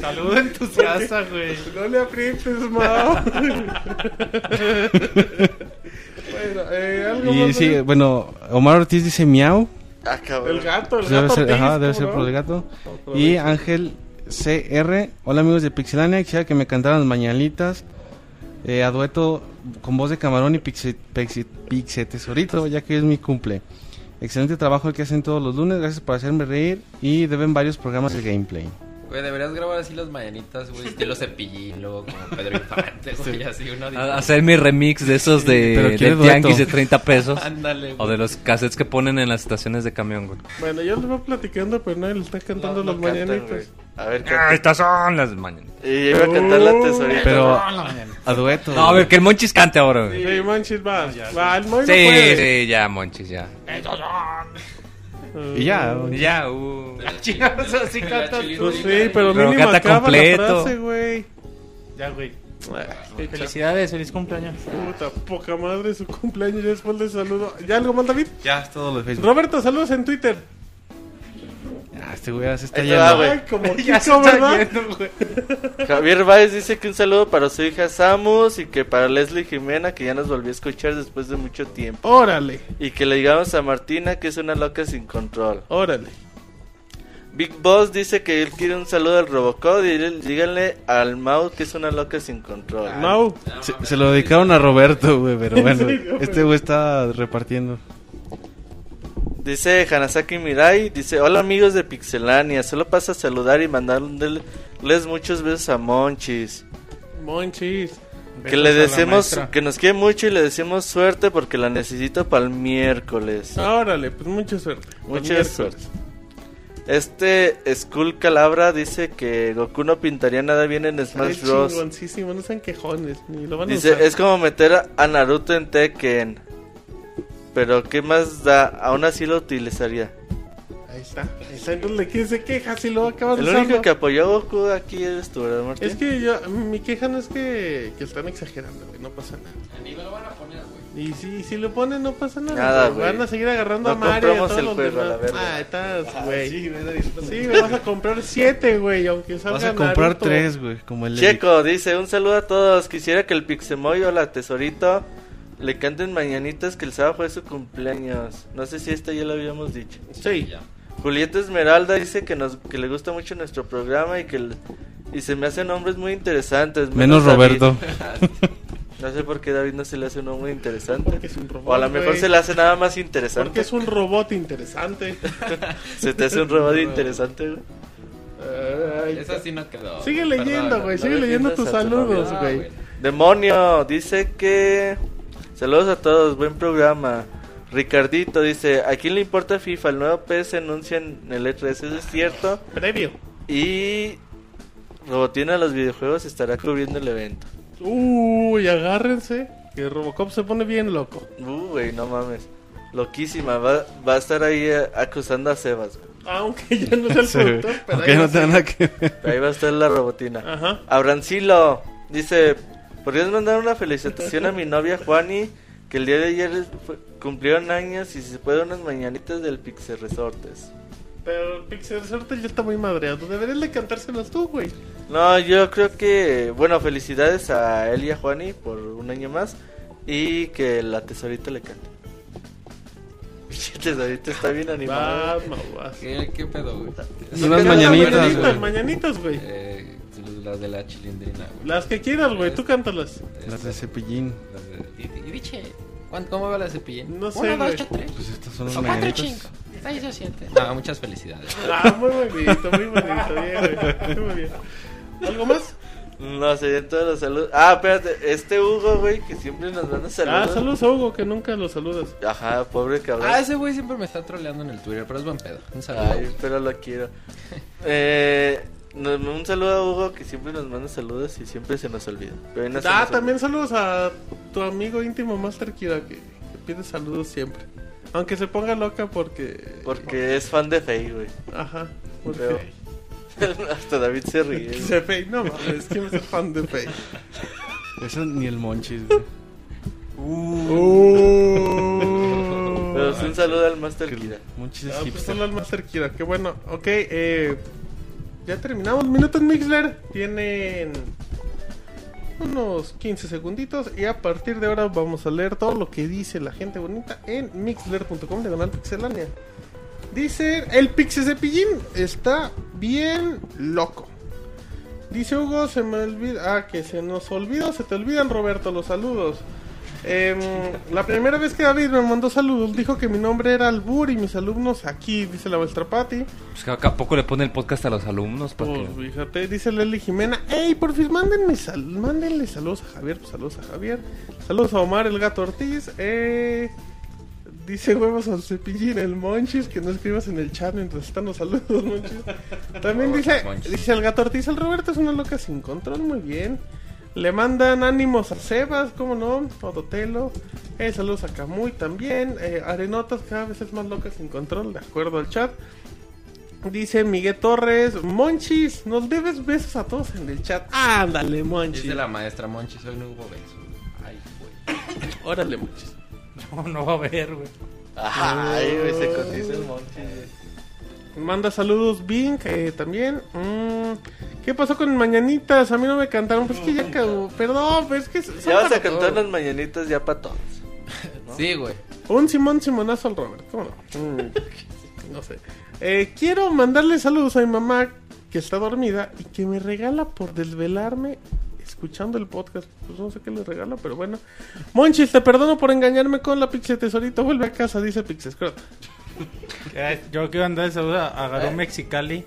Saludo entusiasta, güey. No le aprietes, Mao. bueno, eh, algo Y más. sí, bueno, Omar Ortiz dice miau. Ah, el gato, el debe gato. ser, Ortiz, ajá, debe ser ¿cómo por el gato. Y vez. Ángel CR. Hola amigos de Pixelania, quisiera que me cantaran las mañanitas eh, a dueto con voz de camarón y Pixe, Pixe Tesorito, ya que es mi cumple. Excelente trabajo el que hacen todos los lunes, gracias por hacerme reír y deben varios programas de gameplay. Güey, deberías grabar así las mañanitas, güey, estilo cepillín, luego como Pedro Infante, güey, así uno A- Hacer mi remix de esos de, de tianguis de 30 pesos. Ándale, O de los cassettes que ponen en las estaciones de camión, güey. Bueno, yo les voy platicando, pero nadie le está cantando No cantan, mañanitos. güey. A ver, Ah, estas son las mañanitas. Y iba a cantar la tesorita. Pero a dueto. No, a ver, que el Monchis cante ahora, güey. Sí, Monchis, va. Va, el no Sí, puede. sí, ya, Monchis, ya. Y ya, Ya, uh. así cantas tú. Pues sí, pero, mínimo canta acaba completo. la frase, güey. Ya, güey. Ay, Felicidades, feliz cumpleaños. Puta, poca madre su cumpleaños y después le saludo. ¿Ya algo más, David? Ya es todo lo de Facebook. Roberto, saludos en Twitter. Ah, este güey ya se está Ahí te va, yendo. güey. Ay, como Ya se Kiko, está ¿verdad? yendo, güey. Javier Báez dice que un saludo para su hija Samus y que para Leslie Jimena, que ya nos volvió a escuchar después de mucho tiempo. Órale, Y que le digamos a Martina que es una loca sin control. órale. Big Boss dice que él quiere un saludo al Robocop y dile- díganle al Mau que es una loca sin control. Mau. Se, se lo dedicaron a Roberto, güey, pero bueno, este güey está repartiendo. Dice Hanasaki Mirai, dice, hola amigos de Pixelania, solo pasa a saludar y mandarles muchos besos a Monchis. Monchis. Que le maestra. que nos quiere mucho y le decimos suerte porque la necesito para el miércoles. Órale, pues mucha suerte. Mucha suerte. Este Skull Calabra dice que Goku no pintaría nada bien en Ay, Smash Bros. no sean quejones, ni lo van a Dice, usar. es como meter a Naruto en Tekken. Pero ¿qué más da? Aún así lo utilizaría. Ahí está. Ahí está. Entonces, ¿de quién se queja si lo acabas El de único que apoyó a Goku aquí eres tú, ¿verdad, Martín? Es que yo, mi queja no es que, que están exagerando, güey, no pasa nada. Y si, si lo ponen, no pasa nada. Nada, güey. güey. Van a seguir agarrando No a Mario. y a compramos todos el los juego, a la verga. Ah, estás, güey. sí, me vas a comprar siete, güey, aunque salga Vas a comprar Naruto. tres, güey, como el Checo dice, un saludo a todos. Quisiera que el Pixemoy o la Tesorito le canten mañanitas que el sábado fue su cumpleaños. No sé si esta ya lo habíamos dicho. Sí. Julieta Esmeralda dice que nos que le gusta mucho nuestro programa y que el- y se me hacen nombres muy interesantes. Menos. Roberto. No sé por qué David no se le hace un nombre interesante. Porque es un robot, o a lo mejor se le hace nada más interesante. Porque es un robot interesante. Se te hace un robot interesante, güey. Ay, Esa sí no quedó. Sigue leyendo, güey. no Sigue leyendo tus saludos. Ah, güey. Demonio, dice que... Saludos a todos, buen programa. Ricardito dice, ¿a quién le importa FIFA? El nuevo PS se anuncia en el E3, eso es cierto. Previo. Y Robotina de los videojuegos estará cubriendo el evento. Uy, agárrense. Que Robocop se pone bien loco. Uh, güey, no mames. Loquísima, va, va a estar ahí eh, acusando a Sebas. güey. Aunque ya no es el Sí. productor, pero ahí no va a que. Ahí va a estar la robotina. Ajá. Abrancilo dice, ¿podrías mandar una felicitación a mi novia Juani? Que el día de ayer cumplieron años y si se puede unas mañanitas del Pixel Resortes. Pero el Pixel Sorte ya está muy madreado. Deberías de cantárselas tú, güey. No, yo creo que, bueno, felicidades a él y a Juani por un año más y que la tesorita le cante. Pinche tesorita está bien animado. Vas, Mau, vas. ¿Qué, qué pedo, güey? Unas Las mañanitas, mañanitas, güey. mañanitas, güey. Eh, las de la chilindrina, güey. Las que quieras, güey. Tú cántalas. Las de cepillín. Las de- y, ¿cuánto- ¿cómo va la cepillín? No sé, Uno, güey. dos, tres. Pues estas son las Son cuatro, cinco. Seis o siete. No, muchas felicidades. Ah, muy bonito, muy bonito. Bien, güey. Muy bien. ¿Algo más? No, serían todos los saludos. Ah, espérate, este Hugo, güey, que siempre nos manda saludos. Ah, saludos a Hugo, que nunca lo saludas. Ajá, pobre cabrón. Ah, ese güey siempre me está troleando en el Twitter, pero es buen pedo. Un saludo. Ay, pero lo quiero. Eh, un saludo a Hugo que siempre nos manda saludos y siempre se nos olvida. Pero hoy no se Ah, nos también saludos a tu amigo íntimo Master Kira, que, que pide saludos siempre. Aunque se ponga loca porque... Porque es fan de Faye, güey. Ajá. Porque... Pero- Hasta David se ríe. Dice Fey, no mames, ¿quién es fan de Fey? Eso ni el monchis, güey. Uh. Pero sí, un saludo al Master Kira. es Ah, pues hipster. solo al Master Kira, qué bueno. Ok, eh, ya terminamos. Minuto en Mixler. Tienen unos 15 segunditos. Y a partir de ahora vamos a leer todo lo que dice la gente bonita en mixler.com de Pixelania. Dice: El Pixel Cepillín está bien loco. Dice Hugo, se me olvida. Ah, que se nos olvida, se te olvidan, Roberto, los saludos. Em, la primera vez que David me mandó saludos, dijo que mi nombre era Albur y mis alumnos aquí, dice la vuestra Pati. Pues que acá a poco le pone el podcast a los alumnos para Pues que... fíjate, dice Leli Jimena. ¡Ey, por fin, mándenme sal mándenle saludos a Javier! Pues saludos a Javier. Saludos a Omar, el gato Ortiz. Eh, dice huevos al cepillín, el Monchis. Que no escribas en el chat mientras están los saludos, Monchis. También dice, dice el gato Ortiz. El Roberto es una loca sin control, muy bien. Le mandan ánimos a Sebas, ¿cómo no? Odotelo. Eh, saludos a Camuy también. Eh, Arenotas cada vez es más loca sin control, de acuerdo al chat. Dice Miguel Torres, Monchis, nos debes besos a todos en el chat. Ándale, Monchis. Dice la maestra Monchi, soy no hubo beso. Ay, güey. Órale, Monchis. No, no va a haber, güey. Ay, güey, se cotiza el monte. Manda saludos Bink eh, también. Mm, ¿Qué pasó con Mañanitas? A mí no me cantaron. Pues que ya acabó. Perdón, pues es que. son Ya vas a cantar todos. unas mañanitas ya para todos. Sí, güey. Un Simón Simonazo al Robert. ¿Cómo no? Mm, no sé. Eh, quiero mandarle saludos a mi mamá que está dormida y que me regala por desvelarme escuchando el podcast. Pues no sé qué le regala, pero bueno. Monchis, te perdono por engañarme con la Pixie Tesorito. Vuelve a casa, dice Pixescrot. Yo quiero mandar el saludo a Garón Mexicali.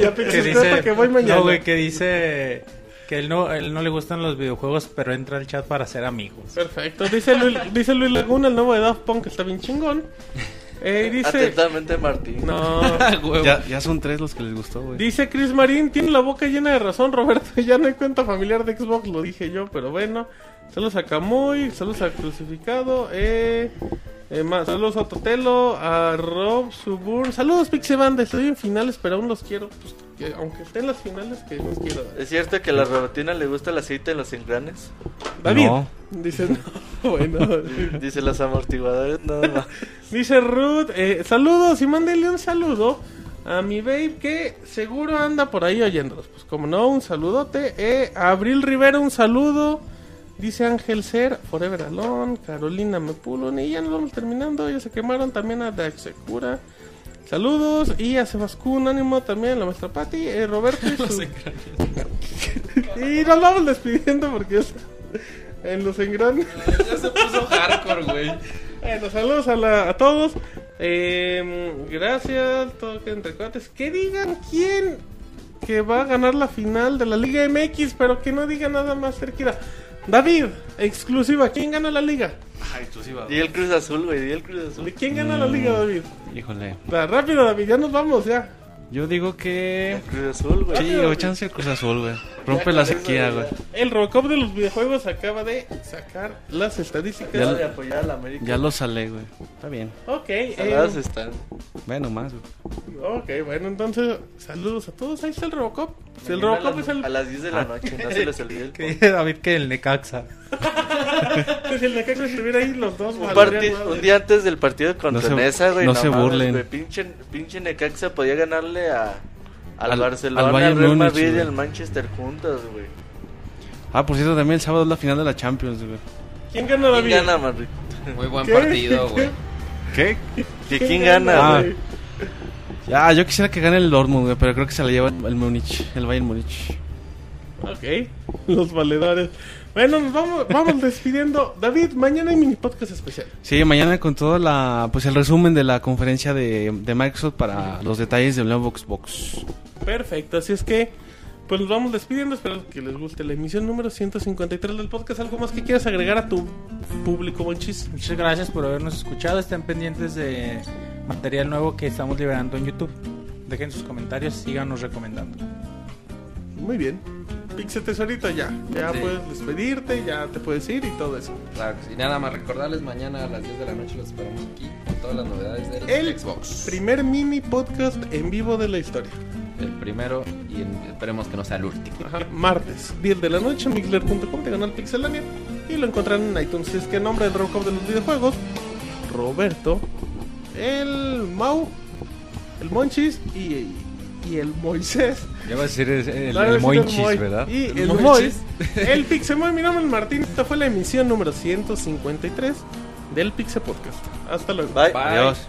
ya Que dice, que voy mañana. no, güey, que dice que él no, él no le gustan los videojuegos, pero entra al chat para ser amigos. Perfecto. Dice Luis, dice Luis Laguna, el nuevo de Daft Punk está bien chingón. Eh, dice. Atentamente, Martín. No. Ya, ya son tres los que les gustó, güey. Dice Chris Marín, tiene la boca llena de razón, Roberto. Ya no hay cuenta familiar de Xbox, lo dije yo, pero bueno. Saludos a Camuy, saludos a Crucificado, eh, eh, más, saludos a Totelo, a Rob Suburn. Saludos, Pixebanda, estoy en finales, pero aún los quiero. Pues, que, aunque estén las finales, que los quiero. ¿Es cierto que a la robotina le gusta el aceite en los engranes? David, No. dice, no, bueno. Dice los amortiguadores, nada más. Dice Ruth, eh, saludos y mándenle un saludo a mi babe que seguro anda por ahí oyéndolos. Pues como no, un saludote. Eh, a Abril Rivera, un saludo. Dice Ángel Ser, Forever Alone, Carolina Mepulon. Y ya nos vamos terminando. Ya se quemaron también a Daxecura. Saludos. Y a Sebaskun, ánimo también, la maestra Patti, eh, Roberto. Y, su- y nos vamos despidiendo porque está en los engranes. Ya se puso hardcore, güey. Bueno, saludos a, la- a todos. Eh, gracias, todo que entre cuates. Que digan quién que va a ganar la final de la Liga MX, pero que no diga nada más cerquita. David, exclusiva, ¿quién gana la liga? Ah, exclusiva. Di el Cruz Azul, güey, di el Cruz Azul. ¿De quién gana la liga, David? Híjole. Va, rápido, David, ya nos vamos, ya. Yo digo que. Cruz Azul, güey. Sí, güey, chance el Cruz Azul, güey. Rompe la sequía, güey. El Robocop de los videojuegos acaba de sacar las estadísticas. Ya de apoyar a la América. Ya lo salé, güey. Está bien. Ok, eh, Saladas están. Bueno, más, güey. ok, bueno, entonces, saludos a todos. Ahí está el Robocop. Pues el Robocop a es las- el A las 10 de la noche, no se les olvide el Que dice David que el Necaxa. Es el que estuviera ahí los dos. Un, valdrían parti- madre. un día antes del partido contra No se- Nesa, güey. no se mames, burlen. güey, Pinche, pinche Necaxa podía ganarle a, al, Al- Barcelona, al al, Bayern Real Múnich, Madrid y al Manchester juntos, güey. Ah, por cierto, también el sábado es la final de la Champions, güey. ¿Quién gana la ¿Quién gana, Madrid? Muy buen ¿Qué? partido, güey. ¿Qué? ¿Que ¿Quién gana, Ah. güey? Ya, yo quisiera que gane el Dortmund, güey, pero creo que se la lleva el Múnich, el Bayern Múnich. Ok, los valedores. Bueno, nos vamos, vamos despidiendo. David, mañana hay mini podcast especial. Sí, mañana con todo la, pues el resumen de la conferencia de, de Microsoft para los detalles del nuevo Xbox. Perfecto, así es que, pues nos vamos despidiendo. Espero que les guste la emisión número 153 del podcast. ¿Algo más que quieras agregar a tu público, Monchis? Muchas gracias por habernos escuchado. Estén pendientes de material nuevo que estamos liberando en YouTube. Dejen sus comentarios, síganos recomendando. Muy bien. Pixel Tesorito, ya. Ya Sí. puedes despedirte, ya te puedes ir y todo eso. Claro sí. Nada más recordarles, mañana a las 10 de la noche los esperamos aquí con todas las novedades del El Xbox. primer mini podcast en vivo de la historia. El primero y en- esperemos que no sea el último. Ajá, martes, 10 de la noche, mixler.com, diagonal pixelania. Y lo encontrarán en iTunes. Si es que nombre del Robocop de los videojuegos, Roberto, el Mau, el Monchis y, y el Moisés. Ya va a ser el, el, el Moinchis, Moy. ¿verdad? Y el Moinchis. Moy, el Pixemoy. Mi nombre es Martín. Esta fue la emisión número 153 del Pixel Podcast. Hasta luego. Bye. Adiós.